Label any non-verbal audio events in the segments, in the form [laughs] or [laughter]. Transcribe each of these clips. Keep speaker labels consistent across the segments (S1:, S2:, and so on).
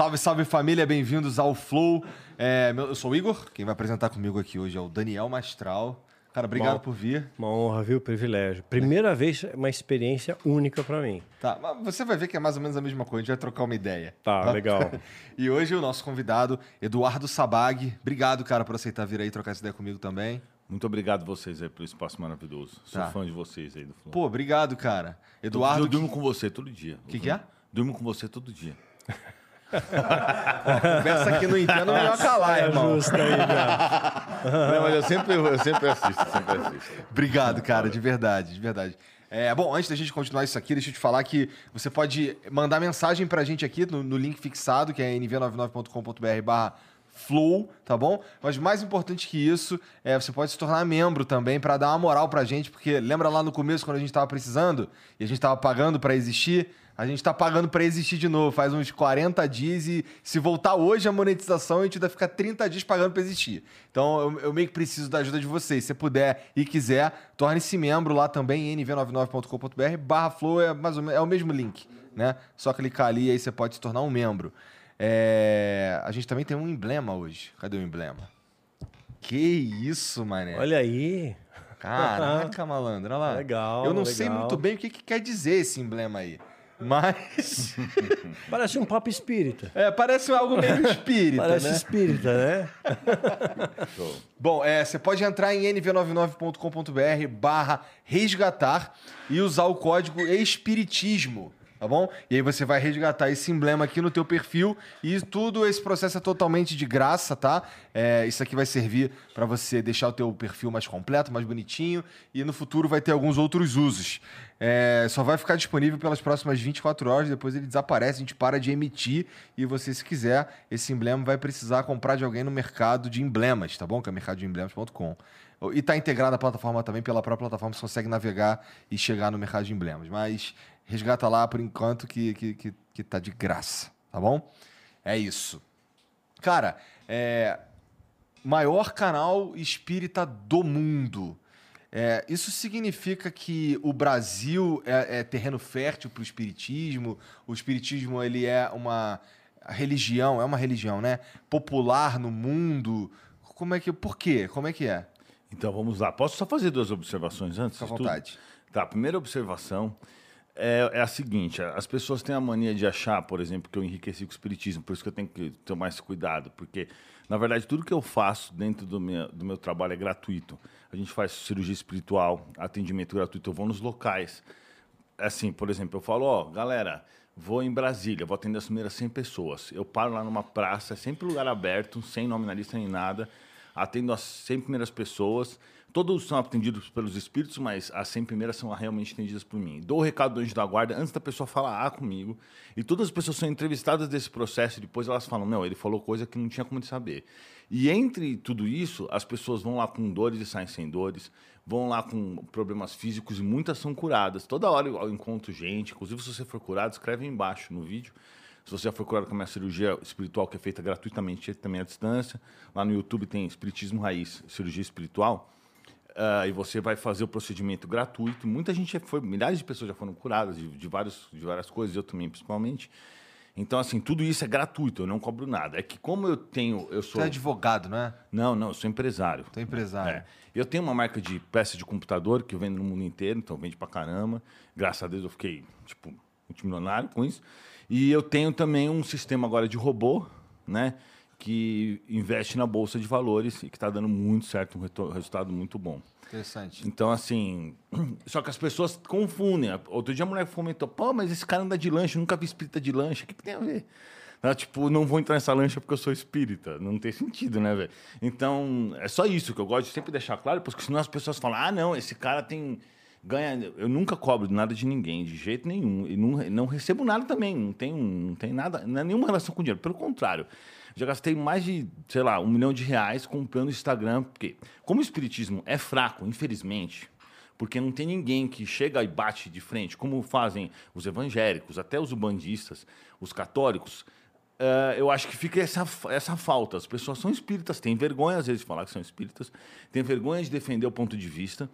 S1: Salve, salve família, bem-vindos ao Flow. É, meu- eu sou o Igor, quem vai apresentar comigo aqui hoje é o Daniel Mastral. Cara, obrigado
S2: Bom.
S1: por vir.
S2: Uma honra, viu? Privilégio. Primeira vez, uma experiência única pra mim.
S1: Tá, mas você vai ver que é mais ou menos a mesma coisa, a gente vai trocar uma ideia.
S2: Tá, legal. [laughs]
S1: E hoje o nosso convidado, Eduardo Sabag. Obrigado, cara, por aceitar vir aí trocar essa ideia comigo também.
S3: Muito obrigado vocês aí pelo espaço maravilhoso. Sou
S1: Tá.
S3: fã de vocês aí do Flow.
S1: Pô, obrigado, cara.
S3: eu
S1: Eduardo.
S3: durmo com você todo dia.
S1: Que que é?
S3: Durmo com você todo dia. [laughs]
S1: Conversa que não entendo, melhor calar,
S2: É
S1: irmão.
S2: justo aí, cara.
S3: Não, mas eu sempre, eu sempre assisto, sempre assisto.
S1: Obrigado, cara, de verdade, de verdade. É, bom, antes da gente continuar isso aqui, deixa eu te falar que você pode mandar mensagem pra gente aqui no, no link fixado, que é nv99.com.br barra flow, tá bom? Mas mais importante que isso, é, você pode se tornar membro também pra dar uma moral pra gente, porque lembra lá no começo quando a gente tava precisando e a gente tava pagando pra existir? A gente tá pagando pra existir de novo, faz uns 40 dias e se voltar hoje a monetização, a gente ainda fica 30 dias pagando pra existir. Então eu, eu meio que preciso da ajuda de vocês. Se puder e quiser, torne-se membro lá também, nv99.com.br barra flow, é, mais ou menos, é o mesmo link, né? Só clicar ali e aí você pode se tornar um membro. É, A gente também tem um emblema hoje. Cadê o emblema? Que isso, mané.
S2: Olha aí.
S1: Caraca, [laughs] malandro, olha lá.
S2: Legal,
S1: Eu não sei
S2: legal.
S1: muito bem o que, que quer dizer esse emblema aí. Mas. [laughs]
S2: Parece um papo espírita.
S1: é, parece algo meio espírita,
S2: Parece
S1: né?
S2: espírita, né? [laughs]
S1: Bom, é, você pode entrar em nv99.com.br barra resgatar e usar o código espiritismo, tá bom? E aí você vai resgatar esse emblema aqui no teu perfil e tudo esse processo é totalmente de graça, tá? É, isso aqui vai servir para você deixar o teu perfil mais completo, mais bonitinho e no futuro vai ter alguns outros usos. É, só vai ficar disponível pelas próximas 24 horas, depois ele desaparece, a gente para de emitir e você, se quiser, esse emblema vai precisar comprar de alguém no mercado de emblemas, tá bom? Que é mercadodeemblemas.com. E tá integrada a plataforma também, pela própria plataforma você consegue navegar e chegar no mercado de emblemas. Mas resgata lá por enquanto que, que, que, que tá de graça, tá bom? É isso. Cara, é. Maior canal espírita do mundo. É, isso significa que o Brasil é, é terreno fértil para o espiritismo. O espiritismo ele é uma religião, é uma religião, né? Popular no mundo. Como é que, por quê? Como é que é?
S3: Então vamos lá. Posso só fazer duas observações antes?
S1: Fica à vontade.
S3: Tá, primeira observação é, é a seguinte: as pessoas têm a mania de achar, por exemplo, que eu enriqueci com o espiritismo, por isso que eu tenho que tomar esse cuidado, porque, na verdade, tudo que eu faço dentro do meu, do meu trabalho é gratuito. A gente faz cirurgia espiritual, atendimento gratuito, eu vou nos locais. Assim, por exemplo, eu falo, ó, galera, vou em Brasília, vou atender as primeiras 100 pessoas. Eu paro lá numa praça, é sempre lugar aberto, sem nome na lista nem nada. Atendo as 100 primeiras pessoas. Todos são atendidos pelos espíritos, mas as 100 primeiras são realmente atendidas por mim. Dou o recado do anjo da guarda antes da pessoa falar comigo. E todas as pessoas são entrevistadas desse processo e depois elas falam, não, ele falou coisa que não tinha como saber. E entre tudo isso, as pessoas vão lá com dores e saem sem dores, vão lá com problemas físicos e muitas são curadas. Toda hora eu encontro gente, inclusive se você for curado, escreve aí embaixo no vídeo. Se você já for curado com a minha cirurgia espiritual, que é feita gratuitamente também à distância, lá no YouTube tem Espiritismo Raiz, cirurgia espiritual. Ah, e você vai fazer o procedimento gratuito. Muita gente já foi, milhares de pessoas já foram curadas de, de, vários, de várias coisas, eu também principalmente. Então, assim, tudo isso é gratuito, eu não cobro nada. É que como eu tenho, eu sou...
S1: Você é advogado, não é?
S3: Não, não, eu sou empresário.
S1: Você é empresário.
S3: É. Eu tenho uma marca de peças de computador que eu vendo no mundo inteiro, então vende pra caramba. Graças a Deus eu fiquei, tipo, multimilionário com isso. E eu tenho também um sistema agora de robô, né? Que investe na bolsa de valores e que está dando muito certo, um resultado muito bom.
S1: Interessante.
S3: Então, assim, [clears throat] só que as pessoas confundem. Outro dia a mulher comentou, pô, mas esse cara anda de lanche, nunca vi espírita de lanche, o que, que tem a ver? Né? Tipo, não vou entrar nessa lancha porque eu sou espírita. Não tem sentido, né, velho? Então, é só isso que eu gosto de sempre deixar claro, porque senão as pessoas falam, ah, não, esse cara tem. Ganha. Eu nunca cobro nada de ninguém, de jeito nenhum. E não, não recebo nada também. Não tem, não tem nada, não é nenhuma relação com dinheiro. Pelo contrário. Já gastei mais de, sei lá, um milhão de reais comprando Instagram, porque, como o espiritismo é fraco, infelizmente, porque não tem ninguém que chega e bate de frente, como fazem os evangélicos, até os ubandistas, os católicos, Uh, eu acho que fica essa, essa falta. As pessoas são espíritas, têm vergonha às vezes de falar que são espíritas, têm vergonha de defender o ponto de vista,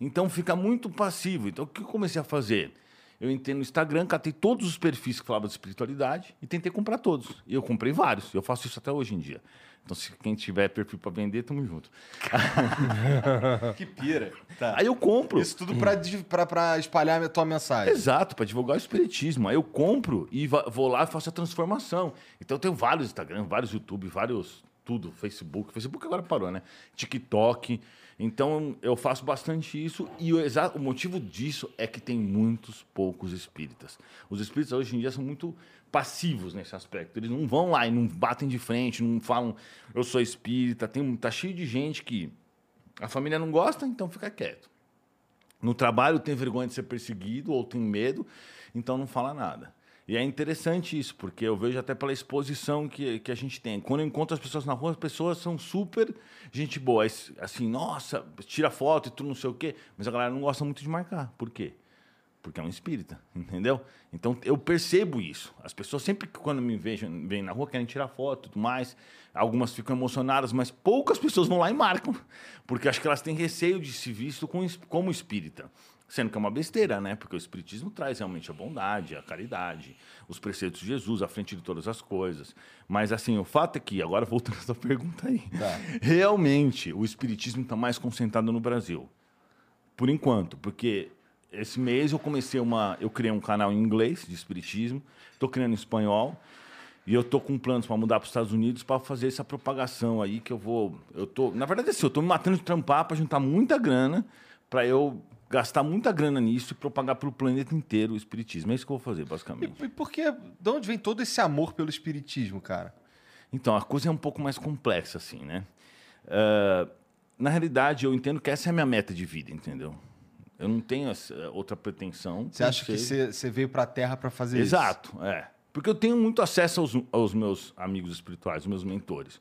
S3: então fica muito passivo. Então o que eu comecei a fazer? Eu entrei no Instagram, catei todos os perfis que falavam de espiritualidade e tentei comprar todos. E eu comprei vários. Eu faço isso até hoje em dia. Então, se quem tiver perfil para vender, tamo junto. [laughs]
S1: que pira.
S3: Tá. Aí eu compro.
S1: Isso tudo para espalhar a tua mensagem.
S3: Exato, para divulgar o espiritismo. Aí eu compro e vou lá e faço a transformação. Então eu tenho vários Instagram, vários YouTube, vários tudo, Facebook. Facebook agora parou, né? TikTok. Então eu faço bastante isso e o, o motivo disso é que tem muitos poucos espíritas. Os espíritas hoje em dia são muito passivos nesse aspecto. Eles não vão lá e não batem de frente, não falam, eu sou espírita. Tem, tá cheio de gente que a família não gosta, então fica quieto. No trabalho tem vergonha de ser perseguido ou tem medo, então não fala nada. E é interessante isso, porque eu vejo até pela exposição que, que a gente tem. Quando eu encontro as pessoas na rua, as pessoas são super gente boa. Assim, nossa, tira foto e tudo, não sei o quê. Mas a galera não gosta muito de marcar. Por quê? porque é um espírita, [laughs] entendeu? Então eu percebo isso. As pessoas sempre que quando me vejam, vêm na rua querem tirar foto, tudo mais. Algumas ficam emocionadas, mas poucas pessoas vão lá e marcam, porque acho que elas têm receio de se visto como espírita. Sendo que é uma besteira, né? Porque o Espiritismo traz realmente a bondade, a caridade, os preceitos de Jesus à frente de todas as coisas. Mas, assim, o fato é que, agora voltando [laughs] a essa pergunta aí, tá. realmente o Espiritismo está mais concentrado no Brasil. Por enquanto, porque esse mês eu comecei uma. Eu criei um canal em inglês de Espiritismo, estou criando em espanhol. E eu tô com planos para mudar para os Estados Unidos para fazer essa propagação aí que eu vou. Eu tô, na verdade, assim, eu tô me matando de trampar para juntar muita grana para eu gastar muita grana nisso e propagar para o planeta inteiro o espiritismo. É isso que eu vou fazer, basicamente.
S1: E, e por que, de onde vem todo esse amor pelo espiritismo, cara?
S3: Então, a coisa é um pouco mais complexa, assim, né? Uh, na realidade, eu entendo que essa é a minha meta de vida, entendeu? Eu não tenho essa, outra pretensão.
S1: Você acha que você veio para a Terra para fazer
S3: Exato, isso? Exato, é. Porque eu tenho muito acesso aos, aos meus amigos espirituais, aos meus mentores.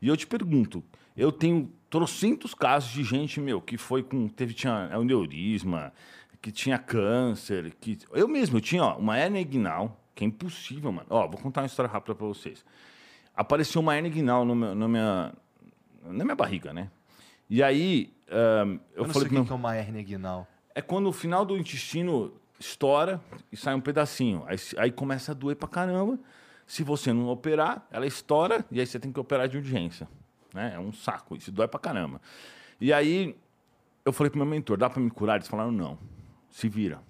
S3: E eu te pergunto, eu tenho trocentos casos de gente, meu, que foi com. Teve, tinha aneurisma, que tinha câncer, que. Eu mesmo, eu tinha ó, uma hernia inguinal, que é impossível, mano. Ó, vou contar uma história rápida para vocês. Apareceu uma hernia inguinal no meu, no minha, na minha barriga, né? E aí. Um,
S1: eu, eu
S3: falei
S1: sei o que é uma hernia inguinal.
S3: É quando o final do intestino estoura e sai um pedacinho. Aí, aí começa a doer pra caramba. Se você não operar, ela estoura e aí você tem que operar de urgência. Né? É um saco, isso dói pra caramba. E aí eu falei pro meu mentor, dá para me curar? Eles falaram, não, se vira.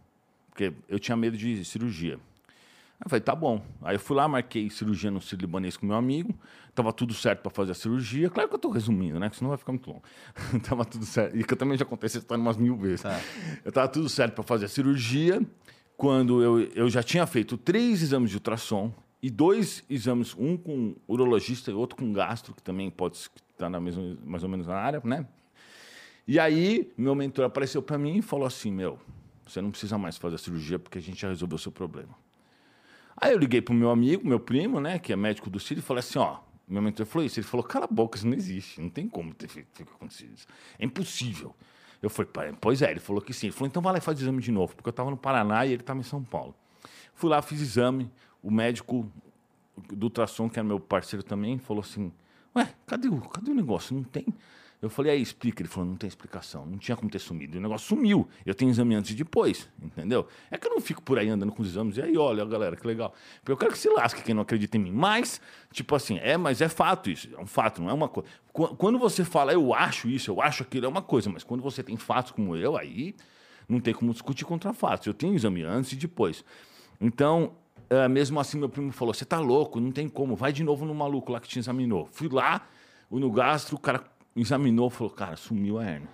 S3: Porque eu tinha medo de cirurgia. Aí eu falei, tá bom. Aí eu fui lá, marquei cirurgia no Ciro Libanês com meu amigo. Tava tudo certo para fazer a cirurgia. Claro que eu tô resumindo, né? Que senão vai ficar muito longo. [laughs] tava tudo certo. E que eu também já contei essa história umas mil vezes. Tá. Eu tava tudo certo para fazer a cirurgia. Quando eu, eu já tinha feito três exames de ultrassom e dois exames, um com urologista e outro com gastro, que também pode estar na mesma, mais ou menos na área, né? E aí, meu mentor apareceu para mim e falou assim: Meu, você não precisa mais fazer a cirurgia porque a gente já resolveu o seu problema. Aí eu liguei pro meu amigo, meu primo, né, que é médico do Ciro, e falei assim: Ó, meu mentor falou isso. Ele falou: Cala a boca, isso não existe, não tem como ter, acontecido isso. É impossível. Eu falei: Pois é, ele falou que sim. Ele falou: Então vai lá e faz o exame de novo, porque eu estava no Paraná e ele estava em São Paulo. Fui lá, fiz exame, o médico do ultrassom, que era meu parceiro também, falou assim: Ué, cadê o, cadê o negócio? Não tem. Eu falei, aí explica. Ele falou, não tem explicação, não tinha como ter sumido. O negócio sumiu. Eu tenho exame antes e depois, entendeu? É que eu não fico por aí andando com os exames. E aí, olha, galera, que legal. Eu quero que se lasque quem não acredita em mim. Mas, tipo assim, é, mas é fato isso. É um fato, não é uma coisa. Quando você fala, eu acho isso, eu acho aquilo, é uma coisa. Mas quando você tem fatos como eu, aí não tem como discutir contra fatos. Eu tenho exame antes e depois. Então, é, mesmo assim, meu primo falou: você tá louco, não tem como, vai de novo no maluco lá que te examinou. Fui lá, no gastro, o cara examinou, falou: cara, sumiu a hernia.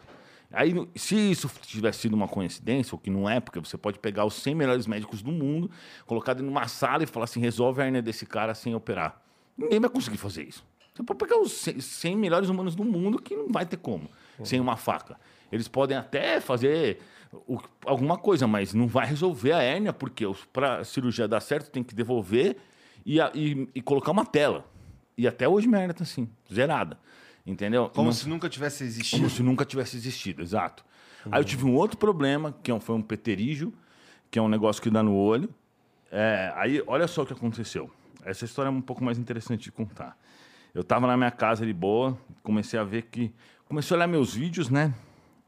S3: Aí, se isso tivesse sido uma coincidência, o que não é, porque você pode pegar os 100 melhores médicos do mundo, colocar dentro de uma sala e falar assim: resolve a hernia desse cara sem operar. Ninguém vai conseguir fazer isso. Você pode pegar os 100 melhores humanos do mundo que não vai ter como, uhum. sem uma faca. Eles podem até fazer o, alguma coisa, mas não vai resolver a hérnia, porque para a cirurgia dar certo tem que devolver e, e, e, colocar uma tela. E até hoje minha hérnia está assim, zerada. Entendeu?
S1: Como não, se nunca tivesse existido.
S3: Como se nunca tivesse existido, exato. Uhum. Aí eu tive um outro problema, que é foi um peterígio, que é um negócio que dá no olho. É, aí, olha só o que aconteceu. Essa história é um pouco mais interessante de contar. Eu estava na minha casa de boa, comecei a ver que... Comecei a olhar meus vídeos, né?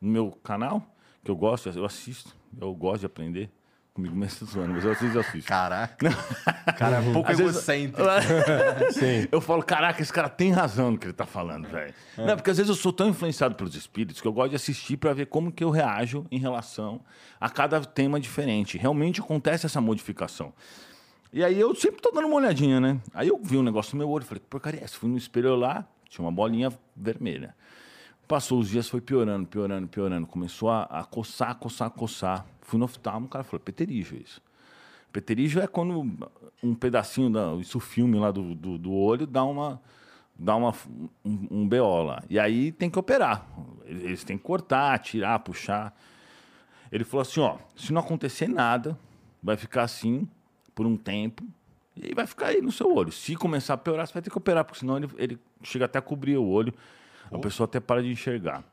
S3: No meu canal que eu gosto, eu assisto, eu gosto de aprender. Comigo mesmo [laughs] zoando, mas eu assisto e assisto.
S1: Caraca. cara é um pouco às egocêntrico. [laughs]
S3: Vezes, eu falo, caraca, esse cara tem razão no que ele tá falando, velho. É. Não, porque às vezes eu sou tão influenciado pelos espíritos que eu gosto de assistir para ver como que eu reajo em relação a cada tema diferente. Realmente acontece essa modificação. E aí eu sempre tô dando uma olhadinha, né? Aí eu vi um negócio no meu olho, falei, porcaria essa? Fui no espelho lá, tinha uma bolinha vermelha. Passou os dias, foi piorando, piorando, piorando. Começou a, a coçar, coçar, coçar. Fui no oftalmo, o cara falou, peterígio é isso. Peterígio é quando um pedacinho, da, isso filme lá do, do, do, olho dá uma dá uma, um, um BO lá. E aí tem que operar. Eles têm que cortar, tirar, puxar. Ele falou assim, ó, se não acontecer nada, vai ficar assim por um tempo e vai ficar aí no seu olho. Se começar a piorar, você vai ter que operar, porque senão ele, ele chega até a cobrir o olho. A pessoa até para de enxergar.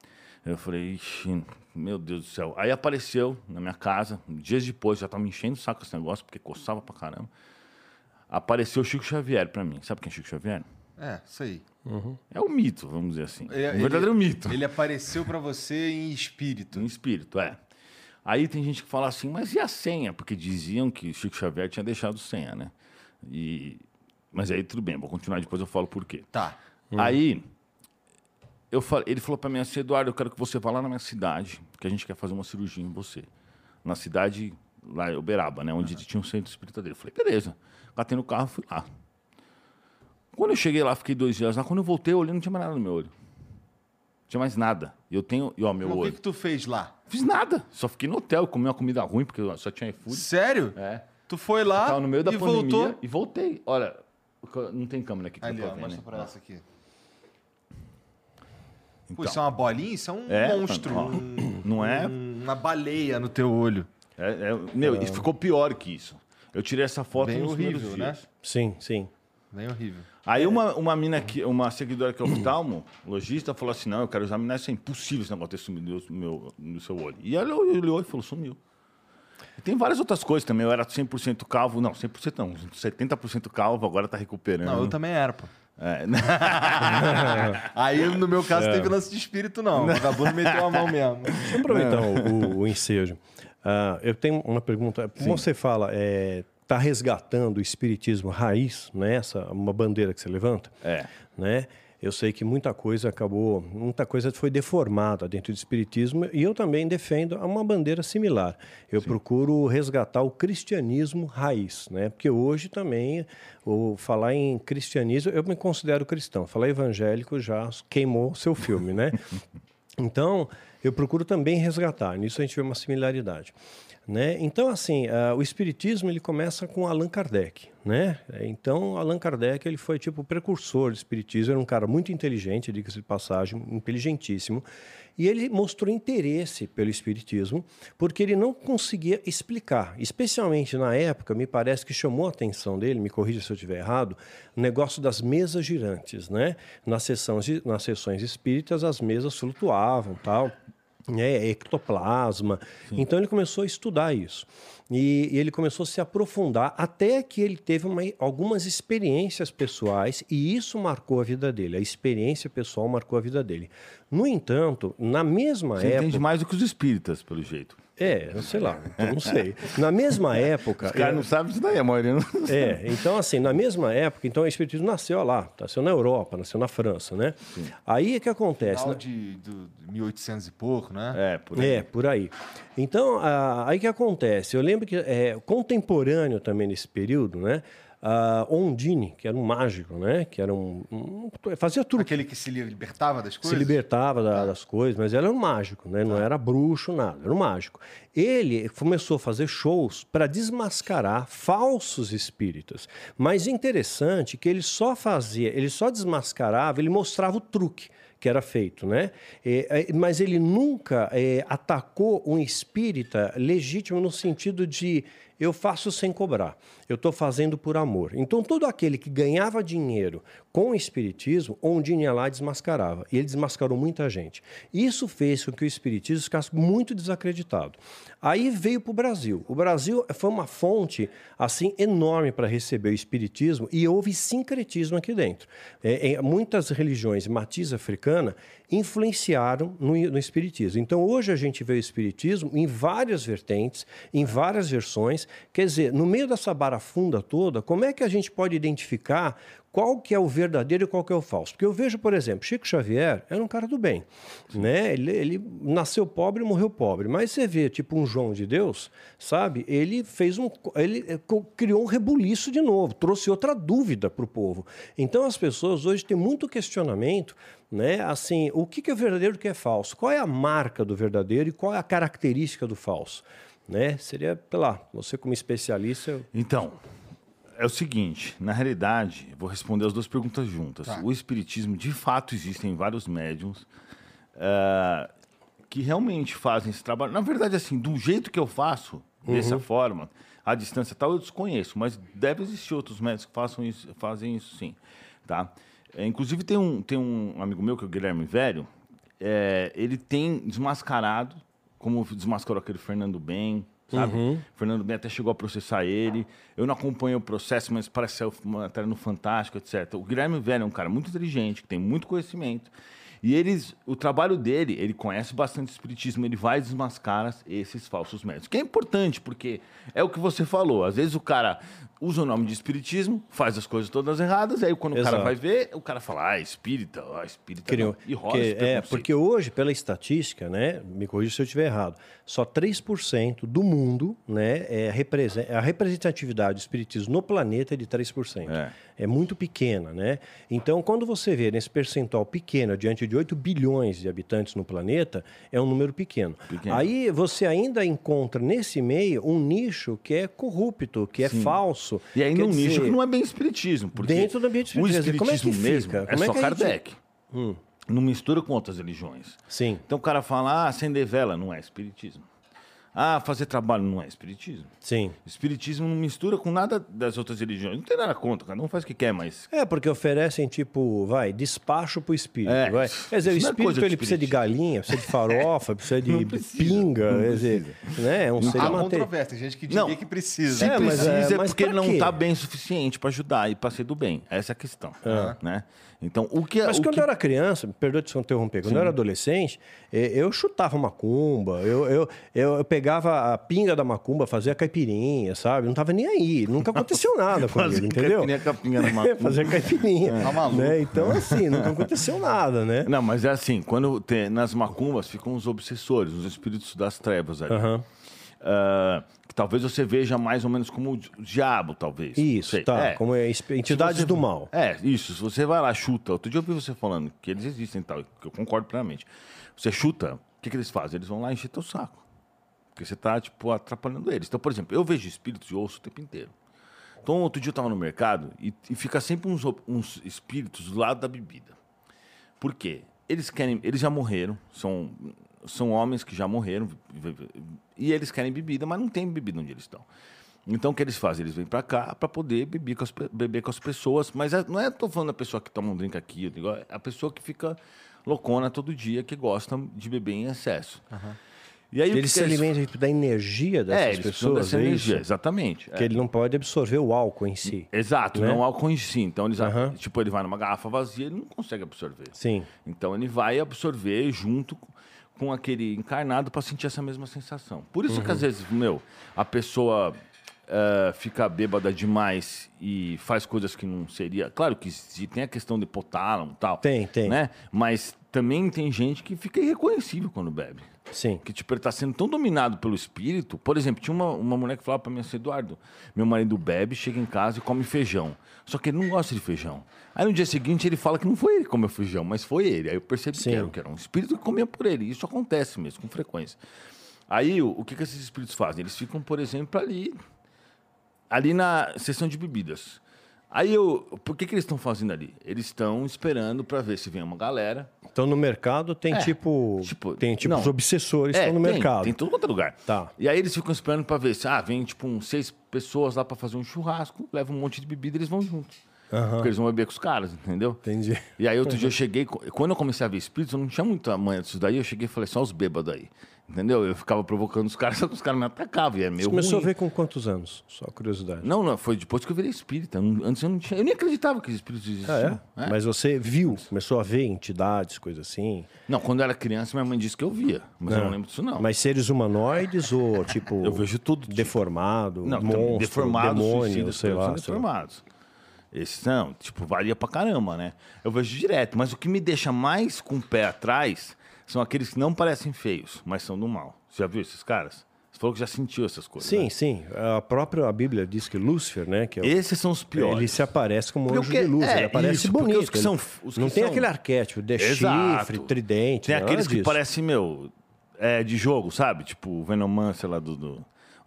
S3: Eu falei, ixi, meu Deus do céu. Aí apareceu na minha casa, dias depois, já estava me enchendo o saco esse negócio, porque coçava pra caramba. Apareceu o Chico Xavier para mim. Sabe quem é Chico Xavier?
S1: É, sei.
S3: Uhum. É o mito, vamos dizer assim. Ele, um verdadeiro
S1: ele,
S3: mito.
S1: Ele apareceu para você em espírito.
S3: Em espírito, é. Aí tem gente que fala assim, mas e a senha? Porque diziam que Chico Xavier tinha deixado senha, né? E... Mas aí tudo bem, vou continuar depois eu falo por quê.
S1: Tá.
S3: Hum. Aí eu falei, ele falou para mim assim, Eduardo, eu quero que você vá lá na minha cidade, que a gente quer fazer uma cirurgia em você. Na cidade, lá em Uberaba, né? Onde uhum. tinha um centro espírita dele. Eu falei, beleza. Catei no carro, fui lá. Quando eu cheguei lá, fiquei dois dias lá. Quando eu voltei, eu olhei, não tinha mais nada no meu olho. Não tinha mais nada. E eu tenho, e, ó, meu Mas olho.
S1: O que, que tu fez lá?
S3: Fiz nada. Só fiquei no hotel, comi uma comida ruim, porque só tinha iFood.
S1: Sério?
S3: É.
S1: Tu foi lá.
S3: Eu tava no meio da
S1: e
S3: pandemia
S1: voltou?
S3: e voltei. Olha, não tem câmera aqui que
S1: Ali,
S3: eu
S1: tô
S3: vendo,
S1: mostra
S3: né?
S1: pra essa aqui.
S3: Então.
S1: Pô, isso é uma bolinha? Isso é um
S3: É,
S1: monstro.
S3: ó, não é?
S1: um- Uma baleia no teu olho.
S3: É, é, meu, e ficou pior que isso. Eu tirei essa foto
S1: Bem
S3: nos
S1: horrível, né?
S3: dias.
S2: Sim, sim.
S1: Bem horrível.
S3: Aí uma, uma mina que, uma seguidora que é oftalmo, lojista, falou assim: não, eu quero examinar isso, é impossível esse negócio ter sumido no, meu, no seu olho. E ela olhou e falou, sumiu. E tem várias outras coisas também. Eu era 100% calvo, não, 100% não, 70% calvo, agora tá recuperando.
S1: Não, eu também era, pô.
S3: É, [laughs]
S1: Aí, no meu caso, teve lance de espírito, não. O vagabundo meteu a mão [laughs] mesmo.
S2: Deixa eu aproveitar o, o, o ensejo. Ah, eu tenho uma pergunta. Como você fala, está resgatando o espiritismo raiz, né? Essa, uma bandeira que você levanta?
S3: É.
S2: Né? Eu sei que muita coisa acabou, muita coisa foi deformada dentro do espiritismo e eu também defendo uma bandeira similar. Eu procuro resgatar o cristianismo raiz, né? Porque hoje também o falar em cristianismo, eu me considero cristão. Falar evangélico já queimou seu filme, né? [laughs] Então, eu procuro também resgatar. Nisso a gente vê uma similaridade. Né? Então, assim, uh, o espiritismo ele começa com Allan Kardec, né? Então, Allan Kardec ele foi tipo o precursor do espiritismo, era um cara muito inteligente, diga-se de passagem, inteligentíssimo, e ele mostrou interesse pelo espiritismo porque ele não conseguia explicar, especialmente na época, me parece que chamou a atenção dele, me corrija se eu estiver errado, o negócio das mesas girantes, né? Nas sessões, nas sessões espíritas, as mesas flutuavam, tal é, ectoplasma. Sim. Então ele começou a estudar isso. E, e, ele começou a se aprofundar até que ele teve uma, algumas experiências pessoais e isso marcou a vida dele. A experiência pessoal marcou a vida dele. No entanto, na mesma
S3: Você
S2: época.
S3: entende mais do que os espíritas, pelo jeito.
S2: É, eu sei lá, eu não sei. Na mesma [laughs] época.
S3: Os caras
S2: eu-
S3: não sabem isso daí, a maioria não
S2: É, então assim, na mesma época, então o Espiritismo nasceu lá, nasceu na Europa, nasceu na França, né? Aí o que acontece?
S1: Final
S2: né?
S1: de, do- de 1800 e pouco, né?
S3: É, por aí.
S2: É, por aí. Então, ah, aí que acontece? Eu lembro que é, contemporâneo também nesse período, né? Ah, Ondine, que era um mágico, né? Que era um, um- fazia truque.
S1: Aquele que se libertava das
S2: se
S1: coisas?
S2: libertava da- das coisas, mas ele era um mágico, né? não era bruxo, nada, era um mágico. Ele começou a fazer shows para desmascarar falsos espíritas. Mas interessante que ele só fazia, ele só desmascarava, ele mostrava o truque que era feito, né? É, mas ele nunca é, atacou um espírita legítimo no sentido de eu faço sem cobrar, eu estou fazendo por amor. Então, todo aquele que ganhava dinheiro com o espiritismo, Ondine ia lá desmascarava. E ele desmascarou muita gente. Isso fez com que o espiritismo ficasse muito desacreditado. Aí veio para o Brasil. O Brasil foi uma fonte assim enorme para receber o espiritismo e houve sincretismo aqui dentro. É, é, muitas religiões matiz africana influenciaram no, no espiritismo. Então hoje a gente vê o espiritismo em várias vertentes, em várias versões. Quer dizer, no meio dessa barafunda toda, como é que a gente pode identificar qual que é o verdadeiro e qual que é o falso? Porque eu vejo, por exemplo, Chico Xavier era um cara do bem, né? Ele, ele nasceu pobre e morreu pobre. Mas você vê, tipo um João de Deus, sabe? Ele fez um, ele eh, criou um rebuliço de novo, trouxe outra dúvida para o povo. Então as pessoas hoje têm muito questionamento, né? Assim, o que que é verdadeiro e o que é falso? Qual é a marca do verdadeiro e qual é a característica do falso? Né? Seria, sei lá, você como especialista, eu-
S3: Então, é o seguinte, na realidade, vou responder as duas perguntas juntas.
S1: Tá.
S3: O espiritismo, de fato, existem vários médiums eh, que realmente fazem esse trabalho. Na verdade, assim, do jeito que eu faço, dessa forma, à distância tal, eu desconheço, mas deve existir outros médicos que façam isso, fazem isso sim, tá? Eh, inclusive, tem um, tem um amigo meu, que é o Guilherme Velho, eh, ele tem desmascarado, como desmascarou aquele Fernando Ben, sabe? Fernando Ben até chegou a processar ele. Eu não acompanho o processo, mas parece ser uma matéria no Fantástico, etc. O Guilherme Velho é um cara muito inteligente, que tem muito conhecimento. E eles, o trabalho dele, ele conhece bastante espiritismo, ele vai desmascarar esses falsos médicos. Que é importante, porque é o que você falou. Às vezes o cara usa o nome de espiritismo, faz as coisas todas erradas, aí quando o cara
S2: Exato.
S3: vai ver, o cara fala, ah, espírita, ah, espírita.
S2: Criou.
S3: não. E rola
S2: Que- é, porque hoje, pela estatística, né, me corrija se eu estiver errado, só 3% do mundo, né, é, a representatividade do espiritismo no planeta é de 3%.
S3: É.
S2: É muito pequena, né? Então, quando você vê nesse percentual pequeno, diante de 8 bilhões de habitantes no planeta, é um número pequeno.
S3: Pequeno.
S2: Aí você ainda encontra nesse meio um nicho que é corrupto, que é falso.
S3: E aí num nicho que não é bem espiritismo. Porque
S2: Dentro do ambiente
S3: o
S2: espiritismo. Como é
S3: espiritismo mesmo
S2: fica?
S3: é
S2: Como é
S3: só
S2: que a gente-
S3: Kardec. Não mistura com outras religiões.
S2: Sim,
S3: Então o cara fala, ah, acender vela não é espiritismo. Ah, fazer trabalho não é espiritismo.
S2: sim.
S3: Espiritismo não mistura com nada das outras religiões. Não tem nada contra, cada um faz o que quer, mas...
S2: É, porque oferecem, tipo, vai, despacho pro espírito.
S3: É,
S2: vai. Quer dizer, o
S3: isso não é
S2: espírito
S3: de
S2: ele precisa de galinha, precisa de farofa, [laughs] precisa de
S3: Não precisa,
S2: pinga,
S3: não
S2: quer dizer, né? É um ser
S1: Há controvérsia, tem gente que diria
S3: Não.
S1: que precisa.
S3: Se
S2: É,
S3: precisa
S2: é,
S3: é,
S2: mas
S3: porque
S2: pra
S3: ele não está bem o suficiente para ajudar e para ser do bem. Essa é a questão. Né? Então, o que...
S2: Mas
S3: o
S2: quando
S3: que...
S2: eu era criança, me perdoa de se interromper, quando eu era adolescente, eu chutava macumba, eu, eu, eu, eu pegava a pinga da macumba, fazia caipirinha, sabe? Não tava nem aí, nunca aconteceu nada [laughs] comigo,
S3: Fazer
S2: entendeu?
S3: caipirinha com a pinga da [laughs] macumba.
S2: Fazer caipirinha.
S1: Tá maluco.
S2: né? Então, assim, nunca aconteceu nada, né?
S3: Não, mas é assim, quando tem, nas macumbas ficam os obsessores, os espíritos das trevas ali. Ah, que talvez você veja mais ou menos como o di- o diabo, talvez.
S2: Isso,
S3: Sei.
S2: tá,
S3: É.
S2: como é, entidades
S3: você-
S2: do mal.
S3: É, isso. Se você vai lá, chuta. Outro dia eu ouvi você falando que eles existem e tal, que eu concordo plenamente. Você chuta, o que, que eles fazem? Eles vão lá encher teu saco. Porque você tá, tipo, atrapalhando eles. Então, por exemplo, eu vejo espíritos e ouço o tempo inteiro. Então, outro dia eu tava no mercado e, e fica sempre uns, uns espíritos do lado da bebida. Por quê? Eles querem, eles já morreram, são, são homens que já morreram e eles querem bebida, mas não tem bebida onde eles estão. Então o que eles fazem? Eles vêm para cá para poder beber com, as, beber com as pessoas, mas é- não é tô falando da pessoa que toma um drink aqui, digo, é a pessoa que fica loucona todo dia, que gosta de beber em excesso. E aí o
S2: Eles
S3: que
S2: se alimentam tipo, da energia dessas
S3: é, eles
S2: pessoas,
S3: dessa
S2: é
S3: energia,
S2: isso?
S3: exatamente.
S2: Que
S3: é.
S2: ele não pode absorver o álcool em si.
S3: Exato,
S2: né?
S3: não álcool em si. Então, eles,
S2: Aham.
S3: tipo, ele vai numa garrafa vazia, ele não consegue absorver.
S2: Sim.
S3: Então, ele vai absorver junto com aquele encarnado para sentir essa mesma sensação. Por isso que às vezes, meu, a pessoa eh, fica bêbada demais e faz coisas que não seria. Claro que se tem a questão de hipotálamo e tal.
S2: Tem, tem.
S3: Né? Mas também tem gente que fica irreconhecível quando bebe.
S2: Sim.
S3: Que tipo, ele tá sendo tão dominado pelo espírito. Por exemplo, tinha uma, uma mulher que falava pra mim assim, Eduardo, meu marido bebe, chega em casa e come feijão. Só que ele não gosta de feijão. Aí no dia seguinte ele fala que não foi ele que comeu feijão, mas foi ele. Aí eu percebi que era, que era um espírito que comia por ele. Isso acontece mesmo, com frequência. Aí o, o que, que esses espíritos fazem? Eles ficam, por exemplo, ali, ali na sessão de bebidas. Aí eu, por que, que eles estão fazendo ali? Eles estão esperando para ver se vem uma galera.
S2: Então no mercado tem
S3: É,
S2: tipo,
S3: tipo,
S2: tem tipo
S3: não.
S2: os obsessores
S3: É,
S2: estão no
S3: tem,
S2: mercado.
S3: Tem tudo quanto é lugar.
S2: Tá.
S3: E aí eles ficam esperando para ver se, ah, vem tipo uns seis pessoas lá para fazer um churrasco, leva um monte de bebida e eles vão juntos. Porque eles vão beber com os caras, entendeu?
S2: Entendi.
S3: E aí outro dia eu cheguei, quando eu comecei a ver espíritos, eu não tinha muita manha disso daí, eu cheguei e falei, só os bêbados aí. Entendeu? Eu ficava provocando os caras, [laughs] só que os caras me atacavam, e é meio
S2: Você começou
S3: ruim.
S2: a ver com quantos anos? Só curiosidade.
S3: Não, não, foi depois que eu virei espírita. Não- Antes eu não tinha. Eu nem acreditava que os espíritos existiam.
S2: Ah, é? Mas você viu, começou a ver entidades, coisas assim.
S3: Não, quando eu era criança, minha mãe disse que eu via. Mas eu não lembro disso, não.
S2: Mas seres humanoides ou [laughs] tipo.
S3: Eu vejo tudo, tipo-
S2: Deformado,
S3: Não,
S2: monstro,
S3: deformados,
S2: demônio,
S3: são
S2: sei lá.
S3: deformados. Esses não, tipo, varia pra caramba, né? Eu vejo direto, mas o que me deixa mais com o pé atrás são aqueles que não parecem feios, mas são do mal. Você já viu esses caras? Você falou que já sentiu essas coisas.
S2: Sim,
S3: né?
S2: sim. A própria Bíblia diz que Lúcifer, né? Que é o-
S3: Esses são os piores.
S2: Ele se aparece como
S3: Porque
S2: anjo de luz,
S3: é,
S2: ele aparece
S3: isso,
S2: bonito.
S3: os que são- os que
S2: não tem
S3: são-
S2: aquele arquétipo de
S3: Exato.
S2: chifre, tridente.
S3: Tem aqueles que
S2: disso.
S3: parecem, meu, é, de jogo, sabe? Tipo o Venomancer lá do, do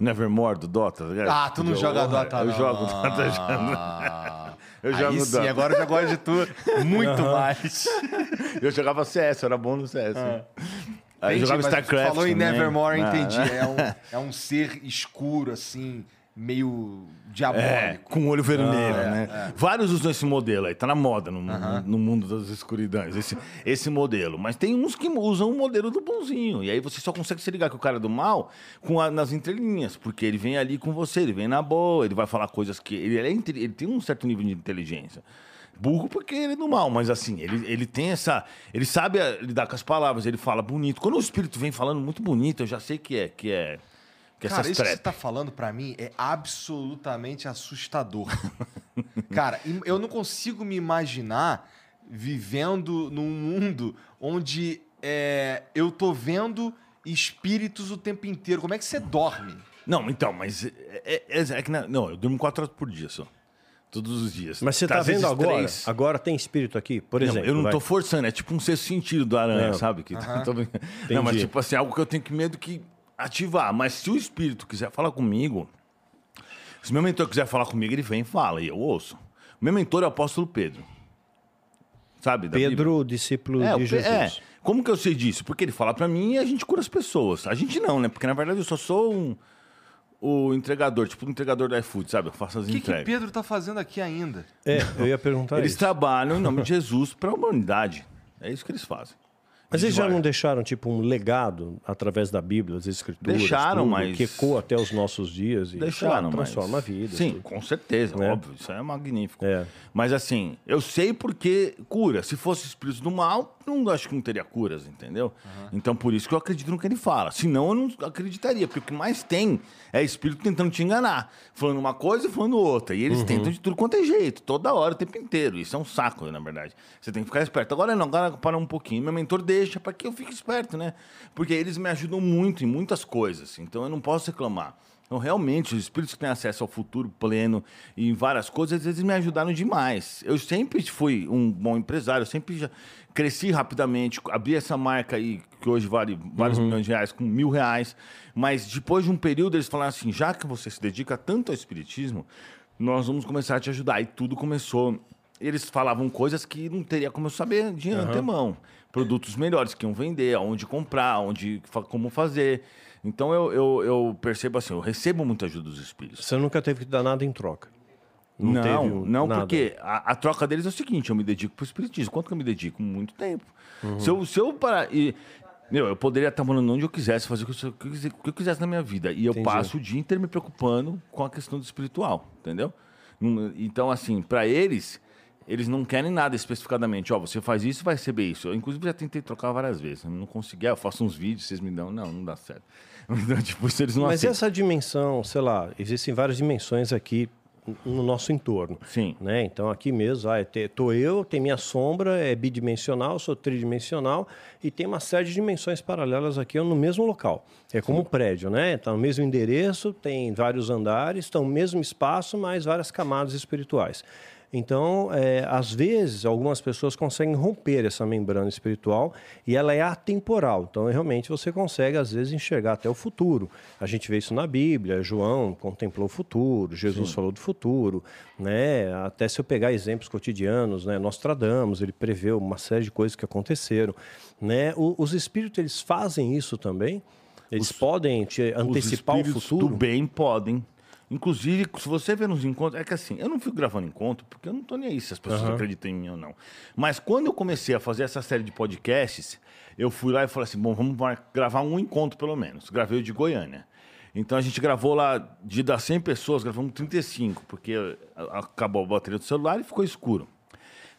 S3: o Nevermore do Dota. tá?
S1: Ah, tu não joga Dota,
S3: Eu jogo Dota.
S1: Ah.
S3: Eu
S1: Aí
S3: jogo
S1: sim, agora eu já gosto de tu muito mais. [laughs]
S3: Eu jogava CS, eu era bom no CS. Aí eu
S1: Entendi,
S3: jogava StarCraft.
S1: Falou em
S3: também.
S1: Nevermore,
S3: Ah,
S1: entendi. É um, [laughs] é um ser escuro, assim, meio
S3: É,
S1: diabólico.
S3: com olho vermelho, né? Vários usam esse modelo aí, tá na moda no, no- no mundo das escuridões, esse, esse modelo. Mas tem uns que usam o modelo do bonzinho. E aí você só consegue se ligar que o cara é do mal com a- nas entrelinhas, porque ele vem ali com você, ele vem na boa, ele vai falar coisas que. Ele, é ele tem um certo nível de inteligência. Burro porque ele é do mal, mas assim, ele, ele tem essa. Ele sabe ah, lidar com as palavras, ele fala bonito. Quando o espírito vem falando muito bonito, eu já sei que é. Que é que
S1: Cara, isso que você
S3: trap.
S1: tá falando pra mim é absolutamente assustador. [laughs] Cara, eu não consigo me imaginar vivendo num mundo onde é, eu tô vendo espíritos o tempo inteiro. Como é que você dorme?
S3: Não, então, mas é, é- é- é que na- não, eu durmo quatro horas por dia só. Todos os dias.
S2: Mas você tá
S3: vezes
S2: vendo agora?
S3: três.
S2: Agora tem espírito aqui, por
S3: Não,
S2: exemplo.
S3: eu não
S2: vai.
S3: tô forçando, é tipo um sexto sentido do aranha,
S2: É.
S3: sabe? Que, tô brincando. [laughs] não, mas tipo assim, algo que eu tenho que medo que ativar. Mas se o espírito quiser falar comigo, se meu mentor quiser falar comigo, ele vem e fala, e eu ouço. O meu mentor é o apóstolo Pedro. Sabe? da Bíblia?
S2: Pedro, discípulo
S3: É, o
S2: de
S3: Pe-
S2: Jesus.
S3: é. Como que eu sei disso? Porque ele fala pra mim e a gente cura as pessoas. A gente não, né? Porque na verdade eu só sou um, o entregador, tipo o entregador do iFood, sabe? Eu faço as
S1: O que, que
S3: entregas.
S1: Pedro tá fazendo aqui ainda?
S2: É, eu ia perguntar
S3: Eles
S2: isso.
S3: trabalham em nome de Jesus pra humanidade. É isso que eles fazem.
S2: Mas eles já não deixaram, tipo, um legado através da Bíblia, das escrituras,
S3: Deixaram,
S2: tudo,
S3: mas-
S2: que ecoa até os nossos dias e
S3: Deixaram,
S2: transforma
S3: mas...
S2: a vida.
S3: Sim,
S2: tudo.
S3: com certeza,
S2: É.
S3: óbvio. Isso é magnífico.
S2: É.
S3: Mas assim, eu sei porque cura. Se fosse espírito do mal, não acho que não teria curas, entendeu? Então por isso que eu acredito no que ele fala. Senão eu não acreditaria, porque o que mais tem é espírito tentando te enganar. Falando uma coisa e falando outra. E eles tentam de tudo quanto é jeito, toda hora, o tempo inteiro. Isso é um saco, na verdade. Você tem que ficar esperto. Agora não, agora para um pouquinho. Meu mentor deixa para que eu fique esperto, né? Porque eles me ajudam muito em muitas coisas. Então eu não posso reclamar. Então, realmente, os espíritos que têm acesso ao futuro pleno e em várias coisas, eles me ajudaram demais. Eu sempre fui um bom empresário, eu sempre já cresci rapidamente, abri essa marca aí, que hoje vale vários milhões de reais, com mil reais. Mas depois de um período, eles falaram assim: já que você se dedica tanto ao espiritismo, nós vamos começar a te ajudar. E tudo começou. Eles falavam coisas que não teria como eu saber de antemão. Produtos melhores que iam vender, aonde comprar, onde, como fazer. Então eu, eu, eu percebo assim, eu recebo muita ajuda dos espíritos.
S2: Você nunca teve que dar nada em troca.
S3: Não, não,
S2: um- nada.
S3: porque a, a troca deles é o seguinte: eu me dedico pro espiritismo. Quanto que eu me dedico? Muito tempo.
S2: Uhum.
S3: Se, eu, se eu parar. E, meu, eu poderia estar morando onde eu quisesse, fazer o que eu, o que eu o quisesse na minha vida. E eu
S2: Entendi.
S3: passo o dia inteiro me preocupando com a questão do espiritual, entendeu? Não- Então, assim, para eles, eles não querem nada especificadamente. Ó, você faz isso, vai receber isso. Eu, inclusive, já tentei trocar várias vezes. Eu não consegui. Ah, eu faço uns vídeos, vocês me dão. Não, não dá certo. [laughs] Então, tipo, eles não
S2: Mas
S3: aceitam.
S2: essa dimensão, sei lá, existem várias dimensões aqui no nosso entorno.
S3: Sim.
S2: Né? Então aqui mesmo, ah, tô eu, tem minha sombra, é bidimensional, sou tridimensional e tem uma série de dimensões paralelas aqui no mesmo local. É como um prédio, né? Está no mesmo endereço, tem vários andares, estão no mesmo espaço, mas várias camadas espirituais. Então, é, às vezes, algumas pessoas conseguem romper essa membrana espiritual e ela é atemporal. Então, realmente, você consegue, às vezes, enxergar até o futuro. A gente vê isso na Bíblia. João contemplou o futuro, Jesus falou do futuro. Né? Até se eu pegar exemplos cotidianos, né? Nostradamus, ele preveu uma série de coisas que aconteceram. Né? O- os espíritos, eles fazem isso também? Eles podem te antecipar o
S3: Os espíritos
S2: futuro?
S3: do bem podem. Inclusive, se você vê nos encontros, é que assim, eu não fico gravando encontro porque eu não tô nem aí se as pessoas acreditam em mim ou não. Mas quando eu comecei a fazer essa série de podcasts, eu fui lá e falei assim: bom, vamos gravar um encontro pelo menos. Gravei o de Goiânia. Então a gente gravou lá, de das 100 pessoas, gravamos 35, porque acabou a bateria do celular e ficou escuro.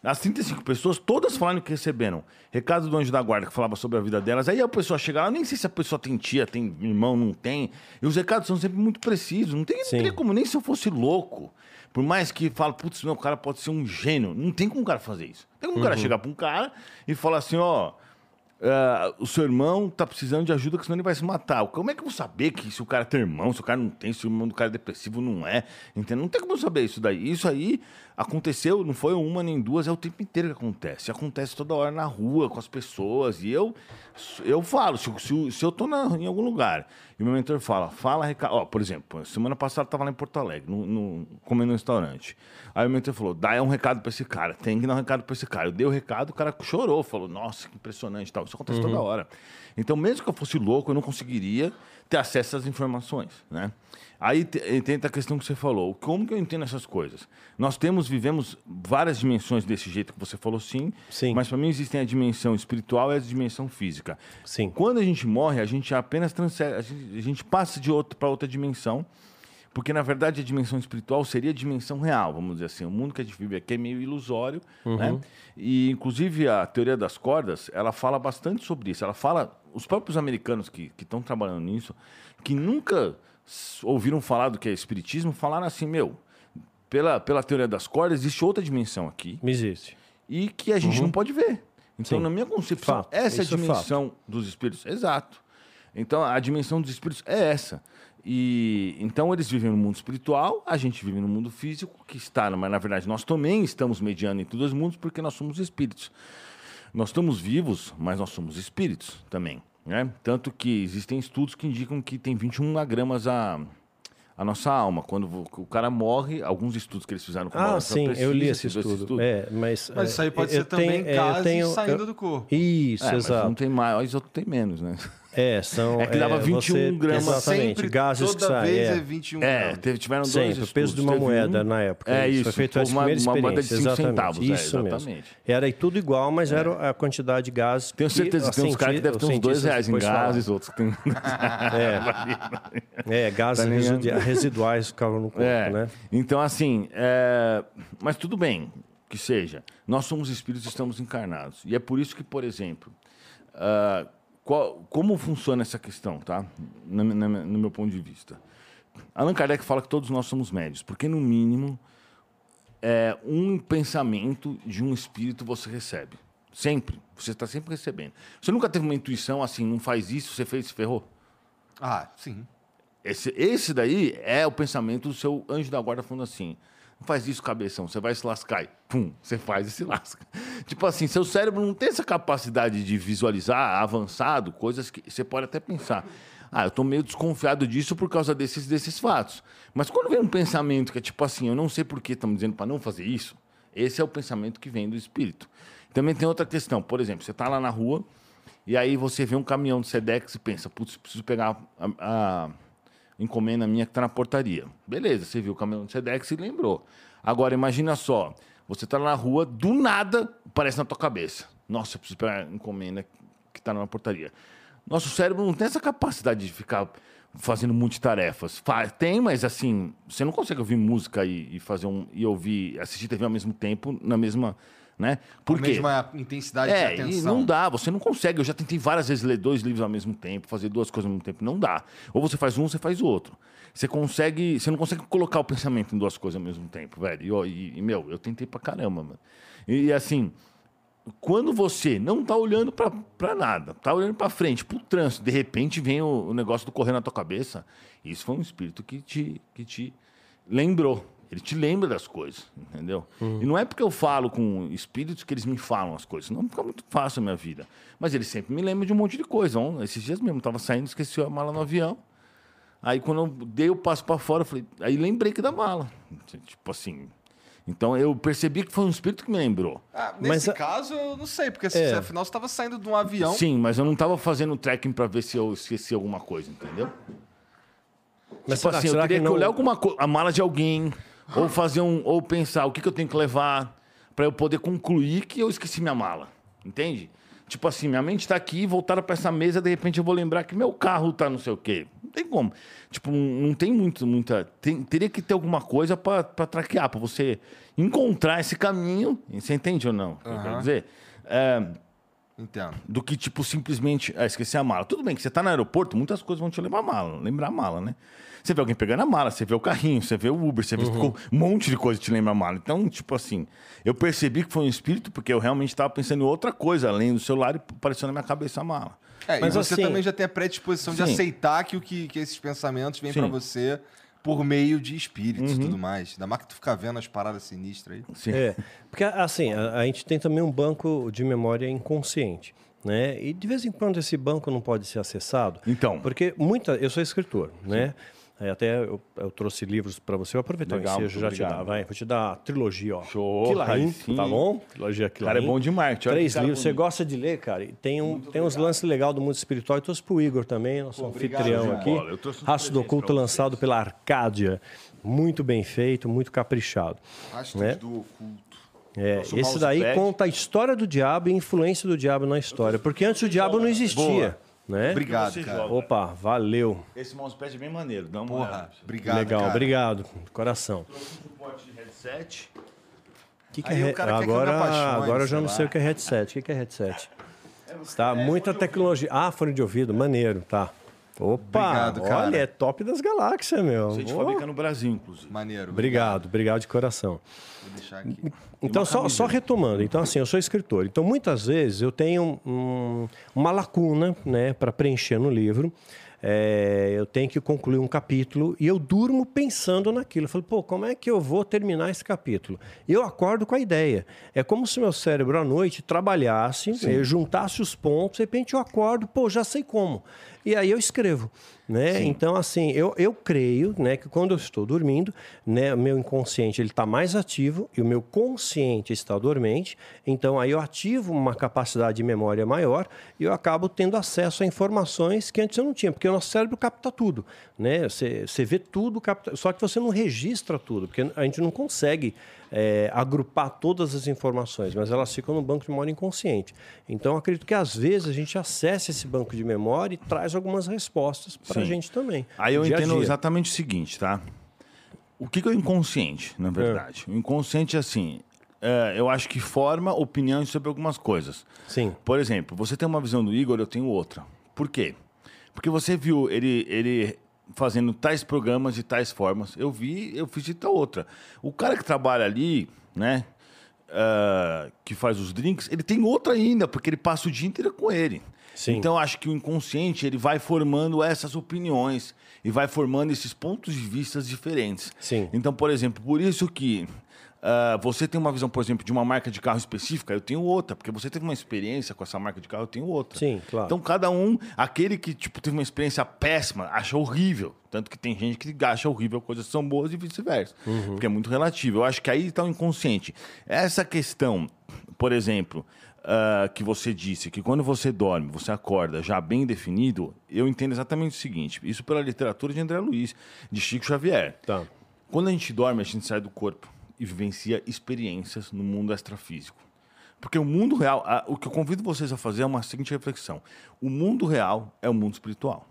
S3: As 35 pessoas, todas falaram que receberam recado do anjo da guarda que falava sobre a vida delas. Aí a pessoa chega lá, nem sei se a pessoa tem tia, tem irmão, não tem. E os recados são sempre muito precisos. Não tem, não teria como, nem se eu fosse louco. Por mais que fale, putz, meu, o cara pode ser um gênio. Não tem como o cara fazer isso. Tem como o cara chegar pra um cara e falar assim, ó. "Ah, o seu irmão tá precisando de ajuda, que senão ele vai se matar. Como é que eu vou saber que se o cara tem irmão, se o cara não tem, se o irmão do cara é depressivo, não é? Entendeu? Não tem como eu saber isso daí. Isso aí aconteceu, não foi uma nem duas, é o tempo inteiro que acontece. Acontece toda hora na rua, com as pessoas. E eu, eu falo, se, se, se eu tô na- em algum lugar e o meu mentor fala, fala recado. Ó, por exemplo, semana passada eu tava lá em Porto Alegre, no, no, comendo no restaurante. Aí o mentor falou: dá um recado pra esse cara, tem que dar um recado pra esse cara. Eu dei o recado, o cara chorou, falou: nossa, que impressionante tal. Isso acontece toda hora. Então, mesmo que eu fosse louco, eu não conseguiria ter acesso às informações, né? Aí te- tem a questão que você falou. Como que eu entendo essas coisas? Nós temos, vivemos várias dimensões desse jeito que você falou, sim.
S2: Sim.
S3: Mas para mim existem a dimensão espiritual e a dimensão física.
S2: Sim.
S3: Quando a gente morre, a gente apenas transfere, a gente, a gente passa de outra para outra dimensão. Porque, na verdade, a dimensão espiritual seria a dimensão real, vamos dizer assim. O mundo que a gente vive aqui é meio ilusório, né? E, inclusive, a teoria das cordas, ela fala bastante sobre isso. Ela fala... Os próprios americanos que estão trabalhando nisso, que nunca ouviram falar do que é espiritismo, falaram assim, meu, pela, pela teoria das cordas, existe outra dimensão aqui
S2: Existe.
S3: e que a gente não pode ver. Então,
S2: Sim.
S3: na minha concepção,
S2: Fato.
S3: essa é a
S2: é
S3: dimensão dos espíritos. Exato. Então, a dimensão dos espíritos é essa. E então eles vivem no mundo espiritual, a gente vive no mundo físico, que está, mas na verdade nós também estamos mediando entre os dois mundos porque nós somos espíritos. Nós estamos vivos, mas nós somos espíritos também. Né? Tanto que existem estudos que indicam que tem 21 gramas a, a nossa alma. Quando o cara morre, alguns estudos que eles fizeram com
S2: Ah, sim, eu
S3: precisa,
S2: li esse
S3: você viu
S2: estudo. É, mas,
S1: Mas isso aí pode
S2: é,
S1: ser
S2: eu
S1: também
S2: tenho- é, eu tenho-
S1: saindo
S2: eu-
S1: do corpo.
S2: Isso,
S3: É, mas
S2: exato.
S3: um tem mais, outro tem menos, né?
S2: É, são.
S3: É que dava 21 gramas.
S2: Exatamente,
S1: Sempre,
S2: gases que
S1: toda
S2: saem.
S1: vez
S2: é.
S1: é 21
S3: É,
S1: gramas.
S3: teve, tiveram dois
S2: Sempre, o
S3: estudos.
S2: peso de uma moeda
S3: um-
S2: na época.
S3: É isso,
S2: Foi feito essa
S3: uma- uma moeda de
S2: experiência.
S3: cinco
S2: exatamente.
S3: centavos, é,
S2: Isso mesmo.
S3: exatamente.
S2: Era aí tudo igual, mas era a quantidade de gases.
S3: Tenho certeza que tem uns caras que devem ter uns dois reais em gases, outros que tem. [laughs]
S2: É, é gases
S3: Tá nem-
S2: residi- residuais ficavam no corpo,
S3: É.
S2: né?
S3: Então, assim, é, mas tudo bem que seja. Nós somos espíritos e estamos encarnados. E é por isso que, por exemplo, ah, qual- como funciona essa questão, tá? Na- na- no meu ponto de vista. Allan Kardec fala que todos nós somos médios, porque, no mínimo, é, um pensamento de um espírito você recebe. Sempre. Você está sempre recebendo. Você nunca teve uma intuição assim, não faz isso, você fez, se ferrou?
S1: Ah, sim.
S3: Esse, esse daí é o pensamento do seu anjo da guarda falando assim: não faz isso, cabeção, você vai se lascar. E, pum, você faz e se lasca. [laughs] Tipo assim, seu cérebro não tem essa capacidade de visualizar avançado coisas que você pode até pensar. Ah, eu estou meio desconfiado disso por causa desses, desses fatos. Mas quando vem um pensamento que é tipo assim, eu não sei por que estamos dizendo para não fazer isso, esse é o pensamento que vem do espírito. Também tem outra questão, por exemplo, você está lá na rua e aí você vê um caminhão de Sedex e pensa, putz, preciso pegar a, a encomenda minha que está na portaria. Beleza, você viu o caminhão de Sedex e lembrou. Agora, imagina só, você está na rua, do nada, aparece na tua cabeça. Nossa, eu preciso pegar a encomenda que está na portaria. Nosso cérebro não tem essa capacidade de ficar fazendo multitarefas. Fa- Tem, mas assim, você não consegue ouvir música e, e fazer um e ouvir, assistir TV ao mesmo tempo na mesma, né? Por
S1: a
S3: quê?
S1: mesma intensidade de
S3: É,
S1: atenção.
S3: e não dá, você não consegue. Eu já tentei várias vezes ler dois livros ao mesmo tempo, fazer duas coisas ao mesmo tempo. Não dá. Ou você faz um, ou você faz o outro. Você consegue. Você não consegue colocar o pensamento em duas coisas ao mesmo tempo, velho. E, E, e, meu, eu tentei pra caramba, mano. E, e, assim, quando você não tá olhando pra, pra nada, tá olhando pra frente, pro trânsito, de repente vem o, o negócio do correr na tua cabeça, isso foi um espírito que te, que te lembrou. Ele te lembra das coisas, entendeu? E não é porque eu falo com espíritos que eles me falam as coisas. Não fica muito fácil a minha vida. Mas eles sempre me lembram de um monte de coisa. Ó, Esses dias mesmo, eu tava saindo, esqueci a mala no avião. Aí quando eu dei o passo para fora, eu falei, aí lembrei que da mala. Tipo assim. Então eu percebi que foi um espírito que me lembrou.
S1: Ah, nesse
S2: Mas
S1: caso, eu não sei, porque se-
S2: É.
S1: afinal você estava saindo de um avião.
S3: Sim, mas eu não tava fazendo tracking para ver se eu esqueci alguma coisa, entendeu?
S2: Mas
S3: tipo
S2: será,
S3: assim, eu
S2: será
S3: teria
S2: que
S3: que,
S2: não...
S3: olhar alguma coisa, a mala de alguém, ou fazer um, ou pensar o que, que eu tenho que levar para eu poder concluir que eu esqueci minha mala, entende? Tipo assim, minha mente tá aqui, voltaram para essa mesa, de repente eu vou lembrar que meu carro tá não sei o quê. Não tem como. Tipo, não tem muito, muita. tem- teria que ter alguma coisa para traquear, para você encontrar esse caminho. Você entende ou não? que eu quero dizer? É,
S1: Entendo.
S3: do que, tipo, simplesmente ah, esquecer a mala. Tudo bem que você tá no aeroporto, muitas coisas vão te levar a mala, lembrar a mala, né? Você vê alguém pegando a mala, você vê o carrinho, você vê o Uber, você vê
S2: Uhum.
S3: um monte de coisa que te lembra a mala. Então, tipo assim, eu percebi que foi um espírito porque eu realmente estava pensando em outra coisa, além do celular, e apareceu na minha cabeça a mala.
S1: É,
S2: Mas
S1: e você
S2: assim-
S1: também já tem a predisposição de aceitar que, o que, que esses pensamentos vêm pra você por meio de espíritos e
S2: Uhum.
S1: tudo mais. Ainda mais que tu fica vendo as paradas sinistras aí.
S3: Sim.
S2: É, porque assim, a, a gente tem também um banco de memória inconsciente, né? E de vez em quando esse banco não pode ser acessado.
S3: Então.
S2: Porque muita, eu sou escritor, né? É, até eu, eu trouxe livros para você, eu aproveitar
S3: Legal,
S2: o ensejo já
S3: muito
S2: te dá,
S3: obrigado.
S2: vai, vou te dar a trilogia, ó.
S3: Show,
S2: Quilain, tá bom? Trilogia
S3: O
S2: Quilain.
S3: cara é bom de marketing. olha
S2: Três livros, você
S3: bonito.
S2: gosta de ler, cara? E tem, um, tem uns lances legais do mundo espiritual. Eu trouxe pro Igor também, nosso anfitrião
S3: show de
S2: aqui.
S3: bola. Eu
S2: Rastro do Oculto lançado pela Arcádia. Muito bem feito, muito caprichado.
S1: Rastros
S2: Né?
S1: do oculto.
S2: É,
S3: Nosso
S2: esse daí conta a história do diabo e a influência do diabo na história. Porque antes o diabo não existia. Né?
S1: Obrigado, cara.
S3: joga?
S2: Opa, valeu.
S3: Esse mousepad é bem maneiro, dá uma
S1: Porra,
S3: olhada.
S1: obrigado,
S2: Legal,
S1: cara.
S2: obrigado. de Coração.
S3: Trouxe um suporte de headset.
S2: O que, que
S1: Aí
S2: é
S1: o
S2: he-
S1: cara quer que eu
S2: agora,
S1: apaixone,
S2: agora eu já
S1: sei
S2: não
S1: lá.
S2: sei o que é headset. O que, que é headset? Tá, muita tecnologia. Ah, fone de ouvido, maneiro, tá. Opa,
S1: Obrigado, cara.
S2: olha, é top das galáxias, meu.
S3: A gente
S2: Oh,
S3: fabrica no Brasil, inclusive.
S1: Maneiro.
S2: Obrigado, obrigado de coração.
S1: Vou deixar aqui.
S2: Então, só, só retomando, então assim, eu sou escritor. Então, muitas vezes eu tenho um- uma lacuna né, para preencher no livro. É, eu tenho que concluir um capítulo e eu durmo pensando naquilo. Eu falo, pô, como é que eu vou terminar esse capítulo? E eu acordo com a ideia. É como se meu cérebro à noite trabalhasse, eh, juntasse os pontos, de repente eu acordo, pô, já sei como. E aí eu escrevo. Né? Então, assim, eu, eu creio né, que quando eu estou dormindo, né, o meu inconsciente está mais ativo e o meu consciente está dormente. Então, aí eu ativo uma capacidade de memória maior e eu acabo tendo acesso a informações que antes eu não tinha, porque o nosso cérebro capta tudo. Né? Você, você vê tudo, capta, só que você não registra tudo, porque a gente não consegue é, agrupar todas as informações, mas elas ficam no banco de memória inconsciente. Então, eu acredito que às vezes a gente acessa esse banco de memória e traz algumas respostas para a
S3: Sim.
S2: gente também.
S3: Aí eu
S2: dia
S3: entendo exatamente o seguinte, tá? O que, que é o inconsciente, na verdade? O inconsciente é assim. é, eu acho que forma opiniões sobre algumas coisas.
S2: Sim.
S3: Por exemplo, você tem uma visão do Igor, eu tenho outra. Por quê? Porque você viu ele, ele fazendo tais programas de tais formas. Eu vi, eu fiz de tal outra. O cara que trabalha ali, né? ah, que faz os drinks, ele tem outra ainda, porque ele passa o dia inteiro com ele.
S2: Sim.
S3: Então, acho que o inconsciente ele vai formando essas opiniões e vai formando esses pontos de vista diferentes.
S2: Sim.
S3: Então, por exemplo, por isso que ah, você tem uma visão, por exemplo, de uma marca de carro específica, eu tenho outra, porque você teve uma experiência com essa marca de carro, eu tenho outra.
S2: Sim, claro.
S3: Então, cada um, aquele que tipo, teve uma experiência péssima, acha horrível. Tanto que tem gente que acha horrível coisas que são boas e vice-versa.
S2: Uhum.
S3: Porque é muito relativo. Eu acho que aí está o inconsciente. Essa questão, por exemplo, ah, que você disse, que quando você dorme, você acorda já bem definido, eu entendo exatamente o seguinte: isso pela literatura de André Luiz, de Chico Xavier.
S2: Tá.
S3: Quando a gente dorme, a gente sai do corpo e vivencia experiências no mundo extrafísico. Porque o mundo real, a- o que eu convido vocês a fazer é uma seguinte reflexão: o mundo real é o mundo espiritual.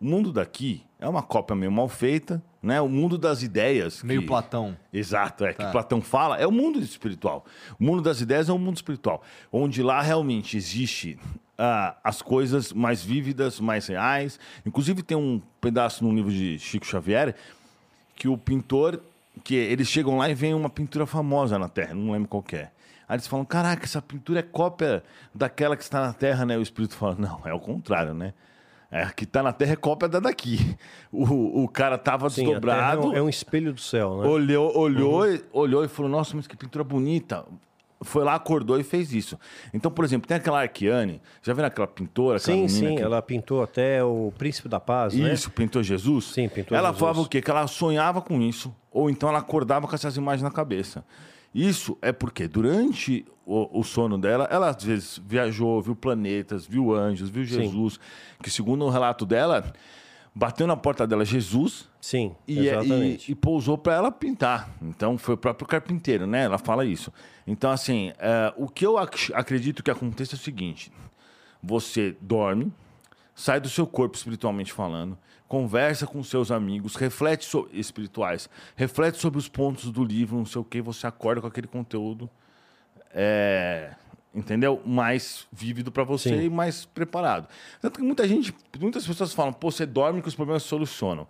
S3: O mundo daqui é uma cópia meio mal feita, né? O mundo das ideias.
S1: Meio
S3: que...
S1: Platão.
S3: Exato, é
S1: Tá.
S3: que Platão fala, é o mundo espiritual. O mundo das ideias é o mundo espiritual, onde lá realmente existe ah, as coisas mais vívidas, mais reais. Inclusive tem um pedaço no livro de Chico Xavier que o pintor, que eles chegam lá e vem uma pintura famosa na Terra, não lembro qual é. Aí eles falam, caraca, essa pintura é cópia daquela que está na Terra, né? O Espírito fala, não, é o contrário, né? É, que está na Terra é cópia da daqui. O, o cara tava
S2: Sim, Terra
S3: desdobrado,
S2: é um, é um espelho do céu, né?
S3: olhou, olhou, e- olhou e falou: Nossa, mas que pintura bonita. Foi lá, acordou e fez isso. Então, por exemplo, tem aquela Arquiane, já viram aquela pintora? Aquela
S2: Sim, sim,
S3: que-
S2: ela pintou até o Príncipe da Paz, né?
S3: Isso, pintou Jesus?
S2: Sim, pintou
S3: Ela
S2: Jesus.
S3: falava o quê? Que ela sonhava com isso, ou então ela acordava com essas imagens na cabeça. Isso é porque durante o, o sono dela, ela às vezes viajou, viu planetas, viu anjos, viu Jesus, que segundo o relato dela, bateu na porta dela Jesus
S2: Sim,
S3: e,
S2: exatamente.
S3: e, e pousou para ela pintar. Então foi o próprio carpinteiro, né? Ela fala isso. Então, assim, é, o que eu ac- acredito que aconteça é o seguinte: você dorme, sai do seu corpo espiritualmente falando, conversa com seus amigos, reflete espirituais, reflete sobre os pontos do livro, não sei o que, você acorda com aquele conteúdo. É, entendeu? Mais vívido para você
S2: Sim.
S3: e mais preparado. Tanto que muita gente, muitas pessoas falam, pô, você dorme que os problemas se solucionam.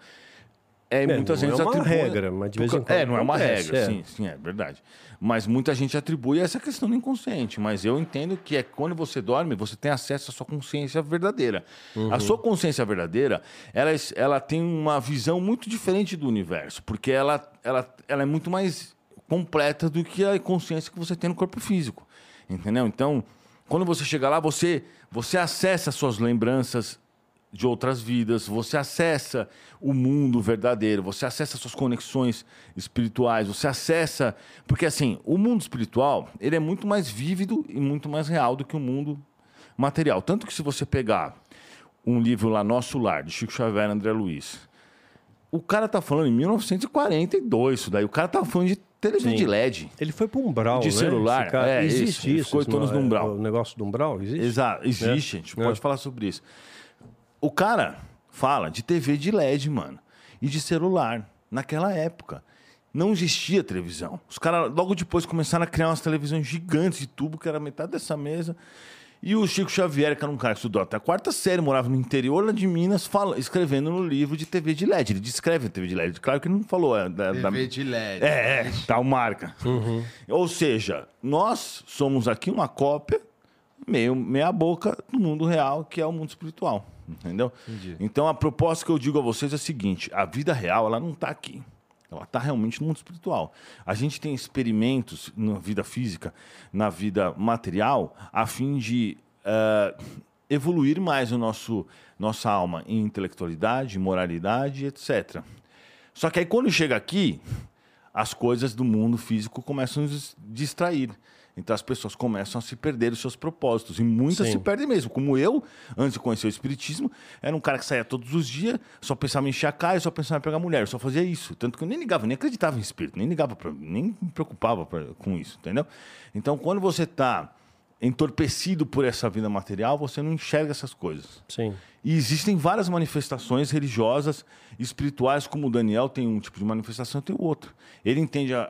S3: É, muitas
S2: não é
S3: vezes
S2: uma
S3: atribui-
S2: regra, mas de vez em
S3: É,
S2: quando
S3: não é uma regra,
S2: é.
S3: sim, sim, é verdade. Mas muita gente atribui essa questão do inconsciente. Mas eu entendo que é quando você dorme, você tem acesso à sua consciência verdadeira.
S2: Uhum.
S3: A sua consciência verdadeira, ela, ela tem uma visão muito diferente do universo, porque ela, ela, ela é muito mais completa do que a consciência que você tem no corpo físico. Entendeu? Então, quando você chega lá, você, você acessa suas lembranças de outras vidas, você acessa o mundo verdadeiro, você acessa suas conexões espirituais, você acessa, porque assim, o mundo espiritual, ele é muito mais vívido e muito mais real do que o mundo material. Tanto que se você pegar um livro lá Nosso Lar, de Chico Xavier e André Luiz, o cara tá falando em 1942, isso daí, o cara tá falando de televisão de LED.
S2: Ele foi para o umbral,
S3: De
S2: né?
S3: celular,
S2: cara-
S3: é,
S2: existe isso.
S3: ficou todos
S2: no-
S3: no umbral.
S2: O negócio do umbral existe?
S3: Exato, existe, a gente
S2: É.
S3: pode falar sobre isso. O cara fala de TV de LED, mano, e de celular, naquela época. Não existia televisão. Os caras logo depois começaram a criar umas televisões gigantes de tubo, que era metade dessa mesa. E o Chico Xavier, que era um cara que estudou até a quarta série, morava no interior lá de Minas, fala, escrevendo no livro de TV de LED. Ele descreve a TV de LED. Claro que ele não falou. É, da, da-
S1: TV de LED.
S3: é, é, tal marca. Ou seja, nós somos aqui uma cópia, meio meia boca, do mundo real, que é o mundo espiritual. Entendeu?
S1: Entendi.
S3: Então a proposta que eu digo a vocês é a seguinte: a vida real, ela não está aqui. Ela está realmente no mundo espiritual. A gente tem experimentos na vida física, na vida material, a fim de eh, evoluir mais o nosso nossa alma em intelectualidade, moralidade, etc. Só que aí quando chega aqui, as coisas do mundo físico começam a nos distrair. Então as pessoas começam a se perder os seus propósitos. E muitas
S2: Sim.
S3: se perdem mesmo. Como eu, antes de conhecer o Espiritismo, era um cara que saía todos os dias, só pensava em encher a cara só pensava em pegar mulher. Eu só fazia isso. Tanto que eu nem ligava, nem acreditava em espírito, nem ligava, pra, nem me preocupava pra- com isso, entendeu? Então quando você está entorpecido por essa vida material, você não enxerga essas coisas.
S2: Sim.
S3: E existem várias manifestações religiosas, espirituais, como o Daniel tem um tipo de manifestação, tem o outro. Ele entende a,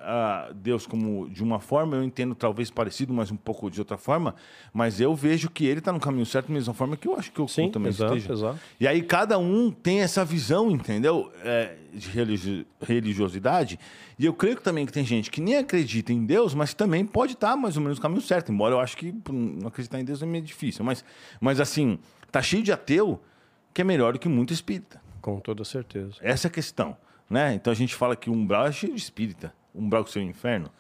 S3: a Deus como de uma forma, eu entendo talvez parecido, mas um pouco de outra forma, mas eu vejo que ele está no caminho certo da mesma forma que eu acho que eu
S2: Sim,
S3: também
S2: exato,
S3: esteja.
S2: exato.
S3: E aí cada um tem essa visão, entendeu? É, de religi- religiosidade. E eu creio que também que tem gente que nem acredita em Deus, mas também pode estar mais ou menos no caminho certo. Embora eu acho que não acreditar em Deus é meio difícil. Mas, mas assim, tá cheio de ateu que é melhor do que muito espírita.
S2: Com toda certeza.
S3: Essa é a questão. Né? Então a gente fala que o umbral é cheio de espírita. O umbral que seria o inferno.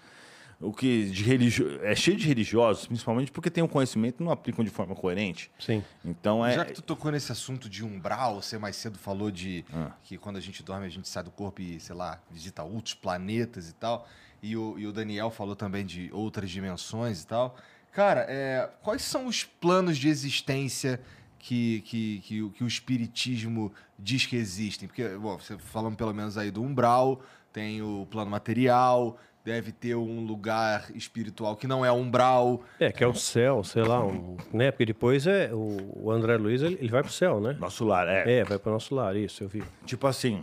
S3: O que de religio... é cheio de religiosos, principalmente porque tem um conhecimento e não aplicam de forma coerente.
S2: Sim.
S3: Então é.
S1: Já que tu tocou nesse assunto de umbral, você mais cedo falou de
S3: Ah.
S1: que quando a gente dorme a gente sai do corpo e, sei lá, visita outros planetas e tal. E o, e o Daniel falou também de outras dimensões e tal. Cara, é, quais são os planos de existência que, que, que, o- que o Espiritismo diz que existem? Porque, bom, você falando pelo menos aí do umbral, tem o plano material, deve ter um lugar espiritual que não é umbral.
S2: É, que é o céu, sei lá, um, né? Porque depois é o, o André Luiz, ele, ele vai pro céu, né?
S3: Nosso lar, é.
S2: É, vai pro nosso lar, isso, eu vi.
S3: Tipo assim,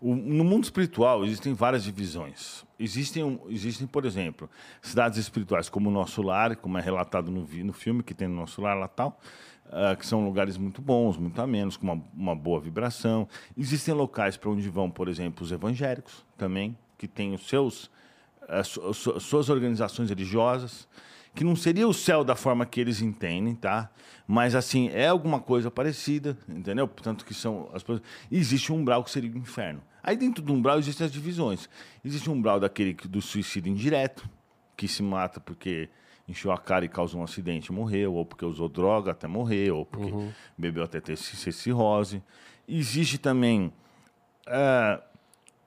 S3: o- no mundo espiritual existem várias divisões. Existem, existem, por exemplo, cidades espirituais como o nosso lar, como é relatado no, no filme que tem no nosso lar lá tal, ah, que são lugares muito bons, muito amenos, com uma, uma boa vibração. Existem locais para onde vão, por exemplo, os evangélicos também, que têm os seus as su- suas organizações religiosas, que não seria o céu da forma que eles entendem, tá? Mas assim, é alguma coisa parecida, entendeu? Portanto que são as. E existe um umbral que seria o inferno. Aí dentro do umbral existem as divisões. Existe um umbral daquele que- do suicídio indireto, que se mata porque encheu a cara e causou um acidente e morreu, ou porque usou droga até morrer, ou porque bebeu até ter ci- cirrose. Existe também ah,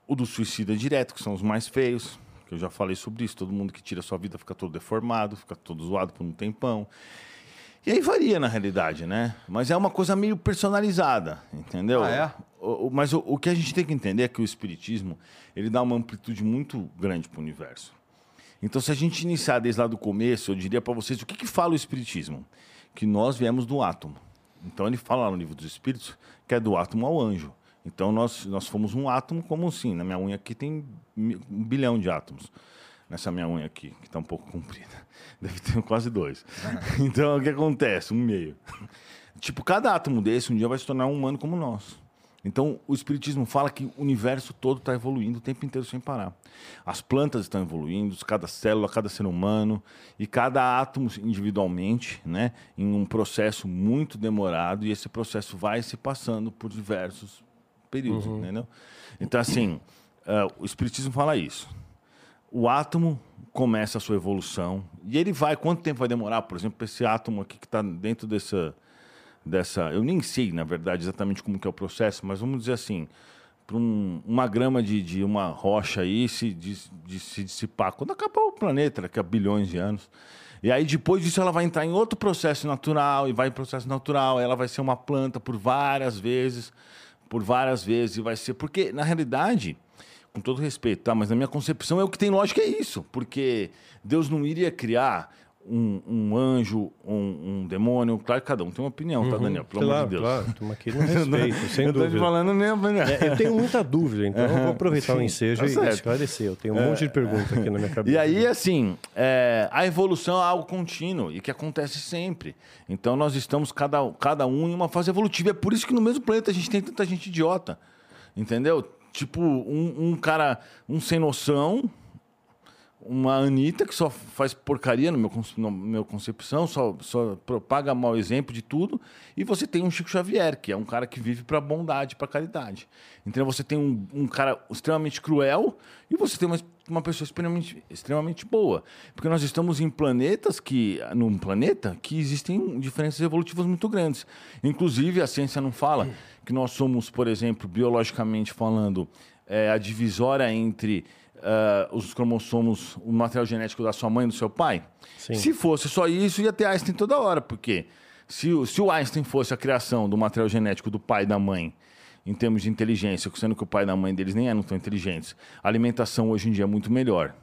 S3: o do suicida direto, que são os mais feios, que eu já falei sobre isso. Todo mundo que tira sua vida fica todo deformado, fica todo zoado por um tempão. E aí varia na realidade, né? Mas é uma coisa meio personalizada, entendeu?
S1: Ah, é?
S3: O- o- mas o, o que a gente tem que entender é que o espiritismo ele dá uma amplitude muito grande para o universo. Então, se a gente iniciar desde lá do começo, eu diria para vocês o que, que fala o espiritismo, que nós viemos do átomo. Então ele fala lá no livro dos Espíritos que é do átomo ao anjo. Então nós nós fomos um átomo como assim? Na minha unha aqui tem um bilhão de átomos. Nessa minha unha aqui, que está um pouco comprida. [laughs] Deve ter quase dois. [laughs] Então o que acontece? Um meio. [laughs] Tipo, cada átomo desse um dia vai se tornar um humano como nós. Então, o Espiritismo fala que o universo todo está evoluindo o tempo inteiro sem parar. As plantas estão evoluindo, cada célula, cada ser humano, e cada átomo individualmente, né, em um processo muito demorado, e esse processo vai se passando por diversos períodos, entendeu? Então, assim, ah, o Espiritismo fala isso. O átomo começa a sua evolução, e ele vai, quanto tempo vai demorar, por exemplo, esse átomo aqui que está dentro dessa dessa. Eu nem sei, na verdade, exatamente como que é o processo, mas vamos dizer assim, para uma grama de, de uma rocha aí se, de, de se dissipar, quando acabar o planeta, daqui a bilhões de anos. E aí, depois disso, ela vai entrar em outro processo natural, e vai em processo natural, ela vai ser uma planta por várias vezes, por várias vezes, e vai ser. Porque, na realidade, com todo respeito, tá? Mas na minha concepção é o que tem lógica é isso, porque Deus não iria criar um, um anjo, um, um demônio. Claro que cada um tem uma opinião, tá, Daniel? Pelo
S2: claro,
S3: amor de Deus.
S2: claro, estamos aqui no [laughs] respeito, sem
S3: eu
S2: dúvida.
S3: falando mesmo, né?
S2: É, eu tenho muita dúvida, então eu vou aproveitar o
S3: Sim,
S2: ensejo
S3: tá
S2: e.
S3: É.
S2: esclarecer. Eu tenho um monte de perguntas aqui na minha cabeça.
S3: E aí, assim, é, a evolução é algo contínuo e que acontece sempre. Então, nós estamos cada, cada um em uma fase evolutiva. É por isso que no mesmo planeta a gente tem tanta gente idiota. Entendeu? Tipo, um, um cara, um sem noção, uma Anitta que só faz porcaria no meu, no meu concepção, só, só propaga mau exemplo de tudo, e você tem um Chico Xavier, que é um cara que vive para bondade, para caridade. Então você tem um, um cara extremamente cruel e você tem uma, uma pessoa extremamente, extremamente boa. Porque nós estamos em planetas que, num planeta que existem diferenças evolutivas muito grandes. Inclusive, a ciência não fala que nós somos, por exemplo, biologicamente falando, é, a divisória entre ah, os cromossomos, o material genético da sua mãe e do seu pai?
S2: Sim.
S3: Se fosse só isso, ia ter Einstein toda hora, porque se, o- se o Einstein fosse a criação do material genético do pai e da mãe, em termos de inteligência, sendo que o pai e a mãe deles nem eram tão inteligentes, a alimentação hoje em dia é muito melhor.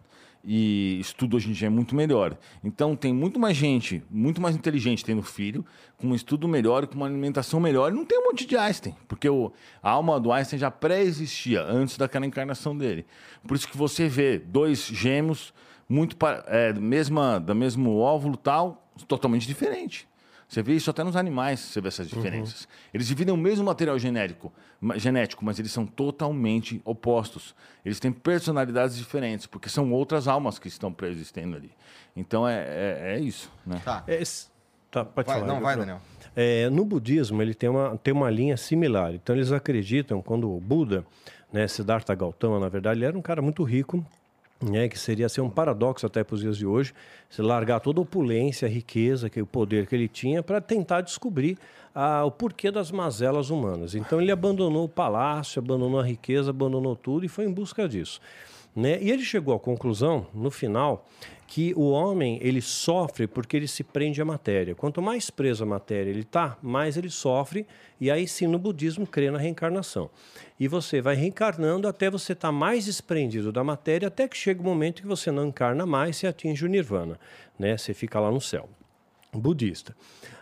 S3: E estudo hoje em dia é muito melhor. Então tem muito mais gente, muito mais inteligente tendo filho, com um estudo melhor, com uma alimentação melhor, não tem um monte de Einstein, porque o, a alma do Einstein já pré-existia antes daquela encarnação dele. Por isso que você vê dois gêmeos muito é, mesma, da mesmo óvulo tal, totalmente diferente. Você vê isso até nos animais, você vê essas diferenças. Eles dividem o mesmo material genético, ma- genético, mas eles são totalmente opostos. Eles têm personalidades diferentes, porque são outras almas que estão pré-existendo ali. Então é, é, é isso. Né?
S1: Tá.
S2: É, tá, pode
S1: Vai,
S2: falar.
S1: não, vai. Daniel.
S2: É, no budismo, ele tem uma, tem uma linha similar. Então, eles acreditam, quando o Buda, né, Siddhartha Gautama, na verdade, ele era um cara muito rico, né, que seria ser um paradoxo até para os dias de hoje, se largar toda a opulência, a riqueza, que, o poder que ele tinha, para tentar descobrir o porquê das mazelas humanas. Então, ele abandonou o palácio, abandonou a riqueza, abandonou tudo e foi em busca disso. Né? E ele chegou à conclusão, no final, que o homem ele sofre porque ele se prende à matéria. Quanto mais preso à matéria ele está, mais ele sofre. E aí sim no budismo crê na reencarnação. E você vai reencarnando até você estar tá mais desprendido da matéria, até que chega o momento que você não encarna mais e atinge o nirvana, né? Você fica lá no céu. Budista.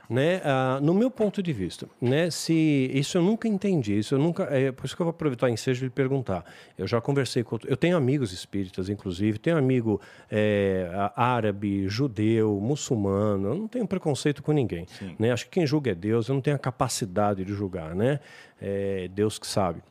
S2: Né? Ah, no meu ponto de vista, né? Se isso eu nunca entendi, isso eu nunca, é por isso que eu vou aproveitar o ensejo de perguntar. Eu já conversei com, eu tenho amigos espíritas, inclusive, tenho amigo é, árabe, judeu, muçulmano. Eu não tenho preconceito com ninguém, né? Acho que quem julga é Deus. Eu não tenho a capacidade de julgar, né? É Deus que sabe.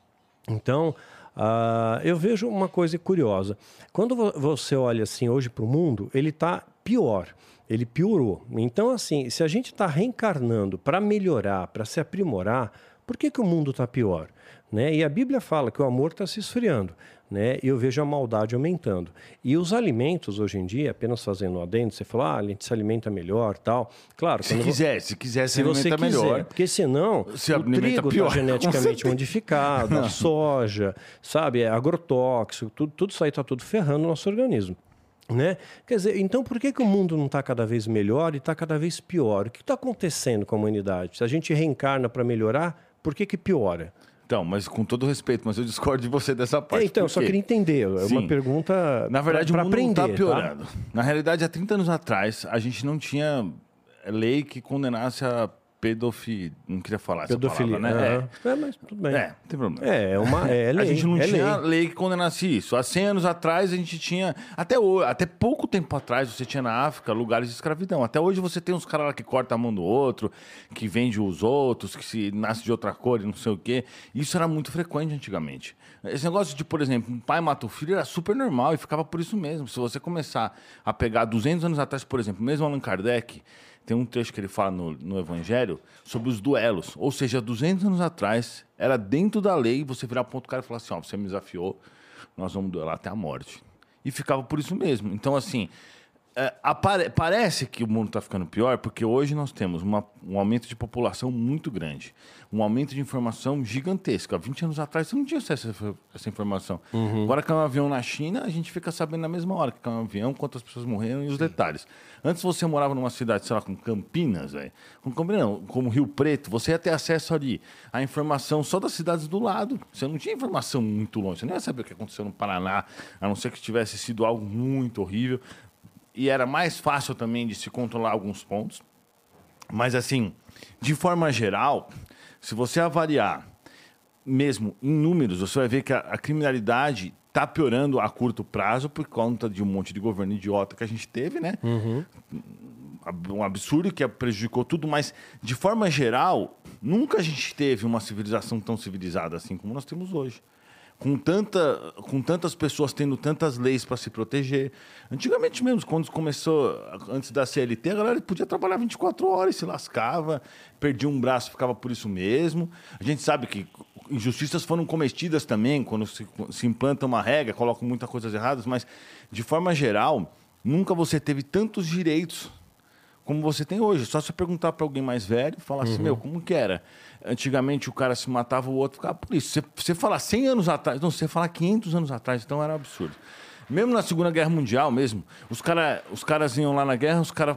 S2: Então, Uh, eu vejo uma coisa curiosa. Quando você olha assim hoje para o mundo, ele está pior ele piorou. Então, assim, se a gente está reencarnando para melhorar, para se aprimorar, por que, que o mundo está pior? Né? E a Bíblia fala que o amor está se esfriando, né? E eu vejo a maldade aumentando. E os alimentos hoje em dia, apenas fazendo um adendo, você falou, ah, a gente se alimenta melhor, tal. Claro.
S3: Se quiser, se quiser se, se você quiser, melhor.
S2: Porque senão se o trigo está [laughs] geneticamente modificado, a soja, sabe, é agrotóxico, tudo, tudo isso aí está tudo ferrando o nosso organismo. Né? Quer dizer, então por que, que o mundo não está cada vez melhor e está cada vez pior? O que está acontecendo com a humanidade? Se a gente reencarna para melhorar, por que, que piora?
S3: Então, mas com todo respeito, mas eu discordo de você dessa parte.
S2: É, então, eu só queria entender. É uma pergunta.
S3: Na verdade, pra, o mundo aprender, não está piorando. Tá? Na realidade, há 30 anos atrás, a gente não tinha lei que condenasse a pedofilia. Não queria falar Pedofilia, essa palavra, né?
S2: É. é. mas tudo bem.
S3: É, não tem problema.
S2: É, é uma é lei.
S3: A gente não
S2: é
S3: tinha lei. lei. que condenasse isso. Há 100 anos atrás, a gente tinha. Até, hoje, até pouco tempo atrás, você tinha na África lugares de escravidão. Até hoje você tem uns caras lá que cortam a mão do outro, que vende os outros, que se nasce de outra cor e não sei o quê. Isso era muito frequente antigamente. Esse negócio de, por exemplo, um pai mata o filho era super normal e ficava por isso mesmo. Se você começar a pegar 200 anos atrás, por exemplo, mesmo Allan Kardec tem um trecho que ele fala no, no Evangelho sobre os duelos. Ou seja, 200 anos atrás, era dentro da lei você virar ponto cara e falar assim: ó, você me desafiou, nós vamos duelar até a morte. E ficava por isso mesmo. Então, assim, é, apare parece que o mundo está ficando pior porque hoje nós temos uma, um aumento de população muito grande, um aumento de informação gigantesco. Há 20 anos atrás você não tinha acesso a essa informação. Uhum. Agora que é um avião na China, a gente fica sabendo na mesma hora que é um avião, quantas pessoas morreram e os Sim. detalhes. Antes você morava numa cidade, sei lá, com Campinas, véio, com Campinas, como Rio Preto, você ia ter acesso ali à informação só das cidades do lado. Você não tinha informação muito longe, você nem ia saber o que aconteceu no Paraná, a não ser que tivesse sido algo muito horrível e era mais fácil também de se controlar alguns pontos. Mas, assim, de forma geral, se você avaliar mesmo em números, você vai ver que a, a criminalidade está piorando a curto prazo por conta de um monte de governo idiota que a gente teve, né? Uhum. Um absurdo que prejudicou tudo, mas de forma geral, nunca a gente teve uma civilização tão civilizada assim como nós temos hoje com, tanta, com tantas pessoas tendo tantas leis para se proteger. Antigamente mesmo, quando começou, antes da CLT, a galera podia trabalhar 24 horas, se lascava, perdia um braço, ficava por isso mesmo. A gente sabe que injustiças foram cometidas também, quando se, se implanta uma regra, colocam muitas coisas erradas, mas, de forma geral, nunca você teve tantos direitos como você tem hoje. Só se perguntar para alguém mais velho, falar assim, uhum. meu, como que era? Antigamente o cara se matava, o outro ficava por isso. Você, você falar 100 anos atrás, não, você falar 500 anos atrás, então era um absurdo. Mesmo na Segunda Guerra Mundial mesmo, os, cara, os caras iam lá na guerra, os caras...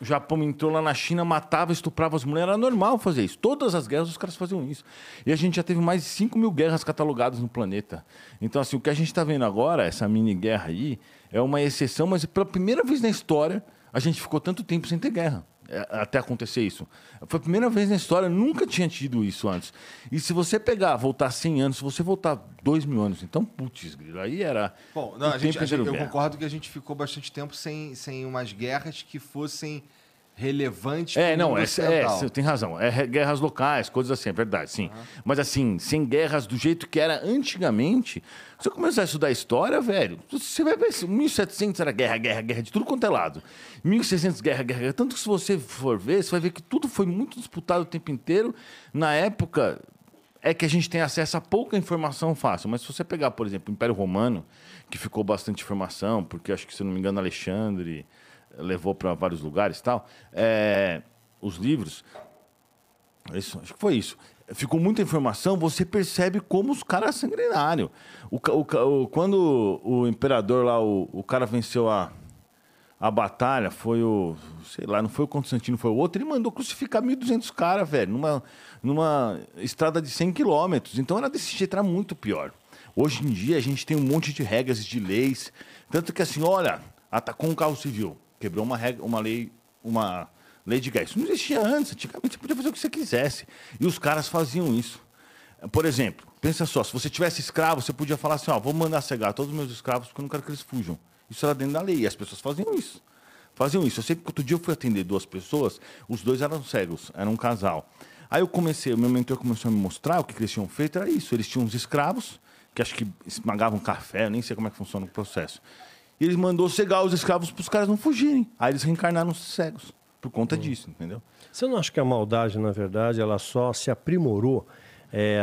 S3: O Japão entrou lá na China, matava, estuprava as mulheres. Era normal fazer isso. Todas as guerras os caras faziam isso. E a gente já teve mais de 5 mil guerras catalogadas no planeta. Então, assim, o que a gente está vendo agora, essa mini guerra aí, é uma exceção, mas pela primeira vez na história, a gente ficou tanto tempo sem ter guerra. É, até acontecer isso. Foi a primeira vez na história, nunca tinha tido isso antes. E se você pegar, voltar 100 anos, se você voltar 2 mil anos, então, putz, aí era.
S1: Bom, não, a gente, a gente, eu concordo que a gente ficou bastante tempo sem, sem umas guerras que fossem relevante.
S3: É, não, é, é, você tem razão. É guerras locais, coisas assim, é verdade, sim. Uhum. Mas assim, sem guerras do jeito que era antigamente, se você começar a estudar história, velho, você vai ver, 1700 era guerra, guerra, guerra, de tudo quanto é lado. 1600 guerra, guerra, guerra. Tanto que se você for ver, você vai ver que tudo foi muito disputado o tempo inteiro. Na época, é que a gente tem acesso a pouca informação fácil. Mas se você pegar, por exemplo, o Império Romano, que ficou bastante informação, porque acho que, se não me engano, Alexandre levou para vários lugares e tal. É, os livros, isso, acho que foi isso. Ficou muita informação, você percebe como os caras sanguinários. O, o, o, quando o imperador lá, o, o cara venceu a, a batalha foi o, sei lá, não foi o Constantino, foi o outro, ele mandou crucificar 1.200 caras, velho, numa, numa estrada de 100 quilômetros. Então era desse jeito, era muito pior. Hoje em dia a gente tem um monte de regras e de leis, tanto que assim, olha, atacou um carro civil, quebrou uma, regra, uma lei, uma lei de gás. Isso não existia antes, antigamente você podia fazer o que você quisesse. E os caras faziam isso. Por exemplo, pensa só, se você tivesse escravo, você podia falar assim, ó, vou mandar cegar todos os meus escravos porque eu não quero que eles fujam. Isso era dentro da lei, e as pessoas faziam isso. Faziam isso. Eu sei que outro dia eu fui atender duas pessoas, os dois eram cegos, eram um casal. Aí eu comecei, o meu mentor começou a me mostrar o que, eles tinham feito, era isso. Eles tinham uns escravos, que acho que esmagavam café, nem sei como é que funciona o processo. E eles mandou cegar os escravos para os caras não fugirem. Aí eles reencarnaram cegos por conta hum. disso, entendeu?
S2: Você não acha que a maldade, na verdade, ela só se aprimorou é,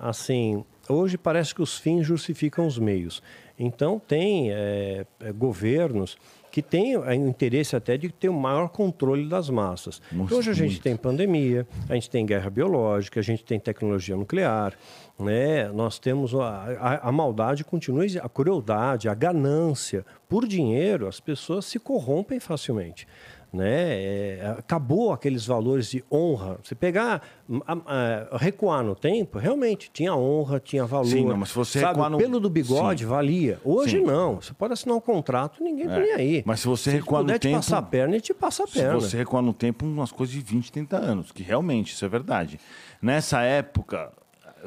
S2: assim, hoje parece que os fins justificam os meios. Então, tem é, é governos que têm o interesse até de ter o maior controle das massas. Nossa, hoje a gente muito. tem pandemia, a gente tem guerra biológica, a gente tem tecnologia nuclear, né? nós temos a, a, a maldade continua, a crueldade, a ganância. Por dinheiro, as pessoas se corrompem facilmente né? É, acabou aqueles valores de honra. Você pegar, a, a, recuar no tempo, realmente tinha honra, tinha valor. Sim, não,
S3: mas se você
S2: sabe, o pelo do bigode Sim. valia. Hoje Sim. não. Você pode assinar um contrato, ninguém tá é. nem aí.
S3: Mas se você se recuar no tempo, te
S2: passar a perna, ele te passa a perna.
S3: Se você recuar no tempo, umas coisas de 20, 30 anos, que realmente isso é verdade. Nessa época,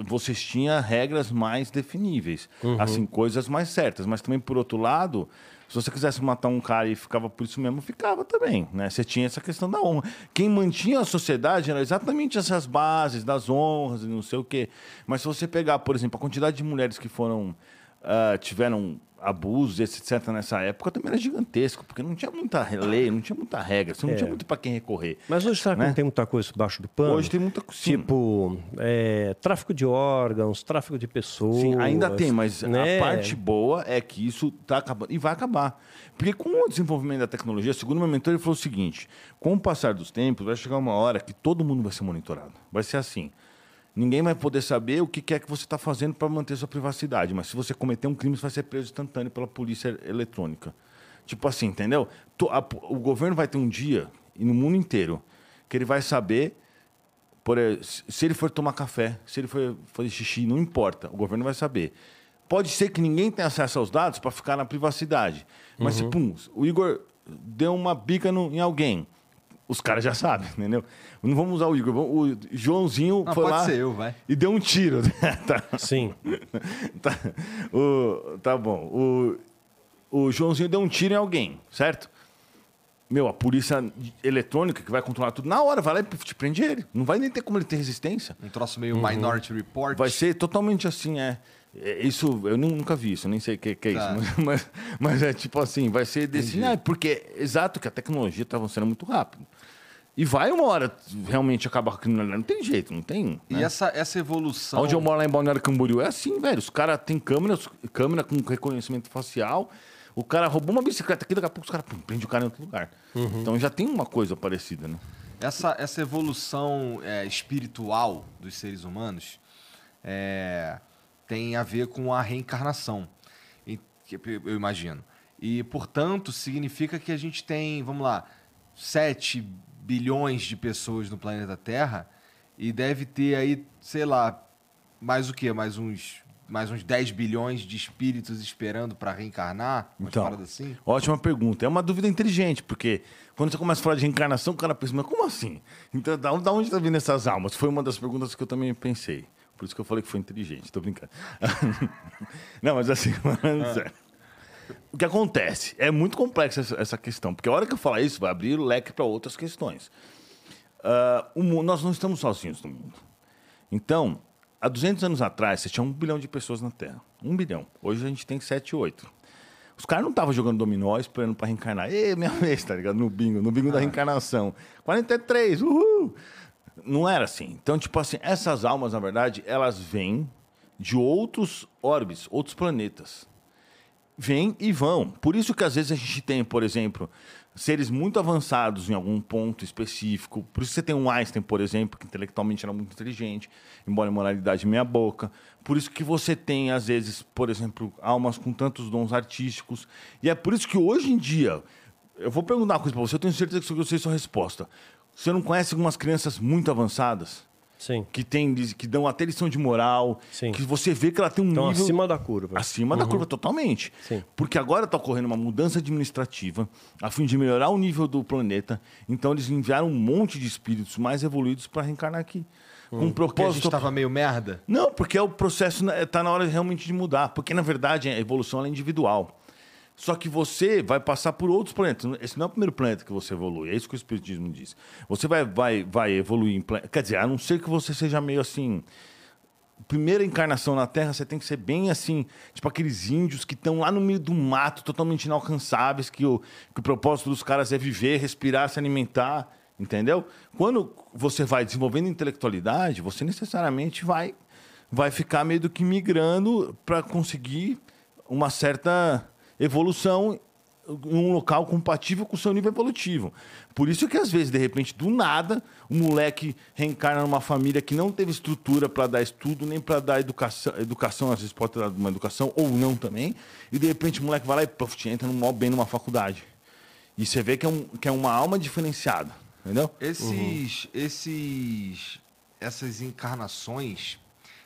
S3: vocês tinham regras mais definíveis, uhum. assim, coisas mais certas, mas também por outro lado, se você quisesse matar um cara e ficava por isso mesmo, ficava também, né? Você tinha essa questão da honra. Quem mantinha a sociedade eram exatamente essas bases das honras e não sei o quê. Mas se você pegar, por exemplo, a quantidade de mulheres que foram uh, tiveram abusos, etc., nessa época também era gigantesco, porque não tinha muita lei, não tinha muita regra, você não é. tinha muito para quem recorrer.
S2: Mas hoje né? que não tem muita coisa debaixo do pano?
S3: Hoje tem muita
S2: coisa. Tipo, é, tráfico de órgãos, tráfico de pessoas. Sim,
S3: ainda tem, mas né? a parte boa é que isso está acabando e vai acabar. Porque com o desenvolvimento da tecnologia, segundo o meu mentor, ele falou o seguinte: com o passar dos tempos, vai chegar uma hora que todo mundo vai ser monitorado. Vai ser assim. Ninguém vai poder saber o que é que você está fazendo para manter sua privacidade. Mas se você cometer um crime, você vai ser preso instantâneo pela polícia eletrônica. Tipo assim, entendeu? O governo vai ter um dia, e no mundo inteiro, que ele vai saber por, se ele for tomar café, se ele for fazer xixi, não importa, o governo vai saber. Pode ser que ninguém tenha acesso aos dados para ficar na privacidade. Mas uhum. se pum, o Igor deu uma bica no, em alguém, os caras já sabem, entendeu? Não vamos usar o Igor. O Joãozinho
S1: Não,
S3: foi
S1: pode
S3: lá
S1: ser eu, vai.
S3: e deu um tiro. [laughs]
S2: tá. Sim. [laughs]
S3: tá, o, tá bom. O, o Joãozinho deu um tiro em alguém, certo? Meu, a polícia eletrônica que vai controlar tudo, na hora vai lá e te prende ele. Não vai nem ter como ele ter resistência.
S1: Um troço meio uhum. Minority Report.
S3: Vai ser totalmente assim, é. é isso, eu nunca vi isso, nem sei o que, que, é tá. isso. Mas, mas, é tipo assim, vai ser desse. Ah, porque é exato que a tecnologia está avançando muito rápido. E vai uma hora realmente acabar com. Não tem jeito, não tem.
S1: Né? E essa, essa evolução.
S3: Onde eu moro lá em Balneário Camboriú é assim, velho. Os caras têm câmeras, câmera com reconhecimento facial. O cara roubou uma bicicleta aqui, daqui a pouco os caras prendem o cara em outro lugar. Uhum. Então já tem uma coisa parecida, né?
S1: Essa, essa evolução é, espiritual dos seres humanos é, tem a ver com a reencarnação, eu imagino. E, portanto, significa que a gente tem, vamos lá, 7 bilhões de pessoas no planeta Terra e deve ter aí, sei lá, mais o quê? Mais uns mais uns 10 bilhões de espíritos esperando para reencarnar?
S3: Então, assim? ótima pergunta. É uma dúvida inteligente, porque quando você começa a falar de reencarnação, o cara pensa, mas como assim? Então, da onde está vindo essas almas? Foi uma das perguntas que eu também pensei. Por isso que eu falei que foi inteligente, estou brincando. [laughs] Não, mas assim, [laughs] ah. O que acontece? É muito complexa essa questão, porque a hora que eu falar isso, vai abrir o leque para outras questões. Uh, mundo, nós não estamos sozinhos no mundo. Então, há 200 anos atrás, você tinha um bilhão de pessoas na Terra. Um bilhão. Hoje a gente tem 7, 8. Os caras não estavam jogando dominó esperando para reencarnar. Ei, minha [laughs] vez, tá ligado? No bingo, no bingo ah. da reencarnação. 43, uhul! Não era assim. Então, tipo assim, essas almas, na verdade, elas vêm de outros orbes, outros planetas vêm e vão. Por isso que às vezes a gente tem, por exemplo, seres muito avançados em algum ponto específico. Por isso você tem um Einstein, por exemplo, que intelectualmente era muito inteligente, embora a moralidade meia boca. Por isso que você tem, às vezes, por exemplo, almas com tantos dons artísticos. E é por isso que hoje em dia Eu vou perguntar uma coisa pra você, eu tenho certeza que eu sei sua resposta. Você não conhece algumas crianças muito avançadas?
S2: Sim.
S3: Que, tem, que dão até lição de moral,
S2: Sim.
S3: que você vê que ela tem um
S2: Então,
S3: nível...
S2: acima da curva.
S3: Acima da curva, totalmente.
S2: Sim.
S3: Porque agora está ocorrendo uma mudança administrativa a fim de melhorar o nível do planeta. Então, eles enviaram um monte de espíritos mais evoluídos para reencarnar aqui. Com um
S1: Porque a gente
S3: propósito.
S1: tava meio merda.
S3: Não, porque é o processo está na hora realmente de mudar. Porque, na verdade, a evolução ela é individual. Só que você vai passar por outros planetas. Esse não é o primeiro planeta que você evolui. É isso que o Espiritismo diz. Você vai, vai, vai evoluir em planetas. Quer dizer, a não ser que você seja meio assim. Primeira encarnação na Terra, você tem que ser bem assim, tipo aqueles índios que estão lá no meio do mato, totalmente inalcançáveis, que o, que o propósito dos caras é viver, respirar, se alimentar, entendeu? Quando você vai desenvolvendo intelectualidade, você necessariamente vai, vai ficar meio do que migrando para conseguir uma certa evolução em um local compatível com o seu nível evolutivo. Por isso que, às vezes, de repente, do nada, o moleque reencarna numa família que não teve estrutura para dar estudo, nem para dar educação, educação, às vezes pode ter dado uma educação, ou não também, e de repente o moleque vai lá e puff, entra no maior bem numa faculdade. E você vê que é, um, que é uma alma diferenciada, entendeu?
S1: Esses, esses, essas encarnações,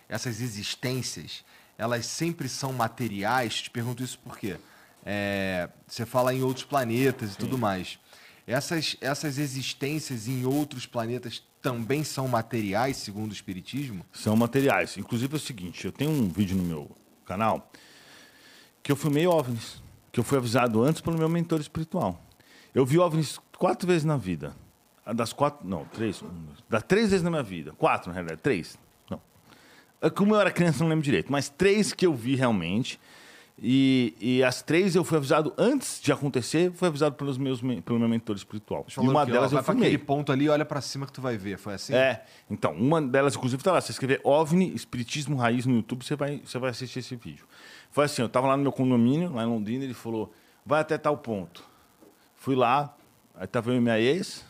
S1: essas existências, elas sempre são materiais. Te pergunto isso por quê? É, você fala em outros planetas e tudo mais. Essas, essas existências em outros planetas também são materiais, segundo o Espiritismo?
S3: São materiais. Inclusive é o seguinte, eu tenho um vídeo no meu canal que eu filmei OVNIs, que eu fui avisado antes pelo meu mentor espiritual. Eu vi OVNIs quatro vezes na vida. Das quatro, não, três. um, Das três vezes na minha vida. Quatro, na realidade, três. Não. É Como eu era criança, não lembro direito, mas três que eu vi realmente. E, e as três eu fui avisado antes de acontecer, fui avisado pelos meus, pelo meu mentor espiritual. E uma
S1: aqui, ó,
S3: delas eu filmei.
S1: aquele ponto ali, olha pra cima que tu vai ver. Foi assim?
S3: É, então, uma delas, inclusive, tá lá. Você escrever OVNI, Espiritismo Raiz no YouTube, você vai, você vai assistir esse vídeo. Foi assim, eu tava lá no meu condomínio, lá em Londrina, ele falou, vai até tal ponto. Fui lá, aí tava eu e minha ex,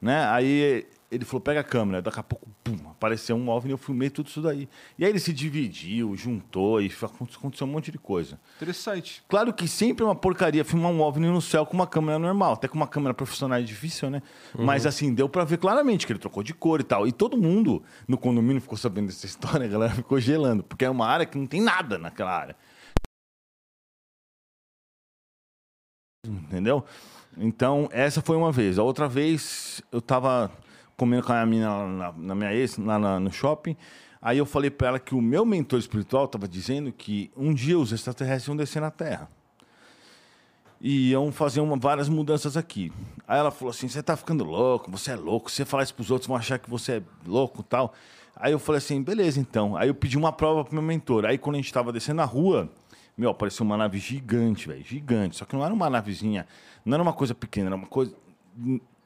S3: né? Aí ele falou, pega a câmera. Daqui a pouco, pum, apareceu um OVNI, eu filmei tudo isso daí. E aí ele se dividiu, juntou, e aconteceu um monte de coisa.
S1: Interessante.
S3: Claro que sempre é uma porcaria filmar um OVNI no céu com uma câmera normal. Até com uma câmera profissional é difícil, né? Mas assim, deu pra ver claramente que ele trocou de cor e tal. E todo mundo no condomínio ficou sabendo dessa [laughs] história, a galera ficou gelando. Porque é uma área que não tem nada naquela área. Entendeu? Então, essa foi uma vez. A outra vez, eu tava comendo com a minha na, na minha ex, lá na- no shopping. Aí eu falei pra ela que o meu mentor espiritual tava dizendo que um dia os extraterrestres iam descer na Terra. E iam fazer uma- várias mudanças aqui. Aí ela falou assim: você tá ficando louco, você é louco. Se você falar isso pros outros, vão achar que você é louco tal. Aí eu falei assim: beleza, então. Aí eu pedi uma prova pro meu mentor. Aí quando a gente tava descendo na rua, meu, apareceu uma nave gigante, velho, gigante. Só que não era uma navezinha, não era uma coisa pequena, era uma coisa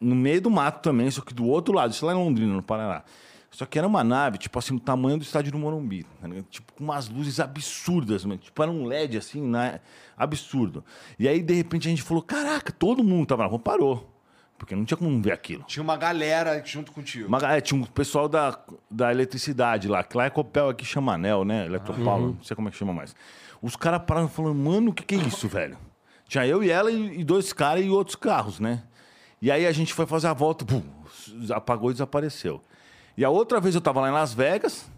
S3: no meio do mato também, só que do outro lado, isso lá em Londrina, no Paraná. Só que era uma nave, tipo assim, do tamanho do estádio do Morumbi. ligado? Tipo, com umas luzes absurdas, mano. Tipo, era um LED, assim, né? Absurdo. E aí, de repente, a gente falou: caraca, todo mundo tava na rua, parou. Porque não tinha como ver aquilo.
S1: Tinha uma galera junto contigo.
S3: Mas, é, tinha um pessoal da, da eletricidade lá, que lá é Copel, aqui chama Anel, né? Eletropaulo, não sei como é que chama mais. Os caras pararam falando, mano, o que, que é isso, velho? Tinha eu e ela e, e dois caras e outros carros, né? E aí a gente foi fazer a volta, pum, apagou e desapareceu. E a outra vez eu tava lá em Las Vegas,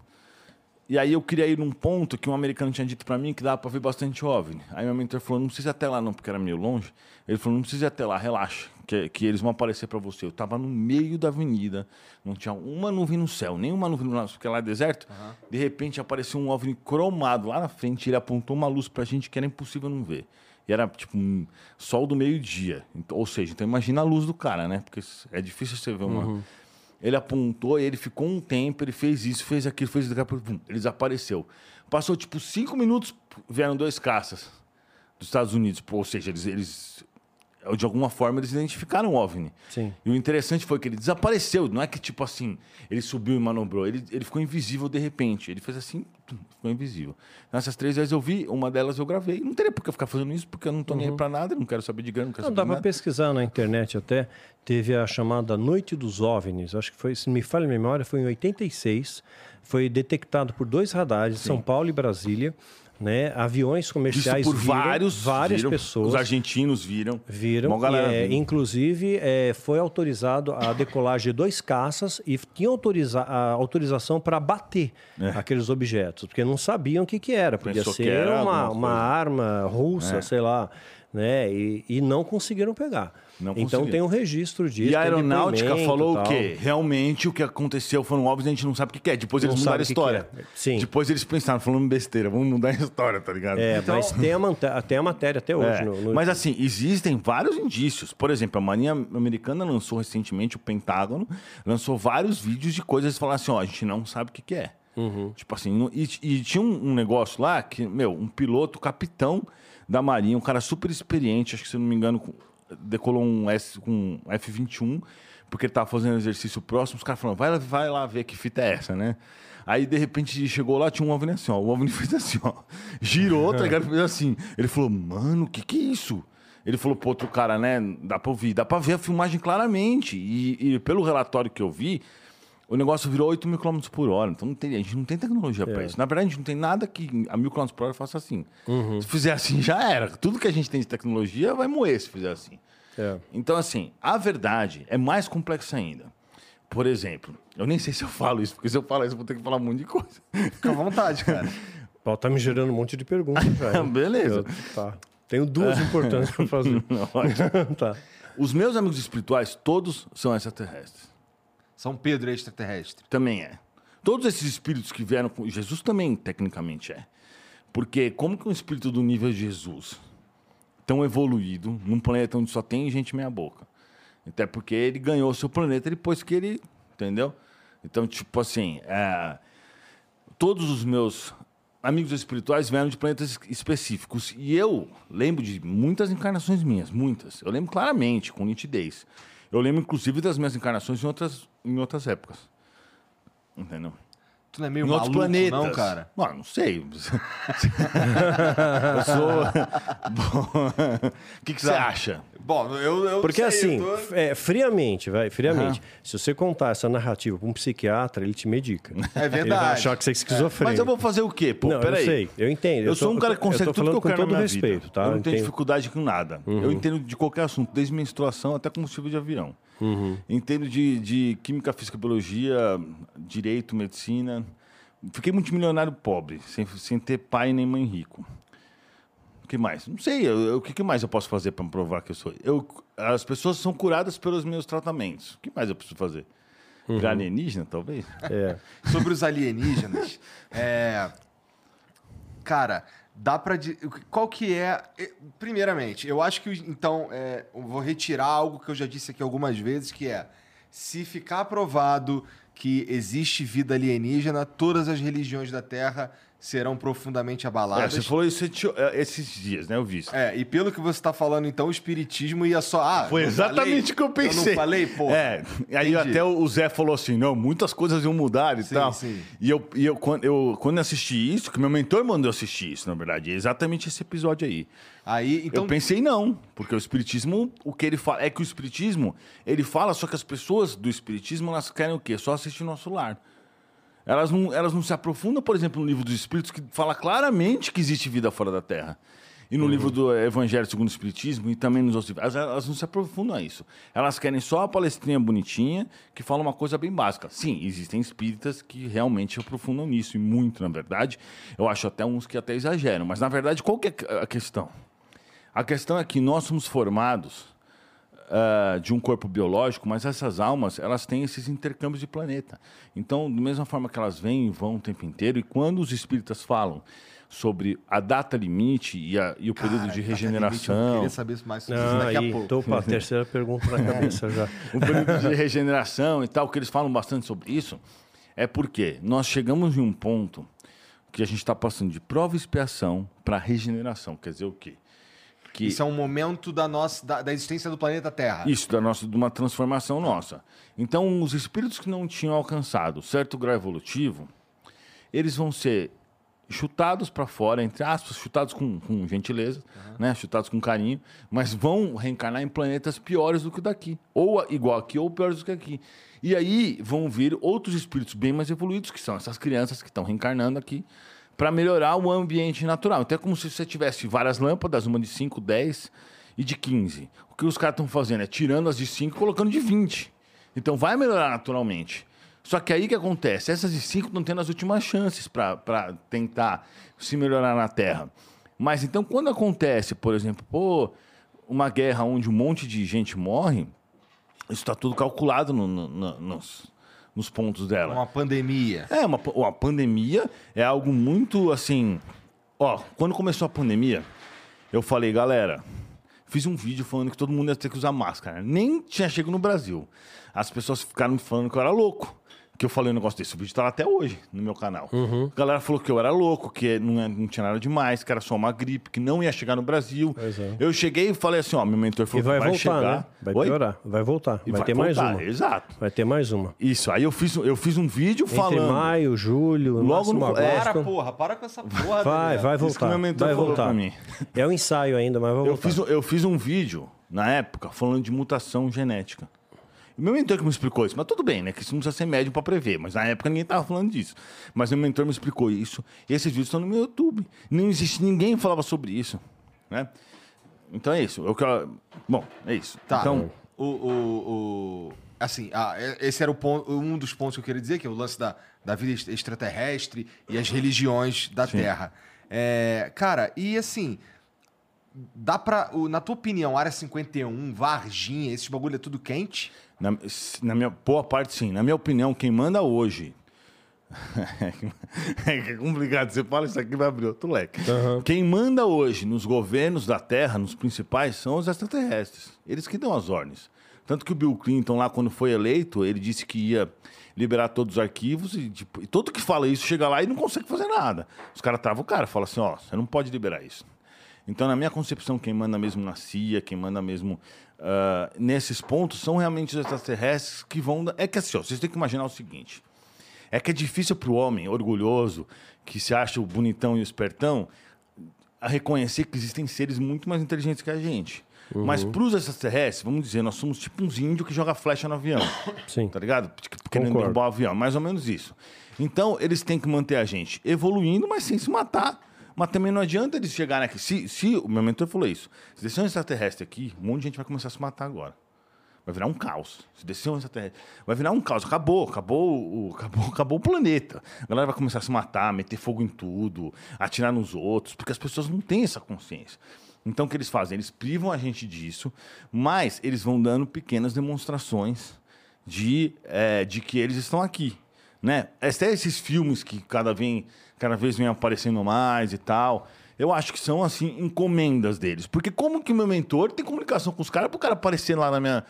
S3: e aí eu queria ir num ponto que um americano tinha dito pra mim que dava pra ver bastante OVNI. Aí meu mentor falou, não precisa ir até lá não, porque era meio longe. Ele falou, não precisa ir até lá, relaxa, que, que eles vão aparecer pra você. Eu tava no meio da avenida, não tinha uma nuvem no céu, nenhuma nuvem no céu, porque lá é deserto. De repente apareceu um OVNI cromado lá na frente, ele apontou uma luz pra gente que era impossível não ver. E era tipo um sol do meio-dia. Então, ou seja, então imagina a luz do cara, né? Porque é difícil você ver uma... Ele apontou e ele ficou um tempo, ele fez isso, fez aquilo, fez daqui a pouco, pum, ele desapareceu. Passou tipo cinco minutos, vieram dois caças dos Estados Unidos. Ou seja, eles, eles de alguma forma eles identificaram o OVNI.
S2: Sim.
S3: E o interessante foi que ele desapareceu. Não é que tipo assim, ele subiu e manobrou. Ele, ele ficou invisível de repente. Ele fez assim, ficou invisível. Nessas três vezes eu vi, uma delas eu gravei. Não teria por que ficar fazendo isso, porque eu não tô nem aí pra nada, não quero saber de grana, não quero
S2: Não,
S3: saber
S2: dá para pesquisar na internet até. Teve a chamada Noite dos OVNIs. Acho que foi, se me falha a memória, foi em 86. Foi detectado por dois radares, São Paulo e Brasília, né? Aviões comerciais
S3: Visto por
S2: viram,
S3: vários,
S2: várias
S3: viram,
S2: pessoas
S3: Os argentinos viram.
S2: viram.
S3: Galera
S2: e, é,
S3: viu.
S2: inclusive, é, foi autorizado a decolagem de dois caças e tinha autoriza a autorização para bater aqueles objetos, porque não sabiam o que, que era. Podia
S3: É. Pensou
S2: ser uma, uma arma russa, sei lá. Né? E, e não conseguiram pegar.
S3: Não
S2: então tem um registro disso.
S3: E a aeronáutica falou
S2: e
S3: o quê? Realmente o que aconteceu foram óbvios, a gente não sabe o que é. Depois
S2: Não
S3: eles mudaram a
S2: o que
S3: história.
S2: que é. Sim.
S3: Depois eles pensaram, falando besteira, vamos mudar a história, tá ligado?
S2: É, mas tem a, tem a matéria até hoje.
S3: É,
S2: no- no-
S3: Mas assim, existem vários indícios. Por exemplo, a Marinha Americana lançou recentemente, o Pentágono, lançou vários vídeos de coisas e falaram assim, ó, a gente não sabe o que, que é.
S2: Uhum.
S3: Tipo assim, e, e tinha um, um negócio lá que, meu, um piloto, capitão da Marinha, um cara super experiente, acho que se não me engano, decolou um, S, com um F-21, porque ele tava fazendo exercício próximo, os caras falaram, vai, lá- vai lá ver que fita é essa, né? Aí, de repente, chegou lá, tinha um OVNI assim, ó. O OVNI [laughs] fez assim, ó. Girou, tá ligado? Fez assim. Ele falou, mano, o que que é isso? Ele falou pro outro cara, né? Dá pra ouvir, dá pra ver a filmagem claramente. E, e pelo relatório que eu vi, o negócio virou 8 mil km por hora. Então não tem, a gente não tem tecnologia pra isso. Na verdade, a gente não tem nada que a mil km por hora faça assim. Se fizer assim, já era. Tudo que a gente tem de tecnologia vai moer se fizer assim.
S2: É.
S3: Então, assim, a verdade é mais complexa ainda. Por exemplo, eu nem sei se eu falo isso, porque se eu falar isso, eu vou ter que falar um monte de coisa.
S1: Fica à vontade, cara. [laughs]
S2: Paulo tá me gerando um monte de perguntas [laughs] hein?
S3: Beleza.
S2: Eu- tá. Tenho duas importantes para [laughs] fazer. tá.
S3: Os meus amigos espirituais, todos são extraterrestres.
S1: São Pedro é extraterrestre.
S3: Também é. Todos esses espíritos que vieram com Jesus também, tecnicamente, é. Porque como que um espírito do nível de Jesus, tão evoluído, num planeta onde só tem gente meia boca? Até porque ele ganhou seu planeta depois que ele... Entendeu? Então, tipo assim, é, todos os meus amigos espirituais vieram de planetas específicos. E eu lembro de muitas encarnações minhas, muitas. Eu lembro claramente, com nitidez. Eu lembro, inclusive, das minhas encarnações em outras, em outras épocas. Entendeu?
S1: Tu não é meio
S3: em outros
S1: maluco,
S3: planetas.
S1: não, cara?
S3: Não, não sei. [laughs] eu sou. Bom, O [laughs] que, que você acha?
S1: Bom, eu, eu
S2: Porque
S1: sei,
S2: assim,
S1: eu tô-
S2: é, friamente, vai, friamente, se você contar essa narrativa para um psiquiatra, ele te medica. [laughs]
S1: É verdade.
S2: Ele vai achar que você é esquizofrênico.
S3: Mas eu vou fazer o quê? Pô,
S2: Não, eu
S3: peraí.
S2: sei, eu entendo.
S3: Eu, sou
S2: tô-
S3: um cara
S2: eu
S3: que consegue
S2: eu
S3: tudo que eu
S2: falando com
S3: quero
S2: todo
S3: na minha
S2: respeito,
S3: vida.
S2: tá?
S3: Eu não
S2: Eu
S3: tenho
S2: entendo.
S3: dificuldade com nada. Eu entendo de qualquer assunto, desde menstruação até combustível de avião. Entendo de, de química, física, biologia, direito, medicina. Fiquei multimilionário pobre, sem, sem ter pai nem mãe rico. O que mais? Não sei. eu- eu- o que, que mais eu posso fazer para provar que eu sou? Eu, as pessoas são curadas pelos meus tratamentos. O que mais eu preciso fazer? Virar alienígena, talvez?
S2: É.
S1: sobre os alienígenas, [laughs] é... Cara, dá di- Qual que é... Primeiramente, eu acho que, então, é, vou retirar algo que eu já disse aqui algumas vezes, que é, se ficar provado que existe vida alienígena, todas as religiões da Terra serão profundamente
S3: É,
S1: abaladas.
S3: você falou isso é, esses dias, né? Eu vi isso.
S1: É, e pelo que você tá falando, então, o espiritismo ia só... Ah,
S3: Foi exatamente o que eu pensei.
S1: Eu não falei, pô?
S3: É, aí
S1: Entendi.
S3: até o Zé falou assim, não, muitas coisas iam mudar e
S1: Sim,
S3: tal.
S1: sim.
S3: E eu, e eu, quando, eu, quando eu assisti isso, que meu mentor mandou assistir isso, na verdade, é exatamente esse episódio aí.
S1: Aí, então...
S3: eu pensei não, porque o espiritismo, o que ele fala, é que o espiritismo, ele fala, só que as pessoas do espiritismo, elas querem o quê? Só assistir nosso lar. Elas não, elas não se aprofundam, por exemplo, no livro dos Espíritos, que fala claramente que existe vida fora da Terra. E no livro do Evangelho segundo o Espiritismo e também nos outros. Elas, elas não se aprofundam a isso. Elas querem só a palestrinha bonitinha que fala uma coisa bem básica. Sim, existem espíritas que realmente se aprofundam nisso, e muito, na verdade. Eu acho até uns que até exageram. Mas, na verdade, qual que é a questão? A questão é que nós somos formados ah, de um corpo biológico, mas essas almas elas têm esses intercâmbios de planeta. Então, da mesma forma que elas vêm e vão o tempo inteiro, e quando os espíritas falam sobre a data limite e, a- e o período
S1: Cara,
S3: de
S1: data limite, Eu
S3: regeneração,
S1: queria saber mais sobre isso daqui a
S2: aí,
S1: pouco.
S2: tô com a terceira pergunta na [laughs] cabeça já.
S3: o período de regeneração e tal, que eles falam bastante sobre isso, é porque nós chegamos em um ponto que a gente está passando de prova e expiação para regeneração. Quer dizer o quê? Que
S1: Isso é um momento da nossa da, da existência do planeta Terra.
S3: Isso, da nossa, de uma transformação nossa. Então, os espíritos que não tinham alcançado certo grau evolutivo, eles vão ser chutados para fora, entre aspas, chutados com, com gentileza, né? chutados com carinho, mas vão reencarnar em planetas piores do que daqui. Ou igual aqui, ou piores do que aqui. E aí vão vir outros espíritos bem mais evoluídos, que são essas crianças que estão reencarnando aqui, para melhorar o ambiente natural. Então é como se você tivesse várias lâmpadas, uma de 5, 10 e de 15. O que os caras estão fazendo é tirando as de 5 e colocando de 20. Então vai melhorar naturalmente. Só que aí que acontece? Essas de 5 estão tendo as últimas chances para tentar se melhorar na Terra. Mas então quando acontece, por exemplo, pô, uma guerra onde um monte de gente morre, isso está tudo calculado no, no, no, nos, nos pontos dela.
S1: Uma pandemia.
S3: É, uma, uma pandemia é algo muito assim. Ó, quando começou a pandemia, eu falei, galera, fiz um vídeo falando que todo mundo ia ter que usar máscara. Nem tinha chegado no Brasil. As pessoas ficaram falando que eu era louco que eu falei um negócio desse. O vídeo tá lá até hoje no meu canal.
S2: Uhum.
S3: A galera falou que eu era louco, que não, é, não tinha nada demais, que era só uma gripe, que não ia chegar no Brasil.
S2: É.
S3: Eu cheguei e falei assim, ó, meu mentor falou
S2: E vai,
S3: que vai
S2: voltar,
S3: chegar.
S2: né? Vai
S3: Oi?
S2: piorar. Vai voltar.
S3: E
S2: vai, ter mais
S3: voltar,
S2: uma.
S3: Exato.
S2: Vai ter mais uma.
S3: Isso, aí eu fiz, eu fiz um vídeo
S2: Entre
S3: falando.
S2: maio, julho,
S3: Logo no-
S2: agosto.
S1: Para, porra, para com essa porra.
S2: Vai, vai
S3: Isso que
S2: voltar.
S3: meu mentor
S2: Vai
S3: falou
S2: voltar.
S3: pra mim.
S2: É um ensaio ainda, mas vai voltar.
S3: Eu fiz, eu fiz um vídeo, na época, falando de mutação genética. Meu mentor que me explicou isso, mas tudo bem, né? Que isso não precisa ser médium para prever, mas na época ninguém tava falando disso. Mas meu mentor me explicou isso, e esses vídeos estão no meu YouTube. Não existe ninguém que falava sobre isso, né? Então é isso. Eu quero... Bom, é isso.
S1: Tá.
S3: Então,
S1: o, o, o- Assim, ah, é- esse era ponto, um dos pontos que eu queria dizer, que é o lance da, da vida est- extraterrestre e as religiões da Terra. É, cara, e assim. Dá pra. Na tua opinião, Área 51, Varginha, esse bagulho é tudo quente?
S3: Na, na minha boa parte, sim. Na minha opinião, quem manda hoje. [laughs] é complicado. Você fala isso aqui vai abrir outro leque. Quem manda hoje nos governos da Terra, nos principais, são os extraterrestres. Eles que dão as ordens. Tanto que o Bill Clinton, lá quando foi eleito, ele disse que ia liberar todos os arquivos e, tipo, e todo que fala isso chega lá e não consegue fazer nada. Os caras travam o cara, falam assim: ó, você não pode liberar isso. Então, na minha concepção, quem manda mesmo na CIA, quem manda mesmo ah, nesses pontos, são realmente os extraterrestres que vão. É que assim, ó, vocês têm que imaginar o seguinte: é que é difícil para o homem orgulhoso, que se acha o bonitão e o espertão, a reconhecer que existem seres muito mais inteligentes que a gente. Mas para os extraterrestres, vamos dizer, nós somos tipo uns índios que jogam flecha no avião. [coughs]
S2: Sim.
S3: Tá ligado? Querendo
S2: Concordo.
S3: derrubar o avião, mais ou menos isso. Então, eles têm que manter a gente evoluindo, mas sem se matar. Mas também não adianta eles chegarem aqui. Se, se o meu mentor falou isso, se descer um extraterrestre aqui, um monte de gente vai começar a se matar agora. Vai virar um caos. Se descer um extraterrestre, vai virar um caos. Acabou, acabou o, acabou, acabou o planeta. A galera vai começar a se matar, meter fogo em tudo, atirar nos outros, porque as pessoas não têm essa consciência. Então, o que eles fazem? Eles privam a gente disso, mas eles vão dando pequenas demonstrações de, eh, de que eles estão aqui. Né? Até esses filmes que cada, vem, cada vez vem aparecendo mais e tal, eu acho que são, assim, encomendas deles. Porque como que meu mentor tem comunicação com os caras para o cara aparecer lá na minha,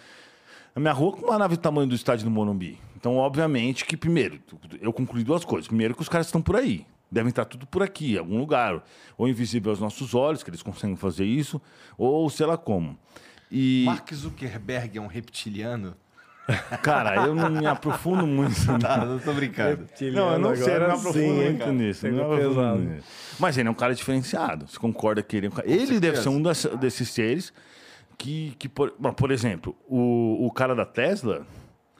S3: na minha rua com uma nave do tamanho do estádio do Morumbi? Então, obviamente que, primeiro, eu concluí duas coisas. Primeiro, que os caras estão por aí. Devem estar tudo por aqui, em algum lugar. Ou invisível aos nossos olhos, que eles conseguem fazer isso, ou sei lá como. E,
S1: Mark Zuckerberg é um reptiliano?
S3: Cara, eu não me aprofundo muito. [laughs]
S1: Tá, não tô brincando.
S3: Não, eu não sei, eu não me aprofundo
S2: sim,
S3: muito
S2: cara.
S3: nisso. Não me aprofundo nisso. Mas ele é um cara diferenciado. Você concorda que ele é um cara... Ele deve ser um das- desses seres que, que por, bom, por exemplo, o, o cara da Tesla,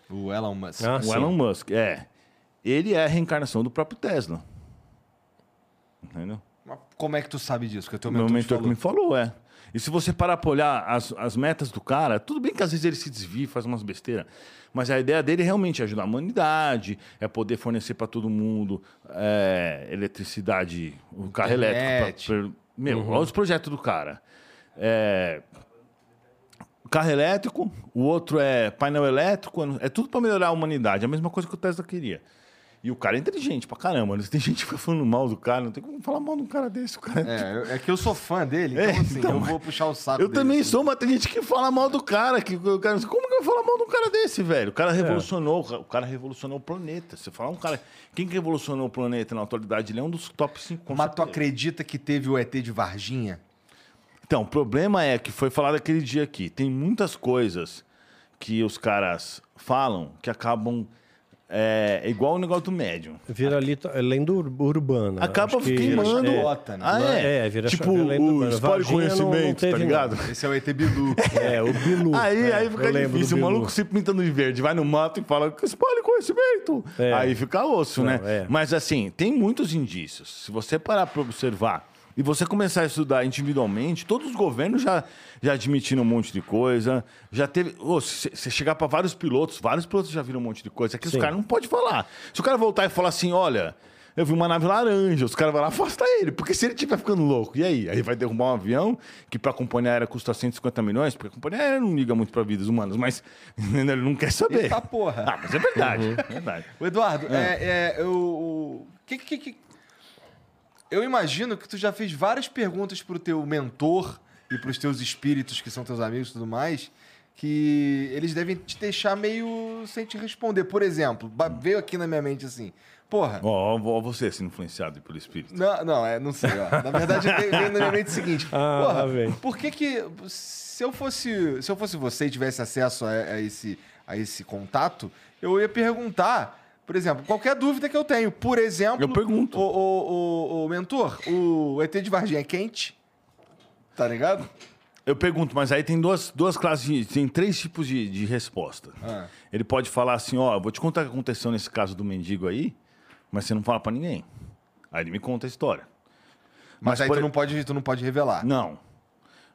S1: O Elon Musk.
S2: Ah,
S3: o
S2: sim.
S3: Elon Musk, é. Ele é a reencarnação do próprio Tesla. Entendeu?
S1: Mas Como é que tu sabe disso? Que o teu
S3: Meu
S1: mentor, te
S3: mentor que me falou, é. E se você parar pra olhar as, as metas do cara, tudo bem que às vezes ele se desvia, faz umas besteiras, mas a ideia dele realmente é ajudar a humanidade, é poder fornecer para todo mundo é, eletricidade, o carro elétrico. pra- pra- meu, olha os projetos do cara. É, carro elétrico, o outro é painel elétrico, é tudo para melhorar a humanidade, é a mesma coisa que o Tesla queria. E o cara é inteligente pra caramba. né? [laughs] Tem gente que fica falando mal do cara, não tem como falar mal de um cara desse. O cara é
S1: É, eu- é que eu sou fã dele, então
S3: É,
S1: assim,
S3: então,
S1: eu vou puxar o saco
S3: eu
S1: dele,
S3: também
S1: assim.
S3: sou, mas tem gente que fala mal do cara. Que, o cara como que eu vou falar mal de um cara desse, velho? O
S1: É.
S3: cara revolucionou, o cara revolucionou o planeta. Você fala um cara. Quem que revolucionou o planeta na atualidade? Ele é um dos top 5.
S1: Mas tu acredita que teve o ET de Varginha?
S3: Então, o problema é que foi falado aquele dia aqui. Tem muitas coisas que os caras falam que acabam é, igual o negócio do médium.
S2: Vira ali, é lenda ur- urbana.
S3: Acaba
S2: que-
S3: queimando.
S1: vira
S2: É,
S1: né?
S3: Ah, é?
S2: É, vira
S3: tipo,
S2: lenda
S3: o espólio
S2: Varginha não- não
S3: conhecimento, tá ligado?
S1: Esse é o ET Bilu. [laughs]
S2: É, o Bilu.
S3: Aí,
S2: é,
S3: aí fica difícil. O maluco se pintando de verde, vai no mato e fala que espalhe conhecimento.
S2: É.
S3: Aí fica osso, né?
S2: Não, é.
S3: Mas assim, tem muitos indícios. Se você parar para observar e você começar a estudar individualmente, todos os governos já, já admitiram um monte de coisa. Já teve. você chegar para vários pilotos, vários pilotos já viram um monte de coisa. Aqui os
S2: Sim.
S3: caras não podem falar. Se o cara voltar e falar assim, olha. Eu vi uma nave laranja, os caras vão lá afastar ele, porque se ele estiver ficando louco, e aí? Aí vai derrubar um avião que para a companhia aérea custa 150 milhões, porque a companhia aérea não liga muito para vidas humanas, mas [laughs] ele não quer saber.
S1: Eita porra.
S3: Ah, mas é verdade, é verdade.
S1: O Eduardo, é, é, eu, o que, que, que- eu imagino que tu já fez várias perguntas pro teu mentor e pros teus espíritos, que são teus amigos e tudo mais, que eles devem te deixar meio sem te responder. Por exemplo, veio aqui na minha mente assim, porra...
S3: Ó, ó, você sendo influenciado pelo espírito.
S1: Não, não, é, não sei. Ó. Na verdade, veio, na minha mente o seguinte. [laughs]
S2: Ah,
S1: porra,
S2: vem.
S1: por que que... Se eu fosse, se eu fosse você e tivesse acesso a, a esse, a esse contato, eu ia perguntar... Por exemplo, qualquer dúvida que eu tenho. Por exemplo...
S3: Eu pergunto.
S1: O, o, o, o mentor, o ET de Varginha é quente? Tá ligado?
S3: Eu pergunto, mas aí tem duas, duas classes, de- tem três tipos de, de resposta.
S1: Ah.
S3: Ele pode falar assim, ó, vou te contar o que aconteceu nesse caso do mendigo aí, mas você não fala pra ninguém. Aí ele me conta a história.
S1: Mas, aí
S3: por-
S1: tu, não pode, tu não pode revelar.
S3: Não.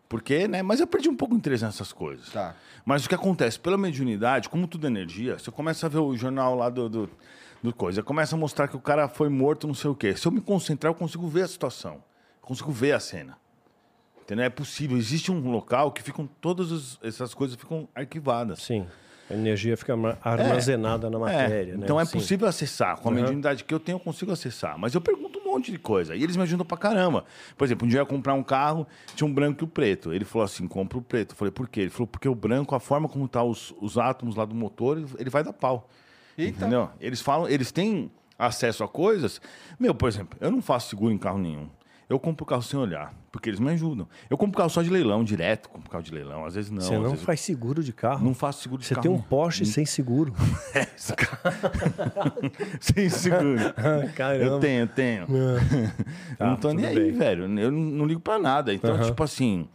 S3: Porque, né? Mas eu perdi um pouco o interesse nessas coisas.
S1: Tá.
S3: Mas o que acontece? Pela mediunidade, como tudo é energia, você começa a ver o jornal lá do, do, do coisa, começa a mostrar que o cara foi morto, não sei o quê. Se eu me concentrar, eu consigo ver a situação. Eu consigo ver a cena. Entendeu? É possível. Existe um local que ficam todas essas coisas ficam arquivadas.
S2: Sim. A energia fica ma- armazenada na
S3: É,
S2: matéria. né?
S3: Então é
S2: Sim.
S3: possível acessar. Com a mediunidade que eu tenho, eu consigo acessar. Mas eu pergunto monte de coisa. E eles me ajudam pra caramba. Por exemplo, um dia eu ia comprar um carro, tinha um branco e o preto. Ele falou assim: compra o preto. Eu falei, por quê? Ele falou, porque o branco, a forma como tá os, os átomos lá do motor, ele vai dar pau.
S1: Eita.
S3: Entendeu? Eles falam, eles têm acesso a coisas. Meu, por exemplo, eu não faço seguro em carro nenhum. Eu compro o carro sem olhar, porque eles me ajudam. Eu compro carro só de leilão, direto, compro carro de leilão. Às vezes não.
S2: Você não
S3: vezes eu
S2: faz seguro de carro?
S3: não faço seguro de
S2: Você
S3: carro.
S2: tem um
S3: não.
S2: Porsche sem seguro. [laughs] [laughs]
S3: sem seguro. [laughs]
S2: Caramba.
S3: Eu tenho, eu tenho.
S2: Tá,
S3: não tô nem
S2: tudo
S3: aí,
S2: bem.
S3: velho. Eu não, não ligo pra nada. Então, tipo assim.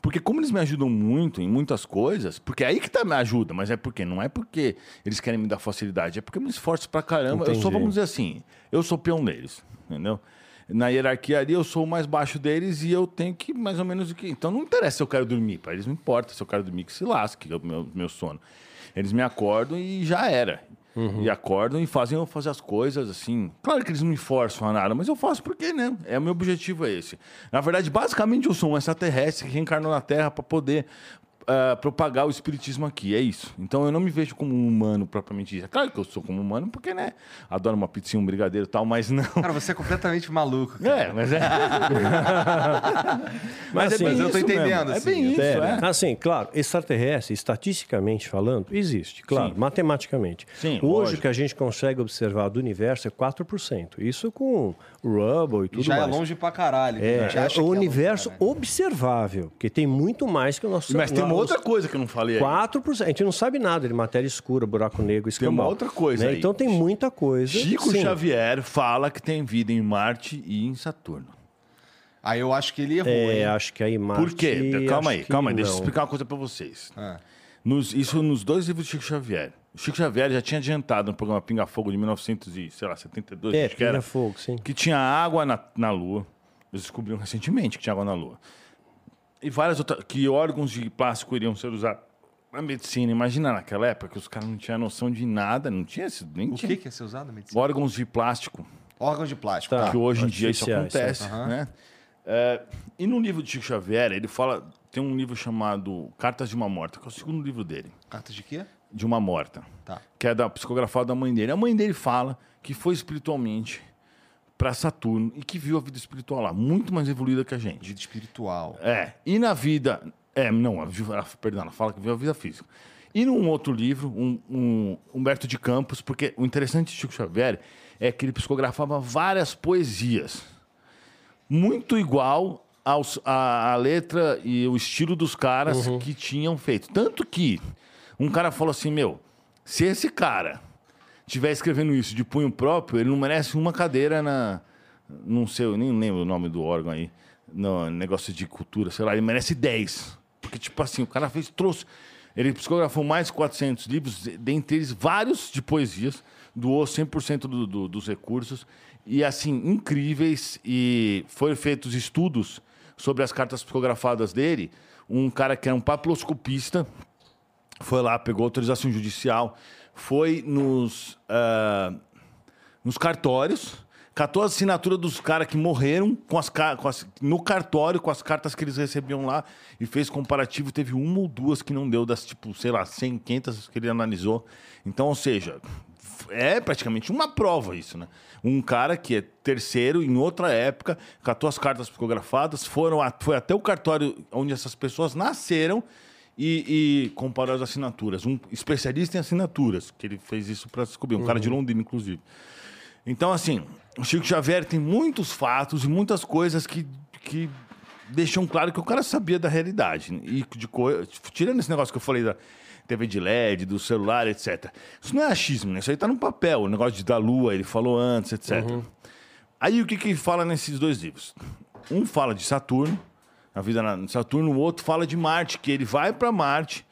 S3: Porque como eles me ajudam muito em muitas coisas, porque é aí que tá me ajuda, mas é porque não é porque eles querem me dar facilidade, é porque eu me esforço pra caramba. Eu sou,
S2: Entendi.
S3: vamos dizer assim, eu sou peão deles, entendeu? Na hierarquia ali, eu sou o mais baixo deles e eu tenho que mais ou menos o que. Então não interessa se eu quero dormir, para eles não importa se eu quero dormir, que se lasque, que é o meu, meu sono. Eles me acordam e já era. E acordam e fazem eu fazer as coisas assim. Claro que eles não me forçam a nada, mas eu faço porque, né? É o meu objetivo é esse. Na verdade, basicamente eu sou um extraterrestre que reencarnou na Terra para poder ah, propagar o espiritismo aqui. É isso. Então eu não me vejo como um humano propriamente dito. É claro que eu sou como humano porque, né? Adoro uma pizzinha, um brigadeiro e tal, mas não.
S1: Cara, você é completamente maluco. cara.
S3: É, mas é. [laughs]
S2: Mas,
S3: é
S2: assim,
S3: bem
S1: mas eu tô
S3: isso
S1: entendendo,
S3: mesmo. É
S1: assim,
S3: bem isso,
S2: É,
S3: é.
S2: Assim, claro, extraterrestre, estatisticamente falando, existe, claro,
S3: Sim.
S2: matematicamente.
S3: Sim,
S2: Hoje
S3: lógico.
S2: o que a gente consegue observar do universo é 4%. Isso com Rubble e
S1: E
S2: tudo
S1: já
S2: mais.
S1: é longe pra caralho.
S2: É, é o universo
S1: caralho.
S2: observável, porque tem muito mais que o nosso...
S3: Mas tem uma outra coisa que eu não falei aí.
S2: 4%. A gente não sabe nada de matéria escura, buraco negro, escambau.
S3: uma outra coisa
S2: né?
S3: aí.
S2: Então tem muita coisa.
S3: Chico
S2: sim.
S3: Xavier fala que tem vida em Marte e em Saturno.
S1: Aí eu acho que ele errou,
S2: É,
S1: hein?
S2: acho que aí Marte...
S3: Por quê? Calma aí, calma aí, deixa eu explicar uma coisa pra vocês.
S1: Ah.
S3: Nos- isso nos dois livros de Chico Xavier. O Chico Xavier já tinha adiantado no programa Pinga Fogo de 1972,
S2: É,
S3: acho que era,
S2: Pinga Fogo, sim.
S3: que tinha água na, na Lua. Eles descobriram recentemente que tinha água na Lua. E várias outras. que órgãos de plástico iriam ser usados na medicina. Imagina naquela época que os caras não tinham noção de nada, não tinha esse. Nem
S1: O
S3: tinha.
S1: que que é ser usado na medicina?
S3: Órgãos de plástico.
S1: Órgãos de plástico.
S2: Tá.
S1: Tá.
S3: que hoje em dia isso
S2: artificiais,
S3: acontece, né? É, e no livro de Chico Xavier, ele fala... Tem um livro chamado Cartas de uma Morta, que é o segundo livro dele.
S1: Cartas de quê?
S3: De uma Morta.
S1: Tá.
S3: Que é da psicografada da mãe dele. A mãe dele fala que foi espiritualmente para Saturno e que viu a vida espiritual lá, muito mais evoluída que a gente.
S1: Vida espiritual.
S3: É, e na vida. É, não, ela- perdão, ela fala que viu a vida física. E num outro livro, um, um Humberto de Campos, porque o interessante de Chico Xavier é que ele psicografava várias poesias, muito igual aos, a, a letra e o estilo dos caras que tinham feito. Tanto que um cara falou assim: meu, se esse cara estiver escrevendo isso de punho próprio, ele não merece uma cadeira na. Não sei, eu nem lembro o nome do órgão aí. No negócio de cultura, sei lá, ele merece 10. Porque, tipo assim, o cara fez, trouxe. Ele psicografou mais de 400 livros, dentre eles vários de poesias, doou 100% do, do, dos recursos, e assim, incríveis, e foram feitos estudos sobre as cartas psicografadas dele. Um cara que era um papiloscopista foi lá, pegou autorização judicial, foi nos, uh, nos cartórios, catou a assinatura dos caras que morreram com as, com as, no cartório com as cartas que eles recebiam lá e fez comparativo. Teve uma ou duas que não deu, das tipo, sei lá, 100, 500 que ele analisou. Então, ou seja, é praticamente uma prova isso, né? Um cara que é terceiro em outra época, catou as cartas psicografadas, foram a, foi até o cartório onde essas pessoas nasceram e, e comparou as assinaturas. Um especialista em assinaturas, que ele fez isso para descobrir, um uhum. cara de uhum. Londrina, inclusive. Então, assim, o Chico Xavier tem muitos fatos e muitas coisas que, que deixam claro que o cara sabia da realidade. E de. Tirando esse negócio que eu falei da TV de LED, do celular, etc. Isso não é achismo, né? Isso aí tá no papel. O negócio de da lua, ele falou antes, etc. Uhum. Aí o que que fala nesses dois livros? Um fala de Saturno, a vida na Saturno, o outro fala de Marte, que ele vai para Marte,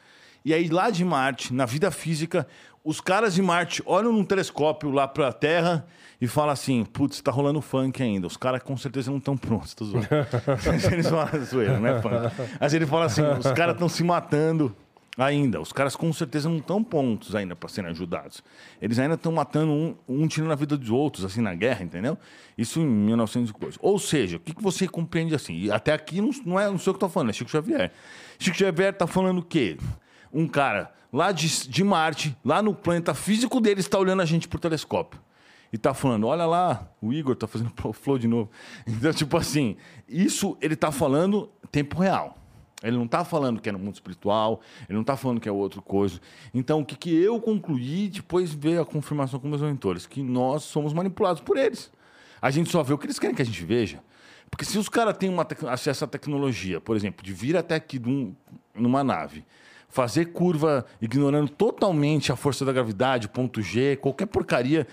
S3: e aí lá de Marte, na vida física, os caras de Marte olham num telescópio lá para a Terra e falam assim: putz, tá rolando funk ainda. Os caras com certeza não estão prontos, tô zoando. [laughs] Eles falam zoeira, né, funk? Mas ele fala assim: os caras estão se matando ainda. Os caras com certeza não estão prontos ainda para serem ajudados. Eles ainda estão matando um, um tirando a vida dos outros, assim, na guerra, entendeu? Isso em 1900 e coisa. Ou seja, o que, que você compreende assim? E até aqui não, não é não sei o que tô falando, é Chico Xavier. Chico Xavier tá falando o quê? Um cara lá de, de Marte, lá no planeta físico dele, está olhando a gente por telescópio. E tá falando, olha lá, o Igor tá fazendo [laughs] flow de novo. Então, tipo assim, isso ele tá falando tempo real. Ele não está falando que é no mundo espiritual, ele não está falando que é outra coisa. Então, o que, que eu concluí, depois veio a confirmação com meus mentores, que nós somos manipulados por eles. A gente só vê o que eles querem que a gente veja. Porque se os caras têm uma acesso à tecnologia, por exemplo, de vir até aqui num, numa nave, fazer curva ignorando totalmente a força da gravidade, ponto G, qualquer porcaria,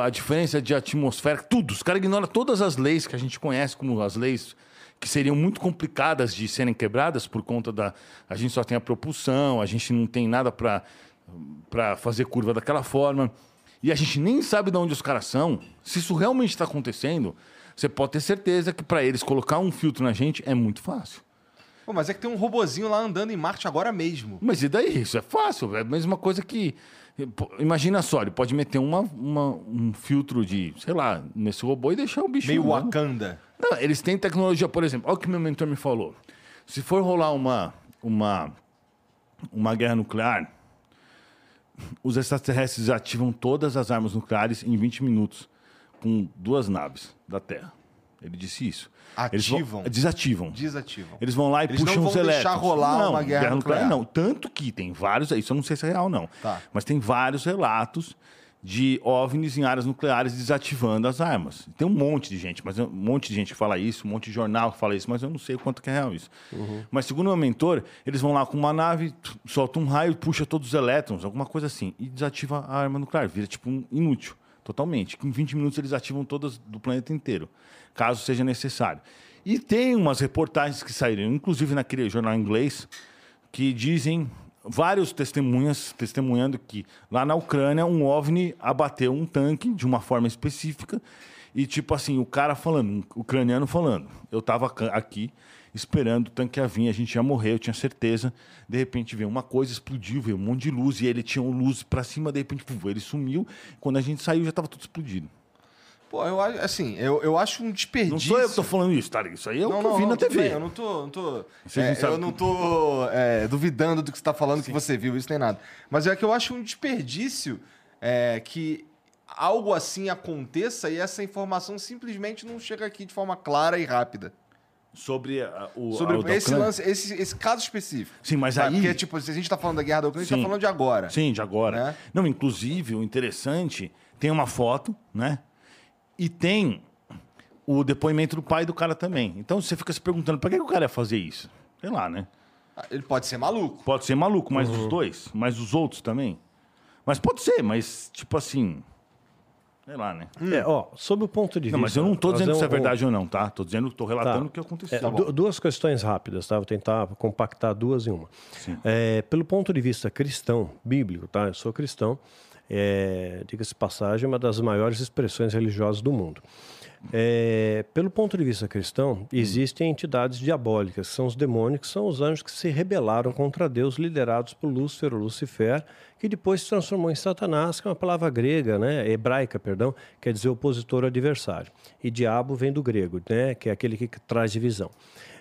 S3: a diferença de atmosfera, tudo. Os caras ignoram todas as leis que a gente conhece como as leis que seriam muito complicadas de serem quebradas por conta da. A gente só tem a propulsão, a gente não tem nada para fazer curva daquela forma. E a gente nem sabe de onde os caras são. Se isso realmente está acontecendo, você pode ter certeza que para eles colocar um filtro na gente é muito fácil.
S1: Pô, mas é que tem um robozinho lá andando em Marte agora mesmo.
S3: Mas e daí? Isso é fácil. É a mesma coisa que. Imagina só, ele pode meter uma, uma, um filtro de, sei lá, nesse robô e deixar o bicho.
S1: Meio Wakanda.
S3: Não, eles têm tecnologia, por exemplo, olha o que meu mentor me falou. Se for rolar uma, uma, uma guerra nuclear, os extraterrestres ativam todas as armas nucleares em 20 minutos com duas naves da Terra. Ele disse isso.
S1: Ativam?
S3: Vão, desativam.
S1: Desativam.
S3: Eles vão lá e
S1: Eles
S3: puxam
S1: não
S3: vão
S1: os elétrons.
S3: deixar
S1: rolar não, uma guerra, guerra nuclear. nuclear.
S3: Não, tanto que tem vários, isso eu não sei se é real não,
S1: tá.
S3: mas tem vários relatos de OVNIs em áreas nucleares desativando as armas. Tem um monte de gente, mas um monte de gente que fala isso, um monte de jornal que fala isso, mas eu não sei quanto que é real isso. Uhum. Mas segundo o meu mentor, eles vão lá com uma nave, soltam um raio, puxa todos os elétrons, alguma coisa assim, e desativa a arma nuclear, vira tipo um inútil, totalmente. em 20 minutos eles ativam todas do planeta inteiro, caso seja necessário. E tem umas reportagens que saíram, inclusive naquele jornal inglês, que dizem vários testemunhas testemunhando que lá na Ucrânia um OVNI abateu um tanque de uma forma específica e tipo assim, o cara falando, um ucraniano falando, eu estava aqui esperando o tanque a vir, a gente ia morrer, eu tinha certeza. De repente veio uma coisa, explodiu, veio um monte de luz e ele tinha luz para cima, de repente ele sumiu. Quando a gente saiu já estava tudo explodido.
S1: Pô, eu acho, assim, eu, eu acho um desperdício.
S3: Não sou eu que tô falando isso, tá? Isso aí é o que eu vi na TV.
S1: Bem, eu não tô. Não tô é, eu não tô é, duvidando do que você tá falando, Sim. que você viu, isso nem nada. Mas é que eu acho um desperdício é, que algo assim aconteça e essa informação simplesmente não chega aqui de forma clara e rápida.
S3: Sobre a, o
S1: Sobre a, esse lance, esse, esse caso específico.
S3: Sim, mas aí.
S1: Porque, tipo, se a gente tá falando da guerra da Ucrânia, a gente tá falando de agora.
S3: Sim, de agora. Né? Não, inclusive, o interessante, tem uma foto, né? E tem o depoimento do pai do cara também. Então você fica se perguntando, para que, que o cara ia fazer isso? Sei lá, né?
S1: Ele pode ser maluco.
S3: Pode ser maluco, mas uhum. os dois, mas os outros também. Mas pode ser, mas tipo assim. Sei lá, né?
S2: É, ó, sob o ponto de
S3: Não,
S2: vista.
S3: mas eu não tô dizendo se é
S2: um-
S3: verdade ou não, tá? Tô dizendo, tô relatando
S2: Tá.
S3: o que aconteceu.
S2: É, du- duas questões rápidas, tá? Vou tentar compactar duas em uma. É, pelo ponto de vista cristão, bíblico, tá? Eu sou cristão. É, Diga-se passagem, uma das maiores expressões religiosas do mundo. É, pelo ponto de vista cristão, existem entidades diabólicas, são os demônios, que são os anjos que se rebelaram contra Deus, liderados por Lúcifer ou Lucifer, que depois se transformou em Satanás, que é uma palavra grega, né, hebraica, perdão, quer dizer opositor adversário. E diabo vem do grego, né, que é aquele que traz divisão.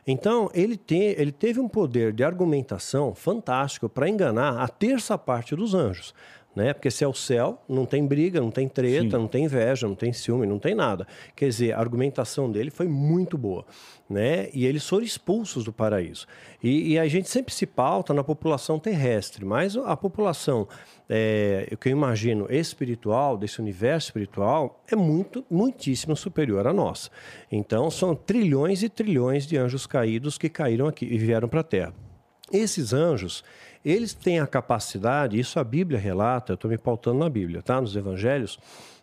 S2: Então, ele, tem, ele teve um poder de argumentação fantástico para enganar a terça parte dos anjos. Né? Porque se é o céu, não tem briga, não tem treta, não tem inveja, não tem ciúme, não tem nada. Quer dizer, a argumentação dele foi muito boa. Né? E eles foram expulsos do paraíso. E, e a gente sempre se pauta na população terrestre, mas a população, é, o que eu imagino, espiritual, desse universo espiritual, é muito, muitíssimo superior à nossa. Então, são trilhões e trilhões de anjos caídos que caíram aqui e vieram para a Terra. Esses anjos, eles têm a capacidade, isso a Bíblia relata, eu estou me pautando na Bíblia, tá? Nos evangelhos,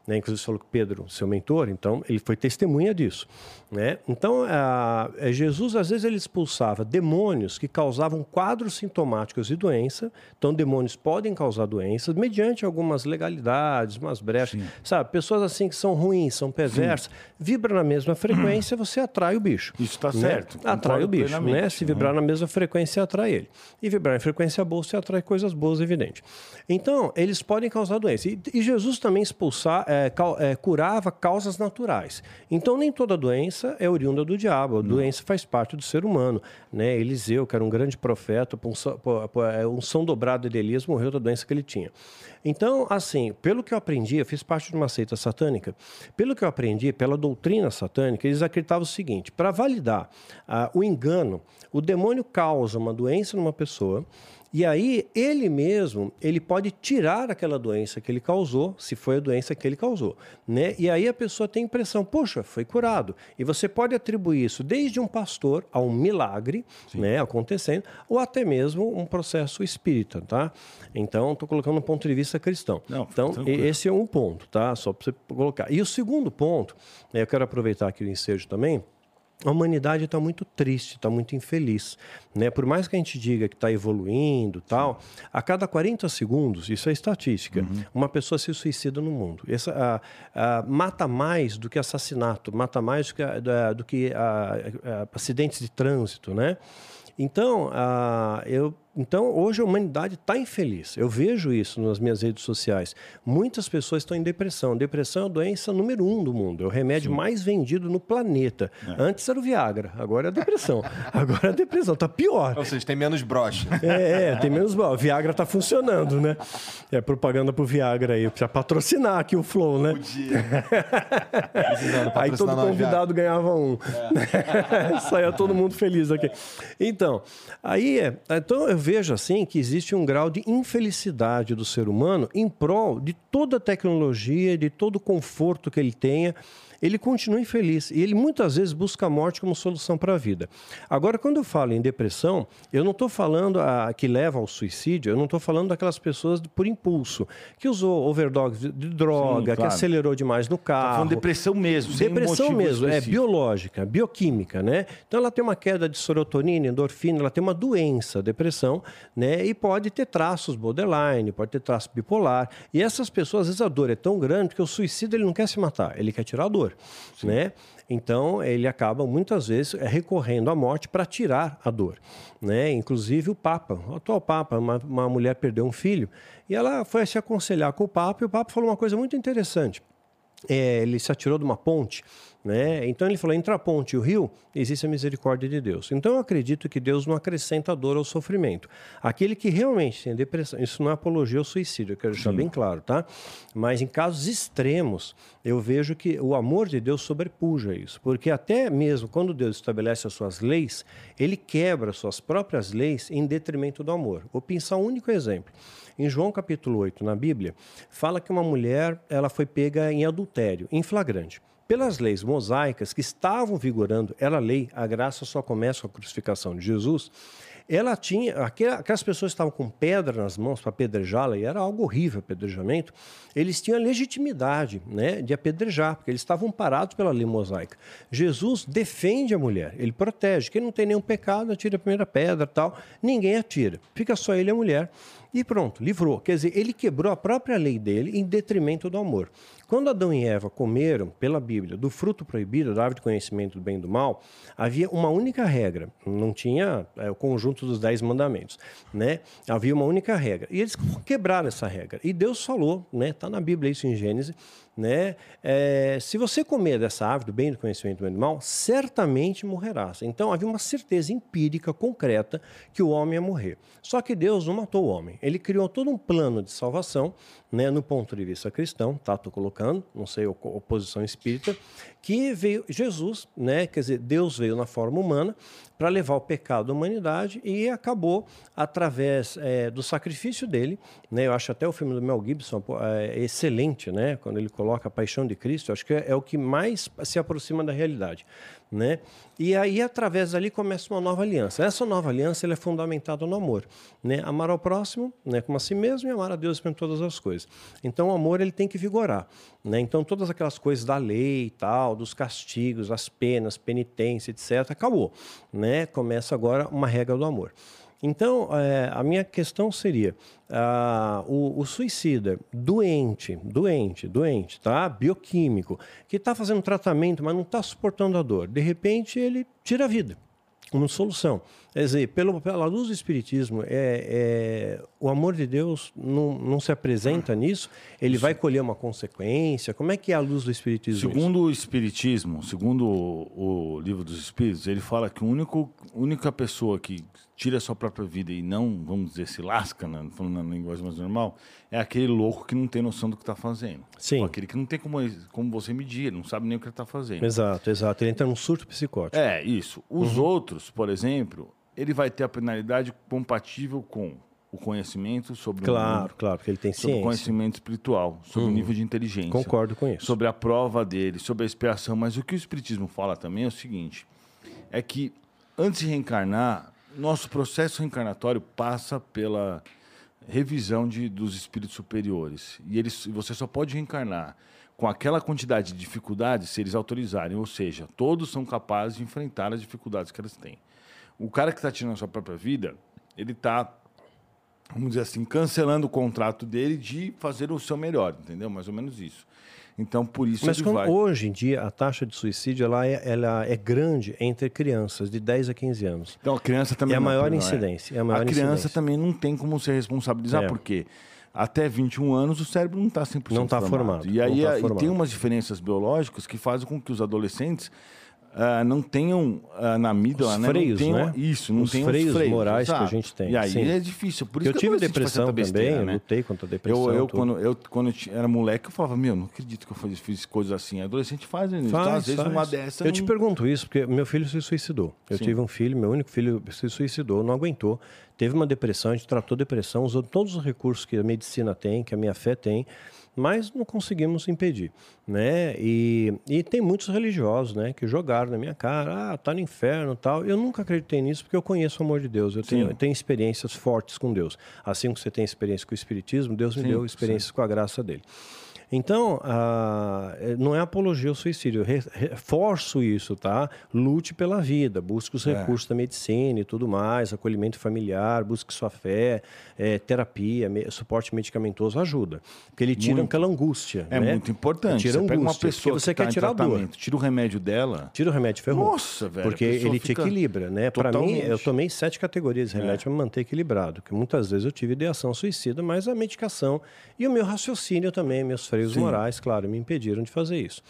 S2: né? inclusive você falou que Pedro, seu mentor, então ele foi testemunha disso. Né? Então, a, a Jesus, às vezes, ele expulsava demônios que causavam quadros sintomáticos de doença. Então, demônios podem causar doenças mediante algumas legalidades, umas brechas. Sabe, pessoas assim que são ruins, são perversas, vibra na mesma [clears throat] frequência, você atrai o bicho.
S3: Isso tá
S2: né?
S3: certo,
S2: Atrai o bicho, né? Se vibrar na mesma frequência, atrai ele. E vibrar em frequência boa, você atrai coisas boas, evidente. Então, eles podem causar doença. E, e Jesus também expulsar, é, cau- é, curava causas naturais. Então, nem toda doença é oriunda do diabo. A doença faz parte do ser humano. Né? Eliseu, que era um grande profeta, por um, é, um são dobrado de Elias, morreu da doença que ele tinha. Então, assim, pelo que eu aprendi, eu fiz parte de uma seita satânica, pelo que eu aprendi, pela doutrina satânica, eles acreditavam o seguinte: para validar ah, o engano, o demônio causa uma doença numa pessoa. E aí, ele mesmo, ele pode tirar aquela doença que ele causou, se foi a doença que ele causou, né? E aí a pessoa tem a impressão, poxa, foi curado. E você pode atribuir isso desde um pastor a um milagre, né, acontecendo, ou até mesmo um processo espírita, tá? Então, estou colocando um ponto de vista cristão.
S3: Não,
S2: então,
S3: tranquilo.
S2: esse é um ponto, tá? Só para você colocar. E o segundo ponto, né, eu quero aproveitar aqui o ensejo também, a humanidade está muito triste, está muito infeliz. Né? Por mais que a gente diga que está evoluindo tal, a cada 40 segundos, isso é estatística, uma pessoa se suicida no mundo. Essa, ah, ah, mata mais do que assassinato, mata mais do que, da- do que acidentes de trânsito. Né? Então, eu, então, hoje a humanidade está infeliz. Eu vejo isso nas minhas redes sociais. Muitas pessoas estão em depressão. Depressão é a doença número um do mundo. É o remédio mais vendido no planeta. Antes era o Viagra, agora é a depressão. [laughs] agora é a depressão. Está pior.
S1: Ou seja, tem menos brocha.
S2: É, é, tem menos mal. O Viagra tá funcionando, né? É propaganda pro Viagra aí. Precisa patrocinar aqui o Flow, né?
S1: Precisando
S2: Aí todo convidado ganhava um. [laughs] Saia todo mundo feliz aqui. Então, aí é. Então eu vejo assim que existe um grau de infelicidade do ser humano em prol de toda a tecnologia, de todo o conforto que ele tenha. Ele continua infeliz e ele muitas vezes busca a morte como solução para a vida. Agora, quando eu falo em depressão, eu não estou falando a, que leva ao suicídio, eu não estou falando daquelas pessoas por impulso, que usou overdose de droga, que
S3: claro.
S2: acelerou demais no carro.
S3: Tá falando depressão mesmo,
S2: Depressão
S3: motivo
S2: mesmo, é
S3: específico.
S2: biológica, bioquímica, né? Então ela tem uma queda de serotonina, endorfina, ela tem uma doença, depressão, né? E pode ter traços borderline, pode ter traço bipolar. E essas pessoas, às vezes a dor é tão grande que o suicídio ele não quer se matar, ele quer tirar a dor, né? Então ele acaba muitas vezes é, recorrendo à morte para tirar a dor, né? Inclusive o Papa, o atual Papa, uma, uma mulher perdeu um filho e ela foi se aconselhar com o Papa e o Papa falou uma coisa muito interessante é, ele se atirou de uma ponte, né? Então ele falou: entre a ponte e o rio existe a misericórdia de Deus. Então eu acredito que Deus não acrescenta dor ao sofrimento. Aquele que realmente tem depressão, isso não é apologia ao suicídio, eu quero deixar bem claro, tá? Mas em casos extremos, eu vejo que o amor de Deus sobrepuja isso, porque até mesmo quando Deus estabelece as suas leis, ele quebra as suas próprias leis em detrimento do amor. Vou pensar um único exemplo. Em João capítulo 8, na Bíblia, fala que uma mulher ela foi pega em adultério, em flagrante. Pelas leis mosaicas que estavam vigorando, era lei, a graça só começa com a crucificação de Jesus, ela tinha. Aquelas pessoas que estavam com pedra nas mãos para apedrejá-la, e era algo horrível apedrejamento, eles tinham a legitimidade né, de apedrejar, porque eles estavam parados pela lei mosaica. Jesus defende a mulher, ele protege. Quem não tem nenhum pecado, atira a primeira pedra tal. Ninguém atira. Fica só ele e a mulher. E pronto, livrou. Quer dizer, ele quebrou a própria lei dele em detrimento do amor. Quando Adão e Eva comeram, pela Bíblia, do fruto proibido, da árvore de conhecimento do bem e do mal, havia uma única regra. Não tinha é, o conjunto dos dez mandamentos, né? Havia uma única regra. E eles quebraram essa regra. E Deus falou, né? Está na Bíblia isso em Gênesis, né? É, se você comer dessa árvore do bem do conhecimento do bem e do mal, certamente morrerás. Então havia uma certeza empírica, concreta, que o homem ia morrer. Só que Deus não matou o homem. Ele criou todo um plano de salvação né, no ponto de vista cristão, tá? Estou colocando, não sei, oposição espírita, que veio Jesus, né? Quer dizer, Deus veio na forma humana para levar o pecado da humanidade e acabou através é, do sacrifício dele, né? Eu acho até o filme do Mel Gibson é, excelente, né? Quando ele coloca a paixão de Cristo, acho que é, é o que mais se aproxima da realidade né? E aí através dali começa uma nova aliança. Essa nova aliança ela é fundamentada no amor, né? Amar ao próximo, né, como a si mesmo e amar a Deus por todas as coisas. Então o amor ele tem que vigorar, né? Então todas aquelas coisas da lei e tal, dos castigos, as penas, penitência, etc, acabou, né? Começa agora uma regra do amor. Então, é, a minha questão seria: ah, o, o, suicida doente, doente, doente, tá? Bioquímico, que está fazendo tratamento, mas não está suportando a dor, de repente ele tira a vida uma solução. Quer dizer, pelo, pela luz do Espiritismo, é, é, o amor de Deus não, não se apresenta nisso? Ele isso. vai colher uma consequência? Como é que é a luz do Espiritismo?
S3: Segundo o Espiritismo, segundo o, o livro dos Espíritos, ele fala que a única pessoa que tira a sua própria vida e não, vamos dizer, se lasca, né, falando na linguagem mais normal, é aquele louco que não tem noção do que está fazendo.
S2: Sim.
S3: Ou aquele que não tem como, como você medir, não sabe nem o que ele está fazendo.
S2: Exato, exato. Ele entra num surto psicótico.
S3: É, isso. Os uhum. outros, por exemplo, ele vai ter a penalidade compatível com o conhecimento sobre
S2: claro,
S3: o
S2: claro, porque ele tem
S3: sobre
S2: ciência.
S3: o conhecimento espiritual, sobre uhum. o nível de inteligência.
S2: Concordo com isso.
S3: Sobre a prova dele, sobre a expiação. Mas o que o espiritismo fala também é o seguinte: é que antes de reencarnar, nosso processo reencarnatório passa pela revisão de, dos espíritos superiores. E eles, você só pode reencarnar com aquela quantidade de dificuldades se eles autorizarem. Ou seja, todos são capazes de enfrentar as dificuldades que eles têm. O cara que está tirando a sua própria vida, ele está, vamos dizer assim, cancelando o contrato dele de fazer o seu melhor, entendeu? Mais ou menos isso. Então, por isso
S2: Mas
S3: ele vai.
S2: hoje em dia, a taxa de suicídio ela é, ela é grande entre crianças de 10 a 15 anos.
S3: Então, a criança também
S2: é a maior
S3: não é.
S2: incidência. É a, maior
S3: a criança
S2: incidência.
S3: também não tem como se responsabilizar, é. porque até 21 anos o cérebro não está 100%
S2: não
S3: tá
S2: formado.
S3: formado. E aí
S2: tá
S3: e tem umas diferenças biológicas que fazem com que os adolescentes uh, não tenham uh, na amígdola,
S2: os
S3: né?
S2: freios,
S3: tenham,
S2: né?
S3: Isso, não
S2: os
S3: tem
S2: freios,
S3: os freios
S2: morais que a gente tem.
S3: E aí
S2: Sim.
S3: é difícil. Por isso
S2: eu
S3: que
S2: tive
S3: depressão
S2: besteira,
S3: também,
S2: eu
S3: né?
S2: lutei contra a depressão.
S3: Eu, eu quando, eu, quando eu era moleque, eu falava, meu, não acredito que eu fiz coisas assim. Adolescente faz, né?
S2: Faz,
S3: então, às vezes
S2: faz.
S3: numa dessa.
S2: Eu
S3: não...
S2: te pergunto isso, porque meu filho se suicidou. Eu
S3: Sim.
S2: tive um filho, meu único filho se suicidou, não aguentou. Teve uma depressão, a gente tratou depressão, usou todos os recursos que a medicina tem, que a minha fé tem mas não conseguimos impedir, né? E, e tem muitos religiosos, né, que jogaram na minha cara, ah, tá no inferno, tal. Eu nunca acreditei nisso porque eu conheço o amor de Deus, eu tenho, eu tenho experiências fortes com Deus. Assim como você tem experiência com o espiritismo, Deus me sim, deu experiências sim. com a graça dele. Então, ah, não é apologia ao suicídio, eu reforço isso, tá? Lute pela vida, busque os é. recursos da medicina e tudo mais, acolhimento familiar, busque sua fé, é, terapia, me, suporte medicamentoso ajuda. Porque ele tira muito. aquela angústia.
S3: É
S2: né?
S3: muito importante.
S2: Tira
S3: você
S2: angústia,
S3: pega uma pessoa
S2: você
S3: que
S2: quer
S3: tá
S2: tirar dor.
S3: Tira o remédio dela.
S2: Tira o remédio ferrou.
S3: Nossa, velho.
S2: Porque ele te equilibra, né? Para mim, eu tomei sete categorias de remédio é. para me manter equilibrado. Porque muitas vezes eu tive ideação suicida, mas a medicação e o meu raciocínio também, meus freios Sim. morais, claro claro, me impediram de fazer isso.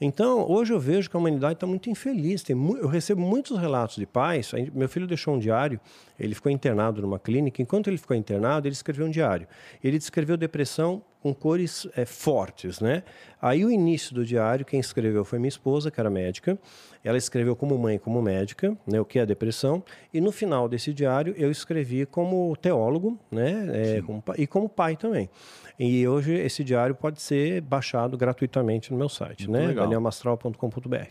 S2: Então, hoje eu vejo que a humanidade está muito infeliz. Tem mu eu recebo muitos relatos de pais. Meu filho deixou um diário, ele ficou internado numa clínica. Enquanto ele ficou internado, ele escreveu um diário. Ele descreveu depressão com cores é, fortes, né? Aí o início do diário, quem escreveu foi minha esposa, que era médica. Ela escreveu como mãe, como médica, né, o que é a depressão. E no final desse diário eu escrevi como teólogo, né, é, como, e como pai também. E hoje esse diário pode ser baixado gratuitamente no meu site, Muito né, danielmastral.com.br.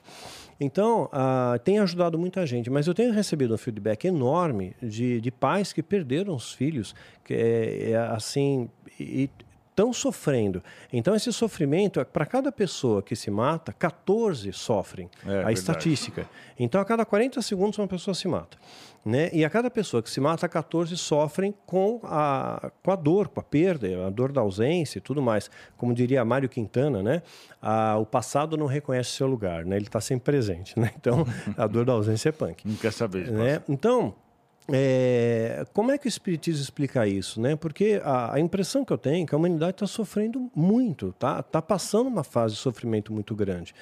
S2: Então, uh, tem ajudado muita gente, mas eu tenho recebido um feedback enorme de, de pais que perderam os filhos, que é, é assim, e, estão sofrendo. Então, esse sofrimento, para cada pessoa que se mata, 14 sofrem. É, a verdade. estatística. Então, a cada 40 segundos, uma pessoa se mata. Né? E a cada pessoa que se mata, 14 sofrem com a, com a dor, com a perda, a dor da ausência e tudo mais. Como diria Mário Quintana, né? O passado não reconhece seu lugar, né? ele está sempre presente. Né? Então, [laughs] a dor da ausência é punk.
S3: Não quer saber.
S2: Né? Então, é, como é que o Espiritismo explica isso? Né? Porque a, a impressão que eu tenho é que a humanidade está sofrendo muito, está tá passando uma fase de sofrimento muito grande.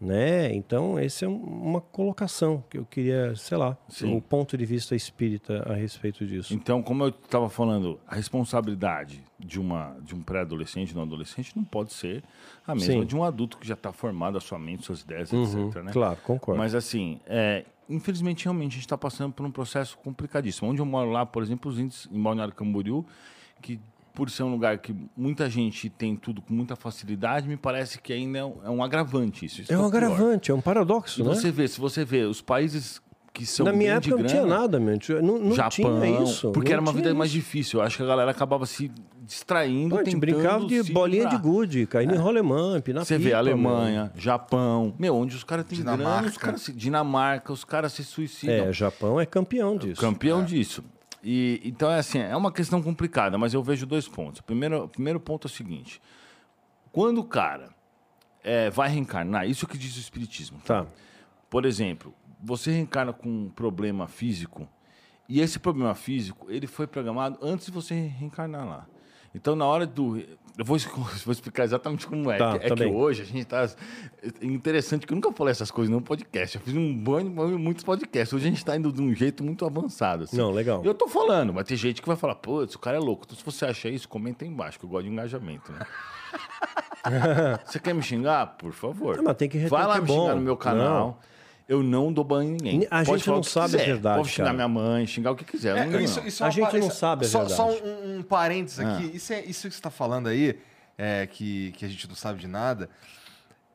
S2: Né? Então, essa é uma colocação que eu queria, sei lá, Sim. o ponto de vista espírita a respeito disso.
S3: Então, como eu estava falando, a responsabilidade de, uma, de um pré-adolescente, de um adolescente, não pode ser a mesma Sim. de um adulto que já está formado, a sua mente, suas ideias, uhum, etc. Né?
S2: Claro, concordo.
S3: Mas, assim, é, infelizmente, realmente, a gente está passando por um processo complicadíssimo. Onde eu moro lá, por exemplo, os índices em Balneário Camboriú, que por ser um lugar que muita gente tem tudo com muita facilidade, me parece que ainda é um, é um agravante isso. isso
S2: é um agravante, é um paradoxo,
S3: e
S2: né?
S3: Você vê, se você vê os países que são Na
S2: minha época
S3: grana,
S2: não tinha nada, mente. Não, não
S3: Japão,
S2: tinha isso.
S3: Porque era uma vida
S2: isso.
S3: mais difícil. Eu acho que a galera acabava se distraindo, Pô, tentando
S2: brincava de bolinha de gude, caindo é. em rolemã,
S3: na Você vê Alemanha, mano. Japão, meu, onde os caras têm Dinamarca. grana, os caras se, Dinamarca, os caras se suicidam.
S2: É, Japão é campeão disso.
S3: Campeão
S2: é.
S3: disso. E, então é assim, é uma questão complicada, mas eu vejo dois pontos. O primeiro, o primeiro ponto é o seguinte: quando o cara é, vai reencarnar, isso que diz o Espiritismo.
S2: Tá? tá.
S3: Por exemplo, você reencarna com um problema físico, e esse problema físico ele foi programado antes de você reencarnar lá. Então, na hora do. Eu vou, [laughs] vou explicar exatamente como é. Tá, é tá que hoje a gente está. É interessante que eu nunca falei essas coisas no podcast. Eu fiz um banho, muitos podcasts. Hoje a gente está indo de um jeito muito avançado. Assim.
S2: Não, legal.
S3: Eu tô falando, mas tem gente que vai falar, pô, esse cara é louco. Então, se você acha isso, comenta aí embaixo, que eu gosto de engajamento, né? [laughs] você quer me xingar? Por favor.
S2: Não, mas tem que
S3: Vai lá
S2: é
S3: me
S2: bom.
S3: xingar no meu canal. Não. Eu não dou banho em ninguém.
S2: A Pode gente não sabe quiser. a verdade.
S3: Pode xingar
S2: cara.
S3: minha mãe, xingar o que quiser. É,
S1: não, isso, isso é a
S2: gente não sabe a
S1: só,
S2: verdade.
S1: Só um, um parênteses aqui. Ah. Isso, é, isso que você está falando aí, é, que, que a gente não sabe de nada.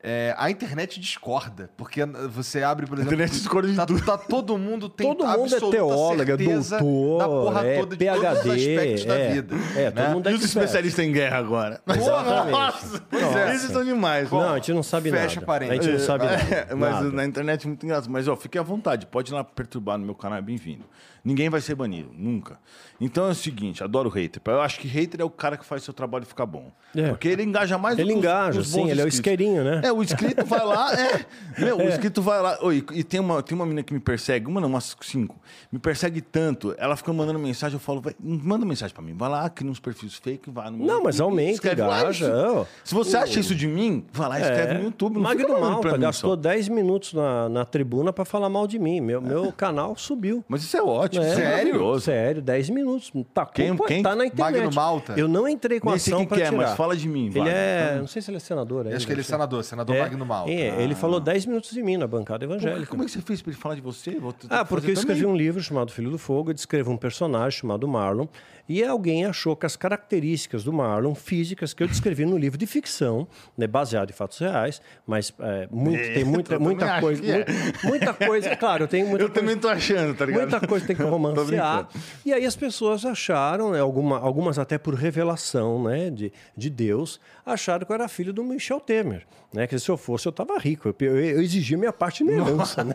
S1: É, a internet discorda, porque você abre, por exemplo. A
S3: internet discorda de
S1: tá,
S3: tudo.
S1: Tá todo mundo tem
S2: Todo mundo é teóloga, doutor,
S1: da porra
S2: é,
S1: toda de
S2: PhD,
S1: todos os aspectos
S2: é,
S1: da vida.
S2: É, né? todo mundo é
S3: E os especialistas em guerra agora?
S2: Exatamente.
S3: Nossa, é. Esses são demais.
S2: Não, a gente não sabe
S1: Fecha
S2: nada.
S1: parênteses.
S2: A gente não sabe nada.
S3: É, mas
S2: nada.
S3: na internet é muito engraçado. Mas, ó, fique à vontade. Pode ir lá perturbar no meu canal, é bem-vindo. Ninguém vai ser banido, nunca. Então é o seguinte, adoro hater. Eu acho que hater é o cara que faz seu trabalho ficar bom.
S2: É.
S3: Porque ele engaja mais
S2: Ele
S3: do que
S2: engaja,
S3: os, os
S2: sim, ele é o isqueirinho, né?
S3: É, o inscrito vai lá, [laughs] é. Meu, o inscrito vai lá. Oi, e tem uma, tem uma menina que me persegue, uma não, umas cinco. Me persegue tanto, ela fica mandando mensagem, eu falo, vai, manda mensagem pra mim. Vai lá, cria uns perfis fake, vai no
S2: Não, mas aumenta, engaja.
S3: Lá, Se você acha isso de mim, vai lá e escreve
S2: É.
S3: no YouTube. Não
S2: Magno Malta gastou
S3: só.
S2: 10 minutos na, na tribuna pra falar mal de mim. Meu, meu canal subiu.
S3: Mas isso é ótimo,
S2: É,
S3: isso é maravilhoso.
S2: Sério, 10 minutos. Tá,
S3: Quem-
S2: culpa
S3: quem?
S2: tá na internet.
S1: Magno Malta?
S2: Eu não entrei com
S3: sei
S2: ação
S3: quem
S2: pra
S3: que é,
S2: tirar.
S3: mas fala de mim,
S2: Ele
S3: vai.
S2: é... Não sei se ele é senador ainda.
S1: Acho que ele é senador, senador
S2: É,
S1: Magno Malta.
S2: é, ele falou 10 minutos de mim na bancada
S3: Pô,
S2: evangélica.
S3: como é que você fez pra ele falar de você?
S2: Ah, porque eu escrevi
S3: também.
S2: um livro chamado Filho do Fogo, eu descrevo um personagem chamado Marlon, e alguém achou que as características do Marlon, físicas, que eu descrevi no livro de ficção, né, baseado em fatos reais, mas é, muito- [laughs]
S3: É,
S2: tem muita,
S3: eu
S2: muita coisa.
S3: é.
S2: muita, muita coisa, claro, eu tenho [laughs] muita
S3: Eu
S2: coisa.
S3: também tô achando, tá ligado?
S2: Muita coisa tem que [laughs] romancear. e aí as pessoas acharam, né, alguma, algumas até por revelação né, de, de Deus, acharam que eu era filho do Michel Temer. Né? Que se eu fosse, eu estava rico. Eu, eu, exigia minha parte na herança. Né?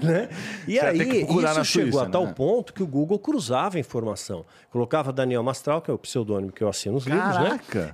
S2: né? [laughs] E
S3: Você
S2: aí, isso chegou
S3: Suíça,
S2: a tal
S3: né?
S2: ponto que o Google cruzava a informação. Colocava Daniel Mastral, que é o pseudônimo que eu assino nos livros, né?
S3: Caraca!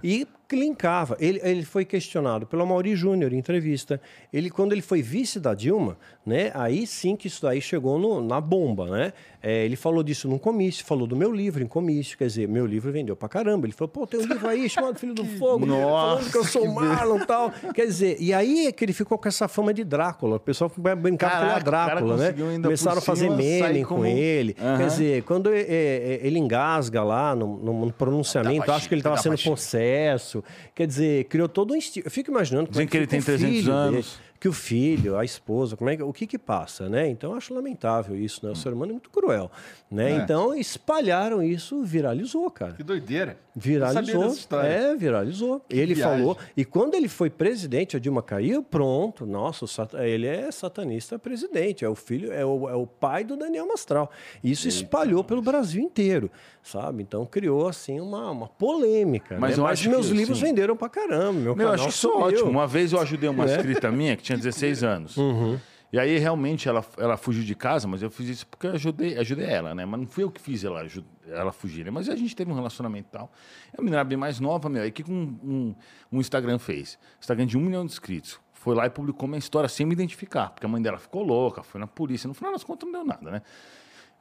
S2: E linkava. Ele, ele foi questionado pelo Mauri Júnior em entrevista. Ele, quando ele foi vice da Dilma, né? Aí sim que isso daí chegou no- na bomba, né? É, ele falou disso num comício, falou do meu livro em comício. Quer dizer, meu livro vendeu pra caramba. Ele falou, pô, tem um livro aí chamado Filho do [laughs] Fogo, falando que eu sou o Marlon e tal. Quer dizer, e aí é que ele ficou com essa fama de Drácula. O pessoal foi brincar com ele
S3: cara
S2: Drácula, né? Começaram a fazer meme com
S3: como-
S2: ele.
S3: Aham.
S2: Quer dizer, quando é, é, ele engasga lá no, no- pronunciamento, acho que ele estava sendo possesso. Quer dizer, criou todo um estilo. Eu fico imaginando.
S3: Dizem é que, ele tem 300 anos.
S2: Que o filho, a esposa, como é que, o que que passa, né? Então eu acho lamentável isso, né? O ser humano é muito cruel, né? É. Então espalharam isso, viralizou, cara.
S1: Que doideira.
S2: Viralizou. É, viralizou. Que ele viagem. falou. E quando ele foi presidente, a Dilma caiu, pronto. Nossa, ele é satanista presidente. É o filho, é o, é o pai do Daniel Mastral. Isso Eita, espalhou pelo Brasil inteiro, sabe? Então criou assim uma, uma polêmica. Mas, né? eu Mas acho meus que, livros venderam pra caramba. Meu, meu
S3: acho que isso é ótimo. Uma vez eu ajudei uma [laughs] é. escrita minha que tinha tinha 16 anos. Uhum. E aí, realmente, ela, ela fugiu de casa, mas eu fiz isso porque eu ajudei, ajudei ela, né? Mas não fui eu que fiz ela, ela fugir, né? Mas a gente teve um relacionamento e tal. É uma menina bem mais nova, meu. Aí o que um, um, um Instagram fez? Instagram de um milhão de inscritos. Foi lá e publicou minha história sem me identificar, porque a mãe dela ficou louca, foi na polícia. No final das contas, não deu nada, né?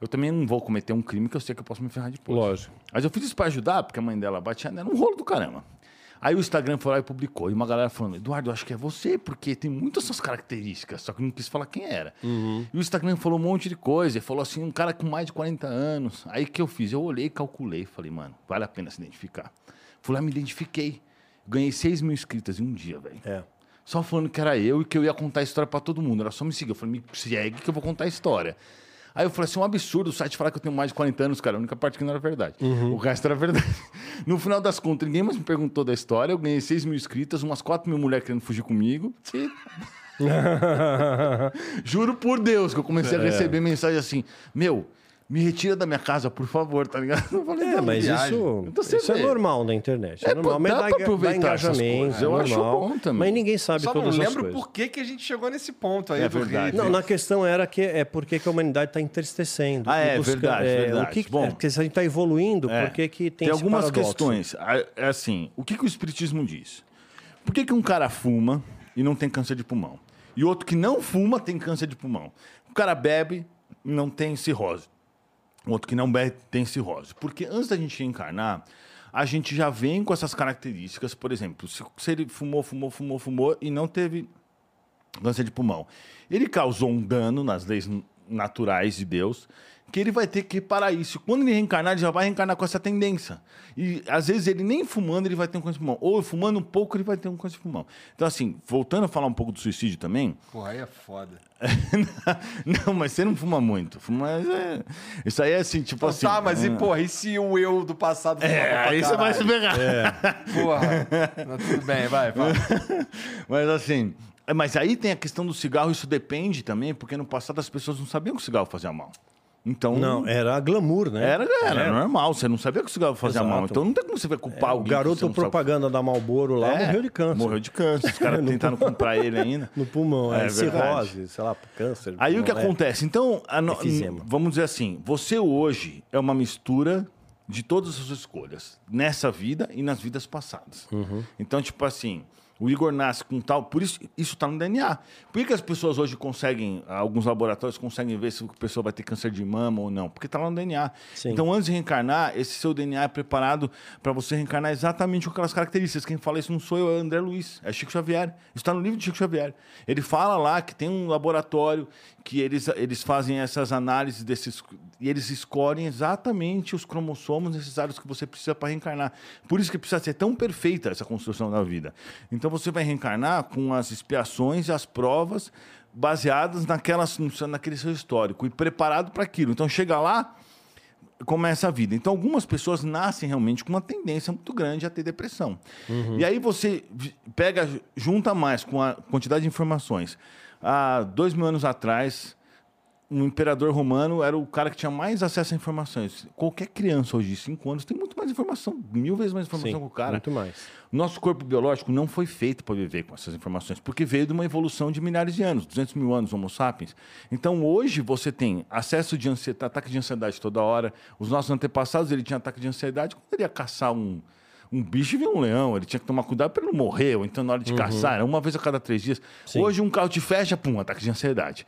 S3: Eu também não vou cometer um crime que eu sei que eu posso me ferrar depois.
S2: Lógico.
S3: Mas eu fiz isso para ajudar, porque a mãe dela batia nela um rolo do caramba. Aí o Instagram foi lá e publicou. E uma galera falando, Eduardo, acho que é você, porque tem muitas suas características, só que não quis falar quem era. Uhum. E o Instagram falou um monte de coisa. Ele falou assim, um cara com mais de 40 anos. Aí o que eu fiz? Eu olhei, calculei, falei, mano, vale a pena se identificar. Fui lá, me identifiquei. Ganhei 6 mil inscritas em um dia, velho.
S2: É.
S3: Só falando que era eu e que eu ia contar a história para todo mundo. Era só me seguir. Eu falei, me segue que eu vou contar a história. Aí eu falei assim, é um absurdo o site falar que eu tenho mais de 40 anos, cara. A única parte que não era verdade. Uhum. O resto era verdade. [laughs] No final das contas, ninguém mais me perguntou da história. Eu ganhei 6 mil inscritas, umas 4 mil mulheres querendo fugir comigo. E... [laughs] Juro por Deus que eu comecei é. a receber mensagem assim, meu me retira da minha casa, por favor, tá ligado?
S2: Eu falei, é, mas isso, isso é normal na internet. É, é normal, mas dá, dá, aproveitar dá engajamento.
S3: Eu acho bom também.
S2: Mas ninguém sabe Só todas
S1: não
S2: lembro
S1: por que, que a gente chegou nesse ponto aí
S2: é verdade. Não, na questão era que é porque que a humanidade está entristecendo.
S3: Ah, é, busca, verdade, é, verdade.
S2: O que, bom, é, porque se a gente está evoluindo, é, por que que tem
S3: Tem algumas paradoxo? questões. É assim, o que, que o Espiritismo diz? Por que, que um cara fuma e não tem câncer de pulmão? E outro que não fuma tem câncer de pulmão? O cara bebe e não tem cirrose outro que não tem cirrose. Porque antes da gente encarnar, a gente já vem com essas características. Por exemplo, se ele fumou, fumou, fumou, fumou e não teve câncer de pulmão, ele causou um dano nas leis naturais de Deus que ele vai ter que parar isso. Quando ele reencarnar, ele já vai reencarnar com essa tendência. E às vezes ele nem fumando, ele vai ter um câncer de pulmão. Ou fumando um pouco, ele vai ter um câncer de pulmão. Então, assim, voltando a falar um pouco do suicídio também.
S1: Porra, aí é foda. [laughs]
S3: não, mas você não fuma muito. Fuma, é... Isso aí é assim, tipo então, assim.
S1: Tá, mas e, ah. porra, e se o eu do passado
S3: É, aí você vai se pegar.
S1: É. [laughs] Porra, não, tudo bem, vai, vai. [laughs]
S3: mas assim, mas aí tem a questão do cigarro, isso depende também, porque no passado as pessoas não sabiam que o cigarro fazia mal. Então,
S2: não, era glamour, né?
S3: Era, era, é. normal, você não sabia que o cigarro fazia Exato. mal. Então não tem como você ver culpar é, alguém.
S2: O garoto propaganda sabe. da Malboro lá é, morreu de câncer.
S3: Morreu de câncer. Os caras [laughs] tentando comprar ele ainda.
S2: No pulmão, é, é cirrose, sei lá, câncer.
S3: Aí o que é. acontece? Então, no, vamos dizer assim, você hoje é uma mistura de todas as suas escolhas, nessa vida e nas vidas passadas. Uhum. Então, tipo assim, o Igor nasce com tal. Por isso, isso está no DNA. Por que, que, as pessoas hoje conseguem, alguns laboratórios conseguem ver se a pessoa vai ter câncer de mama ou não? Porque está lá no DNA. Sim. Então, antes de reencarnar, esse seu DNA é preparado para você reencarnar exatamente com aquelas características. Quem fala isso não sou eu, é André Luiz, é Chico Xavier. Isso está no livro de Chico Xavier. Ele fala lá que tem um laboratório que eles, eles fazem essas análises desses. E eles escolhem exatamente os cromossomos necessários que você precisa para reencarnar. Por isso que precisa ser tão perfeita essa construção da vida. Então, você vai reencarnar com as expiações e as provas baseadas naquelas, naquele seu histórico e preparado para aquilo. Então chega lá, começa a vida. Então algumas pessoas nascem realmente com uma tendência muito grande a ter depressão. Uhum. E aí você pega, junta mais com a quantidade de informações. Há dois mil anos atrás, um imperador romano era o cara que tinha mais acesso a informações. Qualquer criança hoje de 5 anos tem muito mais informação, mil vezes mais informação Sim, que o cara.
S2: Muito mais.
S3: Nosso corpo biológico não foi feito para viver com essas informações, porque veio de uma evolução de milhares de anos, 200 mil anos, Homo sapiens. Então hoje você tem acesso de ansiedade, ataque de ansiedade toda hora. Os nossos antepassados ele tinha ataque de ansiedade quando ele ia caçar um um bicho e um leão, ele tinha que tomar cuidado para ele não morrer, ou então na hora de uhum. caçar, era uma vez a cada três dias. Sim. Hoje um carro te fecha, pum, ataque de ansiedade.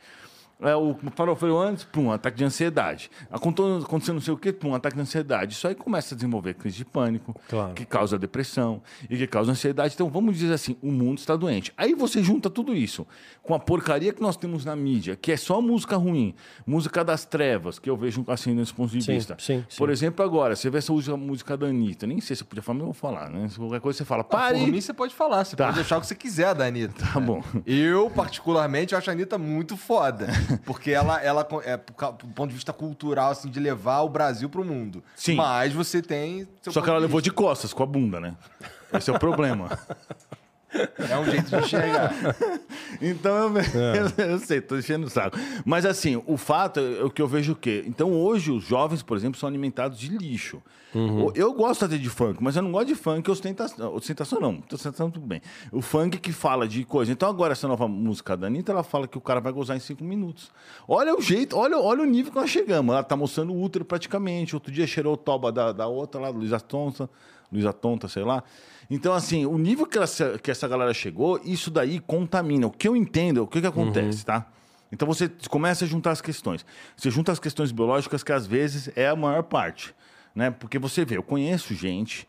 S3: É, o farofeiro antes, pum, ataque de ansiedade. Aconteceu não sei o quê, pum, ataque de ansiedade. Isso aí começa a desenvolver crise de pânico,
S2: Claro.
S3: que causa depressão e que causa ansiedade. Então, vamos dizer assim, o mundo está doente. Aí você junta tudo isso com a porcaria que nós temos na mídia, que é só música ruim, música das trevas, que eu vejo assim nesse ponto de
S2: Sim,
S3: vista.
S2: sim, sim.
S3: Por exemplo, agora, você vê essa música da Anitta, nem sei se eu podia falar, mas eu vou falar, né? Se qualquer coisa você fala, pare!
S1: Por mim, você pode falar. Você
S3: Tá.
S1: pode deixar o que você quiser da Anitta.
S3: Tá bom.
S1: Eu, particularmente, acho a Anitta muito foda. Porque ela, ela é, do ponto de vista cultural, assim, de levar o Brasil pro mundo.
S3: Sim.
S1: Mas você tem.
S3: Só que ela levou de costas, com a bunda, né? Esse é o problema. [laughs]
S1: É um jeito de enxergar. [laughs]
S3: Então eu,
S2: É. [laughs]
S3: eu sei, tô enchendo o saco. Mas assim, o fato é o que eu vejo o quê? Então hoje os jovens, por exemplo, são alimentados de lixo.
S2: Uhum.
S3: Eu gosto até de funk, mas eu não gosto de funk ostentação. Ostentação não, ostentação tudo bem. O funk que fala de coisa. Então agora essa nova música da Anitta, ela fala que o cara vai gozar em cinco minutos. Olha o jeito, olha, olha o nível que nós chegamos. Ela tá mostrando o útero praticamente. Outro dia cheirou o toba da, da outra lá, Luísa Tonta, Luísa Tonta, sei lá. Então, assim, o nível que, ela, que essa galera chegou, isso daí contamina. O que eu entendo, o que, que acontece, tá? Então você começa a juntar as questões. Você junta as questões biológicas, que às vezes é a maior parte. Né? Porque você vê, eu conheço gente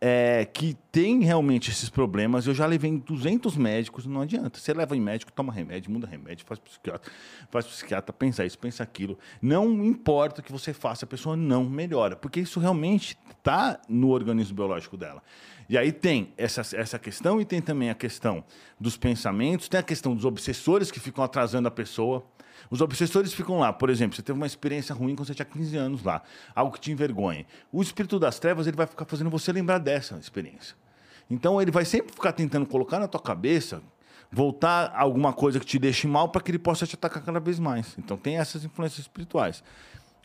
S3: é, que tem realmente esses problemas. Eu já levei em 200 médicos, não adianta. Você leva em médico, toma remédio, muda remédio, faz psiquiatra, faz psiquiatra, pensa isso, pensa aquilo. Não importa o que você faça, a pessoa não melhora, porque isso realmente está no organismo biológico dela. E aí tem essa, essa questão e tem também a questão dos pensamentos, tem a questão dos obsessores que ficam atrasando a pessoa. Os obsessores ficam lá, por exemplo, você teve uma experiência ruim quando você tinha 15 anos lá, algo que te envergonha. O espírito das trevas ele vai ficar fazendo você lembrar dessa experiência. Então ele vai sempre ficar tentando colocar na tua cabeça, voltar alguma coisa que te deixe mal para que ele possa te atacar cada vez mais. Então tem essas influências espirituais.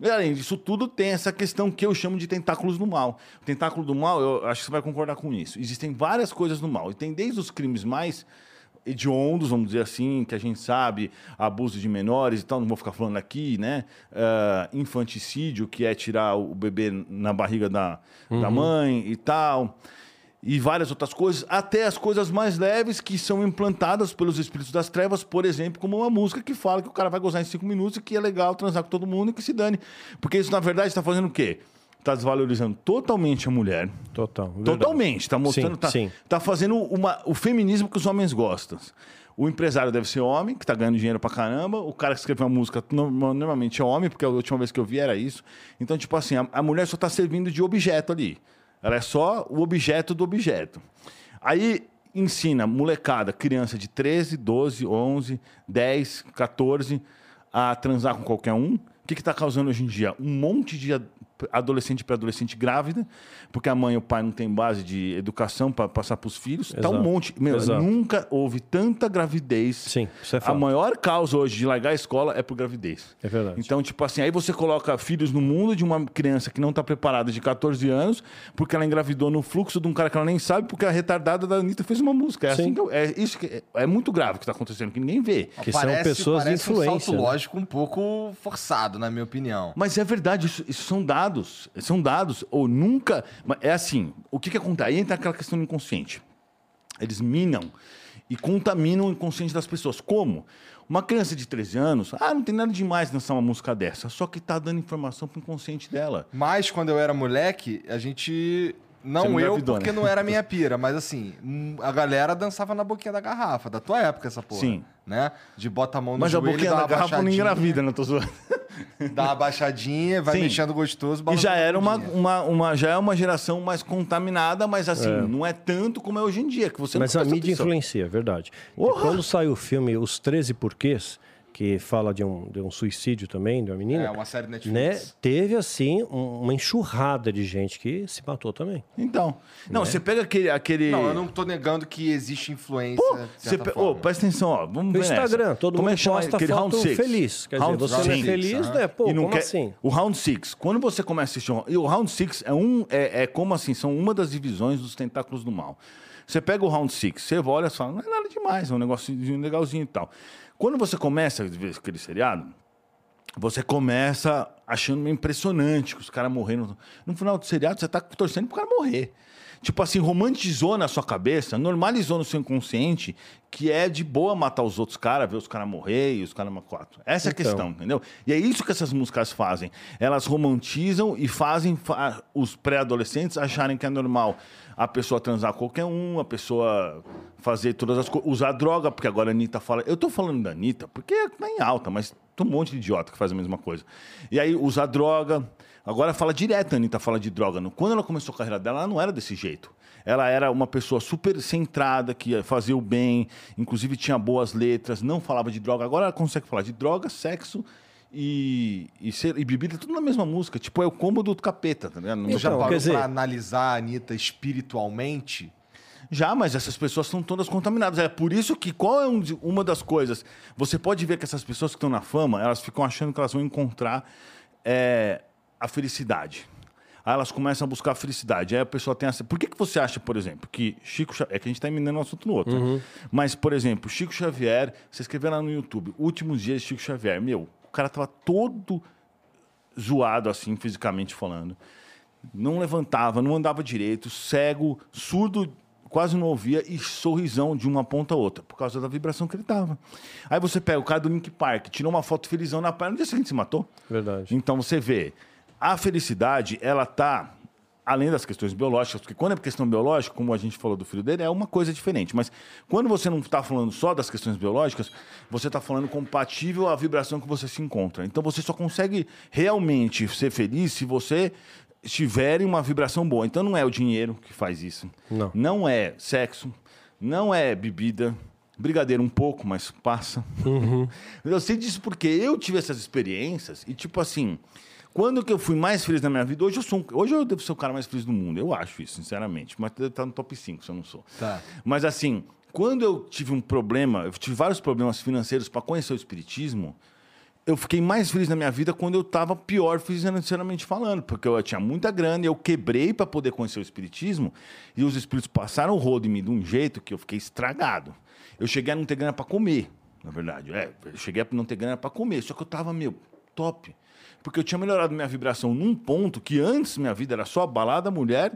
S3: Além disso tudo, tem essa questão que eu chamo de tentáculos do mal. O tentáculo do mal, eu acho que você vai concordar com isso. Existem várias coisas no mal. E tem desde os crimes mais hediondos, vamos dizer assim, que a gente sabe, abuso de menores e tal, não vou ficar falando aqui, né? Ah, infanticídio, que é tirar o bebê na barriga da, da mãe e tal. E várias outras coisas, até as coisas mais leves que são implantadas pelos espíritos das trevas, por exemplo, como uma música que fala que o cara vai gozar em cinco minutos e que é legal transar com todo mundo e que se dane. Porque isso, na verdade, está fazendo o quê? Está desvalorizando totalmente a mulher.
S2: Total. verdade.
S3: Totalmente. Está mostrando.
S2: Sim,
S3: tá, fazendo uma, o feminismo que os homens gostam. O empresário deve ser homem, que está ganhando dinheiro pra caramba. O cara que escreve uma música no- normalmente é homem, porque a última vez que eu vi era isso. Então, tipo assim, a, a mulher só está servindo de objeto ali. Ela é só o objeto do objeto. Aí ensina molecada, criança de 13, 12, 11, 10, 14 a transar com qualquer um. O que está causando hoje em dia? Um monte de adolescente para adolescente grávida, porque a mãe e o pai não têm base de educação para passar para os filhos. Tá um monte. Meu,
S2: Exato.
S3: nunca houve tanta gravidez.
S2: Sim, isso é
S3: A
S2: fato.
S3: maior causa hoje de largar a escola é por gravidez.
S2: É verdade.
S3: Então, tipo assim, aí você coloca filhos no mundo de uma criança que não está preparada de 14 anos, porque ela engravidou no fluxo de um cara que ela nem sabe, porque a retardada da Anitta fez uma música. É, assim
S2: Sim.
S3: que eu- é isso que é, é muito grave o que está acontecendo, que ninguém vê.
S2: Que são pessoas de
S1: parece um
S2: influência,
S1: salto
S2: né?
S1: lógico um pouco forçado, na minha opinião.
S3: Mas é verdade, isso, isso são dados. São dados. Ou nunca. É assim, o que, que acontece? Aí entra aquela questão do inconsciente. Eles minam e contaminam o inconsciente das pessoas. Como? Uma criança de 13 anos, ah, não tem nada demais dançar uma música dessa, só que tá dando informação pro inconsciente dela.
S1: Mas quando eu era moleque, a gente. Não eu, porque
S3: né?
S1: não era minha [laughs] pira, mas assim, a galera dançava na boquinha da garrafa, da tua época, essa porra.
S3: Sim.
S1: Né? De bota a mão no
S3: Mas a
S1: joelho,
S3: boquinha
S1: dá
S3: da garrafa não
S1: baixadinha,
S3: engravida, não tô zoando.
S1: Dá uma baixadinha, vai
S3: Sim.
S1: mexendo gostoso.
S3: E já era
S1: a
S3: uma, uma, uma- já é uma geração mais contaminada, mas assim, não é tanto como é hoje em dia, que você
S2: Mas
S3: não
S2: a mídia
S3: atenção.
S2: influencia, é verdade. E quando saiu o filme Os 13 Porquês, que fala de um, de um suicídio também de uma menina,
S1: É, uma série
S2: né,
S1: Netflix.
S2: teve assim um- uma enxurrada de gente que se matou também.
S3: Então. Não, você pega aquele. aquele...
S1: Não, eu não tô negando que existe influência.
S3: Pô, você pe... Ô, presta atenção, ó. Vamos
S2: No
S3: ver
S2: Instagram,
S3: nessa.
S2: todo
S3: Como é
S2: mundo
S3: que chama
S2: posta
S3: aquele
S2: foto
S3: round six?
S2: feliz. Quer
S1: Round
S2: dizer, você não é feliz, né? Pô,
S3: E não
S2: como
S3: quer-
S2: assim?
S3: O Round Six, quando você começa a assistir. E o Round Six é um. É, é como assim? São uma das divisões dos tentáculos do mal. Você pega o Round Six, você olha e fala, não é nada demais, é um negocinho legalzinho e tal. Quando você começa a ver aquele seriado, você começa achando impressionante que os caras morreram. No final do seriado, você tá torcendo pro cara morrer. Tipo assim, romantizou na sua cabeça, normalizou no seu inconsciente que é de boa matar os outros caras, ver os caras morrer e os caras quatro. Essa é a
S2: Então.
S3: questão, entendeu? E é isso que essas músicas fazem. Elas romantizam e fazem fa- os pré-adolescentes acharem que é normal a pessoa transar com qualquer um, a pessoa fazer todas as coisas, usar droga, porque agora a Anitta fala. Eu tô falando da Anitta porque tá em alta, mas tem um monte de idiota que faz a mesma coisa. E aí usar droga. Agora fala direto, a Anitta fala de droga. Quando ela começou a carreira dela, ela não era desse jeito. Ela era uma pessoa super centrada, que fazia o bem, inclusive tinha boas letras, não falava de droga. Agora ela consegue falar de droga, sexo e, e, ser, e bebida, tudo na mesma música. Tipo, é o combo do capeta, tá ligado?
S1: Você já
S2: Então,
S1: parou
S2: quer dizer-
S1: pra analisar a Anitta espiritualmente?
S3: Já, mas essas pessoas estão todas contaminadas. É por isso que qual é um uma das coisas? Você pode ver que essas pessoas que estão na fama, elas ficam achando que elas vão encontrar é, a felicidade. Aí elas começam a buscar a felicidade. Aí a pessoa tem essa. Por que, que você acha, por exemplo, que Chico Xavier. É que a gente está emendando um assunto no outro. né? Mas, por exemplo, Chico Xavier, você escrever lá no YouTube, Últimos Dias de Chico Xavier. Meu, o cara tava todo zoado, assim, fisicamente falando não levantava, não andava direito, cego, surdo, quase não ouvia e sorrisão de uma ponta a outra, por causa da vibração que ele tava. Aí você pega o cara do Link Park, tirou uma foto felizão na praia, no dia seguinte se matou.
S2: Verdade.
S3: Então você vê, a felicidade, ela tá além das questões biológicas, porque quando é questão biológica, como a gente falou do filho dele, é uma coisa diferente. Mas quando você não está falando só das questões biológicas, você está falando compatível à vibração que você se encontra. Então você só consegue realmente ser feliz se você estiver em uma vibração boa. Então não é o dinheiro que faz isso.
S2: Não.
S3: Não é sexo, não é bebida. Brigadeiro um pouco, mas passa. [laughs] Eu sei disso porque eu tive essas experiências e, tipo assim, quando que eu fui mais feliz na minha vida, hoje eu sou um- hoje eu devo ser o cara mais feliz do mundo. Eu acho isso, sinceramente. Mas deve estar no top 5 se eu não sou.
S1: Tá.
S3: Mas assim, quando eu tive um problema, eu tive vários problemas financeiros para conhecer o espiritismo, eu fiquei mais feliz na minha vida quando eu estava pior financeiramente falando, porque eu tinha muita grana e eu quebrei para poder conhecer o espiritismo e os espíritos passaram o rodo em mim de um jeito que eu fiquei estragado. Eu cheguei a não ter grana para comer, na verdade. É, eu cheguei a não ter grana para comer, só que eu tava meu top, porque eu tinha melhorado minha vibração num ponto que antes minha vida era só balada, mulher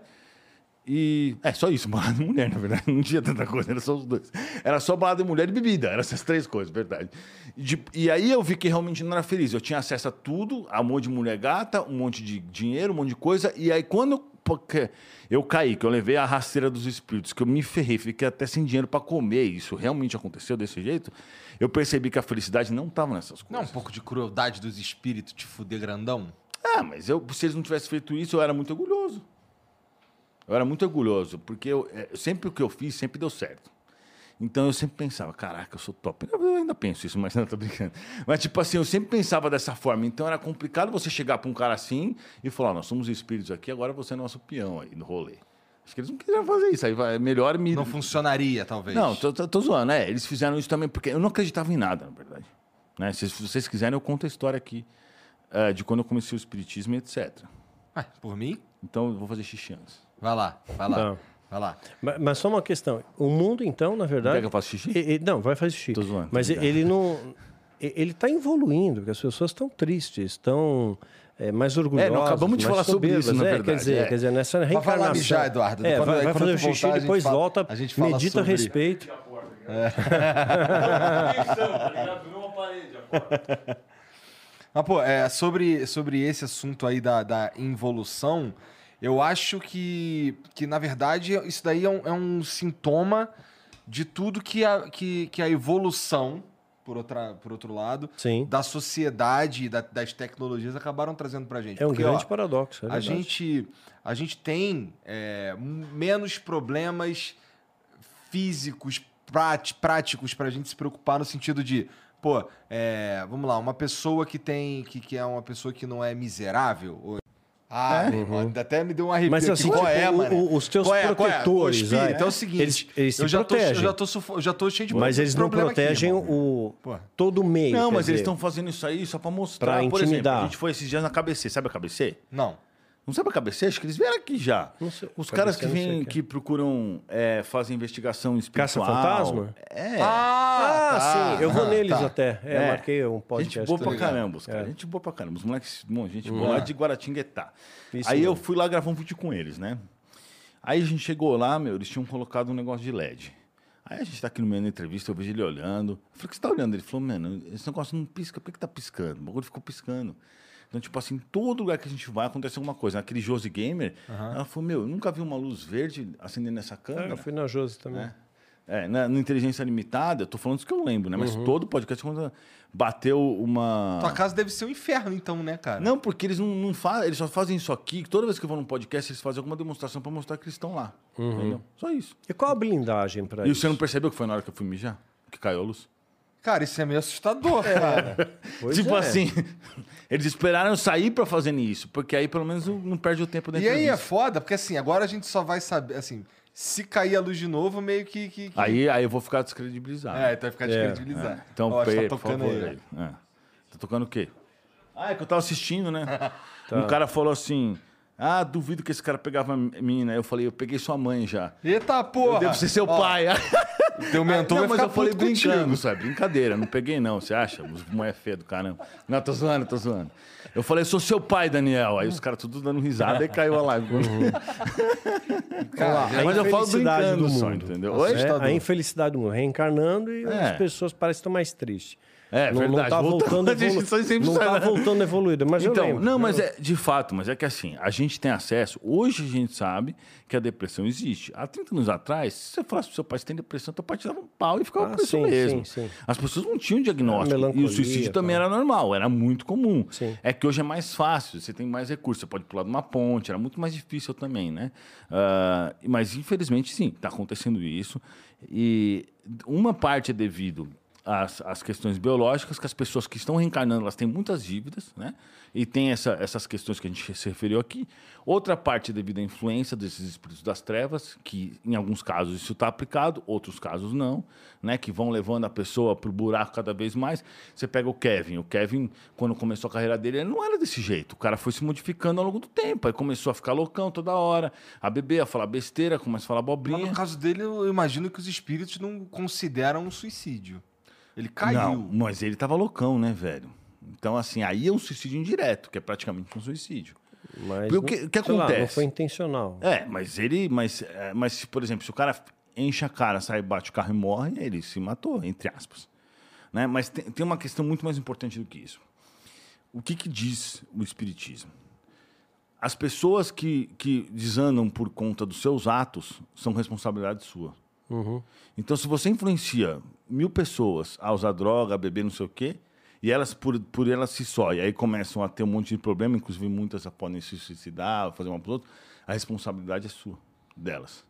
S3: e. É só isso, [laughs] balada e mulher, na verdade. Não tinha tanta coisa, era só os dois. Era só balada e mulher e bebida. Eram essas três coisas, verdade. E, de- e aí eu vi que realmente não era feliz. Eu tinha acesso a tudo, a monte de mulher gata, um monte de dinheiro, um monte de coisa. E aí quando porque eu caí, que eu levei a rasteira dos espíritos, que eu me ferrei, fiquei até sem dinheiro para comer, e isso realmente aconteceu desse jeito, eu percebi que a felicidade não estava nessas
S1: Não é um
S3: coisas.
S1: pouco de crueldade dos espíritos te fuder grandão?
S3: Ah, mas eu, se eles não tivessem feito isso, eu era muito orgulhoso. Eu era muito orgulhoso, porque eu, é, sempre o que eu fiz sempre deu certo. Então eu sempre pensava, caraca, eu sou top. Eu ainda penso isso, mas [laughs] não tô brincando. Mas tipo assim, eu sempre pensava dessa forma. Então era complicado você chegar para um cara assim e falar, nós somos espíritos aqui, agora você é nosso peão aí no rolê. Acho que eles não quiseram fazer isso. Aí vai, é melhor me.
S1: Não funcionaria, talvez.
S3: Não, tô, tô, tô zoando. É, eles fizeram isso também porque eu não acreditava em nada, na verdade. Né? Se, se vocês quiserem, eu conto a história aqui eh, de quando eu comecei o espiritismo e etc.
S1: Ah, por mim?
S3: Então eu vou fazer xixi antes.
S1: Vai lá, vai lá.
S2: Tá.
S1: Vai lá.
S2: Mas, mas só uma questão. O mundo, então, na
S3: Quer
S2: verdade.
S3: que eu faça xixi?
S2: e- e- não, vai fazer xixi.
S3: Tô zoando,
S2: Mas
S3: ligado.
S2: ele não. Ele está evoluindo, porque as pessoas estão tristes, estão é, mais orgulhosas.
S3: acabamos de falar sobre isso, na
S2: é,
S3: verdade,
S2: Quer dizer,
S3: é.
S2: quer dizer, nessa
S1: Vai
S2: reencarnação.
S1: falar mijar, Eduardo.
S2: É,
S1: Quando-
S2: vai, vai fazer o xixi,
S1: voltar,
S2: depois
S1: fala-
S2: volta,
S1: a gente fala
S2: medita
S1: sobre-
S2: a [laughs] respeito.
S1: Mas, pô, é, sobre, sobre esse assunto aí da, da involução, eu acho que, que, na verdade, isso daí é um, é um sintoma de tudo que a, que, que a evolução, por, outra, por outro lado,
S2: Sim.
S1: da sociedade e da- das tecnologias acabaram trazendo pra gente.
S2: É um
S1: Porque,
S2: grande
S1: ó,
S2: paradoxo. É
S1: a, gente, a gente tem é, menos problemas físicos, prát- práticos pra gente se preocupar no sentido de, pô, é, vamos lá, uma pessoa que tem, que, que é uma pessoa que não é miserável. ou- Ah, meu irmão, até me deu um arrepio
S2: Mas
S1: aqui.
S2: assim,
S1: Qual
S2: tipo,
S1: é,
S2: o-
S1: mano?
S2: o- os teus
S1: Qual é, é?
S2: protetores,
S1: O espírito,
S2: ah,
S1: é o seguinte,
S2: eles- eles se
S1: eu, já tô, eu,
S2: protegem.
S1: já tô, sufo- eu já tô cheio de
S2: Mas eles não
S1: aqui,
S2: protegem
S1: irmão.
S2: o
S1: Pô.
S2: todo o meio.
S3: Não, mas eles
S2: dizer.
S3: estão fazendo isso aí só pra mostrar.
S2: Pra
S3: Por exemplo,
S2: intimidar.
S3: a gente foi esses dias na KBC. Sabe a KBC?
S1: Não.
S3: Não sabe a KBC? Acho que eles vieram aqui já.
S2: Não sei.
S3: Os caras que vêm,
S2: que é.
S3: que procuram é, fazer investigação espiritual.
S2: Caça-fantasma?
S3: É.
S2: Ah,
S1: tá.
S2: sim, eu vou
S1: Ah,
S2: neles
S1: tá.
S2: até. É,
S3: É.
S2: marquei um podcast.
S3: Gente boa pra caramba, os caras.
S2: É.
S3: Gente boa pra caramba. Os moleques, bom, gente
S2: Hum.
S3: boa lá
S1: Ah.
S3: de Guaratinguetá.
S2: Isso
S3: Aí eu fui lá gravar um vídeo com eles, né? Aí a gente chegou lá, meu, eles tinham colocado um negócio de LED. Aí a gente tá aqui no meio da entrevista, eu vejo ele olhando. Eu falei, o que você tá olhando? Ele falou, mano, esse negócio não pisca, por que, que tá piscando? O bagulho ficou piscando. Então, tipo assim, todo lugar que a gente vai acontece alguma coisa. Naquele Josi Gamer, ela falou, meu, eu nunca vi uma luz verde acendendo nessa câmera.
S2: É, eu fui na Josi também.
S3: É. É, na, na inteligência limitada, eu tô falando isso que eu lembro, né? Mas
S2: Uhum.
S3: todo podcast quando bateu uma.
S1: Tua casa deve ser um inferno, então, né, cara?
S3: Não, porque eles não, não fazem, eles só fazem isso aqui. Toda vez que eu vou num podcast, eles fazem alguma demonstração pra mostrar que eles estão lá.
S2: Uhum.
S3: Entendeu? Só isso.
S2: E qual a blindagem para
S3: E
S2: isso?
S3: você não percebeu que foi na hora que eu fui mijar? Que caiu a luz?
S1: Cara, isso é meio assustador, cara.
S2: Pois
S3: tipo
S2: é.
S3: assim, [laughs] eles esperaram eu sair pra fazer isso, porque aí pelo menos não perde o tempo da
S1: E aí é foda, porque assim, agora a gente só vai saber, assim, se cair a luz de novo, meio que. que, que-
S3: Aí, aí eu vou ficar descredibilizado.
S1: É, então vai ficar
S2: É,
S1: descredibilizado.
S3: Então,
S1: Ó,
S3: peraí,
S1: tá
S3: por
S1: tocando
S3: favor.
S1: aí.
S3: aí. É. Tá tocando o quê? Ah, é que eu tava assistindo, né? [laughs]
S1: Tá.
S3: Um cara falou assim: Ah, duvido que esse cara pegava menina. Eu falei, eu peguei sua mãe já.
S1: Eita porra!
S3: Eu devo ser seu
S1: Ó,
S3: pai. [laughs]
S1: Teu mentor
S3: não,
S1: vai
S3: mas eu falei
S1: contigo.
S3: brincando, sabe? Brincadeira, não peguei não, você acha? Mulher feia do caramba. Não, tô zoando, tô zoando. Eu falei, sou seu pai, Daniel. Aí os caras tudo dando risada e caiu a live.
S1: Uhum. [laughs] Cara,
S2: a
S3: mas eu falo brincando
S2: do
S3: só,
S2: mundo.
S3: entendeu?
S2: É,
S3: Oi?
S2: a infelicidade do mundo, reencarnando e
S3: É.
S2: as pessoas parecem estar mais tristes.
S3: É,
S2: não,
S3: verdade.
S2: Não tá
S3: Voltando,
S2: voltando, evolu... não tá voltando evoluída, mas eu
S3: Então,
S2: lembro.
S3: não, mas é de fato, mas é que assim, a gente tem acesso. Hoje a gente sabe que a depressão existe. Há 30 anos atrás, se você falasse pro seu pai que tem depressão, teu pai te dava um pau e ficava
S2: Ah, sim,
S3: mesmo.
S2: sim, sim.
S3: As pessoas não tinham diagnóstico. E o suicídio também
S2: tal.
S3: era normal, era muito comum.
S2: Sim.
S3: É que hoje é mais fácil, você tem mais recursos, você pode pular de uma ponte, era muito mais difícil também, né? Ah, mas infelizmente sim, está acontecendo isso. E uma parte é devido às, às questões biológicas, que as pessoas que estão reencarnando, elas têm muitas dívidas, né? E tem essa, essas questões que a gente se referiu aqui. Outra parte devido à influência desses espíritos das trevas, que em alguns casos isso está aplicado, outros casos não, né? Que vão levando a pessoa para o buraco cada vez mais. Você pega o Kevin. O Kevin, quando começou a carreira dele, ele não era desse jeito. O cara foi se modificando ao longo do tempo. Aí começou a ficar loucão toda hora, a beber, a falar besteira, começa a falar
S1: Mas
S3: abobrinha.
S1: no caso dele, eu imagino que os espíritos não consideram um suicídio. Ele caiu.
S3: Não, mas ele tava loucão, né, velho? Então, assim, aí é um suicídio indireto, que é praticamente um suicídio.
S2: Mas
S3: o que- que
S2: sei lá, não
S3: acontece?
S2: foi intencional.
S3: É, mas ele. Mas, é, mas por exemplo, se o cara enche a cara, sai, bate o carro e morre, ele se matou, entre aspas. Né? Mas tem, tem uma questão muito mais importante do que isso. O que, que diz o Espiritismo? As pessoas que, que desandam por conta dos seus atos são responsabilidade sua. Então, se você influencia mil pessoas a usar droga, a beber não sei o quê, e elas, por, por elas se só, e aí começam a ter um monte de problema, inclusive muitas podem se suicidar, fazer uma para outra, a responsabilidade é sua, delas.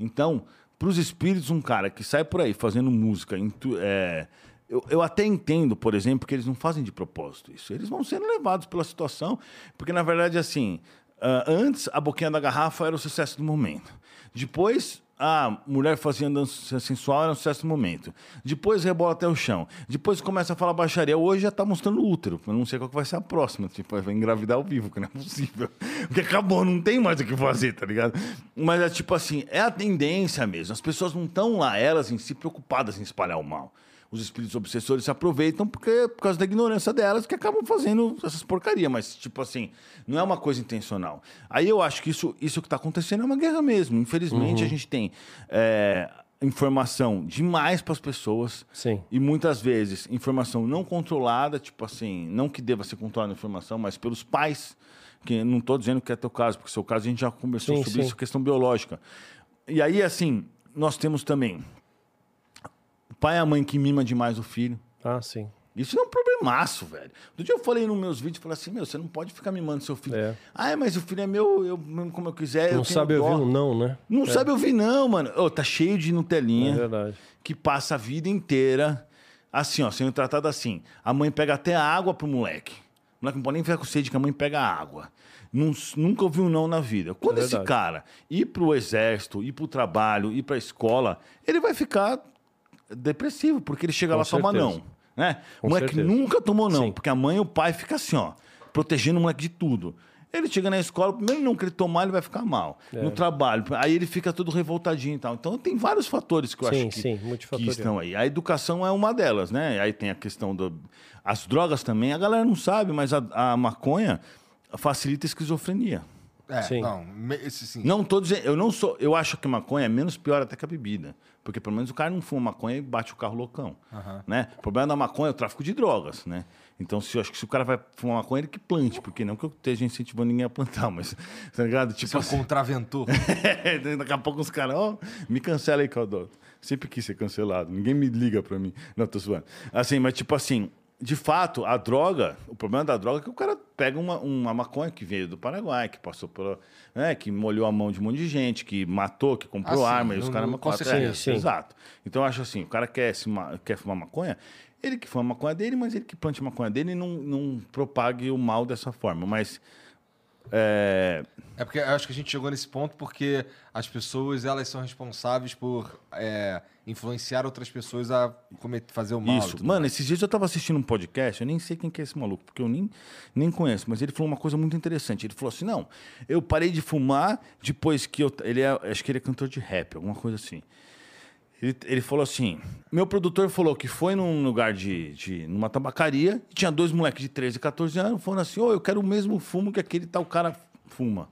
S3: Então, para os espíritos, um cara que sai por aí fazendo música, é, eu, eu até entendo, por exemplo, que eles não fazem de propósito isso. Eles vão sendo levados pela situação, porque na verdade, assim, ah, antes a boquinha da garrafa era o sucesso do momento. Depois, a mulher fazia dança sensual era um sucesso do momento. Depois rebola até o chão. Depois começa a falar baixaria. Hoje já tá mostrando útero. Eu não sei qual que vai ser a próxima. Tipo, vai engravidar ao vivo, que não é possível. Porque acabou, não tem mais o que fazer, tá ligado? Mas é tipo assim, é a tendência mesmo. As pessoas não estão lá, elas em si, preocupadas em espalhar o mal. Os espíritos obsessores se aproveitam porque, por causa da ignorância delas que acabam fazendo essas porcarias. Mas, tipo assim, não é uma coisa intencional. Aí eu acho que isso, isso que está acontecendo é uma guerra mesmo. Infelizmente, a gente tem é, informação demais para as pessoas.
S2: Sim.
S3: E muitas vezes informação não controlada, tipo assim, não que deva ser controlada a informação, mas pelos pais. Que não estou dizendo que é teu caso, porque seu caso a gente já conversou
S2: Sim,
S3: sobre
S2: sim.
S3: isso, questão biológica. E aí, assim, nós temos também o pai e a mãe que mima demais o filho.
S2: Ah, sim.
S3: Isso é um problemaço, velho. Do dia eu falei nos meus vídeos, falei assim, meu, você não pode ficar mimando seu filho.
S2: É.
S3: Ah, mas o filho é meu, eu mimo como eu quiser.
S2: Não
S3: eu
S2: sabe ouvir um não, né?
S3: Não sabe ouvir não, mano. Ô, tá cheio de
S2: É
S3: Nutelinha
S2: verdade.
S3: que passa a vida inteira assim, ó, sendo tratado assim. A mãe pega até água pro moleque. O moleque não pode nem ficar com sede, que a mãe pega água. Nun- nunca ouviu um não na vida. Quando
S2: É
S3: esse cara ir pro exército, ir pro trabalho, ir pra escola, ele vai ficar depressivo, porque ele chega
S2: Com
S3: lá e toma não. Né?
S2: Com
S3: o moleque
S2: certeza.
S3: nunca tomou não,
S2: Sim.
S3: porque a mãe e o pai ficam assim, ó, protegendo o moleque de tudo. Ele chega na escola, primeiro não que ele tomar, ele vai ficar mal.
S2: É.
S3: No trabalho, aí ele fica todo revoltadinho e tal. Então tem vários fatores que eu
S2: Sim,
S3: acho que,
S2: sim,
S3: que estão aí. A educação é uma delas, né? Aí tem a questão do. As drogas também, a galera não sabe, mas a, a maconha facilita a esquizofrenia.
S1: É,
S2: Sim.
S1: não, me- esse sim.
S3: Não tô dizendo, eu não sou, eu acho que maconha é menos pior até que a bebida. Porque pelo menos o cara não fuma maconha e bate o carro loucão, né? O problema da maconha é o tráfico de drogas, né? Então, se, eu acho que se o cara vai fumar maconha, ele que plante, porque não que eu esteja incentivando ninguém a plantar, mas, [laughs] tá ligado? Tipo
S1: é
S3: assim,
S1: contraventor. [laughs]
S3: daqui a pouco os caras, ó, me cancela aí, Caldoro. Sempre quis ser cancelado, ninguém me liga pra mim. Não, tô zoando. Assim, mas tipo assim, de fato, a droga, o problema da droga é que o cara pega uma, uma maconha que veio do Paraguai, que passou pela. Né, que molhou a mão de um monte de gente, que matou, que comprou
S1: Ah, sim,
S3: arma, e os caras matam. É,
S2: Sim, sim.
S3: Exato. Então eu acho assim, o cara quer, se quer fumar maconha, ele que fuma a maconha dele, mas ele que plante a maconha dele e não, não propague o mal dessa forma. Mas. É,
S1: É porque eu acho que a gente chegou nesse ponto porque as pessoas elas são responsáveis por é, influenciar outras pessoas a cometer, fazer o mal.
S3: Isso. Mano,
S1: mais.
S3: esses dias eu tava assistindo um podcast, eu nem sei quem que é esse maluco, porque eu nem, nem conheço, mas ele falou uma coisa muito interessante. Ele falou assim: não, eu parei de fumar depois que eu. Ele é, acho que ele é cantor de rap, alguma coisa assim. Ele, ele falou assim: meu produtor falou que foi num lugar de. de numa tabacaria, tinha dois moleques de 13 e 14 anos, falando assim: ô, eu quero o mesmo fumo que aquele tal cara fuma.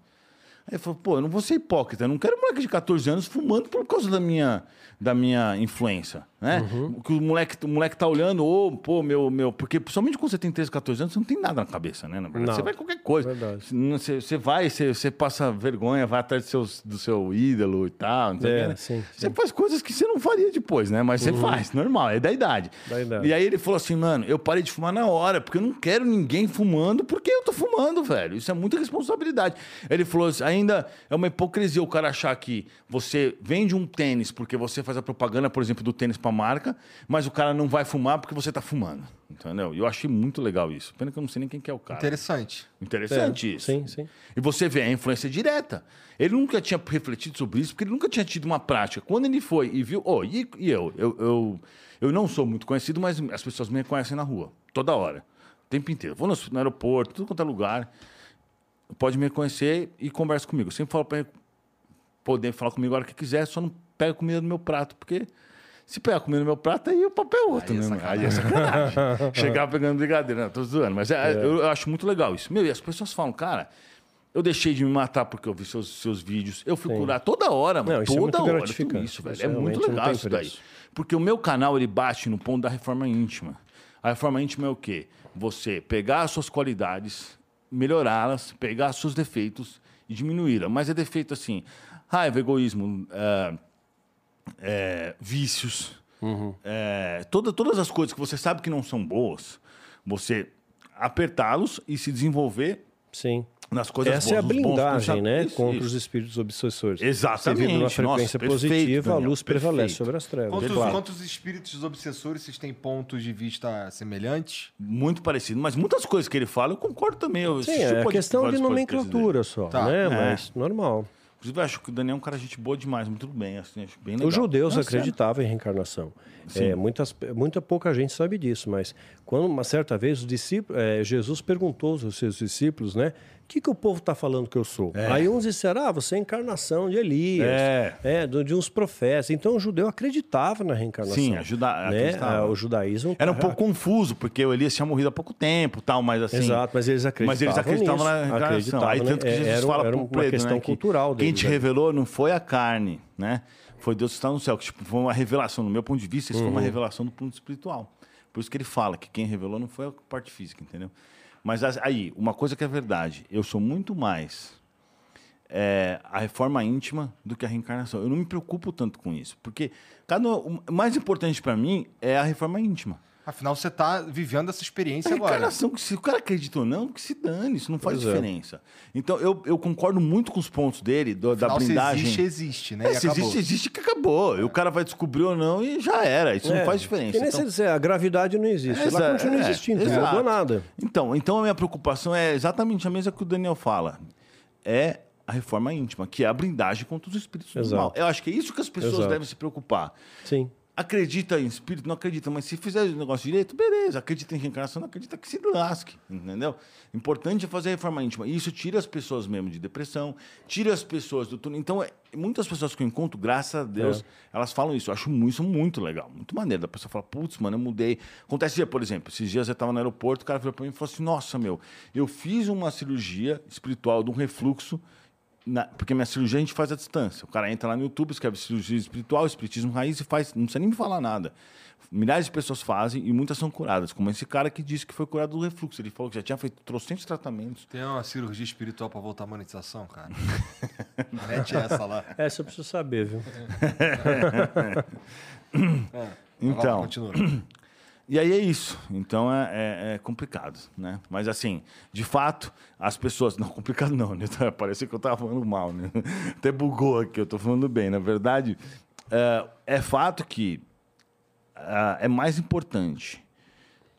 S3: Aí ele falou, pô, eu não vou ser hipócrita, eu não quero moleque de 14 anos fumando por causa da minha, da minha influência, né? Que o moleque, o moleque tá olhando, ô, pô, meu, meu... Porque, principalmente quando você tem 13, 14 anos, você não tem nada na cabeça, né? Na verdade,
S2: Não.
S3: você vai qualquer coisa.
S2: Verdade.
S3: Você, você vai, você, você passa vergonha, vai atrás do seu, do seu ídolo e tal, não sei o
S2: É,
S3: né?
S2: sim,
S3: Você faz coisas que você não faria depois, né? Mas você faz, normal, é da idade.
S2: Da idade.
S3: E aí ele falou assim, mano, eu parei de fumar na hora, porque eu não quero ninguém fumando, porque eu tô fumando, velho. Isso é muita responsabilidade. Ele falou assim, ainda é uma hipocrisia o cara achar que você vende um tênis porque você faz a propaganda, por exemplo, do tênis pra marca, mas o cara não vai fumar porque você tá fumando. Entendeu? E eu achei muito legal isso. Pena que eu não sei nem quem que é o cara.
S1: Interessante.
S3: Interessante
S2: É,
S3: isso.
S2: sim, sim.
S3: E você vê a influência direta. Ele nunca tinha refletido sobre isso, porque ele nunca tinha tido uma prática. Quando ele foi e viu. Oh, e, e eu, eu, eu? Eu não sou muito conhecido, mas as pessoas me reconhecem na rua, toda hora. O tempo inteiro. Vou no, no aeroporto, tudo quanto é lugar. Pode me reconhecer e conversa comigo. Eu sempre falo para poder falar comigo a hora que quiser, só não pega comida no meu prato, porque. Se pegar comida no meu prato, aí o papel é outro,
S1: Aí é
S3: né? Aí é sacanagem. [laughs] Chegar pegando brigadeiro. Não, tô zoando. Mas é, Eu, eu acho muito legal isso. Meu, e as pessoas falam, cara, eu deixei de me matar porque eu vi seus, seus vídeos. Eu fui curar toda hora, mano.
S2: Não, isso é
S3: toda hora. Tudo isso, velho.
S2: Isso
S3: é muito legal isso daí.
S2: preço.
S3: Porque o meu canal, ele bate no ponto da reforma íntima. A reforma íntima é o quê? Você pegar as suas qualidades, melhorá-las, pegar seus defeitos e diminuí-las. Mas é defeito assim, raiva, egoísmo, é, é, vícios,
S2: Uhum.
S3: é, toda, todas as coisas que você sabe que não são boas, você apertá-los e se desenvolver
S2: Sim.
S3: Nas coisas
S2: Essa é a
S3: boas. nos bons
S2: blindagem, né?
S3: pensamentos.
S2: contra
S3: Isso.
S2: os espíritos obsessores.
S3: Exatamente.
S2: Se vive numa
S3: Nossa,
S2: frequência
S3: perfeito,
S2: positiva, a luz prevalece
S3: perfeito.
S2: sobre as trevas.
S1: Quantos,
S2: Claro.
S1: quantos espíritos obsessores vocês têm pontos de vista semelhantes?
S3: Muito parecido, mas muitas coisas que ele fala eu concordo também. Eu
S2: Sim, é questão de nomenclatura só,
S1: Tá,
S2: né?
S3: é.
S2: Mas normal.
S3: Inclusive, eu acho que o Daniel é um cara gente boa demais, muito bem, assim, acho bem legal.
S2: Os judeus
S3: Não,
S2: acreditavam em reencarnação. É, muitas, muita pouca gente sabe disso, mas quando uma certa vez os discípulos, é, Jesus perguntou aos seus discípulos, né? O que, que o povo está falando que eu sou? Aí uns disseram, ah, você é a encarnação de Elias,
S3: É.
S2: é, do- de uns profetas. Então o judeu acreditava na reencarnação.
S3: Sim, ajuda-
S2: né?
S3: acreditava.
S2: Ah, O judaísmo
S3: Era um pouco confuso, porque o Elias tinha morrido há pouco tempo, tal, mas assim...
S2: Exato, mas eles acreditavam
S3: Mas eles acreditavam
S2: nisso,
S3: na reencarnação.
S2: acreditavam,
S3: Aí
S2: né?
S3: tanto que Jesus
S2: Era
S3: fala
S2: era uma
S3: Pedro,
S2: questão
S3: né, que
S2: cultural
S3: Quem
S2: deles,
S3: te
S2: né?
S3: revelou não foi a carne, né? Foi Deus que está no céu. Que, tipo, foi uma revelação. No meu ponto de vista, isso
S2: Uhum.
S3: foi uma revelação do ponto espiritual. Por isso que ele fala que quem revelou não foi a parte física, entendeu? Mas as- aí, uma coisa que é verdade, eu sou muito mais é, a reforma íntima do que a reencarnação. Eu não me preocupo tanto com isso, porque cada, o mais importante para mim é a reforma íntima.
S1: Afinal, você está vivendo essa experiência
S3: A
S1: agora.
S3: que se o cara acredita ou não, que se dane, isso não faz
S2: Pois é.
S3: diferença. Então, eu, eu concordo muito com os pontos dele, do- da
S1: Afinal, se
S3: blindagem.
S1: existe, existe, né?
S3: É,
S1: E
S3: se
S1: acabou.
S3: existe, existe que acabou. E o cara vai descobrir ou não e já era. Isso
S2: É,
S3: não faz
S2: Que
S3: diferença.
S2: nem
S3: Então-
S2: dizer, a gravidade não existe. Ela
S3: Exa-
S2: continua
S3: é,
S2: existindo, não mudou nada.
S3: Então, então a minha preocupação é exatamente a mesma que o Daniel fala. É a reforma íntima, que é a blindagem contra os espíritos do
S2: Exato.
S3: mal. Eu acho que é isso que as pessoas
S2: Exato.
S3: devem se preocupar.
S2: Sim.
S3: Acredita em espírito? Não acredita, mas se fizer o negócio direito, beleza. Acredita em reencarnação? Não acredita que se lasque, entendeu? Importante é fazer a reforma íntima. E isso tira as pessoas mesmo de depressão, tira as pessoas do túnel. Então, é, muitas pessoas que eu encontro, graças a Deus, elas falam isso. Eu acho isso muito legal, muito maneiro. Da pessoa fala, putz, mano, eu mudei. Acontece, por exemplo, esses dias eu estava no aeroporto, o cara falou para mim e falou assim: nossa, meu, eu fiz uma cirurgia espiritual de um refluxo na- porque minha cirurgia a gente faz à distância. O cara entra lá no YouTube, escreve cirurgia espiritual, espiritismo raiz e faz. Não precisa nem me falar nada. Milhares de pessoas fazem e muitas são curadas. Como esse cara que disse que foi curado do refluxo. Ele falou que já tinha feito trocentos tratamentos.
S1: Tem uma cirurgia espiritual pra voltar à monetização, cara? [laughs] Mete essa lá.
S2: Essa eu preciso saber, viu?
S3: Então. [laughs]
S1: Vai lá, continua. [clears throat]
S3: E aí é isso. Então é, é- é complicado, né? Mas assim, de fato, as pessoas. [laughs] Não, complicado não, né? [laughs] Parece que eu tava falando mal, né? [laughs] Até bugou aqui, eu tô falando bem. Na verdade, é, é fato que ah, é mais importante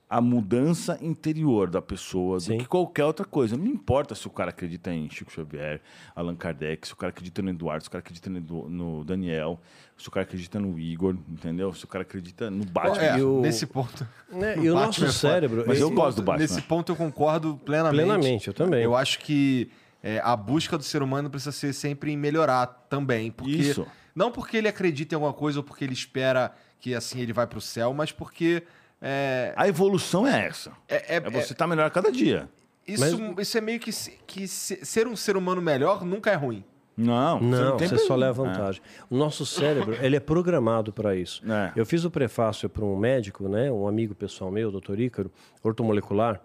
S3: a mudança interior da pessoa
S2: Sim.
S3: do que qualquer outra coisa. Não importa se o cara acredita em Chico Xavier, Allan Kardec, se o cara acredita no Eduardo, se o cara acredita no, Daniel, se o cara acredita no Igor, entendeu? Se o cara acredita no Batman.
S1: É,
S2: E o-
S1: Nesse ponto.
S2: Né, [laughs] E o nosso
S1: é
S2: cérebro.
S3: Mas eu gosto do Batman.
S1: Nesse ponto eu concordo plenamente.
S2: Plenamente, eu também.
S1: Eu acho que é, a busca do ser humano precisa ser sempre em melhorar também. Porque,
S3: Isso.
S1: Não porque ele acredita em alguma coisa ou porque ele espera que assim ele vai pro céu, mas porque é,
S3: A evolução é essa.
S1: é, é-
S3: É você estar melhor a cada dia.
S1: isso, isso é meio que, que se- ser um ser humano melhor nunca é ruim.
S3: Não,
S2: Não,
S3: tem
S2: você só leva vantagem. O nosso cérebro, [laughs] ele é programado para isso.
S3: É.
S2: Eu fiz o prefácio para um médico, né, um amigo pessoal meu, doutor Ícaro, ortomolecular,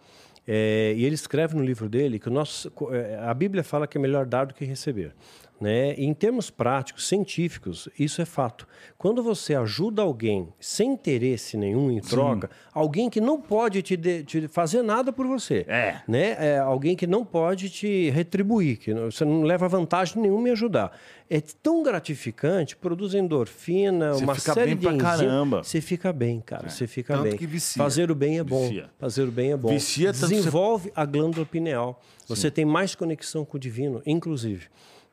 S2: é, e ele escreve no livro dele que o nosso, é, a Bíblia fala que é melhor dar do que receber. Né? Em termos práticos, científicos, isso é fato. Quando você ajuda alguém sem interesse nenhum em troca, alguém que não pode te, de- te fazer nada por você,
S3: É.
S2: né? É alguém que não pode te retribuir, que não- você não leva vantagem nenhuma em ajudar. É tão gratificante, produz endorfina,
S3: Você
S2: uma
S3: fica
S2: série
S3: bem
S2: de
S3: pra caramba. É.
S2: Você fica bem, cara. Você fica
S1: Tanto
S2: bem.
S1: que vicia.
S2: Fazer o bem é bom.
S3: Vicia.
S2: Fazer o bem é bom.
S3: Vicia,
S2: Desenvolve a glândula pineal. Você tem mais conexão com o divino, inclusive,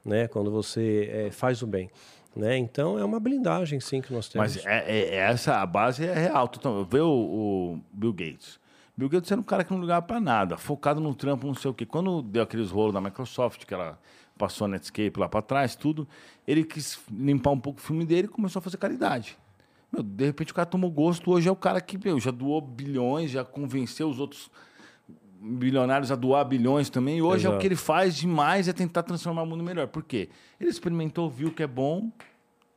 S2: né? Quando você eh, faz o bem. Né? Então é uma blindagem, sim, que nós temos.
S3: Mas é, é- é essa, a base é real. Então, vê o, o Bill Gates. Bill Gates era um cara que não ligava pra nada, focado no trampo, não sei o quê. Quando deu aqueles rolos da Microsoft, que ela passou a Netscape lá pra trás, tudo, ele quis limpar um pouco o filme dele e começou a fazer caridade. Meu, de repente o cara tomou gosto, hoje é o cara que meu, já doou bilhões, já convenceu os outros bilionários a doar bilhões também. E hoje é o
S2: Exato.
S3: que ele faz demais é tentar transformar o mundo melhor. Por quê? Ele experimentou, viu que é bom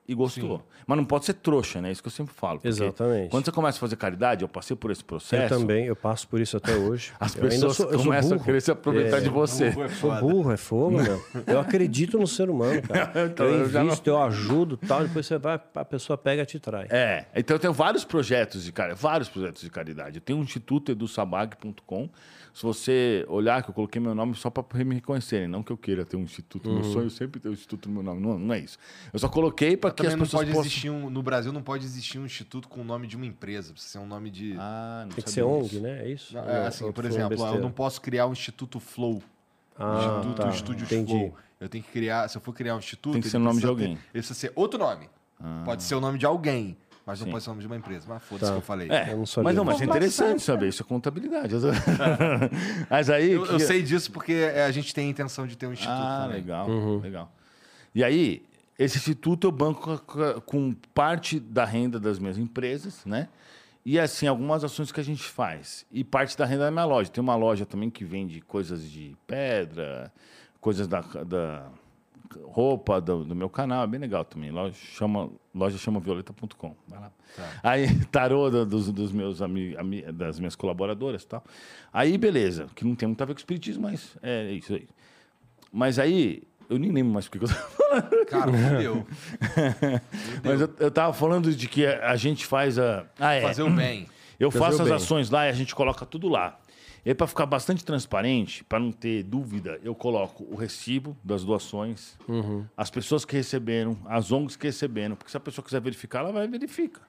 S3: e gostou. Mas não pode ser trouxa, né? Isso que eu sempre falo.
S2: Exatamente.
S3: Quando você começa a fazer caridade, eu passei por esse processo.
S2: Eu também, eu passo por isso até hoje. [laughs]
S3: As
S2: Eu ainda
S3: pessoas
S2: sou- eu sou
S3: começam a querer se aproveitar
S2: É,
S3: de você.
S2: Sou burro, é fogo, meu. Eu acredito no ser humano, [laughs] cara.
S3: Então,
S2: eu
S3: eu já
S2: invisto, eu ajudo tal, depois você vai, a pessoa pega e te trai.
S3: É, então eu tenho vários projetos de caridade, vários projetos de caridade. Eu tenho um instituto edusabag.com. Se você olhar que eu coloquei meu nome só para me reconhecerem, não que eu queira ter um instituto, meu
S2: Uhum.
S3: sonho é sempre ter um instituto no meu nome, não, não é isso. Eu só coloquei para que as
S1: Também não
S3: pessoas
S1: pode
S3: possam...
S1: existir um, no Brasil não pode existir um instituto com o nome de uma empresa, precisa ser um nome de
S3: Ah, não
S2: Tem que ser ONG, né? É isso?
S1: Não, é
S2: não?
S1: assim, por exemplo, eu não posso criar um instituto Flow.
S2: Ah,
S1: instituto
S2: tá.
S1: Estúdios
S2: Entendi.
S1: Flow. Eu tenho que criar, se eu for criar um instituto,
S3: Tem que
S1: ele
S3: ser o nome de
S1: precisa ter-
S3: alguém.
S1: ele precisa ser outro nome. Pode ser o nome de alguém, mas não
S3: Sim.
S1: pode ser o nome de uma empresa. Mas foda-se
S2: Tá.
S1: que eu falei.
S3: É,
S2: Eu não
S3: mas não, mas é interessante saber, isso é contabilidade. [laughs] mas aí...
S1: Eu, eu
S3: que-
S1: sei disso porque é, a gente tem a intenção de ter um instituto
S3: Ah,
S1: também.
S3: legal,
S2: Uhum.
S3: legal. E aí, esse instituto eu banco com- com parte da renda das minhas empresas, né? E assim, algumas ações que a gente faz. E parte da renda da minha loja. Tem uma loja também que vende coisas de pedra, coisas da, da roupa do, do meu canal, é bem legal também. Loja chama, loja chama violeta.com. Vai lá. Aí, [laughs] tarô do- dos, dos meus ami, ami- das minhas colaboradoras e tal. Aí, beleza, que não tem muito a ver com espiritismo, mas é isso aí. Mas aí, eu nem lembro mais porque eu tava falando.
S1: Cara, [laughs] fudeu. [laughs]
S3: Mas eu, eu tava falando de que a, a gente faz a. Ah, é.
S1: Fazer o bem.
S3: Eu
S2: Fazer
S3: faço
S2: o
S3: as
S2: bem.
S3: ações lá e a gente coloca tudo lá. E aí, para ficar bastante transparente, para não ter dúvida, eu coloco o recibo das doações,
S2: Uhum.
S3: as pessoas que receberam, as ONGs que receberam, porque se a pessoa quiser verificar, ela vai e verifica.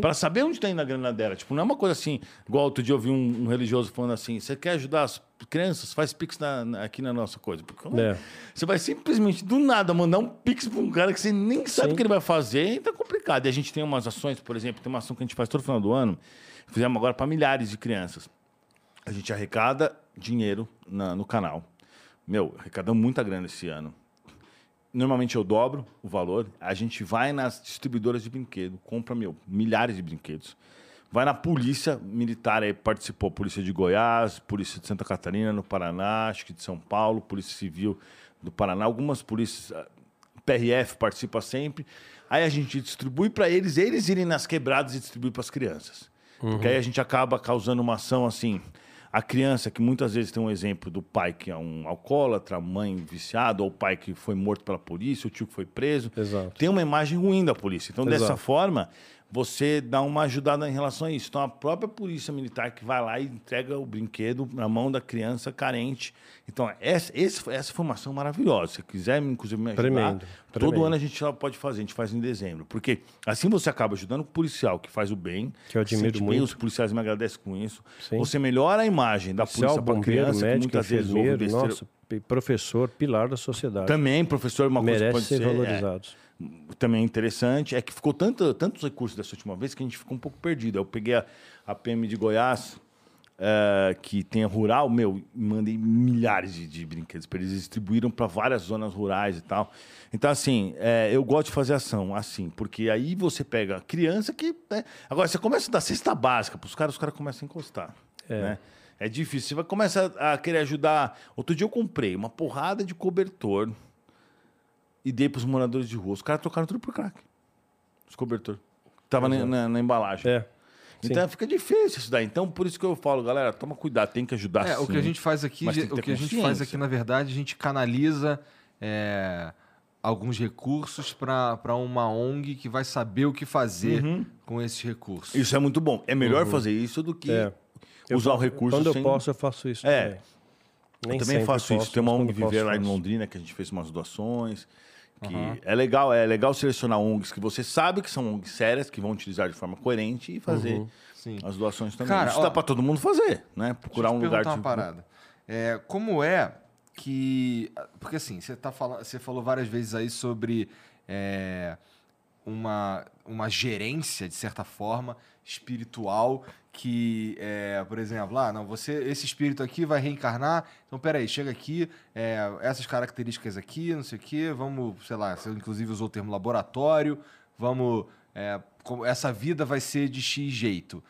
S3: Para saber onde está indo a grana dela. Tipo, não é uma coisa assim, igual outro dia eu vi um, um religioso falando assim: você quer ajudar as crianças? Faz pix na- na- aqui na nossa coisa. Porque
S2: É.
S3: você vai simplesmente, do nada, mandar um pix para um cara que você nem sabe
S2: Sim.
S3: o que ele vai fazer, então é complicado. E a gente tem umas ações, por exemplo, tem uma ação que a gente faz todo final do ano, fizemos agora para milhares de crianças. A gente arrecada dinheiro na- no canal. Meu, arrecadamos muita grana esse ano. Normalmente eu dobro o valor. A gente vai nas distribuidoras de brinquedo, compra, meu, milhares de brinquedos. Vai na polícia militar, aí participou Polícia de Goiás, Polícia de Santa Catarina, no Paraná, acho que de São Paulo, Polícia Civil do Paraná, algumas polícias, ah, PRF participa sempre. Aí a gente distribui para eles, eles irem nas quebradas e distribuir para as crianças. Uhum. Porque aí a gente acaba causando uma ação assim. A criança, que muitas vezes tem um exemplo do pai que é um alcoólatra, mãe viciada, ou o pai que foi morto pela polícia, o tio que foi preso.
S2: Exato.
S3: Tem uma imagem ruim da polícia. Então,
S2: Exato.
S3: dessa forma, você dá uma ajudada em relação a isso. Então, a própria polícia militar que vai lá e entrega o brinquedo na mão da criança carente. Então, essa, essa foi uma ação maravilhosa. Se quiser, inclusive, me ajudar,
S2: Tremendo,
S3: todo
S2: tremendo.
S3: ano a gente pode fazer, a gente faz em dezembro. Porque assim você acaba ajudando o policial que faz o bem.
S2: Que eu admiro
S3: sente bem,
S2: muito.
S3: Os policiais me agradecem com isso.
S2: Sim.
S3: Você melhora a imagem da
S2: Policial,
S3: polícia para criança, que
S2: médico,
S3: muitas vezes ouve besteira.
S2: nossa, professor, pilar da sociedade.
S3: Também, professor, uma coisa que
S2: Merece
S3: pode
S2: ser
S3: ser... é. Também é interessante é que ficou tanto, tantos recursos dessa última vez que a gente ficou um pouco perdido. Eu peguei a, a PM de Goiás, eh, que tem a rural, meu, mandei milhares de, de brinquedos para eles. Distribuíram para várias zonas rurais e tal. Então, assim, eh, eu gosto de fazer ação assim, porque aí você pega a criança que. né? Agora, você começa a dar cesta básica para os caras, os caras começam a encostar. É. Né? É difícil. Você vai começar a querer ajudar. Outro dia eu comprei uma porrada de cobertor e dei para os moradores de rua. Os caras trocaram tudo por crack. Os cobertor. Tava na, na- na embalagem.
S2: É.
S3: Então fica difícil isso daí. Então por isso que eu falo, galera, toma cuidado, tem que ajudar
S1: É, o
S3: sim.
S1: que a gente faz aqui,
S3: que
S1: o
S3: ter
S1: que a gente faz aqui, na verdade, a gente canaliza é, alguns recursos para uma ONG que vai saber o que fazer com esses recursos.
S3: Uhum. Isso é muito bom. É melhor fazer isso do que
S2: É. Eu
S3: usar o
S2: fa-
S3: recurso
S2: Quando
S3: sem...
S2: eu posso, eu faço isso
S3: É.
S2: também. Nem
S3: Eu também faço isso.
S2: posso,
S3: Tem uma ONG
S2: quando posso,
S3: Viver lá em. Londrina que a gente fez umas doações. Que é legal, é legal selecionar ONGs que você sabe que são ONGs sérias, que vão utilizar de forma coerente e fazer
S2: Uhum.
S3: As doações também.
S1: Cara,
S3: isso
S1: ó,
S3: dá pra todo mundo fazer, né? Procurar
S1: Deixa eu
S3: um lugar
S1: perguntar
S3: de.
S1: uma parada. É, como é que. Porque assim, você, tá falando, você falou várias vezes aí sobre é, uma, uma gerência, de certa forma, espiritual, que, é, por exemplo, ah, não, você, esse espírito aqui vai reencarnar, então peraí, chega aqui, é, essas características aqui, não sei o quê, vamos, sei lá, você inclusive usou o termo laboratório, vamos. é, como- essa vida vai ser de X jeito.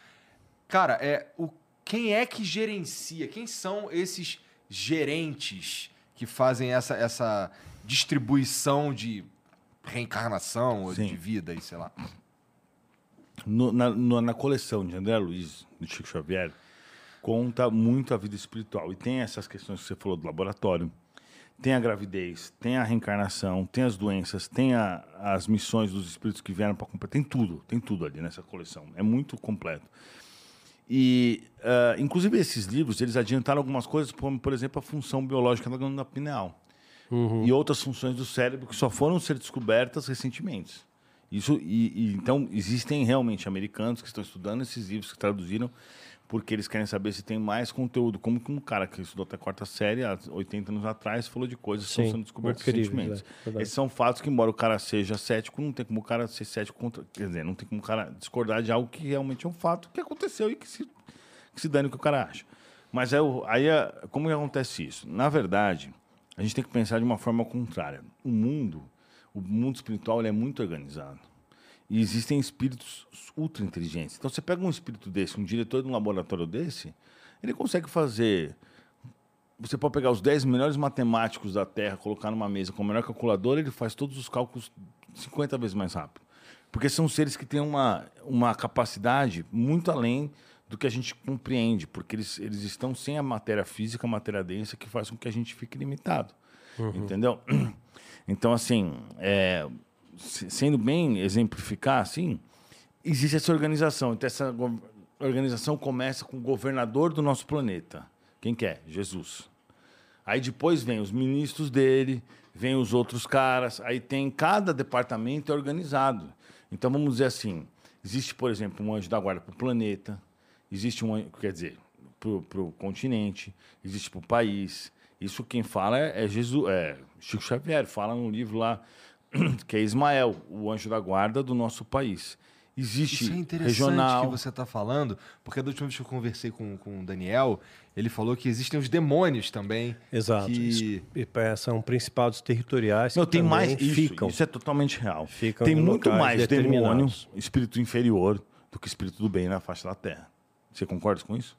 S1: Cara, é, o, quem é que gerencia? Quem são esses gerentes que fazem essa, essa distribuição de reencarnação ou
S3: Sim.
S1: de vida e sei lá?
S3: No- na, no- na coleção de André Luiz, do Chico Xavier, conta muito a vida espiritual. E tem essas questões que você falou do laboratório. Tem a gravidez, tem a reencarnação, tem as doenças, tem a- as missões dos espíritos que vieram para cumprir. Tem tudo, tem tudo ali nessa coleção. É muito completo. E, ah, inclusive, esses livros, eles adiantaram algumas coisas, como, por exemplo, a função biológica da glândula pineal. E outras funções do cérebro que só foram ser descobertas recentemente. Isso, e, e, então, existem realmente americanos que estão estudando esses livros, que traduziram, porque eles querem saber se tem mais conteúdo. Como que um cara que estudou até a quarta série, há 80 anos atrás, falou de coisas que
S2: Sim,
S3: estão sendo descobertas recentemente.
S2: é.
S3: Esses são fatos que, embora o cara seja cético, não tem como o cara ser cético contra. Quer dizer, não tem como o cara discordar de algo que realmente é um fato que aconteceu e que se, que se dane o que o cara acha. Mas é o- aí, é- como que acontece isso? Na verdade, a gente tem que pensar de uma forma contrária. O mundo, o mundo espiritual, ele é muito organizado. E existem espíritos ultra inteligentes. Então, você pega um espírito desse, um diretor de um laboratório desse, ele consegue fazer. Você pode pegar os 10 melhores matemáticos da Terra, colocar numa mesa com a melhor calculadora, ele faz todos os cálculos 50 vezes mais rápido. Porque são seres que têm uma, uma capacidade muito além do que a gente compreende, porque eles, eles estão sem a matéria física, a matéria densa, que faz com que a gente fique limitado. Entendeu? Então, assim, é, se- sendo bem exemplificar, assim, existe essa organização. Então, essa organização começa com o governador do nosso planeta. Quem que é? Jesus. Aí depois vem os ministros dele, vem os outros caras, aí tem cada departamento é organizado. Então vamos dizer assim, existe, por exemplo, um anjo da guarda para o planeta, existe um quer dizer, para o continente, existe para o país. Isso quem fala é, é Jesus, é Chico Xavier, fala no livro lá [clears throat] que é Ismael, o anjo da guarda do nosso país. Existe
S1: Isso é interessante
S3: regional.
S1: que você está falando, porque da última vez que eu conversei com, com o Daniel, ele falou que existem os demônios também.
S2: Exato.
S1: Que...
S2: São principados territoriais
S3: Não,
S2: que
S3: tem mais isso.
S2: ficam.
S3: Isso é totalmente real.
S2: Ficam
S3: tem
S2: em
S3: muito mais demônio,
S2: determinados.
S3: espírito inferior, do que espírito do bem na face da terra. Você concorda com isso?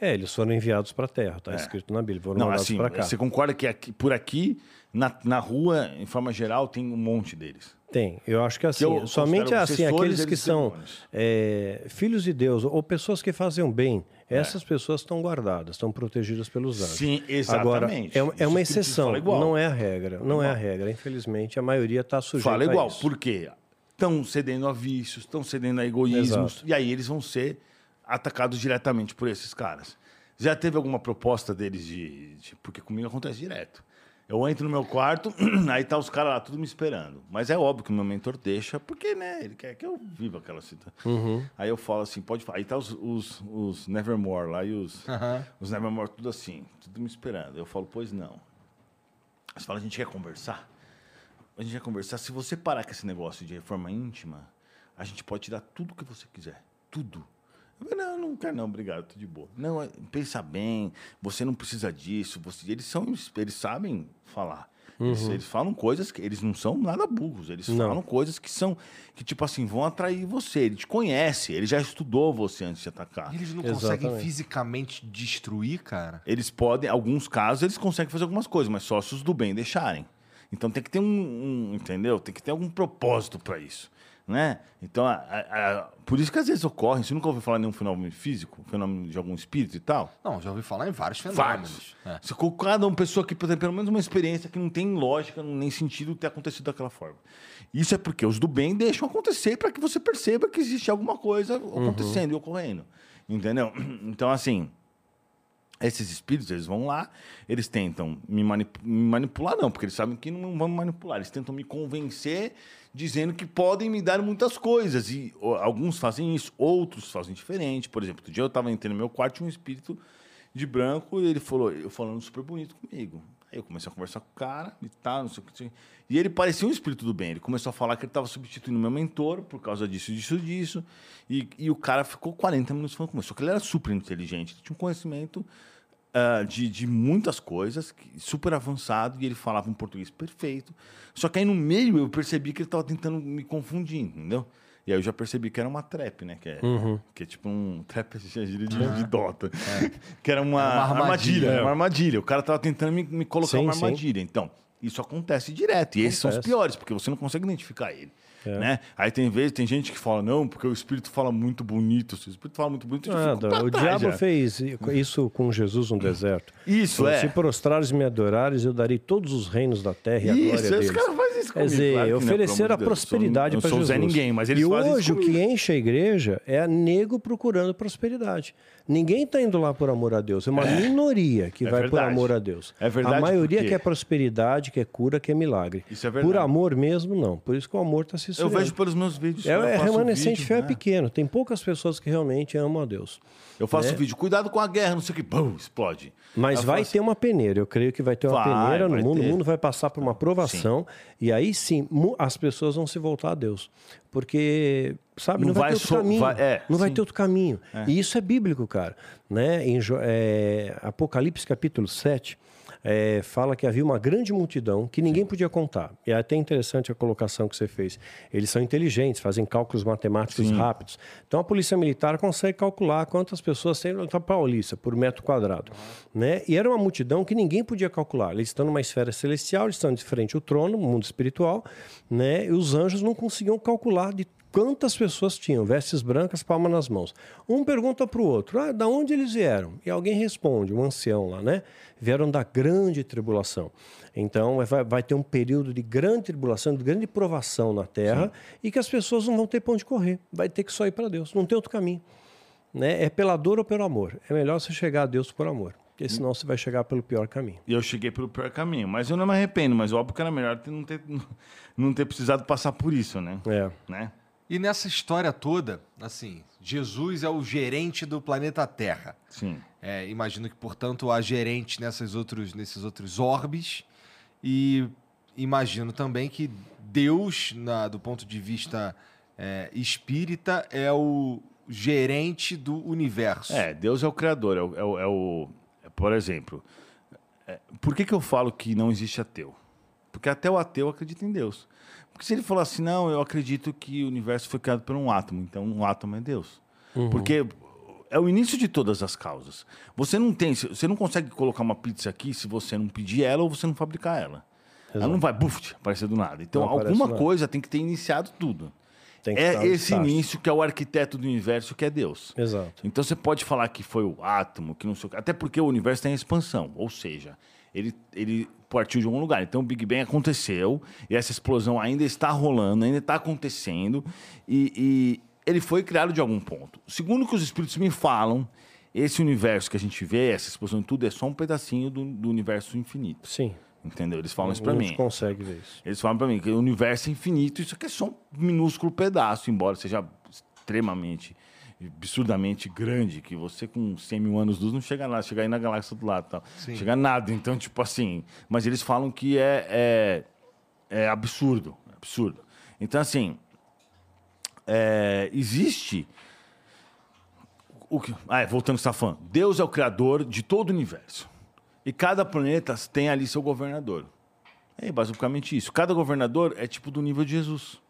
S2: É, eles foram enviados para a Terra, está
S3: É.
S2: escrito na Bíblia, foram
S3: Não,
S2: mandados
S3: assim,
S2: para cá.
S3: você concorda que aqui- por aqui, na, na rua, em forma geral, tem um monte deles?
S2: Tem, eu acho que assim,
S3: eu
S2: somente assim, aqueles que são é, filhos de Deus ou pessoas que fazem o bem,
S3: É.
S2: essas pessoas estão guardadas, estão protegidas pelos anjos.
S3: Sim,
S2: Agora,
S3: exatamente.
S2: é, é
S3: Isso
S2: uma
S3: que
S2: exceção,
S3: igual.
S2: não é a regra, não é a regra. Infelizmente, a maioria está sujeita
S3: Fala
S2: a
S3: igual,
S2: isso.
S3: por quê? Estão cedendo a vícios, estão cedendo a egoísmos,
S2: Exato.
S3: e aí eles vão ser atacados diretamente por esses caras. Já teve alguma proposta deles de, de- Porque comigo acontece direto. Eu entro no meu quarto, [clears throat] aí tá os caras lá, tudo me esperando. Mas é óbvio que o meu mentor deixa, porque, né, ele quer que eu viva aquela situação.
S2: Uhum.
S3: Aí eu falo assim, pode falar. Aí tá os, os, os Nevermore lá e os,
S1: Aham.
S3: os Nevermore tudo assim, tudo me esperando. Eu falo, pois não. Você fala, a gente quer conversar? A gente quer conversar. Se você parar com esse negócio de reforma íntima, a gente pode te dar tudo que você quiser. Tudo. Eu falei, não, não quero não, obrigado, tô de boa. Não, é- pensa bem, você não precisa disso. Você, eles, são, eles sabem falar. Eles, eles falam coisas que eles não são nada burros. Eles
S2: Não.
S3: falam coisas que são, que tipo assim, vão atrair você. Ele te conhece, ele já estudou você antes de atacar.
S1: Eles não
S2: Exatamente.
S1: conseguem fisicamente destruir, cara?
S3: Eles podem, alguns casos, eles conseguem fazer algumas coisas, mas só se os do bem deixarem. Então tem que ter um, um- entendeu? Tem que ter algum propósito para isso, né? Então, a- a- a- por isso que às vezes ocorre, você nunca ouviu falar de nenhum fenômeno físico, fenômeno de algum espírito e tal?
S1: Não, já ouvi falar em vários fenômenos.
S3: Vários.
S1: É.
S3: Se cada uma pessoa que tem pelo menos uma experiência que não tem lógica, nem sentido ter acontecido daquela forma. Isso é porque os do bem deixam acontecer para que você perceba que existe alguma coisa acontecendo e ocorrendo. Entendeu? [clears throat] Então, assim, esses espíritos, eles vão lá, eles tentam me, manip- me manipular, não, porque eles sabem que não vão me manipular. Eles tentam me convencer, dizendo que podem me dar muitas coisas. E alguns fazem isso, outros fazem diferente. Por exemplo, outro dia eu estava entrando no meu quarto, tinha um espírito de branco, e ele falou, eu falando super bonito comigo. Aí eu comecei a conversar com o cara e tal, não sei o que. não sei o que. E ele parecia um espírito do bem. Ele começou a falar que ele estava substituindo meu mentor por causa disso, disso, disso. E, e o cara ficou 40 minutos falando comigo. Só que ele era super inteligente, ele tinha um conhecimento ah, de, de muitas coisas, super avançado, e ele falava um português perfeito. Só que aí no meio eu percebi que ele estava tentando me confundir, entendeu? E aí eu já percebi que era uma trap, né? Que é, que é tipo um trap [laughs] é gíria de, de Dota. Que era uma,
S1: Era uma armadilha.
S3: armadilha.
S2: É.
S3: uma armadilha. O cara tava tentando me, me colocar
S2: Sim,
S3: uma
S2: sim.
S3: armadilha. Então, isso acontece direto. E esses são os
S2: Acontece.
S3: piores, porque você não consegue identificar ele.
S2: É.
S3: Né? Aí tem vezes, tem gente que fala, não, porque o espírito fala muito bonito. Se o espírito fala muito bonito,
S2: Nada.
S3: pra
S2: O diabo
S3: já.
S2: fez isso com Jesus no deserto.
S3: Isso, é.
S2: Se prostrares e me adorares, eu darei todos os reinos da terra e a glória
S3: Isso,
S2: deles.
S3: esse cara faz isso
S2: Quer
S3: comigo.
S2: dizer,
S3: claro não,
S2: oferecer a
S3: Deus.
S2: prosperidade para Jesus.
S3: sou Zé Ninguém, mas eles
S2: e
S3: fazem
S2: hoje
S3: isso
S2: o que enche a igreja é a nego procurando prosperidade. Ninguém está indo lá por amor a Deus. É uma minoria que
S3: É
S2: vai por
S3: verdade.
S2: amor a Deus.
S3: É verdade,
S2: A maioria quer prosperidade, quer cura, quer milagre.
S3: Isso é verdade.
S2: Por amor mesmo, não. Por isso que o amor está se
S3: Eu
S2: esfriando.
S3: vejo pelos meus vídeos.
S2: É,
S3: eu
S2: é remanescente
S3: vídeo,
S2: fé é
S3: né?
S2: pequeno. Tem poucas pessoas que realmente amam a Deus.
S3: Eu faço
S2: né?
S3: vídeo, cuidado com a guerra, não sei o que, bum, explode.
S2: Mas
S3: Eu
S2: vai
S3: faço-
S2: ter uma peneira. Eu creio que vai ter uma
S3: Vai,
S2: peneira no
S3: vai
S2: mundo.
S3: ter.
S2: O mundo vai passar por uma provação. E aí sim, as pessoas vão se voltar a Deus. Porque, sabe, não,
S3: Não
S2: vai,
S3: vai
S2: ter outro
S3: so-
S2: caminho.
S3: vai- é,
S2: não vai
S3: sim.
S2: ter outro caminho. E isso é bíblico, cara. Né? Em é, Apocalipse capítulo 7. É, fala que havia uma grande multidão que ninguém podia contar. E é até interessante a colocação que você fez. Eles são inteligentes, fazem cálculos matemáticos rápidos. Então a polícia militar consegue calcular quantas pessoas tem na Paulista por metro quadrado. Né? E era uma multidão que ninguém podia calcular. Eles estão numa esfera celestial, eles estão de frente ao trono, no mundo espiritual, né? e os anjos não conseguiam calcular de quantas pessoas tinham, vestes brancas, palma nas mãos. Um pergunta para o outro, ah, da onde eles vieram? E alguém responde, um ancião lá, né? Vieram da grande tribulação. Então vai, vai ter um período de grande tribulação, de grande provação na terra, e que as pessoas não vão ter para onde correr. Vai ter que só ir para Deus, não tem outro caminho. Né? É pela dor ou pelo amor. É melhor você chegar a Deus por amor, porque senão você vai chegar pelo pior caminho.
S3: E eu cheguei pelo pior caminho. Mas eu não me arrependo, mas óbvio que era melhor não ter, [laughs] não ter precisado passar por isso, né?
S2: É.
S3: né?
S1: E nessa história toda, assim, Jesus é o gerente do planeta Terra.
S3: Sim.
S1: É, imagino que, portanto, há gerente nessas outros, nesses outros orbes. E imagino também que Deus, na- do ponto de vista é, espírita, é o gerente do universo.
S3: É, Deus é o criador, é o. é o- é o- por exemplo, é, por que, que eu falo que não existe ateu? Porque até o ateu acredita em Deus. Porque se ele falar assim, não, eu acredito que o universo foi criado por um átomo, então um átomo é Deus. Uhum. Porque é o início de todas as causas. Você não tem, você não consegue colocar uma pizza aqui se você não pedir ela ou você não fabricar ela. Exato. Ela não vai buf, aparecer do nada. Então não alguma coisa tem que ter iniciado tudo. é esse início que é o arquiteto do universo, que é Deus.
S2: Exato.
S3: Então você pode falar que foi o átomo, que não sei o Até porque o universo tem expansão. Ou seja, ele, ele partiu de algum lugar. Então o Big Bang aconteceu, e essa explosão ainda está rolando, ainda está acontecendo, e, e ele foi criado de algum ponto. Segundo que os espíritos me falam, esse universo que a gente vê, essa explosão tudo, é só um pedacinho do, do universo infinito.
S2: Sim.
S3: Entendeu? Eles falam isso pra mim.
S2: Consegue ver isso.
S3: Eles falam pra mim que o universo é infinito, isso aqui é só um minúsculo pedaço, embora seja extremamente, absurdamente grande, que você com 100 mil anos luz não chega lá, chega aí na galáxia do lado tal. Sim. Chega nada. Então, tipo assim. Mas eles falam que é, é, é absurdo. Absurdo. Então, assim. É, existe. O que, ah, é, voltando ao Safã. Deus é o criador de todo o universo. E cada planeta tem ali seu governador. É basicamente isso. Cada governador é tipo do nível de Jesus.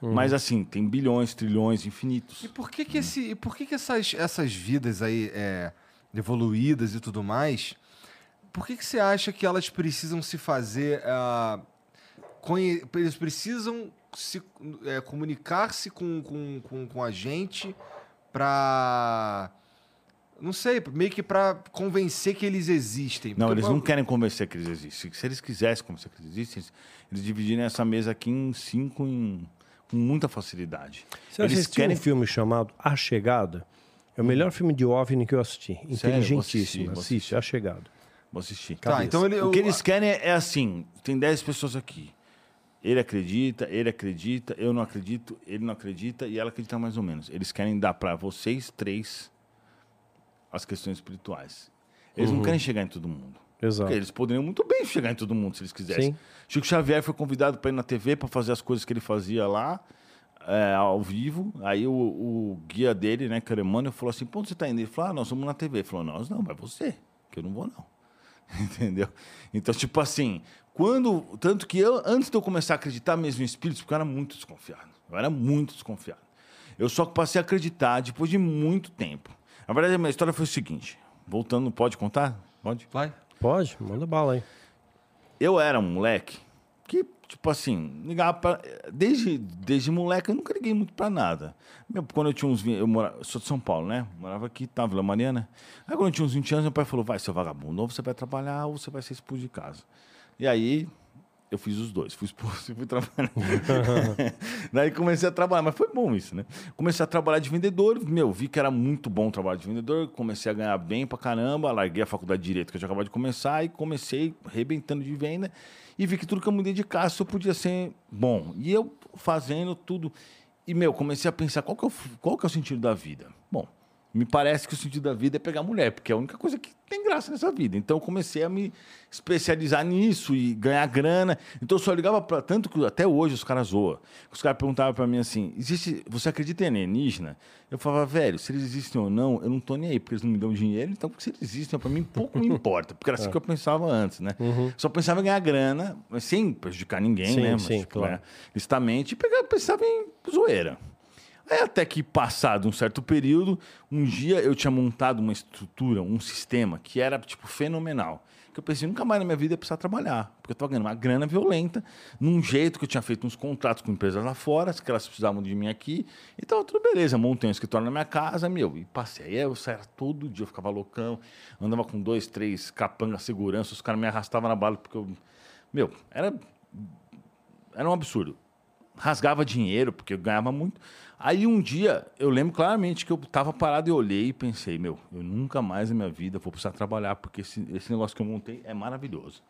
S3: Uhum. Mas assim, tem bilhões, trilhões, infinitos.
S1: E por que que, esse, por que, que essas, essas vidas aí é, evoluídas e tudo mais, por que, que você acha que elas precisam se fazer... Uh, eles precisam se, é, comunicar-se com, com, com, com a gente para não sei, meio que para convencer que eles existem.
S3: Não, eles não querem convencer que eles existem. Se eles quisessem convencer que eles existem, eles dividiriam essa mesa aqui em cinco em, com muita facilidade.
S2: Você eles assistiu querem um filme chamado A Chegada? É o melhor filme de OVNI que eu assisti. Inteligentíssimo. Assiste, assiste A Chegada.
S3: Vou assistir.
S1: Tá, então ele,
S3: o que eles querem é assim: tem 10 pessoas aqui. Ele acredita, ele acredita, eu não acredito, ele não acredita e ela acredita mais ou menos. Eles querem dar para vocês três as questões espirituais. Eles uhum. não querem chegar em todo mundo.
S2: Exato.
S3: Porque eles poderiam muito bem chegar em todo mundo se eles quisessem. Sim. Chico Xavier foi convidado para ir na TV para fazer as coisas que ele fazia lá, é, ao vivo. Aí o, o, guia dele, né, Caremânio, falou assim: Pô, você está indo? Ele falou: ah, nós somos na TV. Ele falou: Nós não, mas você, que eu não vou não. [laughs] Entendeu? Então, tipo assim, quando. Tanto que eu, antes de eu começar a acreditar mesmo em espíritos, porque eu era muito desconfiado. Eu era muito desconfiado. Eu só passei a acreditar depois de muito tempo. Na verdade, a minha história foi o seguinte. Voltando, pode contar? Pode?
S1: Vai.
S2: Pode, manda bala aí.
S3: Eu era um moleque que, tipo assim, ligava pra... Desde, desde moleque eu nunca liguei muito pra nada. Quando eu tinha uns 20... Eu mora... sou de São Paulo, né? Morava aqui, tava Vila Mariana. Aí quando eu tinha uns 20 anos, meu pai falou, vai, seu vagabundo, ou você vai trabalhar ou você vai ser expulso de casa. E aí, eu fiz os dois, fui expulso e fui trabalhar. [laughs] Daí comecei a trabalhar, mas foi bom isso, né? Comecei a trabalhar de vendedor, meu, vi que era muito bom trabalhar de vendedor, comecei a ganhar bem pra caramba, larguei a faculdade de Direito que eu tinha acabado de começar e comecei arrebentando de venda e vi que tudo que eu mudei de casa eu podia ser bom. E eu fazendo tudo. E, meu, comecei a pensar qual que é o, qual que é o sentido da vida. Me parece que o sentido da vida é pegar mulher, porque é a única coisa que tem graça nessa vida. Então eu comecei a me especializar nisso e ganhar grana. Então eu só ligava para tanto que até hoje os caras zoam. Os caras perguntavam para mim assim: "Existe, você acredita em alienígena?" Eu falava: "Velho, se eles existem ou não, eu não tô nem aí, porque eles não me dão dinheiro, então se eles existem para mim pouco me importa", porque era assim [laughs] é. que eu pensava antes, né? Uhum. Só pensava em ganhar grana, mas sem prejudicar ninguém,
S2: sim,
S3: né?
S2: Mas, sim, tipo, claro.
S3: né? Listamente, e pensava em zoeira. Aí até que passado um certo período, um dia eu tinha montado uma estrutura, um sistema que era tipo fenomenal. Que eu pensei, nunca mais na minha vida ia precisar trabalhar, porque eu estava ganhando uma grana violenta, num jeito que eu tinha feito uns contratos com empresas lá fora, que elas precisavam de mim aqui, e tava tudo beleza. Montei um escritório na minha casa, meu, e passei. Aí eu saía todo dia, eu ficava loucão, andava com dois, três capangas segurança, os caras me arrastavam na bala, porque eu. Meu, era. Era um absurdo. Rasgava dinheiro, porque eu ganhava muito. Aí um dia, eu lembro claramente que eu estava parado e olhei e pensei, meu, eu nunca mais na minha vida vou precisar trabalhar, porque esse, esse negócio que eu montei é maravilhoso.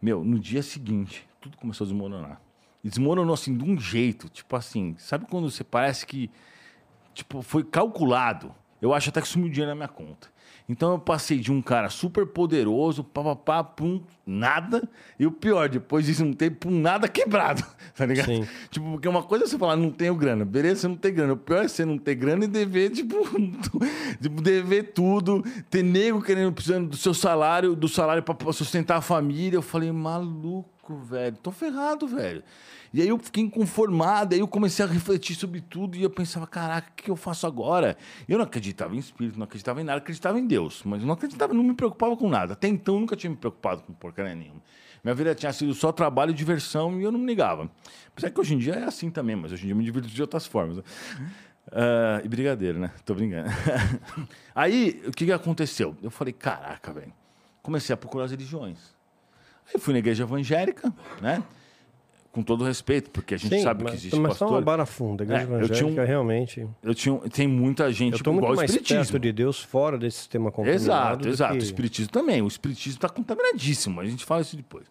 S3: Meu, no dia seguinte, tudo começou a desmoronar. E desmoronou assim, de um jeito, tipo assim, sabe quando você parece que tipo, foi calculado? Eu acho até que sumiu dinheiro na minha conta. Então eu passei de um cara super poderoso, papapá, pum, nada. E o pior, depois disso não tem pum, nada quebrado. [laughs] Tá ligado? Sim. Tipo, porque uma coisa é você falar, não tenho grana. Beleza, você não tem grana. O pior é você não ter grana e dever, tipo, [laughs] tipo dever tudo. Ter nego querendo, precisando do seu salário, do salário para sustentar a família. Eu falei, maluco velho. Tô ferrado, velho. E aí eu fiquei inconformado, aí eu comecei a refletir sobre tudo e eu pensava, caraca, o que eu faço agora? Eu não acreditava em espírito, não acreditava em nada, acreditava em Deus, mas não acreditava, não me preocupava com nada. Até então eu nunca tinha me preocupado com porcaria nenhuma. Minha vida tinha sido só trabalho e diversão e eu não me ligava. Apesar que hoje em dia é assim também, mas hoje em dia eu me divirto de outras formas. Uh, e brigadeiro, né? Tô brincando. [laughs] aí, o que, que aconteceu? Eu falei, caraca, velho. Comecei a procurar as religiões. Aí fui na igreja evangélica, né? Com todo respeito, porque a gente Sim, sabe
S2: mas,
S3: que existe
S2: mas
S3: pastor.
S2: só uma barafunda, a igreja é, evangélica eu tinha um, realmente...
S3: Eu tinha, tem muita gente
S2: eu tô muito igual mais espiritismo. de Deus fora desse sistema contaminado
S3: Exato, exato. Que... O espiritismo também. O espiritismo está contaminadíssimo, a gente fala isso depois.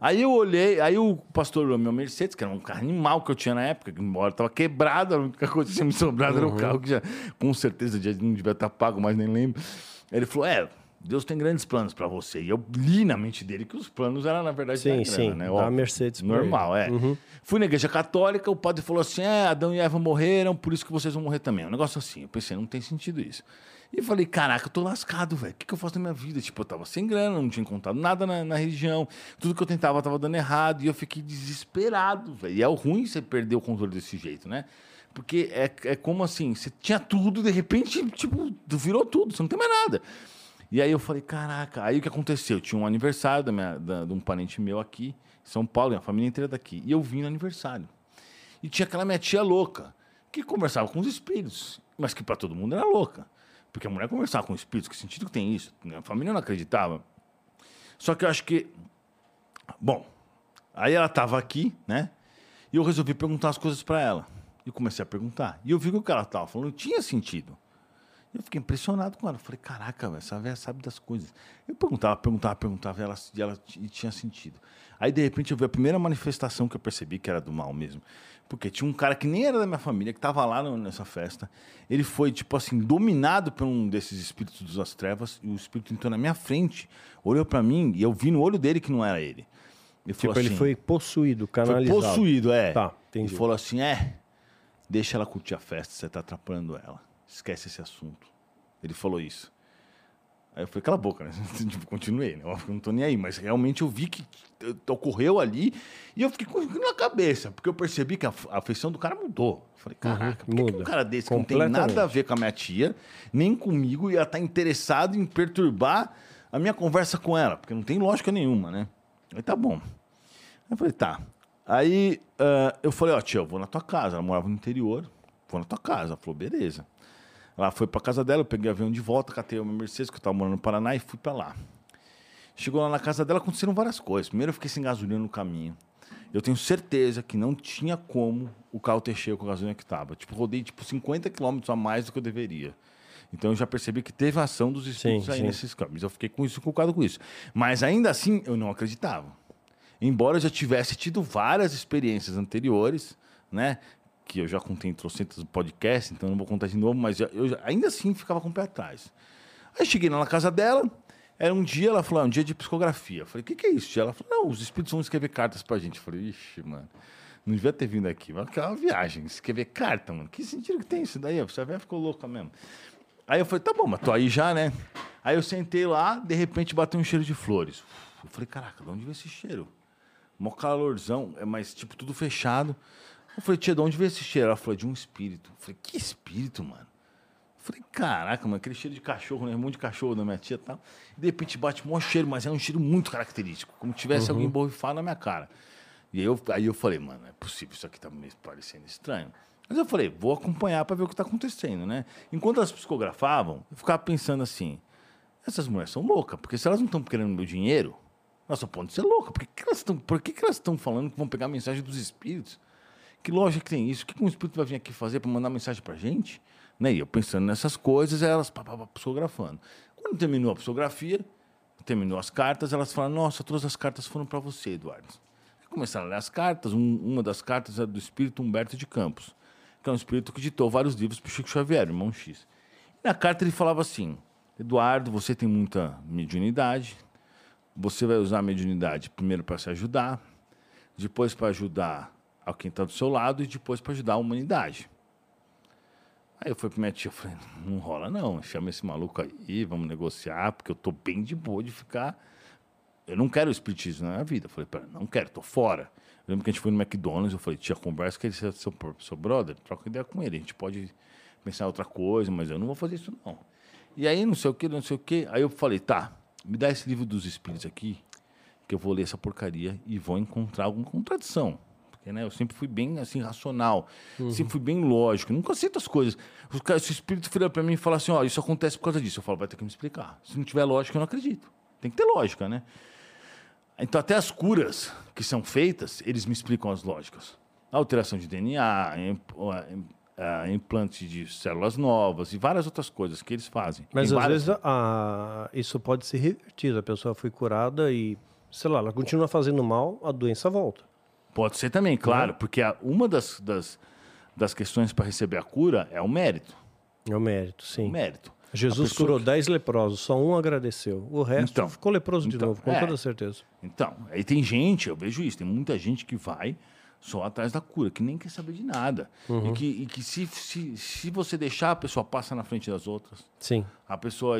S3: Aí eu olhei, aí o pastor meu Mercedes, que era um carro animal que eu tinha na época, que embora estava quebrado, a única coisa que tinha me sobrado uhum. era o uhum. carro, que já com certeza já não devia estar pago, mas nem lembro. Ele falou: É, Deus tem grandes planos para você. E eu li na mente dele que os planos eram, na verdade,
S2: sim, grana, sim, né? A Mercedes.
S3: Normal, é. Uhum. Fui na igreja católica, o padre falou assim: é, Adão e Eva morreram, por isso que vocês vão morrer também. Um negócio assim. Eu pensei, não tem sentido isso. E falei, caraca, eu tô lascado, velho. O que, que, eu faço na minha vida? Tipo, eu tava sem grana, não tinha contado nada na, na religião. Tudo que eu tentava tava dando errado. E eu fiquei desesperado, velho. E é o ruim você perder o controle desse jeito, né? Porque é, é como assim, você tinha tudo, de repente, tipo, virou tudo, você não tem mais nada. E aí eu falei, caraca, aí o que aconteceu? Tinha um aniversário da minha, da, de um parente meu aqui, em São Paulo, a família inteira daqui. E eu vim no aniversário. E tinha aquela minha tia louca, que conversava com os espíritos, mas que para todo mundo era louca. Porque a mulher conversava com espíritos, que sentido que tem isso? A família não acreditava. Só que eu acho que. Bom, aí ela estava aqui, né? E eu resolvi perguntar as coisas para ela. E comecei a perguntar. E eu vi que o ela estava falando tinha sentido. Eu fiquei impressionado com ela. Eu falei, caraca, essa velha sabe das coisas. Eu perguntava, perguntava, perguntava, e ela, e ela e tinha sentido. Aí, de repente, eu vi a primeira manifestação que eu percebi que era do mal mesmo. Porque tinha um cara que nem era da minha família, que estava lá nessa festa. Ele foi, tipo assim, dominado por um desses espíritos das trevas. E o espírito entrou na minha frente, olhou para mim, e eu vi no olho dele que não era ele.
S2: Ele tipo, assim, ele foi possuído, canalizado.
S3: Foi possuído, é. Tá, entendi. Ele falou assim, é, deixa ela curtir a festa, você está atrapalhando ela. Esquece esse assunto. Ele falou isso. Aí eu falei, cala a boca, né? [laughs] tipo, continuei, né? Eu não tô nem aí, mas realmente eu vi que ocorreu ali e eu fiquei com na cabeça, porque eu percebi que a afeição do cara mudou. Eu falei, uhum, caraca, uhum, por que, que, um cara desse que não tem nada a ver com a minha tia, nem comigo, ia estar tá interessado em perturbar a minha conversa com ela? Porque não tem lógica nenhuma, né? Aí tá bom. Aí eu falei, tá. Aí uh, eu falei, ó, tia, eu vou na tua casa. Ela morava no interior, vou na tua casa. Ela falou, beleza. Ela foi para casa dela, eu peguei o avião de volta, catei uma Mercedes, que eu estava morando no Paraná, e fui para lá. Chegou lá na casa dela, aconteceram várias coisas. Primeiro, eu fiquei sem gasolina no caminho. Eu tenho certeza que não tinha como o carro ter cheio com a gasolina que estava. Tipo, rodei tipo 50 quilômetros a mais do que eu deveria. Então eu já percebi que teve ação dos espíritos sim, aí sim. nesses câmbios. Eu fiquei com isso, culpado com isso. Mas ainda assim, eu não acreditava. Embora eu já tivesse tido várias experiências anteriores, né? Que eu já contei em trocentos podcasts, então não vou contar de novo, mas eu ainda assim ficava com o pé atrás. Aí cheguei na casa dela, era um dia, ela falou, ah, um dia de psicografia. Eu falei, o que, que é isso? Ela falou, não, os espíritos vão escrever cartas pra gente. Eu falei, ixi, mano, não devia ter vindo aqui. Mas é uma viagem, escrever carta, mano. Que sentido que tem isso daí? Você velha ficou louca mesmo. Aí eu falei, tá bom, mas tô aí já, né? Aí eu sentei lá, de repente bateu um cheiro de flores. Eu falei, caraca, de onde veio esse cheiro? Mó calorzão, é mas tipo tudo fechado. Eu falei, tia, de onde veio esse cheiro? Ela falou, de um espírito. Eu falei, que espírito, mano? Eu falei, caraca, mano, aquele cheiro de cachorro, né? Um monte de cachorro da minha tia e tal. E de repente bate um cheiro, mas é um cheiro muito característico, como se tivesse uhum. alguém borrifado na minha cara. E aí eu, aí eu falei, mano, é possível, isso aqui tá me parecendo estranho. Mas eu falei, vou acompanhar para ver o que tá acontecendo, né? Enquanto elas psicografavam, eu ficava pensando assim, essas mulheres são loucas, porque se elas não estão querendo meu dinheiro, elas só podem ser loucas. Por que, que elas estão por que, que elas estão falando que vão pegar a mensagem dos espíritos? Que lógica que tem isso? O que, um espírito vai vir aqui fazer para mandar mensagem para gente? Né? E eu pensando nessas coisas, elas pá, pá, pá, psicografando. Quando terminou a psicografia, terminou as cartas, elas falaram: Nossa, todas as cartas foram para você, Eduardo. começaram a ler as cartas. Um, uma das cartas é do espírito Humberto de Campos, que é um espírito que ditou vários livros para Chico Xavier, irmão X. E na carta ele falava assim: Eduardo, você tem muita mediunidade. Você vai usar a mediunidade primeiro para se ajudar, depois para ajudar ao quem está do seu lado e depois para ajudar a humanidade. Aí eu fui para minha tia, falei, não rola não, chama esse maluco aí, vamos negociar, porque eu tô bem de boa de ficar eu não quero espiritismo na minha vida. Eu falei, pera, não quero, tô fora. Eu lembro que a gente foi no McDonald's, eu falei, tia, conversa que ele é seu, seu brother, troca ideia com ele. A gente pode pensar em outra coisa, mas eu não vou fazer isso, não. E aí, não sei o que, não sei o que. Aí eu falei, tá, me dá esse livro dos espíritos aqui, que eu vou ler essa porcaria e vou encontrar alguma contradição. Né, eu sempre fui bem, assim, racional. Uhum. Sempre fui bem lógico. Nunca aceito as coisas. O, cara, se o espírito vira para mim e fala assim, ó, isso acontece por causa disso. Eu falo, vai ter que me explicar. Se não tiver lógica, eu não acredito. Tem que ter lógica, né? Então, até as curas que são feitas, eles me explicam as lógicas. Alteração de DNA, implante de células novas e várias outras coisas que eles fazem.
S2: Mas às
S3: várias...
S2: vezes a, isso pode ser revertido. A pessoa foi curada e, sei lá, ela continua fazendo mal, a doença volta.
S3: Pode ser também, claro, porque a, uma das, das, das questões para receber a cura é o mérito.
S2: É o mérito, sim.
S3: O mérito.
S2: Jesus curou que... dez leprosos, só um agradeceu. O resto então, ficou leproso
S3: então,
S2: de novo, com
S3: é.
S2: toda certeza.
S3: Então, aí tem gente, eu vejo isso, tem muita gente que vai só atrás da cura, que nem quer saber de nada. Uhum. E que, e que se, se, se você deixar, a pessoa passa na frente das outras.
S2: Sim.
S3: A pessoa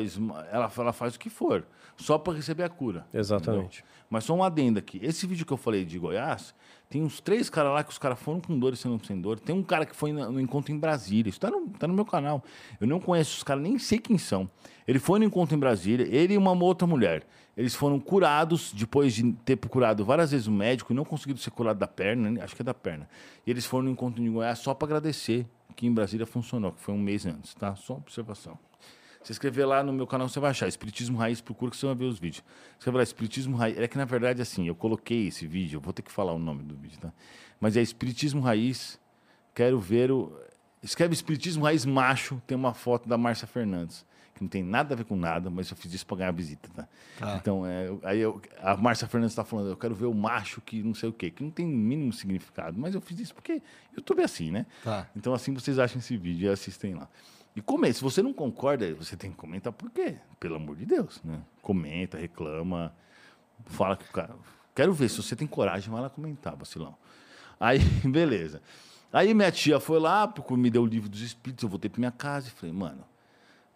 S3: ela, ela faz o que for, só para receber a cura.
S2: Exatamente.
S3: Entendeu? Mas só um adendo aqui. Esse vídeo que eu falei de Goiás, tem uns três caras lá que os caras foram com dor e sendo sem dor. Tem um cara que foi no encontro em Brasília. Isso tá no, tá no meu canal. Eu não conheço os caras, nem sei quem são. Ele foi no encontro em Brasília, ele e uma outra mulher. Eles foram curados depois de ter procurado várias vezes o médico e não conseguido ser curado da perna, né? acho que é da perna. E eles foram no encontro em Goiás só para agradecer que em Brasília funcionou, que foi um mês antes, tá? Só observação. Você escrever lá no meu canal, você vai achar. Espiritismo Raiz, procura que você vai ver os vídeos. Escreve lá, Espiritismo Raiz. É que, na verdade, assim, eu coloquei esse vídeo, eu vou ter que falar o nome do vídeo, tá? Mas é Espiritismo Raiz, quero ver o... Escreve Espiritismo Raiz Macho, tem uma foto da Márcia Fernandes que não tem nada a ver com nada, mas eu fiz isso para ganhar visita, tá? Ah. Então, é, aí eu, a Márcia Fernandes está falando, eu quero ver o macho que não sei o quê, que não tem mínimo significado, mas eu fiz isso porque YouTube é assim, né? Tá. Então, assim vocês acham esse vídeo e assistem lá. E comenta, se você não concorda, você tem que comentar por quê? Pelo amor de Deus, né? Comenta, reclama, fala que o cara... Quero ver, se você tem coragem, vai lá comentar, vacilão. Aí, [laughs] beleza. Aí minha tia foi lá, me deu o livro dos espíritos, eu voltei para minha casa e falei, mano,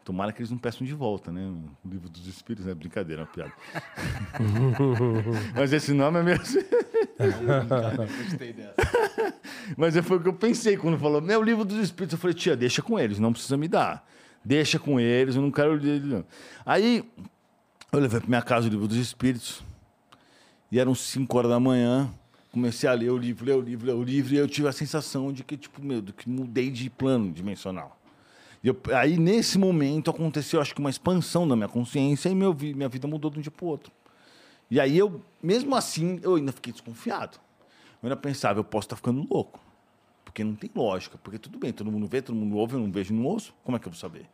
S3: Tomara que eles não peçam de volta, né? O livro dos espíritos, é brincadeira, é uma piada. [laughs] Mas esse nome é mesmo. [laughs] Dessa. [laughs] Mas foi o que eu pensei quando falou, meu livro dos espíritos. Eu falei, tia, deixa com eles, não precisa me dar. Deixa com eles, eu não quero. Aí eu levei para minha casa o livro dos espíritos. E eram 5 horas da manhã. Comecei a ler o livro, ler o livro, ler o livro, e eu tive a sensação de que, tipo, meu, que mudei de plano dimensional. Eu, aí, nesse momento, aconteceu, acho que uma expansão da minha consciência e meu, minha vida mudou de um dia para o outro. E aí, eu, mesmo assim, eu ainda fiquei desconfiado. Eu ainda pensava, eu posso estar ficando louco. Porque não tem lógica. Porque tudo bem, todo mundo vê, todo mundo ouve, eu não vejo, não ouço. Como é que eu vou saber?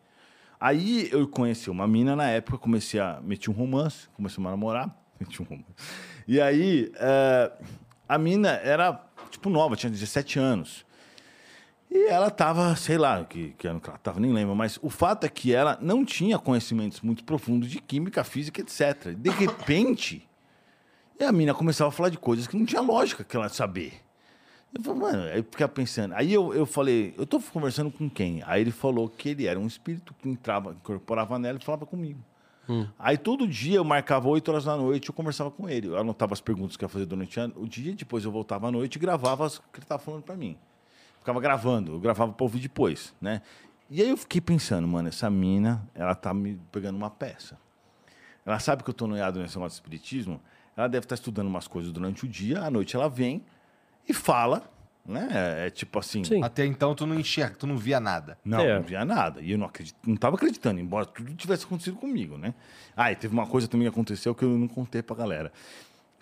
S3: Aí, eu conheci uma mina na época, comecei a... Meti um romance, comecei a namorar. [laughs] Meti um romance. E aí, é, a mina era, tipo, nova, tinha 17 anos. E ela estava, sei lá, que, que ano que ela estava, nem lembro, mas o fato é que ela não tinha conhecimentos muito profundos de química, física, etc. De repente, [laughs] a mina começava a falar de coisas que não tinha lógica que ela saber. Eu falei, mano, aí eu ficava pensando. Aí eu, eu falei, eu tô conversando com quem? Aí ele falou que ele era um espírito que entrava, incorporava nela e falava comigo. Hum. Aí todo dia eu marcava 8 horas da noite eu conversava com ele. Eu anotava as perguntas que eu ia fazer durante o dia, depois eu voltava à noite e gravava o que ele estava falando para mim ficava gravando, eu gravava para ouvir depois, né? E aí eu fiquei pensando, mano, essa mina, ela tá me pegando uma peça. Ela sabe que eu tô noiado nesse negócio de espiritismo, ela deve estar tá estudando umas coisas durante o dia, à noite ela vem e fala, né? É, é tipo assim.
S1: Sim. Até então tu não enxerga, tu não via nada.
S3: Não, é. não via nada. E eu não, acredito, não tava acreditando, embora tudo tivesse acontecido comigo, né? Ah, e teve uma coisa também que aconteceu que eu não contei pra galera.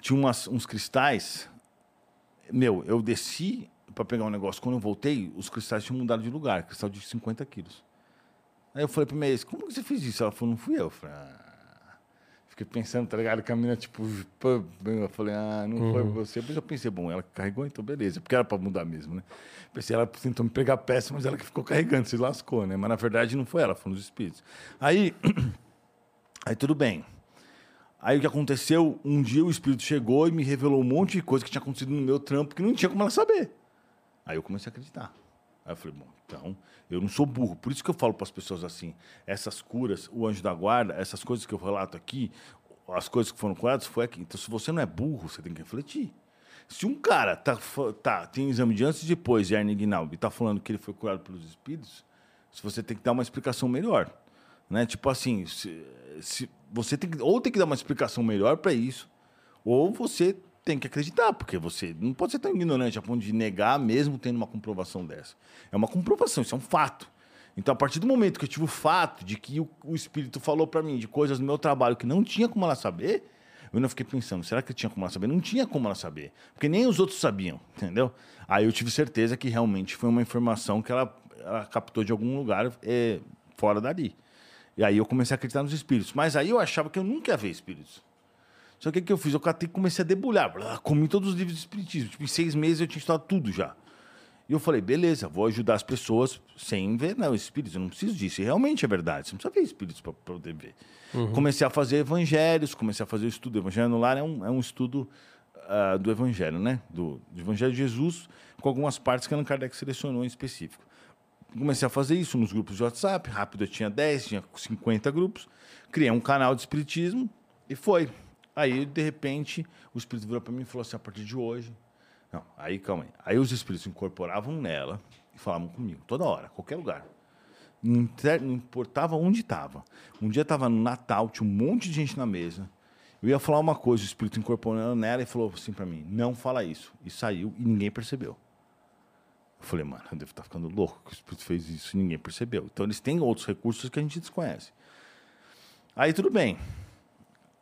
S3: Tinha umas, uns cristais. Meu, eu desci para pegar um negócio. Quando eu voltei, os cristais tinham mudado de lugar, cristal de 50 quilos. Aí eu falei para minha ex, como que você fez isso? Ela falou, não fui eu. Eu falei, ah. Fiquei pensando, tá ligado? Que a menina, tipo, eu falei, ah, não uhum. foi você. Depois eu pensei, bom, ela carregou, então beleza. Porque era para mudar mesmo, né? Pensei, ela tentou me pegar peça, mas ela que ficou carregando, se lascou, né? Mas na verdade não foi ela, foram os espíritos. Aí, [clears throat] aí tudo bem. Aí o que aconteceu? Um dia o espírito chegou e me revelou um monte de coisa que tinha acontecido no meu trampo que não tinha como ela saber. Aí eu comecei a acreditar. Aí eu falei, bom, então, eu não sou burro. Por isso que eu falo para as pessoas assim: essas curas, o anjo da guarda, essas coisas que eu relato aqui, as coisas que foram curadas foi aqui. Então, se você não é burro, você tem que refletir. Se um cara tá, tá, tem exame de antes e depois de hernia inguinal e tá falando que ele foi curado pelos espíritos, você tem que dar uma explicação melhor. Né? Tipo assim, se, se você tem que, ou tem que dar uma explicação melhor para isso, ou você tem que acreditar, porque você não pode ser tão ignorante a ponto de negar mesmo tendo uma comprovação dessa. É uma comprovação, isso é um fato. Então, a partir do momento que eu tive o fato de que o, o espírito falou para mim de coisas no meu trabalho que não tinha como ela saber, eu não fiquei pensando, será que tinha como ela saber? Não tinha como ela saber, porque nem os outros sabiam, entendeu? Aí eu tive certeza que realmente foi uma informação que ela, ela captou de algum lugar é, fora dali. E aí eu comecei a acreditar nos espíritos. Mas aí eu achava que eu nunca ia ver espíritos. Só que o que eu fiz? Eu comecei a debulhar. Comi todos os livros de espiritismo. Tipo, em seis meses eu tinha estudado tudo já. E eu falei, beleza, vou ajudar as pessoas sem ver, não, espíritos, eu não preciso disso. E realmente é verdade, você não precisa ver espíritos para poder ver. Uhum. Comecei a fazer evangelhos, comecei a fazer o estudo. O Evangelho no Lar é um, é um estudo uh, do Evangelho, né? Do, do, Evangelho de Jesus, com algumas partes que Allan Kardec selecionou em específico. Comecei a fazer isso nos grupos de WhatsApp, rápido eu tinha 10, tinha 50 grupos. Criei um canal de espiritismo e foi. Aí, de repente, o espírito virou para mim e falou assim: a partir de hoje, não, aí calma aí. Aí os espíritos incorporavam nela e falavam comigo, toda hora, qualquer lugar. Não, importava onde estava. Um dia estava no Natal, tinha um monte de gente na mesa. Eu ia falar uma coisa, o espírito incorporando nela e falou assim para mim: não fala isso. E saiu e ninguém percebeu. Eu falei, mano, eu devo estar tá ficando louco que o espírito fez isso e ninguém percebeu. Então eles têm outros recursos que a gente desconhece. Aí tudo bem.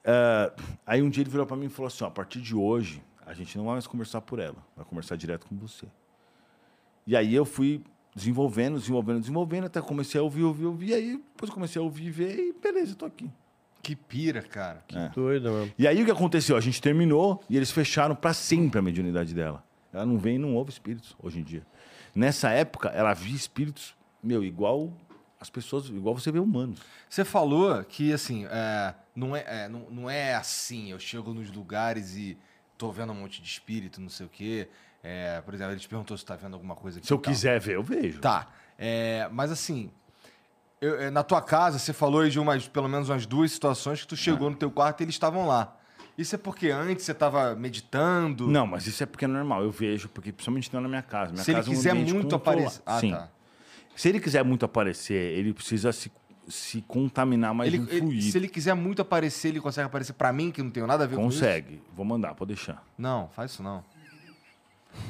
S3: Uh, aí um dia ele virou para mim e falou assim: ó, a partir de hoje, a gente não vai mais conversar por ela, vai conversar direto com você. E aí eu fui desenvolvendo, desenvolvendo, desenvolvendo, até comecei a ouvir, ouvir, ouvir, e aí depois comecei a ouvir, ver, e beleza, tô aqui.
S1: Que pira, cara.
S2: Que é. doido, mano.
S3: E aí o que aconteceu? A gente terminou e eles fecharam para sempre a mediunidade dela. Ela não vem e não ouve espíritos hoje em dia. Nessa época, ela via espíritos, meu, igual as pessoas, igual você vê humanos.
S1: Você falou que, assim, é, não, é, é, não, não é assim, eu chego nos lugares e tô vendo um monte de espírito, não sei o quê. É, por exemplo, ele te perguntou se tá vendo alguma coisa aqui.
S3: Se eu quiser ver, eu vejo.
S1: Tá. É, mas assim, eu, é, na tua casa, você falou de umas, pelo menos umas duas situações que tu chegou ah. no teu quarto e eles estavam lá. Isso é porque antes você estava meditando?
S3: Não, mas isso é porque é normal. Eu vejo, porque principalmente não na minha casa. Minha
S1: se
S3: casa
S1: ele quiser é um muito aparecer. Ah,
S3: Sim. Tá. Se ele quiser muito aparecer, ele precisa se se contaminar mais
S1: ele. Ele, se ele quiser muito aparecer, ele consegue aparecer para mim, que não tenho nada a ver
S3: consegue.
S1: com isso?
S3: Consegue. Vou mandar, pode deixar.
S1: Não, faz isso não.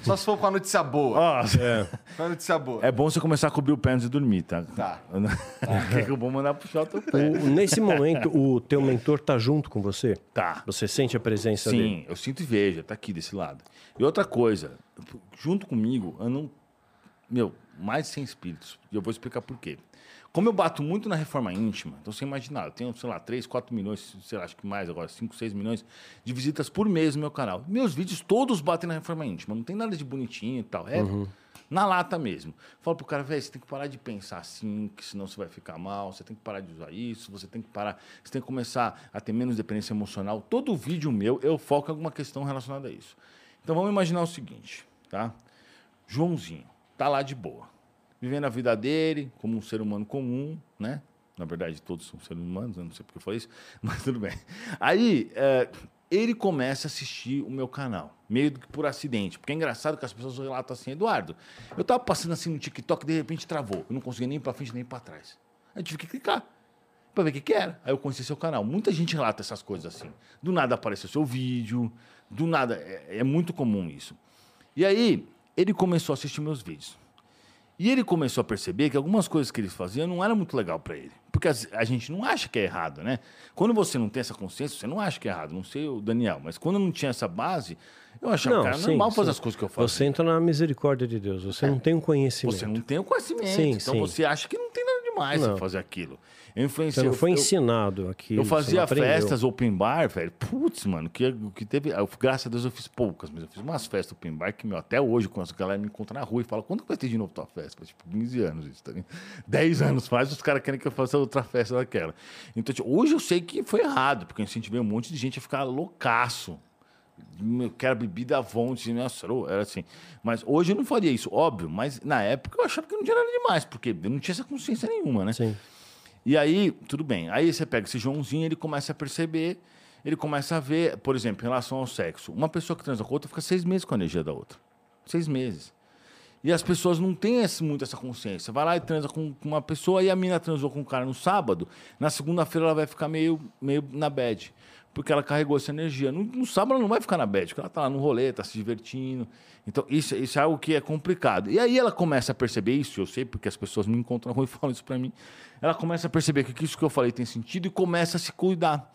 S1: Só se for com a notícia boa.
S3: Oh, [laughs] é.
S1: Com a notícia boa.
S3: É bom você começar a cobrir o pé antes de dormir, tá?
S1: Tá. [laughs]
S3: tá. que eu vou mandar puxar o teu pé.
S2: O, nesse momento, o teu mentor tá junto com você?
S3: Tá.
S2: Você sente a presença
S3: Sim,
S2: dele?
S3: Sim, eu sinto e vejo, tá aqui desse lado. E outra coisa, junto comigo, andam, meu, mais de 100 espíritos. E eu vou explicar por quê. Como eu bato muito na reforma íntima, então você imaginar, eu tenho, sei lá, 3, 4 milhões, sei lá, acho que mais agora, 5, 6 milhões de visitas por mês no meu canal. Meus vídeos todos batem na reforma íntima, não tem nada de bonitinho e tal. É uhum. na lata mesmo. Falo pro cara, velho, você tem que parar de pensar assim, que senão você vai ficar mal, você tem que parar de usar isso, você tem que parar, você tem que começar a ter menos dependência emocional. Todo vídeo meu, eu foco em alguma questão relacionada a isso. Então vamos imaginar o seguinte, tá? Joãozinho, tá lá de boa vivendo a vida dele como um ser humano comum, né? Na verdade, todos são seres humanos, eu não sei porque eu falei isso, [laughs] mas tudo bem. Aí, é, ele começa a assistir o meu canal, meio que por acidente. Porque é engraçado que as pessoas relatam assim, Eduardo, eu tava passando assim no TikTok e de repente travou. Eu não conseguia nem pra frente nem para trás. Aí eu tive que clicar para ver o que, que era. Aí eu conheci seu canal. Muita gente relata essas coisas assim. Do nada apareceu seu vídeo, do nada. É, é muito comum isso. E aí, ele começou a assistir meus vídeos. E ele começou a perceber que algumas coisas que ele fazia não era muito legal para ele. Porque a gente não acha que é errado, né? Quando você não tem essa consciência, você não acha que é errado. Não sei o Daniel, mas quando não tinha essa base, eu achava, que era sim, normal fazer sim. as coisas que eu faço.
S2: Você entra na misericórdia de Deus. Você é. não tem o um conhecimento.
S3: Você não tem o um conhecimento. Sim, então você acha que não tem nada demais não. fazer aquilo.
S2: Eu influenciei. Você não foi eu, ensinado aqui.
S3: Eu fazia festas open bar, velho. Putz, mano, que, que teve. Eu, graças a Deus eu fiz poucas, mas eu fiz umas festas open bar que, meu, até hoje, quando a galera me encontra na rua e fala: quando que vai ter de novo tua festa? Tipo, 15 anos isso, tá 10 [laughs] anos faz, os caras querem que eu faça outra festa daquela. Então, tipo, hoje eu sei que foi errado, porque eu incentivei um monte de gente a ficar loucaço. Eu quero bebida à vontade, nossa, era assim. Mas hoje eu não faria isso, óbvio, mas na época eu achava que não tinha nada demais, porque eu não tinha essa consciência nenhuma, né?
S2: Sim.
S3: E aí, tudo bem. Aí você pega esse Joãozinho, ele começa a perceber. ele começa a ver, por exemplo, em relação ao sexo. Uma pessoa que transa com outra fica seis meses com a energia da outra. Seis meses. E as pessoas não têm esse, muito essa consciência. Vai lá e transa com, com uma pessoa e a mina transou com um cara no sábado, na segunda-feira ela vai ficar meio, meio na bad. Porque ela carregou essa energia. No, no sábado ela não vai ficar na bad, porque ela tá lá no rolê, tá se divertindo. Então, isso, isso é algo que é complicado. E aí ela começa a perceber isso, eu sei, porque as pessoas me encontram na [laughs] rua e falam isso para mim. Ela começa a perceber que isso que eu falei tem sentido e começa a se cuidar.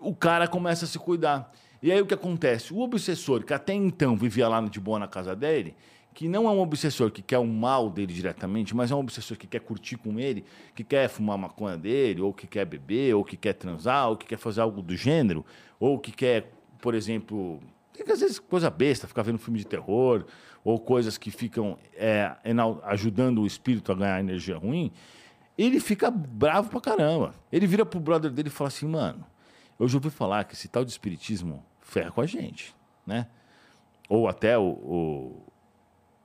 S3: O cara começa a se cuidar. E aí o que acontece? O obsessor, que até então vivia lá de boa na casa dele, que não é um obsessor que quer o mal dele diretamente, mas é um obsessor que quer curtir com ele, que quer fumar maconha dele, ou que quer beber, ou que quer transar, ou que quer fazer algo do gênero, ou que quer, por exemplo, tem que às vezes coisa besta, ficar vendo filme de terror, ou coisas que ficam é, ajudando o espírito a ganhar energia ruim, ele fica bravo pra caramba. Ele vira pro brother dele e fala assim, mano, eu já ouvi falar que esse tal de espiritismo ferra com a gente, né? Ou até o, o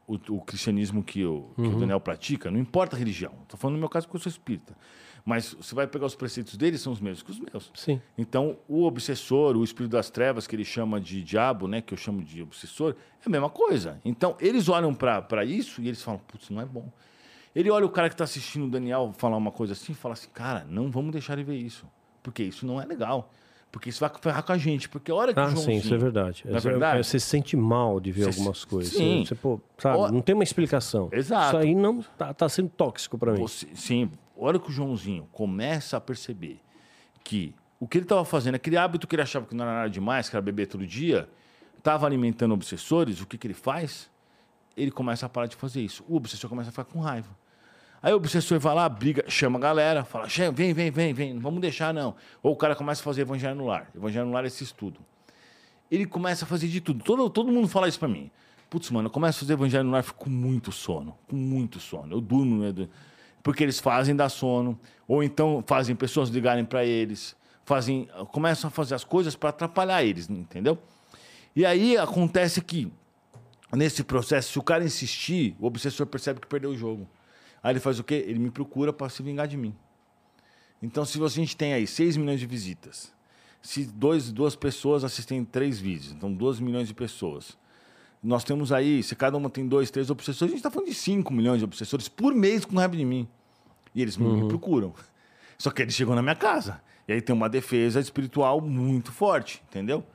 S3: o, o cristianismo que, o, que uhum. o Daniel pratica, não importa a religião. Estou falando no meu caso porque eu sou espírita. Mas você vai pegar os preceitos dele, são os mesmos que os meus.
S2: Sim.
S3: Então, o obsessor, o espírito das trevas, que ele chama de diabo, né, que eu chamo de obsessor, é a mesma coisa. Então, eles olham para isso e eles falam, putz, não é bom. Ele olha o cara que está assistindo o Daniel falar uma coisa assim e fala assim, cara, não vamos deixar ele ver isso, porque isso não é legal. Porque isso vai ferrar com a gente. Porque a hora que
S2: ah,
S3: o
S2: Joãozinho... sim, isso é verdade.
S3: Não é verdade?
S2: Você se sente mal de ver você, algumas coisas.
S3: Sim.
S2: Você, pô, sabe, não tem uma explicação.
S3: Exato.
S2: Isso aí não tá, tá sendo tóxico para mim. Você,
S3: sim. A hora que o Joãozinho começa a perceber que o que ele estava fazendo, aquele hábito que ele achava que não era nada demais, que era beber todo dia, estava alimentando obsessores, o que, que ele faz? Ele começa a parar de fazer isso. O obsessor começa a ficar com raiva. Aí o obsessor vai lá, briga, chama a galera, fala, vem, vem, vem, vem, não vamos deixar não. Ou o cara começa a fazer evangelho no lar. Evangelho no lar é esse estudo. Ele começa a fazer de tudo. Todo, todo mundo fala isso pra mim. Putz, mano, eu começo a fazer evangelho no lar, fico com muito sono, com muito sono. Eu durmo, né? Porque eles fazem dar sono, ou então fazem pessoas ligarem para eles, fazem, começam a fazer as coisas para atrapalhar eles, entendeu? E aí acontece que, nesse processo, se o cara insistir, o obsessor percebe que perdeu o jogo. Aí ele faz o quê? Ele me procura para se vingar de mim. Então, se a gente tem aí 6 milhões de visitas, se dois, duas pessoas assistem três vídeos, então 2 milhões de pessoas. Nós temos aí, se cada uma tem dois, três obsessores, a gente está falando de 5 milhões de obsessores por mês com raiva de mim. E eles uhum. me procuram. Só que eles chegam na minha casa. E aí tem uma defesa espiritual muito forte, entendeu?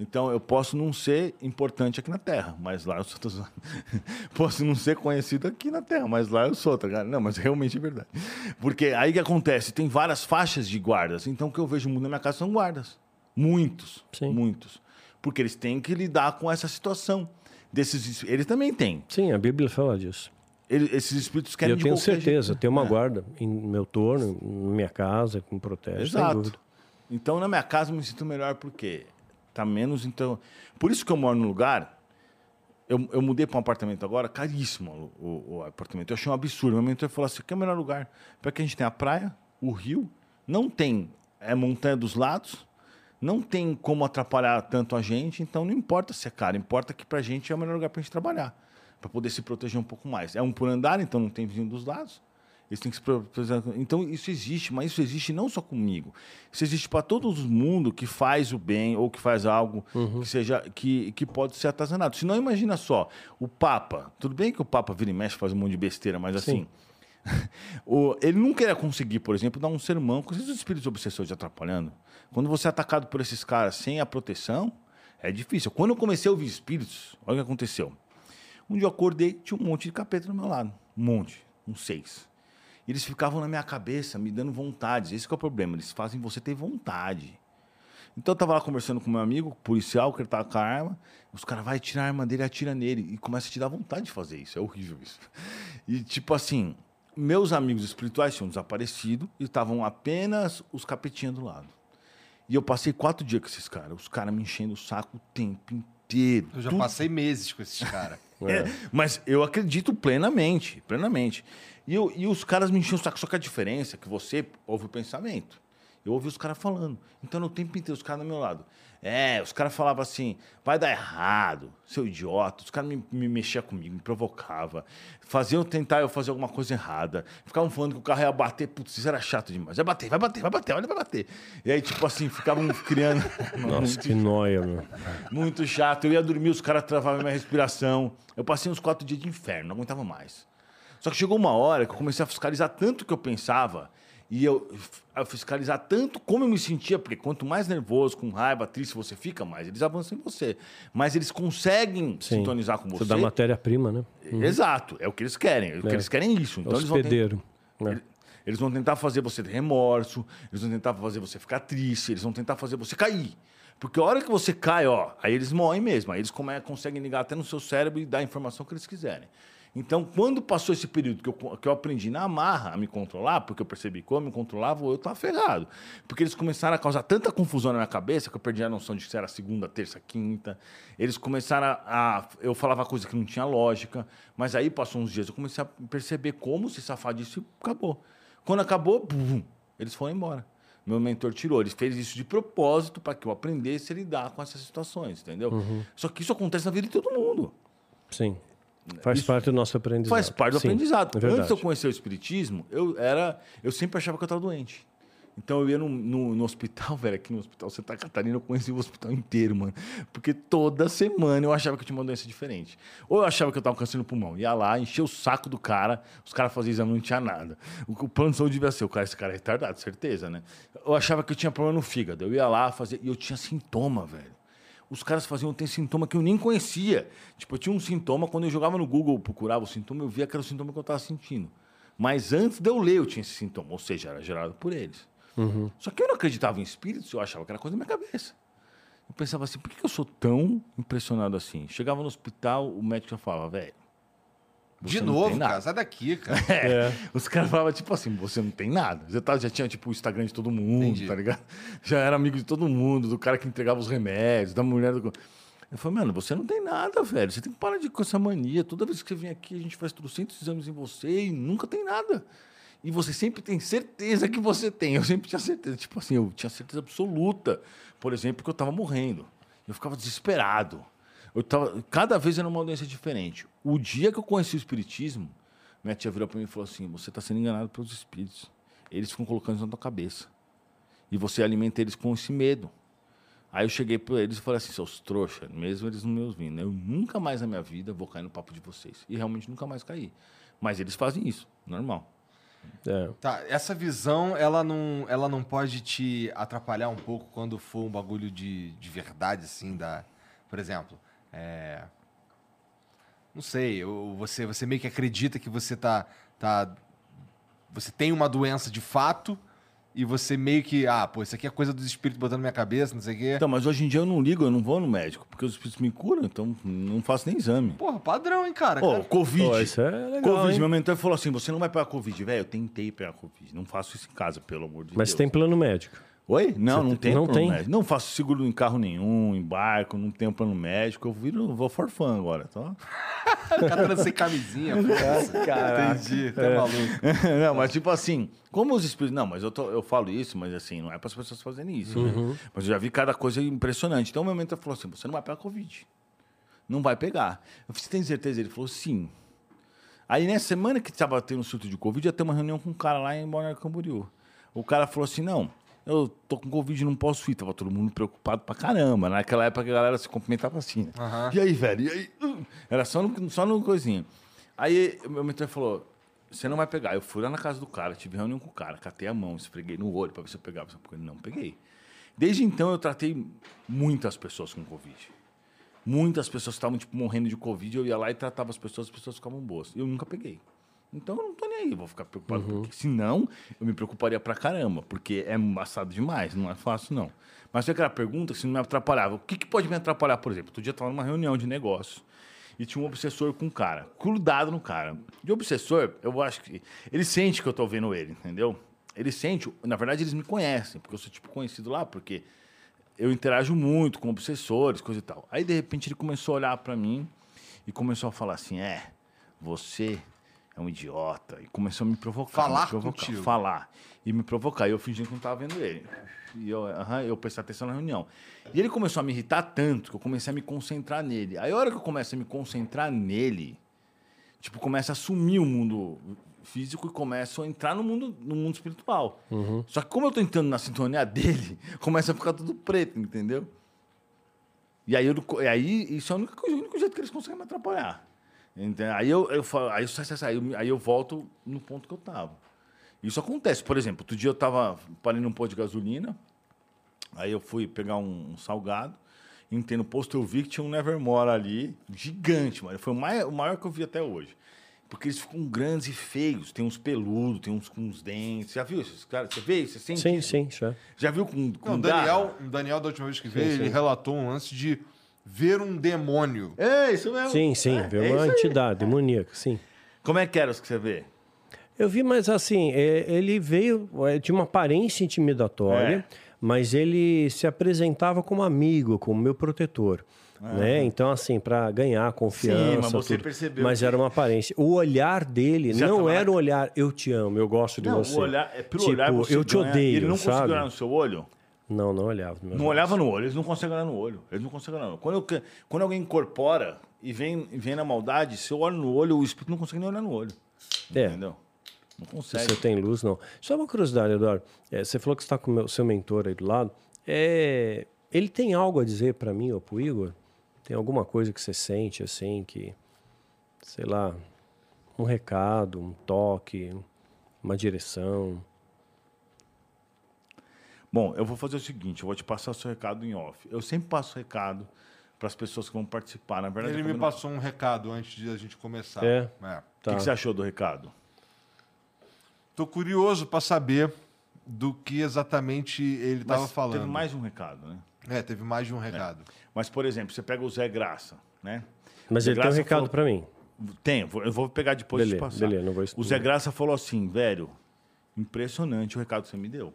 S3: Então eu posso não ser importante aqui na Terra, mas lá eu sou. [laughs] posso não ser conhecido aqui na Terra, mas lá eu sou, tá ligado? Não, mas realmente é verdade. Porque aí que acontece? Tem várias faixas de guardas. Então o que eu vejo muito na minha casa são guardas. Muitos. Sim. Muitos. Porque eles têm que lidar com essa situação. Desses, eles também têm.
S2: Sim, a Bíblia fala disso.
S3: Ele, esses espíritos querem
S2: Eu tenho certeza, tem uma é. guarda em meu torno, na minha casa, que me protege.
S3: Exato. Então, na minha casa, eu me sinto melhor porque Tá menos, então. Por isso que eu moro num lugar. Eu, eu mudei para um apartamento agora, caríssimo o, o, apartamento. Eu achei um absurdo. Meu mentor falou assim: que é o melhor lugar? Porque a gente tem a praia, o rio, não tem é montanha dos lados, não tem como atrapalhar tanto a gente, então não importa se é caro, importa que para a gente é o melhor lugar para a gente trabalhar, para poder se proteger um pouco mais. É um por andar, então não tem vizinho dos lados. Eles têm que se Então, isso existe, mas isso existe não só comigo. Isso existe para todo mundo que faz o bem ou que faz algo uhum. que seja que, que pode ser atazanado. Se não, imagina só, o Papa. Tudo bem que o Papa vira e mexe, faz um monte de besteira, mas Sim. assim. [laughs] o, ele não queria conseguir, por exemplo, dar um sermão com esses espíritos obsessores atrapalhando. Quando você é atacado por esses caras sem a proteção, é difícil. Quando eu comecei a ouvir espíritos, olha o que aconteceu. Um dia eu acordei, tinha um monte de capeta do meu lado. Um monte. Uns seis eles ficavam na minha cabeça, me dando vontade. Esse é o problema, eles fazem você ter vontade. Então eu tava lá conversando com meu amigo, policial, que ele tava com a arma. Os caras vai tirar a arma dele, atira nele e começa a te dar vontade de fazer isso. É horrível isso. E tipo assim, meus amigos espirituais tinham desaparecido e estavam apenas os capetinhos do lado. E eu passei quatro dias com esses caras. Os caras me enchendo o saco o tempo inteiro.
S1: Eu já tudo. passei meses com esses caras.
S3: É. Mas eu acredito plenamente, plenamente. E, eu, e os caras me enchiam o saco. Só que a diferença é que você ouve o pensamento. Eu ouvi os caras falando. Então, no tempo inteiro, os caras do meu lado. É, os caras falavam assim, vai dar errado, seu idiota. Os caras me, me mexiam comigo, me provocavam. Faziam tentar eu fazer alguma coisa errada. Ficavam falando que o carro ia bater. Putz, isso era chato demais. Vai bater, vai bater, vai bater, olha, vai bater. E aí, tipo assim, ficavam [laughs] criando. [laughs]
S2: Nossa, que noia, meu.
S3: Muito chato. Eu ia dormir, os caras travavam minha respiração. Eu passei uns quatro dias de inferno, não aguentava mais. Só que chegou uma hora que eu comecei a fiscalizar tanto que eu pensava e eu a fiscalizar tanto como eu me sentia, porque quanto mais nervoso, com raiva, triste você fica, mais eles avançam em você. Mas eles conseguem
S2: Sim.
S3: sintonizar com você.
S2: Você dá matéria-prima, né?
S3: Exato, é o que eles querem. O que
S2: É.
S3: eles querem é isso. Então eles vão, ten-
S2: Hospedeiro. né?
S3: ele- eles vão tentar fazer você ter remorso, eles vão tentar fazer você ficar triste, eles vão tentar fazer você cair. Porque a hora que você cai, ó, aí eles morrem mesmo. Aí eles come- conseguem ligar até no seu cérebro e dar a informação que eles quiserem. Então, quando passou esse período que eu, que eu aprendi na marra a me controlar, porque eu percebi que eu me controlava, eu estava ferrado. Porque eles começaram a causar tanta confusão na minha cabeça que eu perdi a noção de se era segunda, terça, quinta. Eles começaram a, a- Eu falava coisa que não tinha lógica. Mas aí passou uns dias, eu comecei a perceber como se safar disso e acabou. Quando acabou, bum, eles foram embora. Meu mentor tirou. Ele fez isso de propósito para que eu aprendesse a lidar com essas situações, entendeu? Só que isso acontece na vida de todo mundo.
S2: Sim. Faz
S3: Isso
S2: parte do nosso aprendizado.
S3: Faz parte do
S2: Sim,
S3: aprendizado.
S2: É.
S3: Antes de eu conhecer o espiritismo, eu era, eu sempre achava que eu estava doente. Então eu ia no, no- no hospital, [laughs] velho, aqui no hospital Santa Catarina, eu conheci o hospital inteiro, mano. Porque toda semana eu achava que eu tinha uma doença diferente. Ou eu achava que eu tava com câncer no pulmão. Ia lá, enchia o saco do cara, os caras faziam exame, não tinha nada. O, o plano de saúde devia ser, o cara, esse cara é retardado, certeza, né? Eu achava que eu tinha problema no fígado. Eu ia lá fazer, e eu tinha sintoma, velho. Os caras faziam tem sintoma que eu nem conhecia. Tipo, eu tinha um sintoma, quando eu jogava no Google, procurava o sintoma, eu via que era o sintoma que eu estava sentindo. Mas antes de eu ler, eu tinha esse sintoma. Ou seja, era gerado por eles. Só que eu não acreditava em espíritos, eu achava que era coisa da minha cabeça. Eu pensava assim, por que eu sou tão impressionado assim? Chegava no hospital, o médico já falava, velho.
S1: De
S3: você não
S1: novo,
S3: tem nada.
S1: cara, sai daqui, cara. [laughs]
S3: É. Os caras falavam, tipo assim, você não tem nada. Já, tá, já tinha, tipo, o Instagram de todo mundo,
S1: Entendi.
S3: tá ligado? [laughs] Já era amigo de todo mundo, do cara que entregava os remédios, da mulher do... Eu falei, mano, você não tem nada, velho. Você tem que parar de com essa mania. Toda vez que você vem aqui, a gente faz trocentos exames em você e nunca tem nada. E você sempre tem certeza que você tem. Eu sempre tinha certeza. Tipo assim, eu tinha certeza absoluta. Por exemplo, que eu tava morrendo. Eu ficava desesperado. Eu tava, cada vez era uma doença diferente. O dia que eu conheci o Espiritismo, minha tia virou para mim e falou assim: Você está sendo enganado pelos espíritos. Eles ficam colocando isso na tua cabeça. E você alimenta eles com esse medo. Aí eu cheguei para eles e falei assim: Seus trouxa, mesmo eles não me ouvindo, eu nunca mais na minha vida vou cair no papo de vocês. E realmente nunca mais caí. Mas eles fazem isso, normal.
S2: É.
S1: Tá, essa visão, ela não, ela não pode te atrapalhar um pouco quando for um bagulho de, de verdade, assim, da... Por exemplo, é... Não sei, ou você, você meio que acredita que você tá, tá... Você tem uma doença de fato e você meio que... Ah, pô, isso aqui é coisa dos espíritos botando na minha cabeça, não sei o quê.
S3: Então, mas hoje em dia eu não ligo, eu não vou no médico, porque os espíritos me curam, então não faço nem exame.
S1: Porra, padrão, hein, cara?
S3: Ô,
S1: Cara,
S3: Covid.
S2: Pô, isso é legal,
S3: Covid,
S2: hein?
S3: meu mentor falou assim: você não vai pegar Covid. Velho, eu tentei pegar Covid. Não faço isso em casa, pelo amor de
S2: Mas
S3: Deus.
S2: tem plano médico.
S3: Oi? Não, não tem
S2: não
S3: plano
S2: tem?
S3: médico. Não faço seguro em carro nenhum, em barco, não tenho plano médico. Eu viro, vou forfã agora, tá? [laughs]
S1: cara sem camisinha. [laughs] Caraca. Entendi, tá maluco. [laughs]
S3: não, mas tipo assim, como os espíritos. Não, mas eu, tô- eu falo isso, mas assim, não é para as pessoas fazerem isso.
S2: Uhum.
S3: Né? Mas eu já vi cada coisa impressionante. Então o meu mentor falou assim: você não vai pegar Covid. Não vai pegar. Eu falei, você tem certeza? Ele falou, sim. Aí nessa semana que estava tendo um surto de Covid, ia ter uma reunião com um cara lá em Balneário Camboriú. O cara falou assim: não, eu tô com Covid, não posso ir. Tava todo mundo preocupado pra caramba. Naquela época a galera se cumprimentava assim. né?
S1: Aham.
S3: E aí, velho? E aí? Era só no, só no coisinha. Aí meu mentor falou: você não vai pegar. Eu fui lá na casa do cara, tive reunião com o cara, catei a mão, esfreguei no olho pra ver se eu pegava. Porque não peguei. Desde então eu tratei muitas pessoas com Covid. Muitas pessoas estavam tipo, morrendo de Covid, eu ia lá e tratava as pessoas, as pessoas ficavam boas. Eu nunca peguei. Então eu não tô nem aí, vou ficar preocupado. Porque senão eu me preocuparia pra caramba, porque é embaçado demais, não é fácil não. Mas foi aquela pergunta que se não me atrapalhava. O que, que pode me atrapalhar, por exemplo? Outro dia eu estava numa reunião de negócio e tinha um obsessor com um cara, grudado no cara. De obsessor, eu acho que. Ele sente que eu tô vendo ele, entendeu? Ele sente, na verdade, eles me conhecem, porque eu sou tipo conhecido lá, porque eu interajo muito com obsessores, coisa e tal. Aí, de repente, ele começou a olhar para mim e começou a falar assim: é, você é um idiota. E começou a me provocar.
S1: Falar
S3: me provocar,
S1: contigo.
S3: Falar. E me provocar. E eu fingi que não estava vendo ele. E eu, aham, eu prestei atenção na reunião. E ele começou a me irritar tanto que eu comecei a me concentrar nele. Aí a hora que eu começo a me concentrar nele, tipo, começa a sumir o mundo físico e começo a entrar no mundo, no mundo espiritual. Só que como eu tô entrando na sintonia dele, [laughs] começa a ficar tudo preto, entendeu? E aí, eu, e aí isso é o único, o único jeito que eles conseguem me atrapalhar. Entendeu? Aí eu, eu, falo- aí, eu, aí eu volto no ponto que eu tava. Isso acontece. Por exemplo, outro dia eu tava parei num posto de gasolina, aí eu fui pegar um, um salgado, entrei no posto, eu vi que tinha um Nevermore ali, gigante, mano. Foi o maior, o maior que eu vi até hoje. Porque eles ficam grandes e feios. Tem uns peludos, tem uns com uns dentes. Já viu esses caras? Você vê? Você sente
S2: Sim, sim, já.
S3: Já viu com, com
S1: Não, o
S3: garra?
S1: Daniel, o Daniel, da última vez que veio, ele
S2: sim.
S1: relatou um lance de ver um demônio.
S3: É, isso mesmo.
S2: Sim, sim,
S3: É,
S2: vê
S3: é
S2: uma entidade demoníaca, sim.
S3: Como é que era os que você vê?
S2: Eu vi, mas assim, é, ele veio é, de uma aparência intimidatória,
S3: É.
S2: mas ele se apresentava como amigo, como meu protetor. Né? Então, assim, para ganhar confiança.
S3: mas você
S2: tudo.
S3: percebeu
S2: Mas
S3: que-
S2: era uma aparência. O olhar dele
S3: Já
S2: não
S3: tava
S2: era
S3: na-
S2: um olhar, eu te amo, eu gosto de
S3: Não,
S2: você.
S3: o olhar, é pelo
S2: tipo,
S3: olhar você
S2: eu te
S3: ganha.
S2: odeio,
S3: Ele não conseguiu
S2: sabe?
S3: olhar no seu olho?
S2: Não, não olhava.
S3: Não
S2: olhar.
S3: olhava no olho, eles não conseguem olhar no olho. Eles não conseguem olhar no olho. Quando, eu- quando alguém incorpora e vem, vem na maldade, se eu olho no olho, o espírito não consegue nem olhar no olho.
S2: É.
S3: Entendeu? Não
S2: Se
S3: consegue.
S2: você tem luz, não. Só uma curiosidade, Eduardo. É, você falou que está com o meu- seu mentor aí do lado. É, ele tem algo a dizer para mim ou para o Igor? Tem alguma coisa que você sente assim, que, sei lá, um recado, um toque, uma direção?
S3: Bom, eu vou fazer o seguinte, eu vou te passar o seu recado em off. Eu sempre passo recado para as pessoas que vão participar. Na verdade,
S1: Ele me
S3: combino-
S1: passou um recado antes de a gente começar.
S2: É?
S3: O
S2: Tá.
S3: que, que você achou do recado?
S1: Tô curioso para saber do que exatamente ele estava falando.
S3: Teve mais um recado, né?
S1: É, teve mais de um recado.
S3: Mas, por exemplo, você pega o Zé Graça, né?
S2: Mas
S3: Zé
S2: ele tem um
S3: Graça
S2: recado
S3: falou-
S2: para mim.
S3: Tem, eu vou pegar depois de
S2: Beleza,
S3: passar.
S2: beleza, não vou
S3: o Zé Graça falou assim, velho, impressionante o recado que você me deu.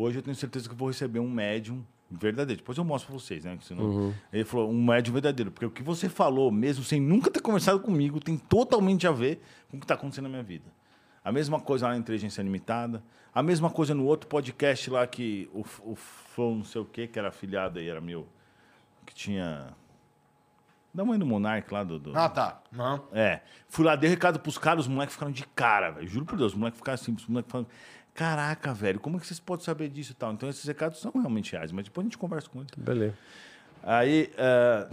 S3: Hoje eu tenho certeza que eu vou receber um médium verdadeiro. Depois eu mostro pra vocês, né? senão-
S2: Uhum.
S3: Ele falou, um médium verdadeiro. Porque o que você falou, mesmo sem nunca ter conversado comigo, tem totalmente a ver com o que está acontecendo na minha vida. A mesma coisa lá na Inteligência Limitada, a mesma coisa no outro podcast lá que o, o Flow não sei o que, que era afiliado aí, era meu, que tinha... Da mãe do Monark lá do... do-
S1: Ah, tá. Não.
S3: é. Fui lá, dei recado pros caras, os moleques ficaram de cara, velho. Juro por Deus, os moleques ficaram assim, os moleques falando, caraca, velho, como é que vocês podem saber disso e tal? Então esses recados são realmente reais, mas depois a gente conversa com eles.
S2: Beleza.
S3: Aí, eh,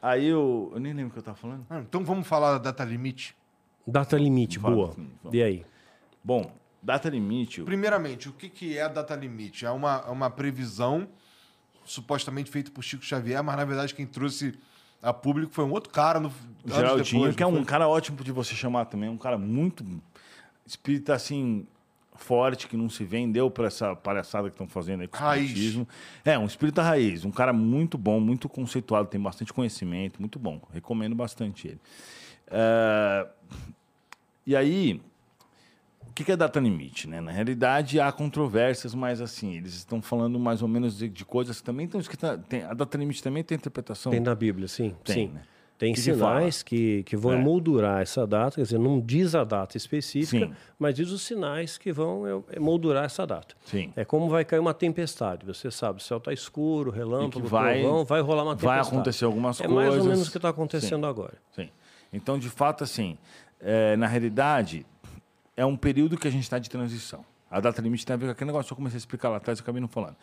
S3: aí eu, eu nem lembro o que eu tava falando.
S1: Ah, Então vamos falar da data limite.
S2: Data limite,
S3: Fala,
S2: boa.
S3: sim.
S2: E aí?
S3: Bom, data limite,
S1: Primeiramente, o que, que é a data limite? É uma, é uma previsão supostamente feita por Chico Xavier, mas na verdade quem trouxe a público foi um outro cara no
S3: Geraldinho,
S1: depois,
S3: que é um
S1: foi?
S3: cara ótimo de você chamar também, um cara muito espírita assim forte que não se vendeu para essa palhaçada que estão fazendo aí com o espiritismo. É, um espírita raiz, um cara muito bom, muito conceituado, tem bastante conhecimento, muito bom. Recomendo bastante ele. É, E aí, o que que é data limite? Né? Na realidade, há controvérsias, mas assim, eles estão falando mais ou menos de, de coisas que também estão escritas. Tem, a data limite também tem interpretação.
S2: Tem na Bíblia, sim.
S3: Tem,
S2: sim.
S3: né?
S2: Tem
S3: Que
S2: sinais que, que vão
S3: É.
S2: emoldurar essa data, quer dizer, não diz a data específica,
S3: Sim.
S2: mas diz os sinais que vão é, emoldurar essa data.
S3: Sim.
S2: É como vai cair uma tempestade. Você sabe, o céu está escuro, relâmpago,
S3: vai-
S2: trovão, vai rolar uma
S3: vai
S2: tempestade.
S3: acontecer algumas
S2: é mais ou
S3: coisas.
S2: menos o que está acontecendo agora.
S3: Sim. Então, de fato, assim, é, na realidade, é um período que a gente está de transição. A data limite tem a ver com aquele negócio que eu comecei a explicar lá atrás e acabei não falando.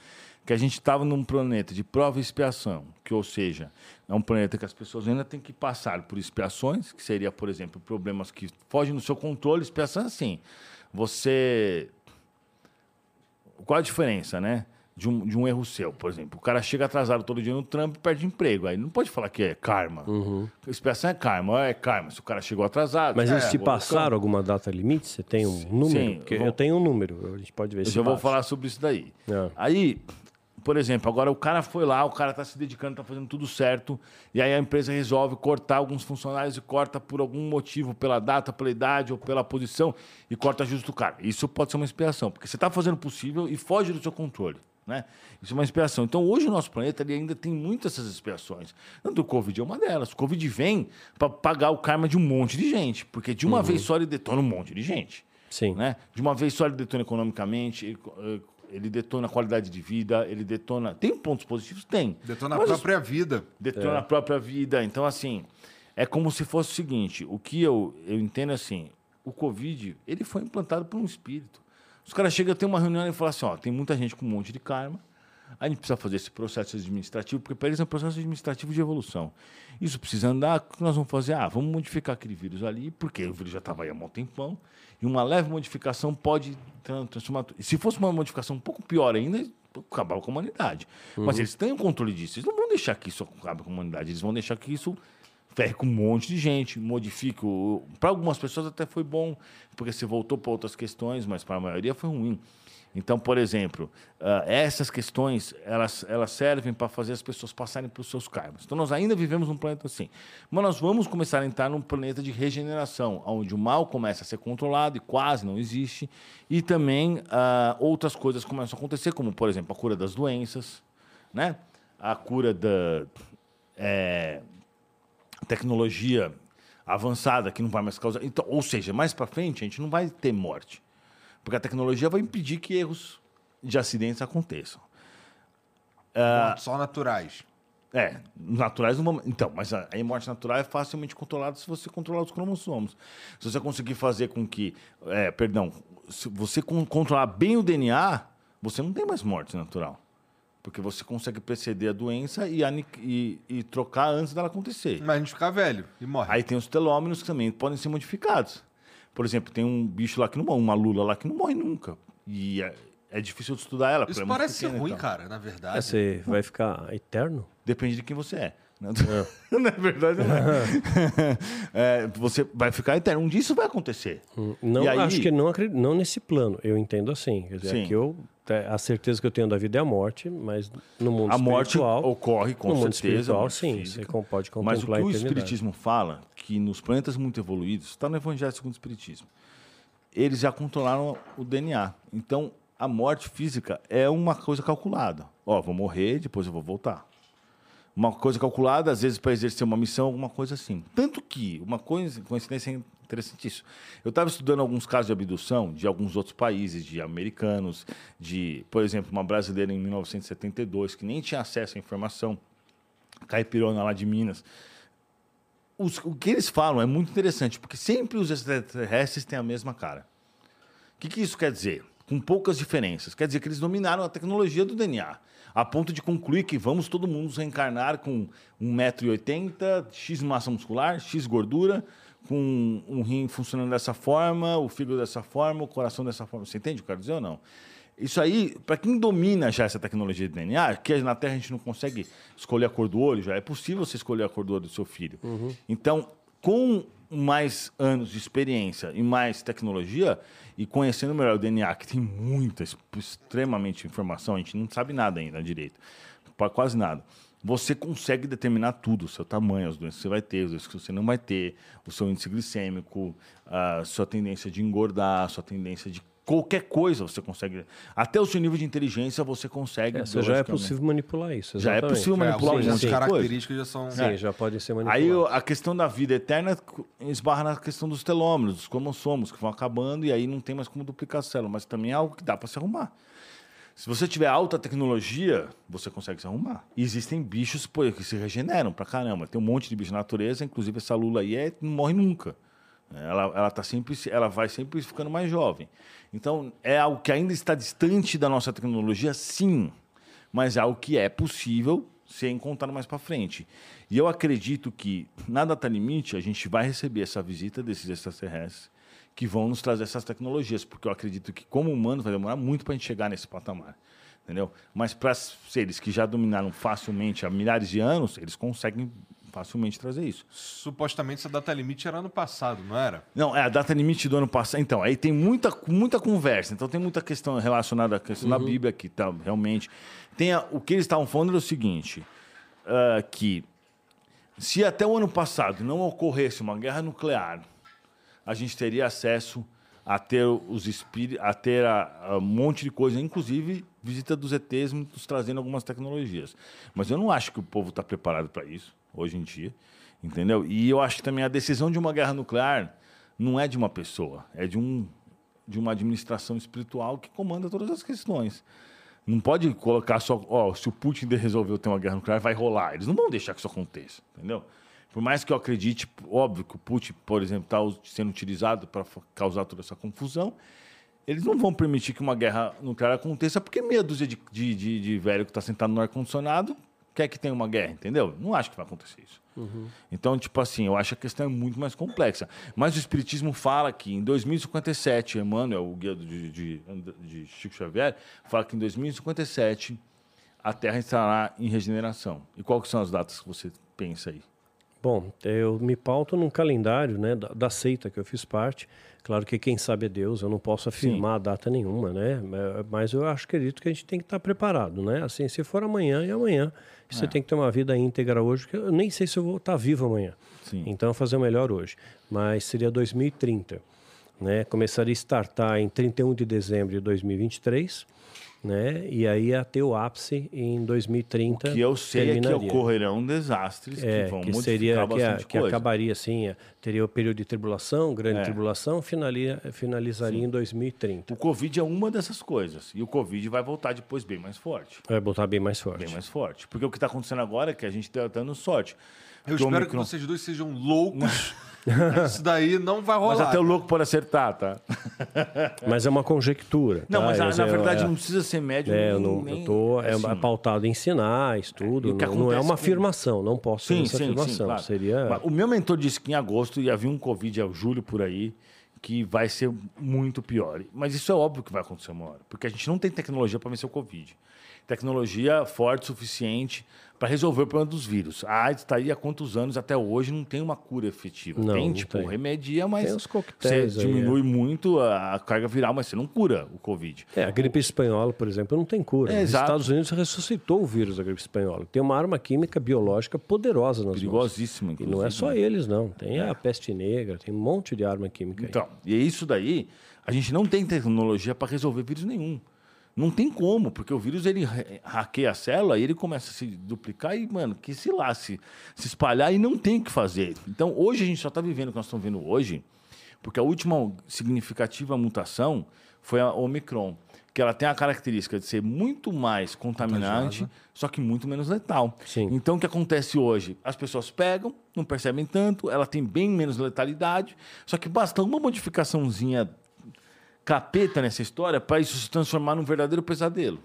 S3: Que a gente estava num planeta de prova e expiação, que, ou seja, é um planeta que as pessoas ainda têm que passar por expiações, que seria, por exemplo, problemas que fogem do seu controle. Expiação é assim, você qual a diferença, né? De um, de um erro seu, por exemplo. O cara chega atrasado todo dia no trampo e perde emprego. Aí não pode falar que é karma. Expiação é karma, é karma. Se o cara chegou atrasado.
S2: Mas
S3: é,
S2: eles te
S3: vou-
S2: passaram alguma data limite? Você tem um número?
S3: Sim, eu vou-
S2: eu tenho um número, a gente pode ver
S3: Eu
S2: se
S3: já vou falar sobre isso daí.
S2: É.
S3: Aí, por exemplo, agora o cara foi lá, o cara está se dedicando, está fazendo tudo certo, e aí a empresa resolve cortar alguns funcionários e corta por algum motivo, pela data, pela idade ou pela posição, e corta justo o cara. Isso pode ser uma expiação, porque você está fazendo o possível e foge do seu controle. Né? Isso é uma expiação. Então, hoje o nosso planeta ele ainda tem muitas essas expiações. Tanto o Covid é uma delas. O Covid vem para pagar o karma de um monte de gente, porque de uma uhum. vez só ele detona um monte de gente.
S2: Sim.
S3: Né? De uma vez só ele detona economicamente, ele, eh, ele detona a qualidade de vida, ele detona. Tem pontos positivos? Tem.
S1: Detona a própria vida.
S3: Detona é. a própria vida. Então, assim, é como se fosse o seguinte: o que eu, eu entendo assim, o Covid, ele foi implantado por um espírito. Os caras chegam, tem uma reunião e falam assim: ó, tem muita gente com um monte de karma. A gente precisa fazer esse processo administrativo, porque para eles é um processo administrativo de evolução. Isso precisa andar, o que nós vamos fazer? Ah, vamos modificar aquele vírus ali, porque o vírus já estava aí há um tempão, e uma leve modificação pode transformar. Se fosse uma modificação um pouco pior ainda, acabar com a humanidade. Uhum. Mas eles têm o controle disso. Eles não vão deixar que isso acabe com a humanidade, eles vão deixar que isso ferre com um monte de gente, modifique. Para algumas pessoas até foi bom, porque você voltou para outras questões, mas para a maioria foi ruim. Então, por exemplo, uh, essas questões elas, elas servem para fazer as pessoas passarem pelos seus karmas. Então, nós ainda vivemos num planeta assim. Mas nós vamos começar a entrar num planeta de regeneração, onde o mal começa a ser controlado e quase não existe, e também uh, outras coisas começam a acontecer, como, por exemplo, a cura das doenças, né? a cura da. É, tecnologia avançada que não vai mais causar. Então, ou seja, mais para frente a gente não vai ter morte, porque a tecnologia vai impedir que erros de acidentes aconteçam.
S1: Uh, só naturais.
S3: É, naturais não vão. Então, mas a, a morte natural é facilmente controlada se você controlar os cromossomos. Se você conseguir fazer com que. É, perdão, se você controlar bem o DNA, você não tem mais morte natural. Porque você consegue preceder a doença e, e, e, trocar antes dela acontecer.
S1: Mas a gente fica velho e morre.
S3: Aí tem os telômeros que também podem ser modificados. Por exemplo, tem um bicho lá que não morre, uma lula lá que não morre nunca. E é, é difícil de estudar ela.
S1: Isso é parece pequena, ser ruim, então. cara, na verdade. É,
S2: você vai ficar eterno?
S3: Depende de quem você é. É. Na [laughs] verdade, não é. [laughs] é. Você vai ficar eterno. Um dia isso vai acontecer.
S2: Hum, não, aí... acho que não, acredito, não nesse plano. Eu entendo assim. Quer dizer, Sim. que eu é, a certeza que eu tenho da vida é a morte, mas no mundo
S3: a espiritual...
S2: A morte
S3: ocorre, com
S2: no
S3: certeza.
S2: mundo espiritual, sim, física, você pode contemplar
S3: Mas o que o Espiritismo fala, que nos planetas muito evoluídos, está no Evangelho segundo o Espiritismo, eles já controlaram o DNA. Então, a morte física é uma coisa calculada. Ó, vou morrer, depois eu vou voltar uma coisa calculada, às vezes para exercer uma missão, alguma coisa assim. Tanto que, uma coisa, coincidência interessantíssima. Eu estava estudando alguns casos de abdução de alguns outros países, de americanos, de, por exemplo, uma brasileira em 1972, que nem tinha acesso à informação, caipirona lá de Minas. Os, o que eles falam é muito interessante, porque sempre os extraterrestres têm a mesma cara. O que, que isso quer dizer? Com poucas diferenças. Quer dizer que eles dominaram a tecnologia do DNA a ponto de concluir que vamos todo mundo reencarnar com 1,80m, X massa muscular, X gordura, com um rim funcionando dessa forma, o fígado dessa forma, o coração dessa forma. Você entende o que eu quero dizer ou não? Isso aí, para quem domina já essa tecnologia de DNA, que na Terra a gente não consegue escolher a cor do olho, já é possível você escolher a cor do olho do seu filho. Uhum. Então, com mais anos de experiência e mais tecnologia, e conhecendo melhor o DNA, que tem muita, extremamente informação, a gente não sabe nada ainda direito, quase nada. Você consegue determinar tudo, o seu tamanho, as doenças que você vai ter, as doenças que você não vai ter, o seu índice glicêmico, a sua tendência de engordar, a sua tendência de qualquer coisa você consegue. Até o seu nível de inteligência você consegue.
S2: É, já é possível manipular isso.
S3: Exatamente. Já é possível manipular
S1: é,
S3: monte
S1: características já são.
S2: Sim, é. já podem ser manipuladas.
S3: Aí a questão da vida eterna esbarra na questão dos telômeros, dos cromossomos, que vão acabando e aí não tem mais como duplicar a célula, mas também é algo que dá para se arrumar. Se você tiver alta tecnologia, você consegue se arrumar. E existem bichos pô, que se regeneram pra caramba. Tem um monte de bicho na natureza, inclusive essa lula aí é, não morre nunca. Ela, ela, tá sempre, ela vai sempre ficando mais jovem. Então, é algo que ainda está distante da nossa tecnologia, sim, mas é algo que é possível ser encontrado mais para frente. E eu acredito que, na data limite, a gente vai receber essa visita desses extraterrestres que vão nos trazer essas tecnologias, porque eu acredito que, como humano, vai demorar muito para a gente chegar nesse patamar. Entendeu? Mas para seres que já dominaram facilmente há milhares de anos, eles conseguem facilmente trazer isso.
S1: Supostamente essa data limite era ano passado, não era?
S3: Não, é a data limite do ano passado. Então, aí tem muita, muita conversa. Então, tem muita questão relacionada à questão uhum. da Bíblia aqui, tá? Realmente. Tem a, o que eles estavam falando era o seguinte: uh, que se até o ano passado não ocorresse uma guerra nuclear, a gente teria acesso a ter os espíritos, a ter a, a um monte de coisa, inclusive visita dos ETs nos trazendo algumas tecnologias. Mas eu não acho que o povo está preparado para isso hoje em dia, entendeu? E eu acho que também a decisão de uma guerra nuclear não é de uma pessoa, é de um de uma administração espiritual que comanda todas as questões. Não pode colocar só, ó, se o Putin resolveu ter uma guerra nuclear, vai rolar. Eles não vão deixar que isso aconteça, entendeu? Por mais que eu acredite, óbvio que o Putin, por exemplo, está sendo utilizado para causar toda essa confusão, eles não vão permitir que uma guerra nuclear aconteça porque meia dúzia de, de, de, de velho que está sentado no ar-condicionado quer que tenha uma guerra, entendeu? Não acho que vai acontecer isso. Uhum. Então, tipo assim, eu acho que a questão é muito mais complexa. Mas o Espiritismo fala que em 2057, Emmanuel, o guia de, de, de Chico Xavier, fala que em 2057 a Terra estará em regeneração. E quais são as datas que você pensa aí?
S2: Bom, eu me pauto num calendário né, da, da, seita que eu fiz parte. Claro que quem sabe é Deus, eu não posso afirmar Sim. data nenhuma, né? Mas eu acho, acredito que a gente tem que estar preparado, né? Assim, se for amanhã, é amanhã. Você é. tem que ter uma vida íntegra hoje, que eu nem sei se eu vou estar vivo amanhã. Sim. Então, fazer o melhor hoje. Mas seria 2030. Né? Começaria a startar em 31 de dezembro de 2023 né? E aí ter o ápice em 2030.
S3: O que eu sei é que ocorrerão desastres é, que vão que seria que, a,
S2: que acabaria assim, é, teria o período de tribulação, grande é. tribulação, finalia, finalizaria Sim. em 2030.
S3: O Covid é uma dessas coisas e o Covid vai voltar depois bem mais forte.
S2: Vai voltar bem mais forte.
S3: Bem mais forte, porque o que está acontecendo agora é que a gente está dando sorte.
S1: Eu espero Omicron... que vocês dois sejam loucos. [laughs] Isso daí não vai rolar.
S3: Mas até o louco pode acertar, tá? [laughs]
S2: Mas é uma conjectura. Tá?
S3: Não, mas na, na verdade é, não precisa ser médium.
S2: É, eu, não, nem, eu tô é, assim, pautado em sinais, tudo. Não, não, é uma afirmação, não posso sim, essa sim, afirmação. Sim, claro. Seria...
S3: Mas o meu mentor disse que em agosto ia vir um Covid, é o julho por aí, que vai ser muito pior. Mas isso é óbvio que vai acontecer uma hora, porque a gente não tem tecnologia para vencer o Covid. Tecnologia forte o suficiente para resolver o problema dos vírus. A AIDS está aí há quantos anos? Até hoje não tem uma cura efetiva. Não, tem, não tipo, tem. remedia, mas tem os você diminui aí, é. muito a carga viral, mas você não cura o Covid.
S2: É, a gripe espanhola, por exemplo, não tem cura. É, Nos Estados Unidos ressuscitou o vírus da gripe espanhola. Tem uma arma química biológica poderosa nas
S3: Perigosíssima,
S2: mãos. inclusive. E não é só né? eles, não. Tem é. a peste negra, tem um monte de arma química
S3: Então, e é isso daí, a gente não tem tecnologia para resolver vírus nenhum. Não tem como, porque o vírus ele hackeia a célula e ele começa a se duplicar e, mano, que se lá, se, se espalhar e não tem o que fazer. Então, hoje a gente só está vivendo o que nós estamos vendo hoje, porque a última significativa mutação foi a Omicron, que ela tem a característica de ser muito mais contaminante, só que muito menos letal. Sim. Então, o que acontece hoje? As pessoas pegam, não percebem tanto, ela tem bem menos letalidade, só que basta uma modificaçãozinha capeta nessa história para isso se transformar num verdadeiro pesadelo.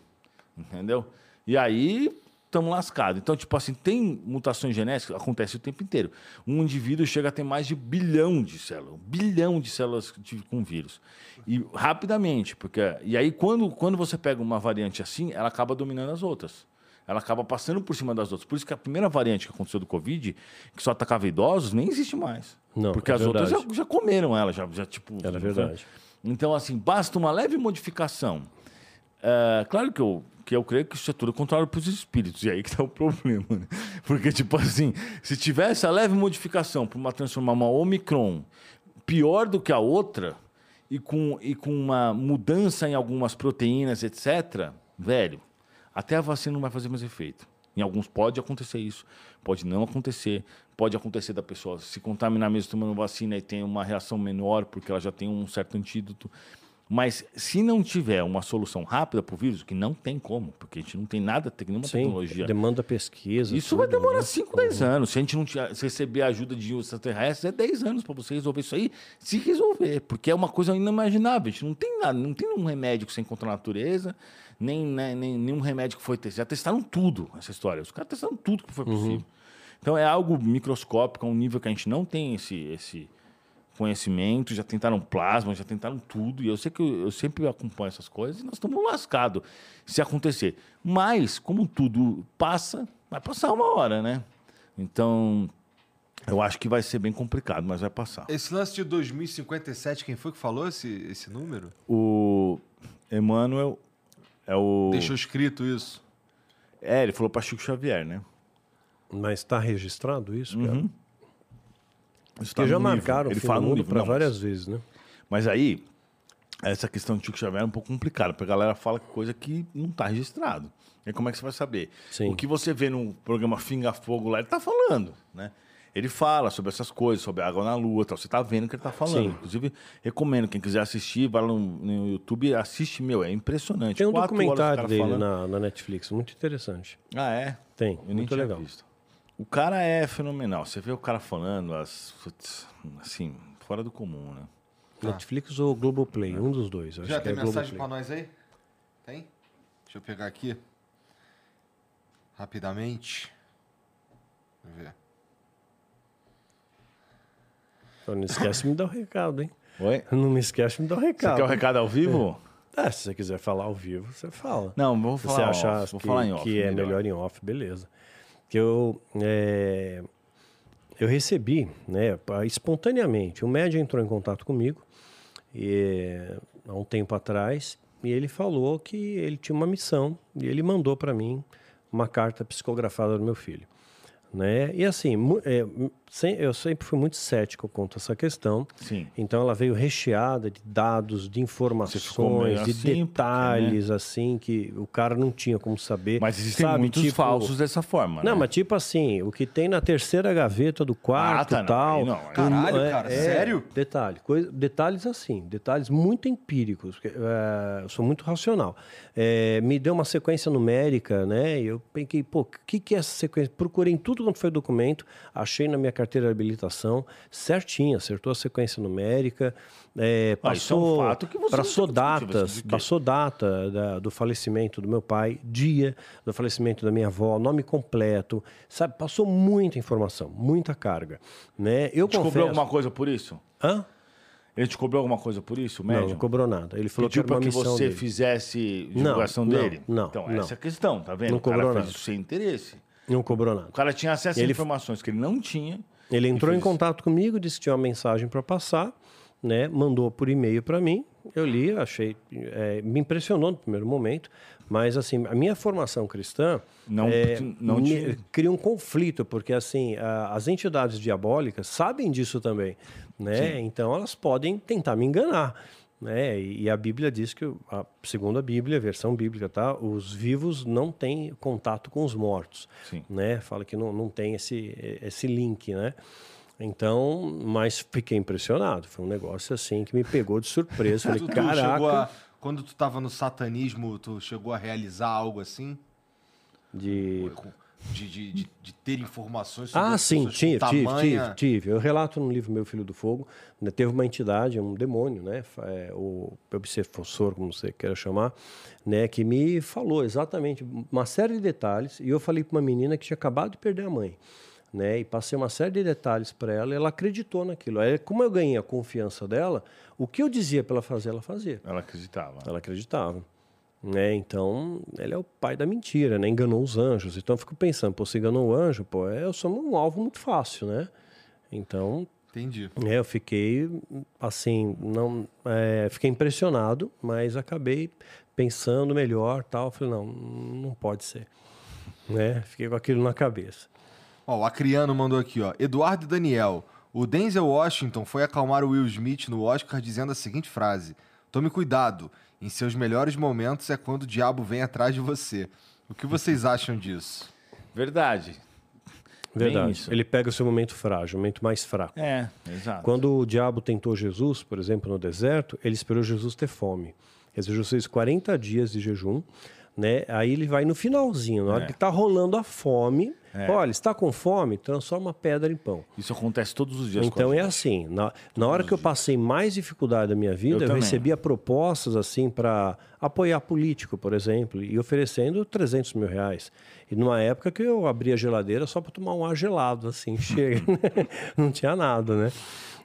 S3: Entendeu? E aí estamos lascados. Então, tipo assim, tem mutações genéticas, acontece o tempo inteiro. Um indivíduo chega a ter mais de bilhão de células, um bilhão de células com vírus. E rapidamente, porque e aí quando, quando você pega uma variante assim, ela acaba dominando as outras. Ela acaba passando por cima das outras. Por isso que a primeira variante que aconteceu do Covid, que só atacava idosos, nem existe mais. Não, porque é as verdade. outras já, já, comeram ela, já, já tipo.
S2: Era verdade.
S3: Então, assim, basta uma leve modificação. É, claro que eu, que eu creio que isso é tudo controlado pelos espíritos, e aí que está o problema. Né? Porque, tipo assim, se tivesse a leve modificação para uma transformar uma Omicron pior do que a outra, e com, e com uma mudança em algumas proteínas, etc., velho, até a vacina não vai fazer mais efeito. Em alguns pode acontecer isso, pode não acontecer. Pode acontecer da pessoa se contaminar mesmo tomando vacina e ter uma reação menor, porque ela já tem um certo antídoto. Mas se não tiver uma solução rápida para o vírus, que não tem como, porque a gente não tem nada, tem nenhuma Sim, tecnologia.
S2: Demanda pesquisa.
S3: Isso tudo, vai demorar 5, né? 10 anos. Se a gente não receber a ajuda de extraterrestres, é 10 anos para você resolver isso aí, se resolver. Porque é uma coisa inimaginável. A gente não tem nada, não tem um remédio que você encontra na natureza, nem, né, nem nenhum remédio que foi testado. Já testaram tudo essa história. Os caras testaram tudo que foi uhum. possível. Uhum. Então é algo microscópico, a um nível que a gente não tem esse, esse conhecimento, já tentaram plasma, já tentaram tudo, e eu sei que eu, eu sempre acompanho essas coisas e nós estamos lascados se acontecer. Mas, como tudo passa, vai passar uma hora, né? Então, eu acho que vai ser bem complicado, mas vai passar.
S1: Esse lance de 2057, quem foi que falou esse, esse número?
S3: O Emmanuel é o.
S1: Deixou escrito isso.
S3: É, ele falou para Chico Xavier, né?
S2: Mas está registrado isso, cara? Uhum. Isso tá já marcaram
S3: Ele fala no livro
S2: para várias vezes, né?
S3: Mas aí, essa questão de Chico Xavier é um pouco complicada, porque a galera fala coisa que não está registrado. E como é que você vai saber?
S2: Sim.
S3: O que você vê no programa Finga Fogo lá, ele está falando, né? Ele fala sobre essas coisas, sobre a água na lua, tal. Você está vendo o que ele está falando.
S2: Sim.
S3: Inclusive, recomendo quem quiser assistir, vai lá no, no YouTube, assiste, meu, é impressionante.
S2: Tem um
S3: Quatro
S2: documentário dele na, na Netflix, muito interessante.
S3: Ah, é?
S2: Tem,
S3: Eu nem
S2: muito
S3: tinha
S2: legal.
S3: visto. O cara é fenomenal. Você vê o cara falando, as, assim, fora do comum, né?
S2: Netflix ou Globoplay, um dos dois. eu
S1: Já
S2: acho que
S1: tem
S2: é
S1: mensagem
S2: Globoplay.
S1: pra nós aí? Tem? Deixa eu pegar aqui. Rapidamente. Deixa eu ver.
S2: Então, não esquece de me dar o recado, hein?
S3: Oi?
S2: Não me esquece de me dar o
S3: Você
S2: recado.
S3: quer o recado ao vivo?
S2: Ah, se você quiser falar ao vivo, você fala.
S3: Não, vou
S2: Se
S3: falar
S2: você
S3: off,
S2: achar que,
S3: falar em off.
S2: que é melhor em off, beleza. Que eu, é, eu recebi, né, espontaneamente, o médium entrou em contato comigo e, há um tempo atrás e ele falou que ele tinha uma missão e ele mandou para mim uma carta psicografada do meu filho. Né? E assim, é, sem- eu sempre fui muito cético quanto a essa questão.
S3: Sim.
S2: Então ela veio recheada de dados, de informações, de
S3: assim, porque, né?
S2: detalhes assim que o cara não tinha como saber.
S3: Mas existem
S2: Sabe,
S3: muitos
S2: tipo-
S3: falsos dessa forma,
S2: Não,
S3: né?
S2: mas tipo assim, o que tem na terceira gaveta do quarto
S3: Ah, tá,
S2: e
S3: não,
S2: tal.
S3: não,
S2: um-
S1: Caralho, cara, sério?
S2: Detalhe, coisa- detalhes assim, detalhes muito empíricos. porque, é, eu sou muito racional. É, me deu uma sequência numérica, né? E eu pensei, pô, o que, que é essa sequência? Procurei em tudo quanto foi documento, achei na minha carteira de habilitação, certinho, acertou a sequência numérica. É,
S3: Ah, isso é um
S2: passou,
S3: não
S2: passou datas, passou data da- do falecimento do meu pai, dia do falecimento da minha avó, nome completo, sabe? Passou muita informação, muita carga, né? Eu
S3: Te cobrou
S2: confesso...
S3: alguma coisa por isso?
S2: Hã?
S3: Ele te cobrou alguma coisa por isso, o
S2: Não,
S3: médium?
S2: não cobrou nada. Ele falou
S3: Pediu
S2: que
S3: para que você
S2: dele.
S3: fizesse
S2: Não,
S3: divulgação
S2: não,
S3: dele?
S2: não,
S3: Então,
S2: não.
S3: essa é a questão, tá vendo?
S2: Não
S3: o cara fez
S2: nada.
S3: isso sem interesse.
S2: Não cobrou nada.
S3: O cara tinha acesso a
S2: Ele-
S3: informações que ele não tinha.
S2: Ele entrou em contato comigo, disse que tinha uma mensagem para passar, né? Mandou por e-mail para mim. Eu li, achei, é, me impressionou no primeiro momento, mas assim a minha formação cristã
S3: Não-
S2: é,
S3: não
S2: me- cria um conflito porque assim a- as entidades diabólicas sabem disso também, né? Então elas podem tentar me enganar. Né? E a Bíblia diz que, a, segundo a Bíblia, a versão bíblica, tá? os vivos não têm contato com os mortos
S3: Sim.
S2: né? Fala que não, não tem esse, esse link, né? Então, mas fiquei impressionado. Foi um negócio assim que me pegou de surpresa. Falei,
S1: Tu, tu
S2: caraca.
S1: chegou a, quando tu tava no satanismo, tu chegou a realizar algo assim?
S2: De...
S1: De, de, de, de ter informações sobre
S2: Ah, sim, tive,
S1: tamanha-
S2: tive, tive. Eu relato no livro Meu Filho do Fogo, né, teve uma entidade, um demônio, né, é, o obsessor, como você queira chamar, né, que me falou exatamente uma série de detalhes, e eu falei para uma menina que tinha acabado de perder a mãe, né, e passei uma série de detalhes para ela, e ela acreditou naquilo. Aí, como eu ganhei a confiança dela, o que eu dizia para ela fazer, ela fazia.
S3: Ela acreditava.
S2: Ela acreditava. Né? Então, ele é o pai da mentira, né? Enganou os anjos. Então, eu fico pensando, pô, se enganou o anjo, pô, é, eu sou um alvo muito fácil, né? Então,
S1: Entendi.
S2: é, eu fiquei, assim, não, é, fiquei impressionado, mas acabei pensando melhor, tal. Falei, não, não pode ser. Né? Fiquei com aquilo na cabeça.
S1: Ó, o Acriano mandou aqui, ó. Eduardo e Daniel. O Denzel Washington foi acalmar o Will Smith no Oscar dizendo a seguinte frase: Tome cuidado, em seus melhores momentos é quando o diabo vem atrás de você. O que vocês acham disso?
S3: Verdade.
S2: Verdade.
S3: isso.
S2: Ele pega o seu momento frágil, o momento mais fraco.
S3: É, exato.
S2: Quando o diabo tentou Jesus, por exemplo, no deserto, ele esperou Jesus ter fome. Quer dizer, Jesus fez 40 dias de jejum, né? Aí ele vai no finalzinho, na hora
S3: É.
S2: que está rolando a fome.
S3: É.
S2: Olha, está com fome? Transforma pedra em pão.
S3: Isso acontece todos os dias.
S2: Então é assim, na, na hora que eu passei mais dificuldade da minha vida,
S3: Eu
S2: eu,
S3: também.
S2: recebia propostas assim para apoiar político, por exemplo, e oferecendo 300 mil reais. E numa época que eu abria a geladeira só para tomar um ar gelado, assim, [laughs] chega, né? não tinha nada, né?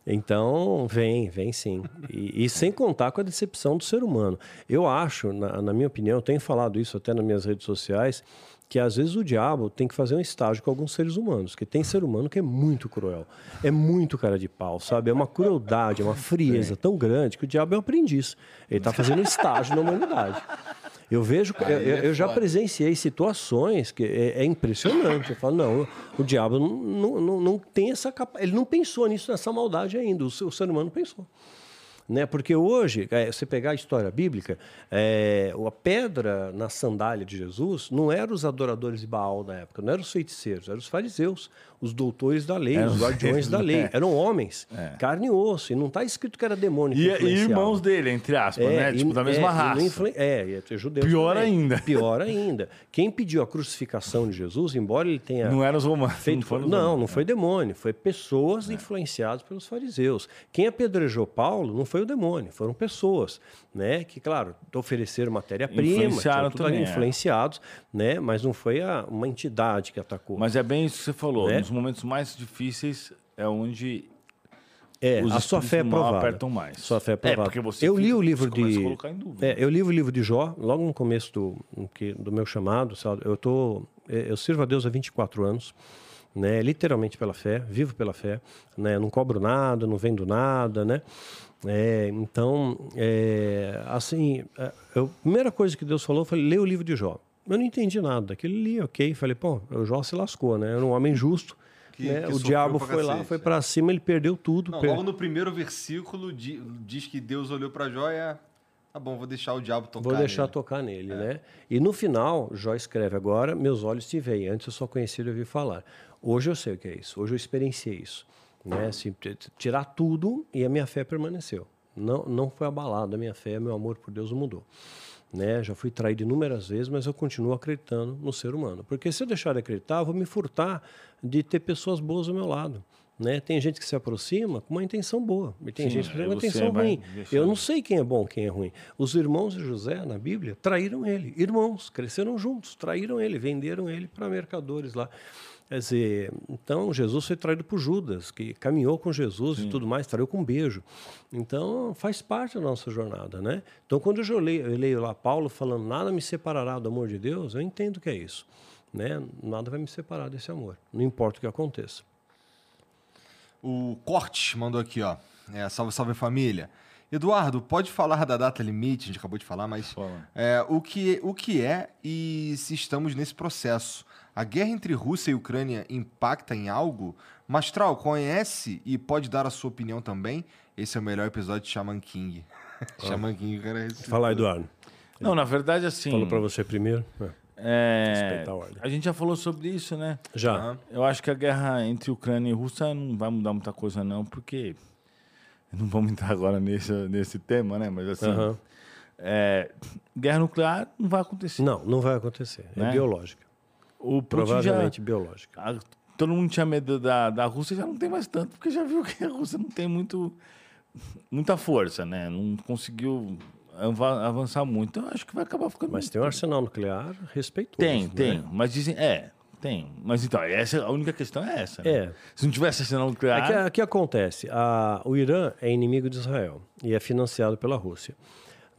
S2: Então, vem, vem sim. E, e sem contar com a decepção do ser humano. Eu acho, na, na minha opinião, eu tenho falado isso até nas minhas redes sociais, que às vezes o diabo tem que fazer um estágio com alguns seres humanos, que tem ser humano que é muito cruel, é muito cara de pau, sabe? É uma crueldade, é uma frieza tão grande que o diabo é um aprendiz. Ele está fazendo estágio na humanidade. Eu vejo, eu, eu- eu já presenciei situações que é, é impressionante. Eu falo, não, o diabo não, não, não, tem essa capacidade. Ele não pensou nisso, nessa maldade ainda. O ser, o ser humano pensou. Né? Porque hoje, é, você pegar a história bíblica, é, a pedra na sandália de Jesus não eram os adoradores de Baal da época, não eram os feiticeiros, eram os fariseus, os doutores da lei, os guardiões da [laughs] lei. Eram homens, é. carne e osso. E não está escrito que era demônio.
S3: E, e, irmãos dele, entre aspas, é, né? Tipo, da mesma raça.
S2: Influ... É, ter judeus.
S3: Pior também. ainda. [laughs]
S2: Pior ainda. Quem pediu a crucificação de Jesus, embora ele tenha.
S3: Não eram os romanos.
S2: Feito... Não, não, não foi demônio. Foi pessoas é. influenciadas pelos fariseus. Quem apedrejou Paulo não foi o demônio, foram pessoas, né? Que, claro, ofereceram matéria-prima, influenciaram também, é. influenciados, né? Mas não foi a, uma entidade que atacou.
S3: Mas é bem isso que você falou. Né? Nos momentos mais difíceis é onde
S2: é, a sua fé é provada.
S3: apertam mais.
S2: Sua fé é provada. É, porque você eu li o livro de é, eu li o livro de Jó logo no começo do, do meu chamado, sabe? Eu tô eu sirvo a Deus há 24 anos né? Literalmente pela fé, vivo pela fé, né? Não cobro nada, não vendo nada, né? É, então, é, assim, é, a primeira coisa que Deus falou foi ler o livro de Jó. Eu não entendi nada daquilo, li, ok. Falei, pô, o Jó se lascou, né? Era um homem justo. Que, né? que o diabo foi cacete, lá, foi para cima, ele perdeu tudo.
S1: Não,
S2: per...
S1: Logo no primeiro versículo diz que Deus olhou para Jó e é, tá bom, vou deixar o diabo tocar
S2: Vou deixar nele. tocar nele, é. né? E no final, Jó escreve agora, meus olhos te veem. Antes eu só conhecia e ouvi falar. Hoje eu sei o que é isso. Hoje eu experienciei isso. Né? Assim, tirar tudo e a minha fé permaneceu. Não, não foi abalada a minha fé, meu amor por Deus mudou. Né? Já fui traído inúmeras vezes, mas eu continuo acreditando no ser humano. Porque se eu deixar de acreditar, eu vou me furtar de ter pessoas boas ao meu lado. Né? Tem gente que se aproxima com uma intenção boa, e tem Sim, gente que tem uma intenção ruim. Eu não sei quem é bom, quem é ruim. Os irmãos de José, na Bíblia, traíram ele. Irmãos, cresceram juntos, traíram ele, venderam ele para mercadores lá. Quer dizer, então Jesus foi traído por Judas, que caminhou com Jesus Sim. e tudo mais, traiu com um beijo. Então faz parte da nossa jornada, né? Então quando eu leio, eu leio lá Paulo falando nada me separará do amor de Deus, eu entendo que é isso, né? Nada vai me separar desse amor, não importa o que aconteça.
S1: O Cortes mandou aqui, ó. É, salve, salve família. Eduardo, pode falar da data limite? A gente acabou de falar, mas é, o, que, o que é e se estamos nesse processo? A guerra entre Rússia e Ucrânia impacta em algo? Mastral, conhece e pode dar a sua opinião também? Esse é o melhor episódio de Shaman King. [laughs] Shaman King, cara. É
S2: Fala, Eduardo.
S3: Não, na verdade, assim.
S2: Falou para você primeiro.
S3: É, a, a gente já falou sobre isso, né?
S2: Já.
S3: Eu acho que a guerra entre Ucrânia e Rússia não vai mudar muita coisa, não, porque. Não vamos entrar agora nesse, nesse tema, né? Mas assim. Uhum. É, guerra nuclear não vai acontecer.
S2: Não, não vai acontecer. É né? biológica.
S3: O Provavelmente já, biológica. A, todo mundo tinha medo da, da Rússia, já não tem mais tanto, porque já viu que a Rússia não tem muito, muita força, né? Não conseguiu avançar muito. Então, acho que vai acabar ficando.
S2: Mas tem um arsenal nuclear respeitoso.
S3: Tem,
S2: né?
S3: tem. Mas dizem. É, tem. Mas então, essa, a única questão é essa. Né?
S2: É.
S3: Se não tivesse arsenal nuclear.
S2: É que, que acontece? A, o Irã é inimigo de Israel e é financiado pela Rússia.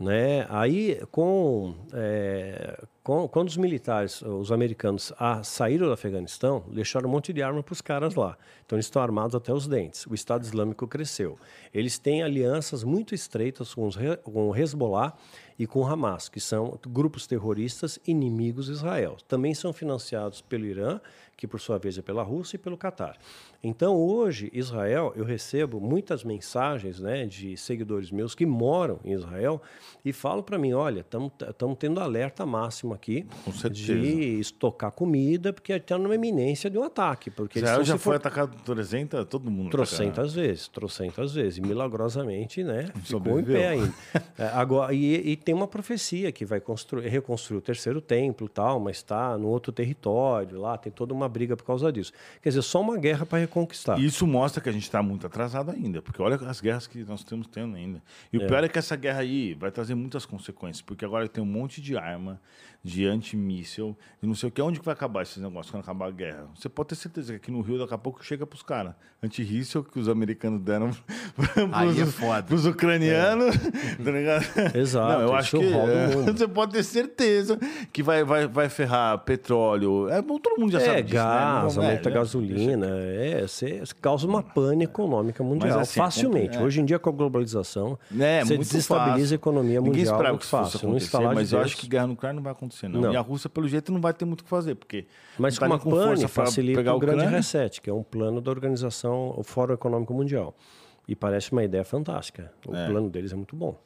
S2: Né? Aí, com, é, com, quando os militares, os americanos, a, saíram do Afeganistão, deixaram um monte de arma para os caras lá. Então, eles estão armados até os dentes. O Estado Islâmico cresceu. Eles têm alianças muito estreitas com, os, com o Hezbollah e com Hamas, que são grupos terroristas inimigos de Israel. Também são financiados pelo Irã, que por sua vez é pela Rússia e pelo Catar. Então, hoje, Israel, eu recebo muitas mensagens né, de seguidores meus que moram em Israel e falam para mim: olha, estamos tendo alerta máximo aqui de estocar comida, porque está numa iminência de um ataque. Porque
S3: Israel já foi for... atacado 300, todo mundo.
S2: Trocentas vezes, trocentas vezes. E milagrosamente, né? Ficou em pé ainda. [laughs] é, agora, e, e, tem uma profecia que vai construir, reconstruir o terceiro templo tal, mas está no outro território lá, tem toda uma briga por causa disso. Quer dizer, só uma guerra para conquistar.
S3: Isso mostra que a gente está muito atrasado ainda, porque olha as guerras que nós estamos tendo ainda. E o é. pior é que essa guerra aí vai trazer muitas consequências, porque agora tem um monte de arma, de antimíssel, e não sei o que. Onde que vai acabar esses negócios quando acabar a guerra? Você pode ter certeza que aqui no Rio daqui a pouco chega para os caras. Antimíssel que os americanos deram [laughs] para os é ucranianos. É. [laughs] Tá ligado?
S2: Exato. Não,
S3: eu acho que é, [laughs] você pode ter certeza que vai, vai, vai ferrar petróleo. É bom, todo mundo já
S2: é,
S3: sabe disso,
S2: gás, né? aumenta é, gasolina. É, você causa uma pane econômica mundial assim, facilmente. É. Hoje em dia, com a globalização,
S3: é,
S2: você desestabiliza fácil. a economia mundial. Ninguém esperava
S3: que isso fosse acontecer, mas eu acho que guerra nuclear não vai acontecer não. não. E a Rússia, pelo jeito, não vai ter muito o que fazer, porque.
S2: Mas com uma com pane facilita pegar o grande reset, que é um plano da organização, o Fórum Econômico Mundial. E parece uma ideia fantástica. O
S3: É.
S2: plano deles é muito bom.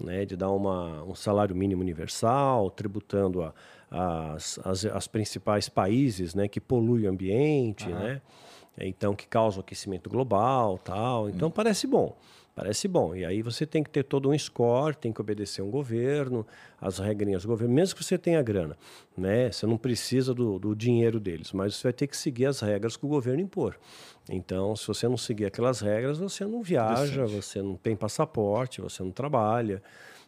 S2: Né, de dar uma, um salário mínimo universal, tributando a, as, as, as principais países né, que poluem o ambiente, né? então que causam aquecimento global tal. Então parece bom. Parece bom. E aí você tem que ter todo um score, tem que obedecer um governo, as regrinhas do governo, mesmo que você tenha grana. Né? Você não precisa do, do dinheiro deles, mas você vai ter que seguir as regras que o governo impor. Então, se você não seguir aquelas regras, você não viaja, você não tem passaporte, você não trabalha.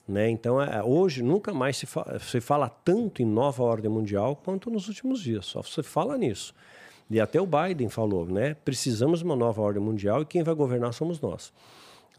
S2: Né? Então, é, hoje, nunca mais se, fa se fala tanto em nova ordem mundial quanto nos últimos dias. Só se fala nisso. E até o Biden falou, né? Precisamos de uma nova ordem mundial e quem vai governar somos nós.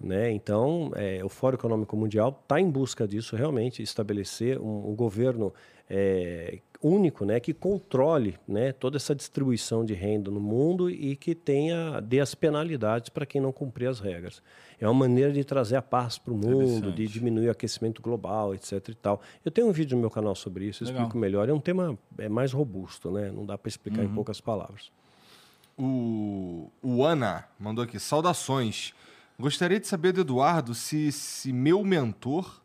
S2: Né? Então, é, o Fórum Econômico Mundial está em busca disso, realmente, estabelecer um, um governo é, único né, que controle né, toda essa distribuição de renda no mundo e que tenha dê as penalidades para quem não cumprir as regras. É uma maneira de trazer a paz para o mundo, de diminuir o aquecimento global, etc. E tal. Eu tenho um vídeo no meu canal sobre isso,
S3: Legal.
S2: explico melhor. É um tema é, mais robusto, né? não dá para explicar
S3: Uhum.
S2: em poucas palavras.
S1: O, o Ana mandou aqui, saudações. Gostaria de saber do Eduardo se, se meu mentor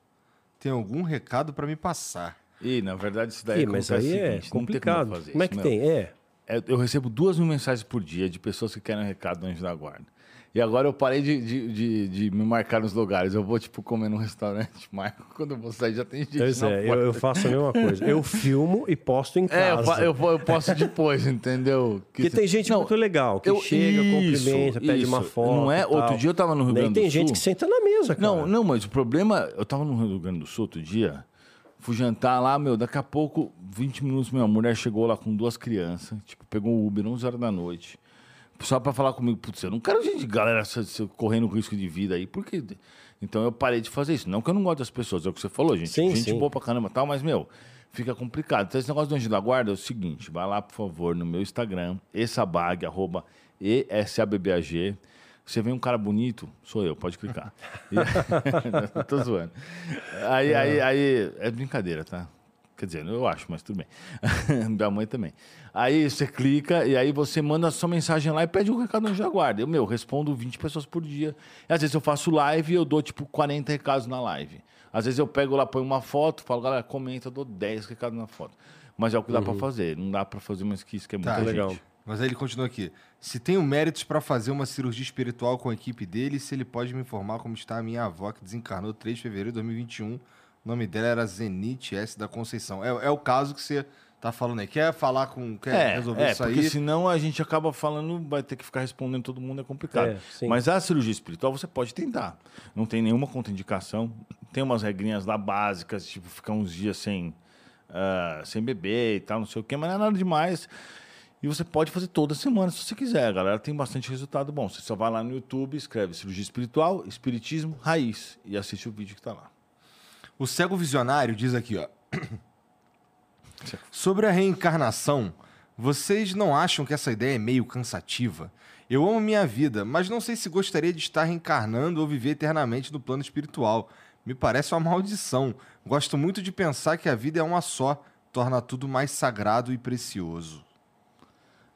S1: tem algum recado para me passar.
S3: E, na verdade, isso daí
S2: Ih,
S3: é
S2: mas
S3: acontece
S2: aí
S3: o
S2: é
S3: como
S2: complicado.
S3: fazer
S2: Como é que tem? É.
S3: É, Eu recebo duas mil mensagens por dia de pessoas que querem um recado do Anjo da Guarda. E agora eu parei de, de, de, de me marcar nos lugares. Eu vou, tipo, comer num restaurante, [laughs] marco. Quando eu vou sair, já tem gente
S2: Pois é, eu, eu faço a mesma coisa. Eu filmo e posto em
S3: É, eu,
S2: casa.
S3: fa- eu, vou- eu posso depois, entendeu? Que
S2: Porque
S3: se-
S2: tem gente
S3: Não,
S2: muito legal, que
S3: eu-
S2: chega,
S3: isso,
S2: cumprimenta, pede uma
S3: isso.
S2: foto.
S3: Não é? Outro dia eu tava no Rio Grande do
S2: tem gente
S3: Sul.
S2: que senta na mesa, cara.
S3: Não, não, mas o problema, eu tava no Rio Grande do Sul outro dia, fui jantar lá, meu, daqui a pouco, 20 minutos, minha mulher chegou lá com duas crianças, tipo, pegou um Uber 11 horas da noite, só pra falar comigo, putz, eu não quero gente, galera, correndo risco de vida aí, porque... Então eu parei de fazer isso. Não que eu não gosto das pessoas, é o que você falou, gente.
S2: Sim,
S3: gente
S2: sim.
S3: boa pra caramba tal, mas, meu, fica complicado. Então esse negócio do Anjo da Guarda é o seguinte, vai lá, por favor, no meu Instagram, esabag, arroba ESABBAG, você vê um cara bonito, sou eu, pode clicar. E... [laughs] [laughs] Tô zoando. Aí, aí, aí, é brincadeira, tá? Quer dizer, eu acho, mas tudo bem. [laughs] da mãe também. Aí você clica e aí você manda a sua mensagem lá e pede um recado no Anjo da Guarda. Eu, meu, respondo 20 pessoas por dia. E às vezes eu faço live e eu dou, tipo, 40 recados na live. Às vezes eu pego lá, ponho uma foto, falo, galera, comenta, eu dou 10 recados na foto. Mas é o que dá pra fazer. Não dá pra fazer mais que isso, que é muita
S1: Tá,
S3: gente.
S2: legal.
S1: Mas aí ele continua aqui. Se tenho méritos para fazer uma cirurgia espiritual com a equipe dele, se ele pode me informar como está a minha avó, que desencarnou 3 de fevereiro de 2021. O nome dela era Zenite S da Conceição. É, é o caso que você tá falando aí. Quer falar com. Quer
S3: É,
S1: resolver
S3: é
S1: isso
S3: porque
S1: aí?
S3: senão a gente acaba falando, vai ter que ficar respondendo todo mundo, é complicado.
S2: É.
S3: Mas a cirurgia espiritual você pode tentar. Não tem nenhuma contraindicação. Tem umas regrinhas lá básicas, tipo ficar uns dias sem, ah, sem beber e tal, não sei o quê, mas não é nada demais. E você pode fazer toda semana se você quiser. A galera tem bastante resultado bom. Você só vai lá no YouTube, escreve cirurgia espiritual, espiritismo, raiz e assiste o vídeo que tá lá.
S1: O cego visionário diz aqui, ó. [coughs] Sobre a reencarnação, vocês não acham que essa ideia é meio cansativa? Eu amo minha vida, mas não sei se gostaria de estar reencarnando ou viver eternamente no plano espiritual. Me parece uma maldição. Gosto muito de pensar que a vida é uma só, torna tudo mais sagrado e precioso.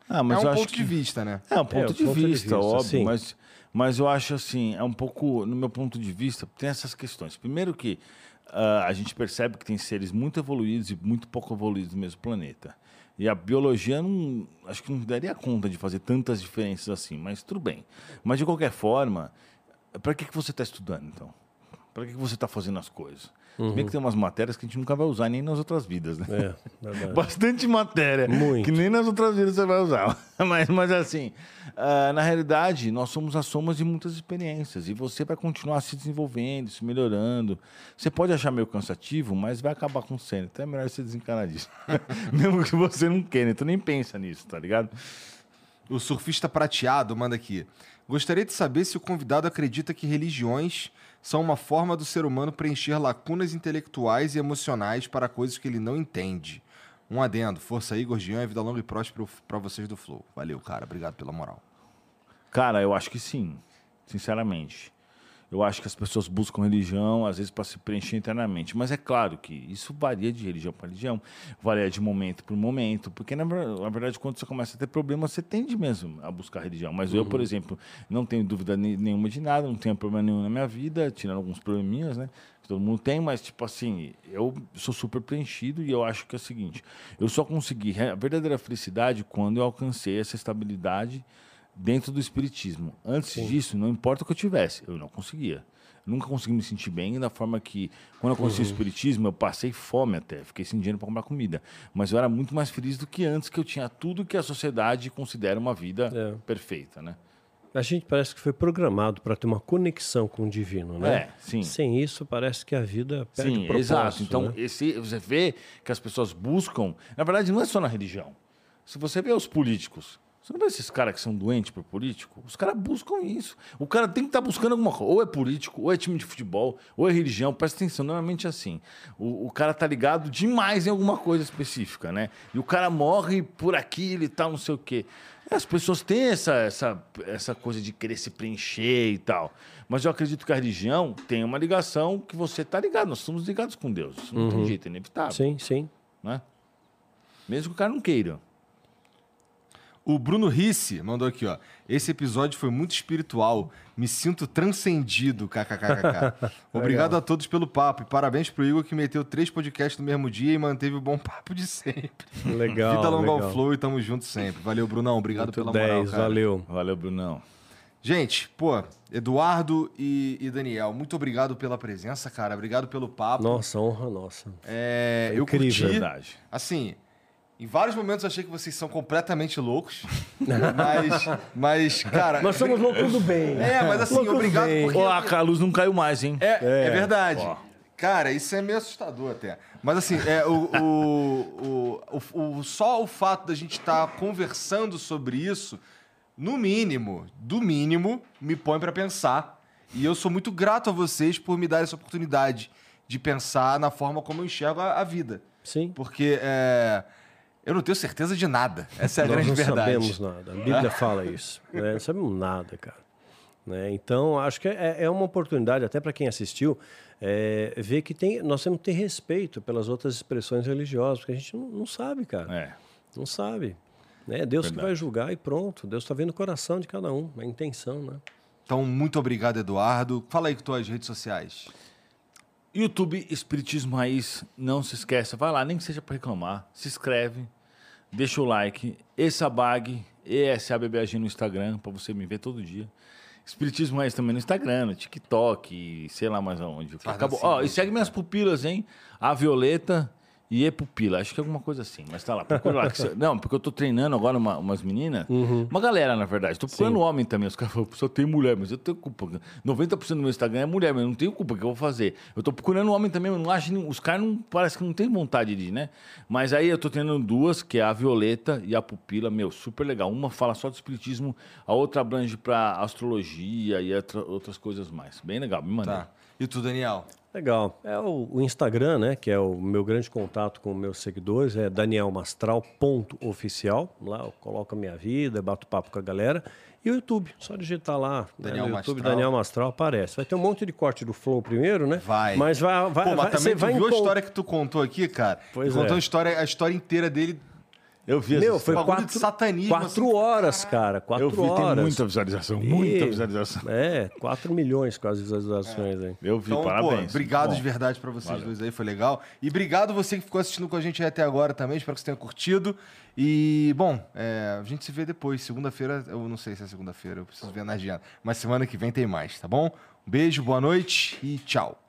S3: Ah,
S1: é
S3: eu
S1: um
S3: acho
S1: ponto
S3: que-
S1: de vista, né?
S3: É um ponto,
S2: o
S3: de,
S2: ponto de
S3: vista,
S2: vista,
S3: óbvio,
S2: sim.
S3: mas, mas eu acho assim, é um pouco, no meu ponto de vista, tem essas questões. Primeiro que ah, a gente percebe que tem seres muito evoluídos e muito pouco evoluídos no mesmo planeta. E a biologia não, acho que não daria conta de fazer tantas diferenças assim, mas tudo bem. Mas de qualquer forma, para que, que você está estudando então? Para que, que você está fazendo as coisas? Se bem que tem umas matérias que a gente nunca vai usar nem nas outras vidas, né?
S2: É, [laughs] verdade.
S3: Bastante matéria.
S2: Muito.
S3: Que nem nas outras vidas você vai usar. [laughs] mas, mas assim, ah, na realidade, nós somos as somas de muitas experiências. E você vai continuar se desenvolvendo, se melhorando. Você pode achar meio cansativo, mas vai acabar com você. Então é melhor você desencanar disso. [laughs] Mesmo que você não queira. Então nem pensa nisso, tá ligado?
S1: O surfista prateado manda aqui. Gostaria de saber se o convidado acredita que religiões são uma forma do ser humano preencher lacunas intelectuais e emocionais para coisas que ele não entende. Um adendo. Força aí, Gordião, e vida longa e próspera para vocês do Flow. Valeu, cara. Obrigado pela moral.
S3: Cara, eu acho que sim. Sinceramente. Eu acho que as pessoas buscam religião, às vezes, para se preencher internamente. Mas é claro que isso varia de religião para religião, varia de momento para momento, porque, na, verdade, quando você começa a ter problemas, você tende mesmo a buscar religião. Mas uhum. eu, por exemplo, não tenho dúvida nenhuma de nada, não tenho problema nenhum na minha vida, tirando alguns probleminhas, né? Que todo mundo tem, mas, tipo assim, eu sou super preenchido e eu acho que é o seguinte: eu só consegui a verdadeira felicidade quando eu alcancei essa estabilidade dentro do espiritismo. Antes Sim. disso, não importa o que eu tivesse, eu não conseguia. Eu nunca consegui me sentir bem da forma que, quando eu conheci uhum. o espiritismo, eu passei fome até, fiquei sem dinheiro para comprar comida. Mas eu era muito mais feliz do que antes, que eu tinha tudo que a sociedade considera uma vida é. perfeita, né?
S2: A gente parece que foi programado para ter uma conexão com o divino, né?
S3: É, sim.
S2: Sem isso, parece que a vida perde sim,
S3: exato. Então, né? esse, você vê que as pessoas buscam... Na verdade, não é só na religião. Se você vê os políticos, você não vê esses caras que são doentes por político? Os caras buscam isso. O cara tem que estar tá buscando alguma coisa. Ou é político, ou é time de futebol, ou é religião. Presta atenção, normalmente é assim. O, o cara tá ligado demais em alguma coisa específica, né? E o cara morre por aquilo e tal, não sei o quê. As pessoas têm essa, essa, essa coisa de querer se preencher e tal. Mas eu acredito que a religião tem uma ligação que você tá ligado. Nós somos ligados com Deus. Isso não uhum. tem jeito, é inevitável.
S2: Sim, sim.
S3: Né? Mesmo que o cara não queira.
S1: O Bruno Risse mandou aqui, ó. Esse episódio foi muito espiritual. Me sinto transcendido, kkkk. [laughs] Obrigado a todos pelo papo e parabéns pro Igor que meteu três podcasts no mesmo dia e manteve o bom papo de sempre.
S2: Legal.
S1: Vida longa ao flow e tamo junto sempre. Valeu, Brunão. Obrigado muito pela 10, moral, cara.
S2: Valeu.
S3: Valeu, Brunão.
S1: Gente, pô, Eduardo e, e, Daniel, muito obrigado pela presença, cara. Obrigado pelo papo.
S2: Nossa, honra nossa.
S1: É, eu Incrível. curti. Verdade. Assim, em vários momentos eu achei que vocês são completamente loucos. [laughs] mas, mas, cara.
S2: Nós somos loucos do bem.
S1: É, mas assim, loucos obrigado
S3: porque. Ó, a luz não caiu mais, hein?
S1: É, é. é verdade. Cara, isso é meio assustador até. Mas assim, é, o, o, o, o só o fato da gente estar tá conversando sobre isso, no mínimo, do mínimo, me põe para pensar. E eu sou muito grato a vocês por me dar essa oportunidade de pensar na forma como eu enxergo a, a vida.
S2: Sim.
S1: Porque é, eu não tenho certeza de nada. Essa é a
S2: Nós
S1: grande verdade.
S2: Nós não sabemos nada. A Bíblia fala isso. Né? Não sabemos nada, cara. Né? Então, acho que é, é uma oportunidade, até para quem assistiu, é, ver que tem, nós temos que ter respeito pelas outras expressões religiosas, porque a gente não, não sabe, cara.
S3: É.
S2: Não sabe. Né? Deus Verdade. que vai julgar e pronto. Deus está vendo o coração de cada um, a intenção, né?
S1: Então, muito obrigado, Eduardo. Fala aí com tuas redes sociais.
S3: YouTube Espiritismo Raiz, não se esqueça, vai lá, nem que seja para reclamar, se inscreve, deixa o like, Essabag, ESABBAG no Instagram, para você me ver todo dia. Espiritismo Raiz também no Instagram, no TikTok, sei lá mais aonde. Acabou. Assim, Ó, e segue minhas pupilas, hein? A Violeta e é pupila, acho que é alguma coisa assim, mas tá lá, procura lá. Você... Não, porque eu tô treinando agora uma, umas meninas, uhum. uma galera, na verdade. Tô procurando Sim. homem também. Os caras falam, só tem mulher, mas eu tenho culpa. 90% do meu Instagram é mulher, mas eu não tenho culpa, o que eu vou fazer? Eu tô procurando homem também, não acho. Os caras não parece que não tem vontade de né? Mas aí eu tô treinando duas, que é a Violeta e a Pupila, meu, super legal. Uma fala só do espiritismo, a outra abrange pra astrologia e outras coisas mais. Bem legal, me manda. Tá.
S1: E tu, Daniel?
S2: Legal. É o, o, Instagram, né? Que é o meu grande contato com meus seguidores, é danielmastral.oficial. Lá eu coloco a minha vida, bato papo com a galera. E o YouTube, só digitar lá. Daniel né, no YouTube Mastral. Daniel Mastral aparece. Vai ter um monte de corte do Flow primeiro, né?
S1: Vai.
S2: Mas vai. vai,
S1: Pô, mas
S2: vai,
S1: também tu vai viu a história que tu contou aqui, cara?
S2: Pois
S1: tu
S2: é.
S1: contou a história, a história inteira dele
S2: eu vi Meu, foi quatro, de
S1: satanismo.
S2: Quatro assim, horas, cara. Quatro eu vi, horas.
S3: Tem muita visualização, muita visualização.
S2: É, quatro milhões quase visualizações
S1: é.
S2: aí.
S3: Eu vi, então, parabéns.
S1: Pô, obrigado Bom, de verdade para vocês valeu. dois aí, foi legal. E obrigado você que ficou assistindo com a gente até agora também. Espero que você tenha curtido. E, bom, é, a gente se vê depois. Segunda-feira, eu não sei se é segunda-feira, eu preciso ver na agenda. Mas semana que vem tem mais, tá bom? Um beijo, boa noite e tchau.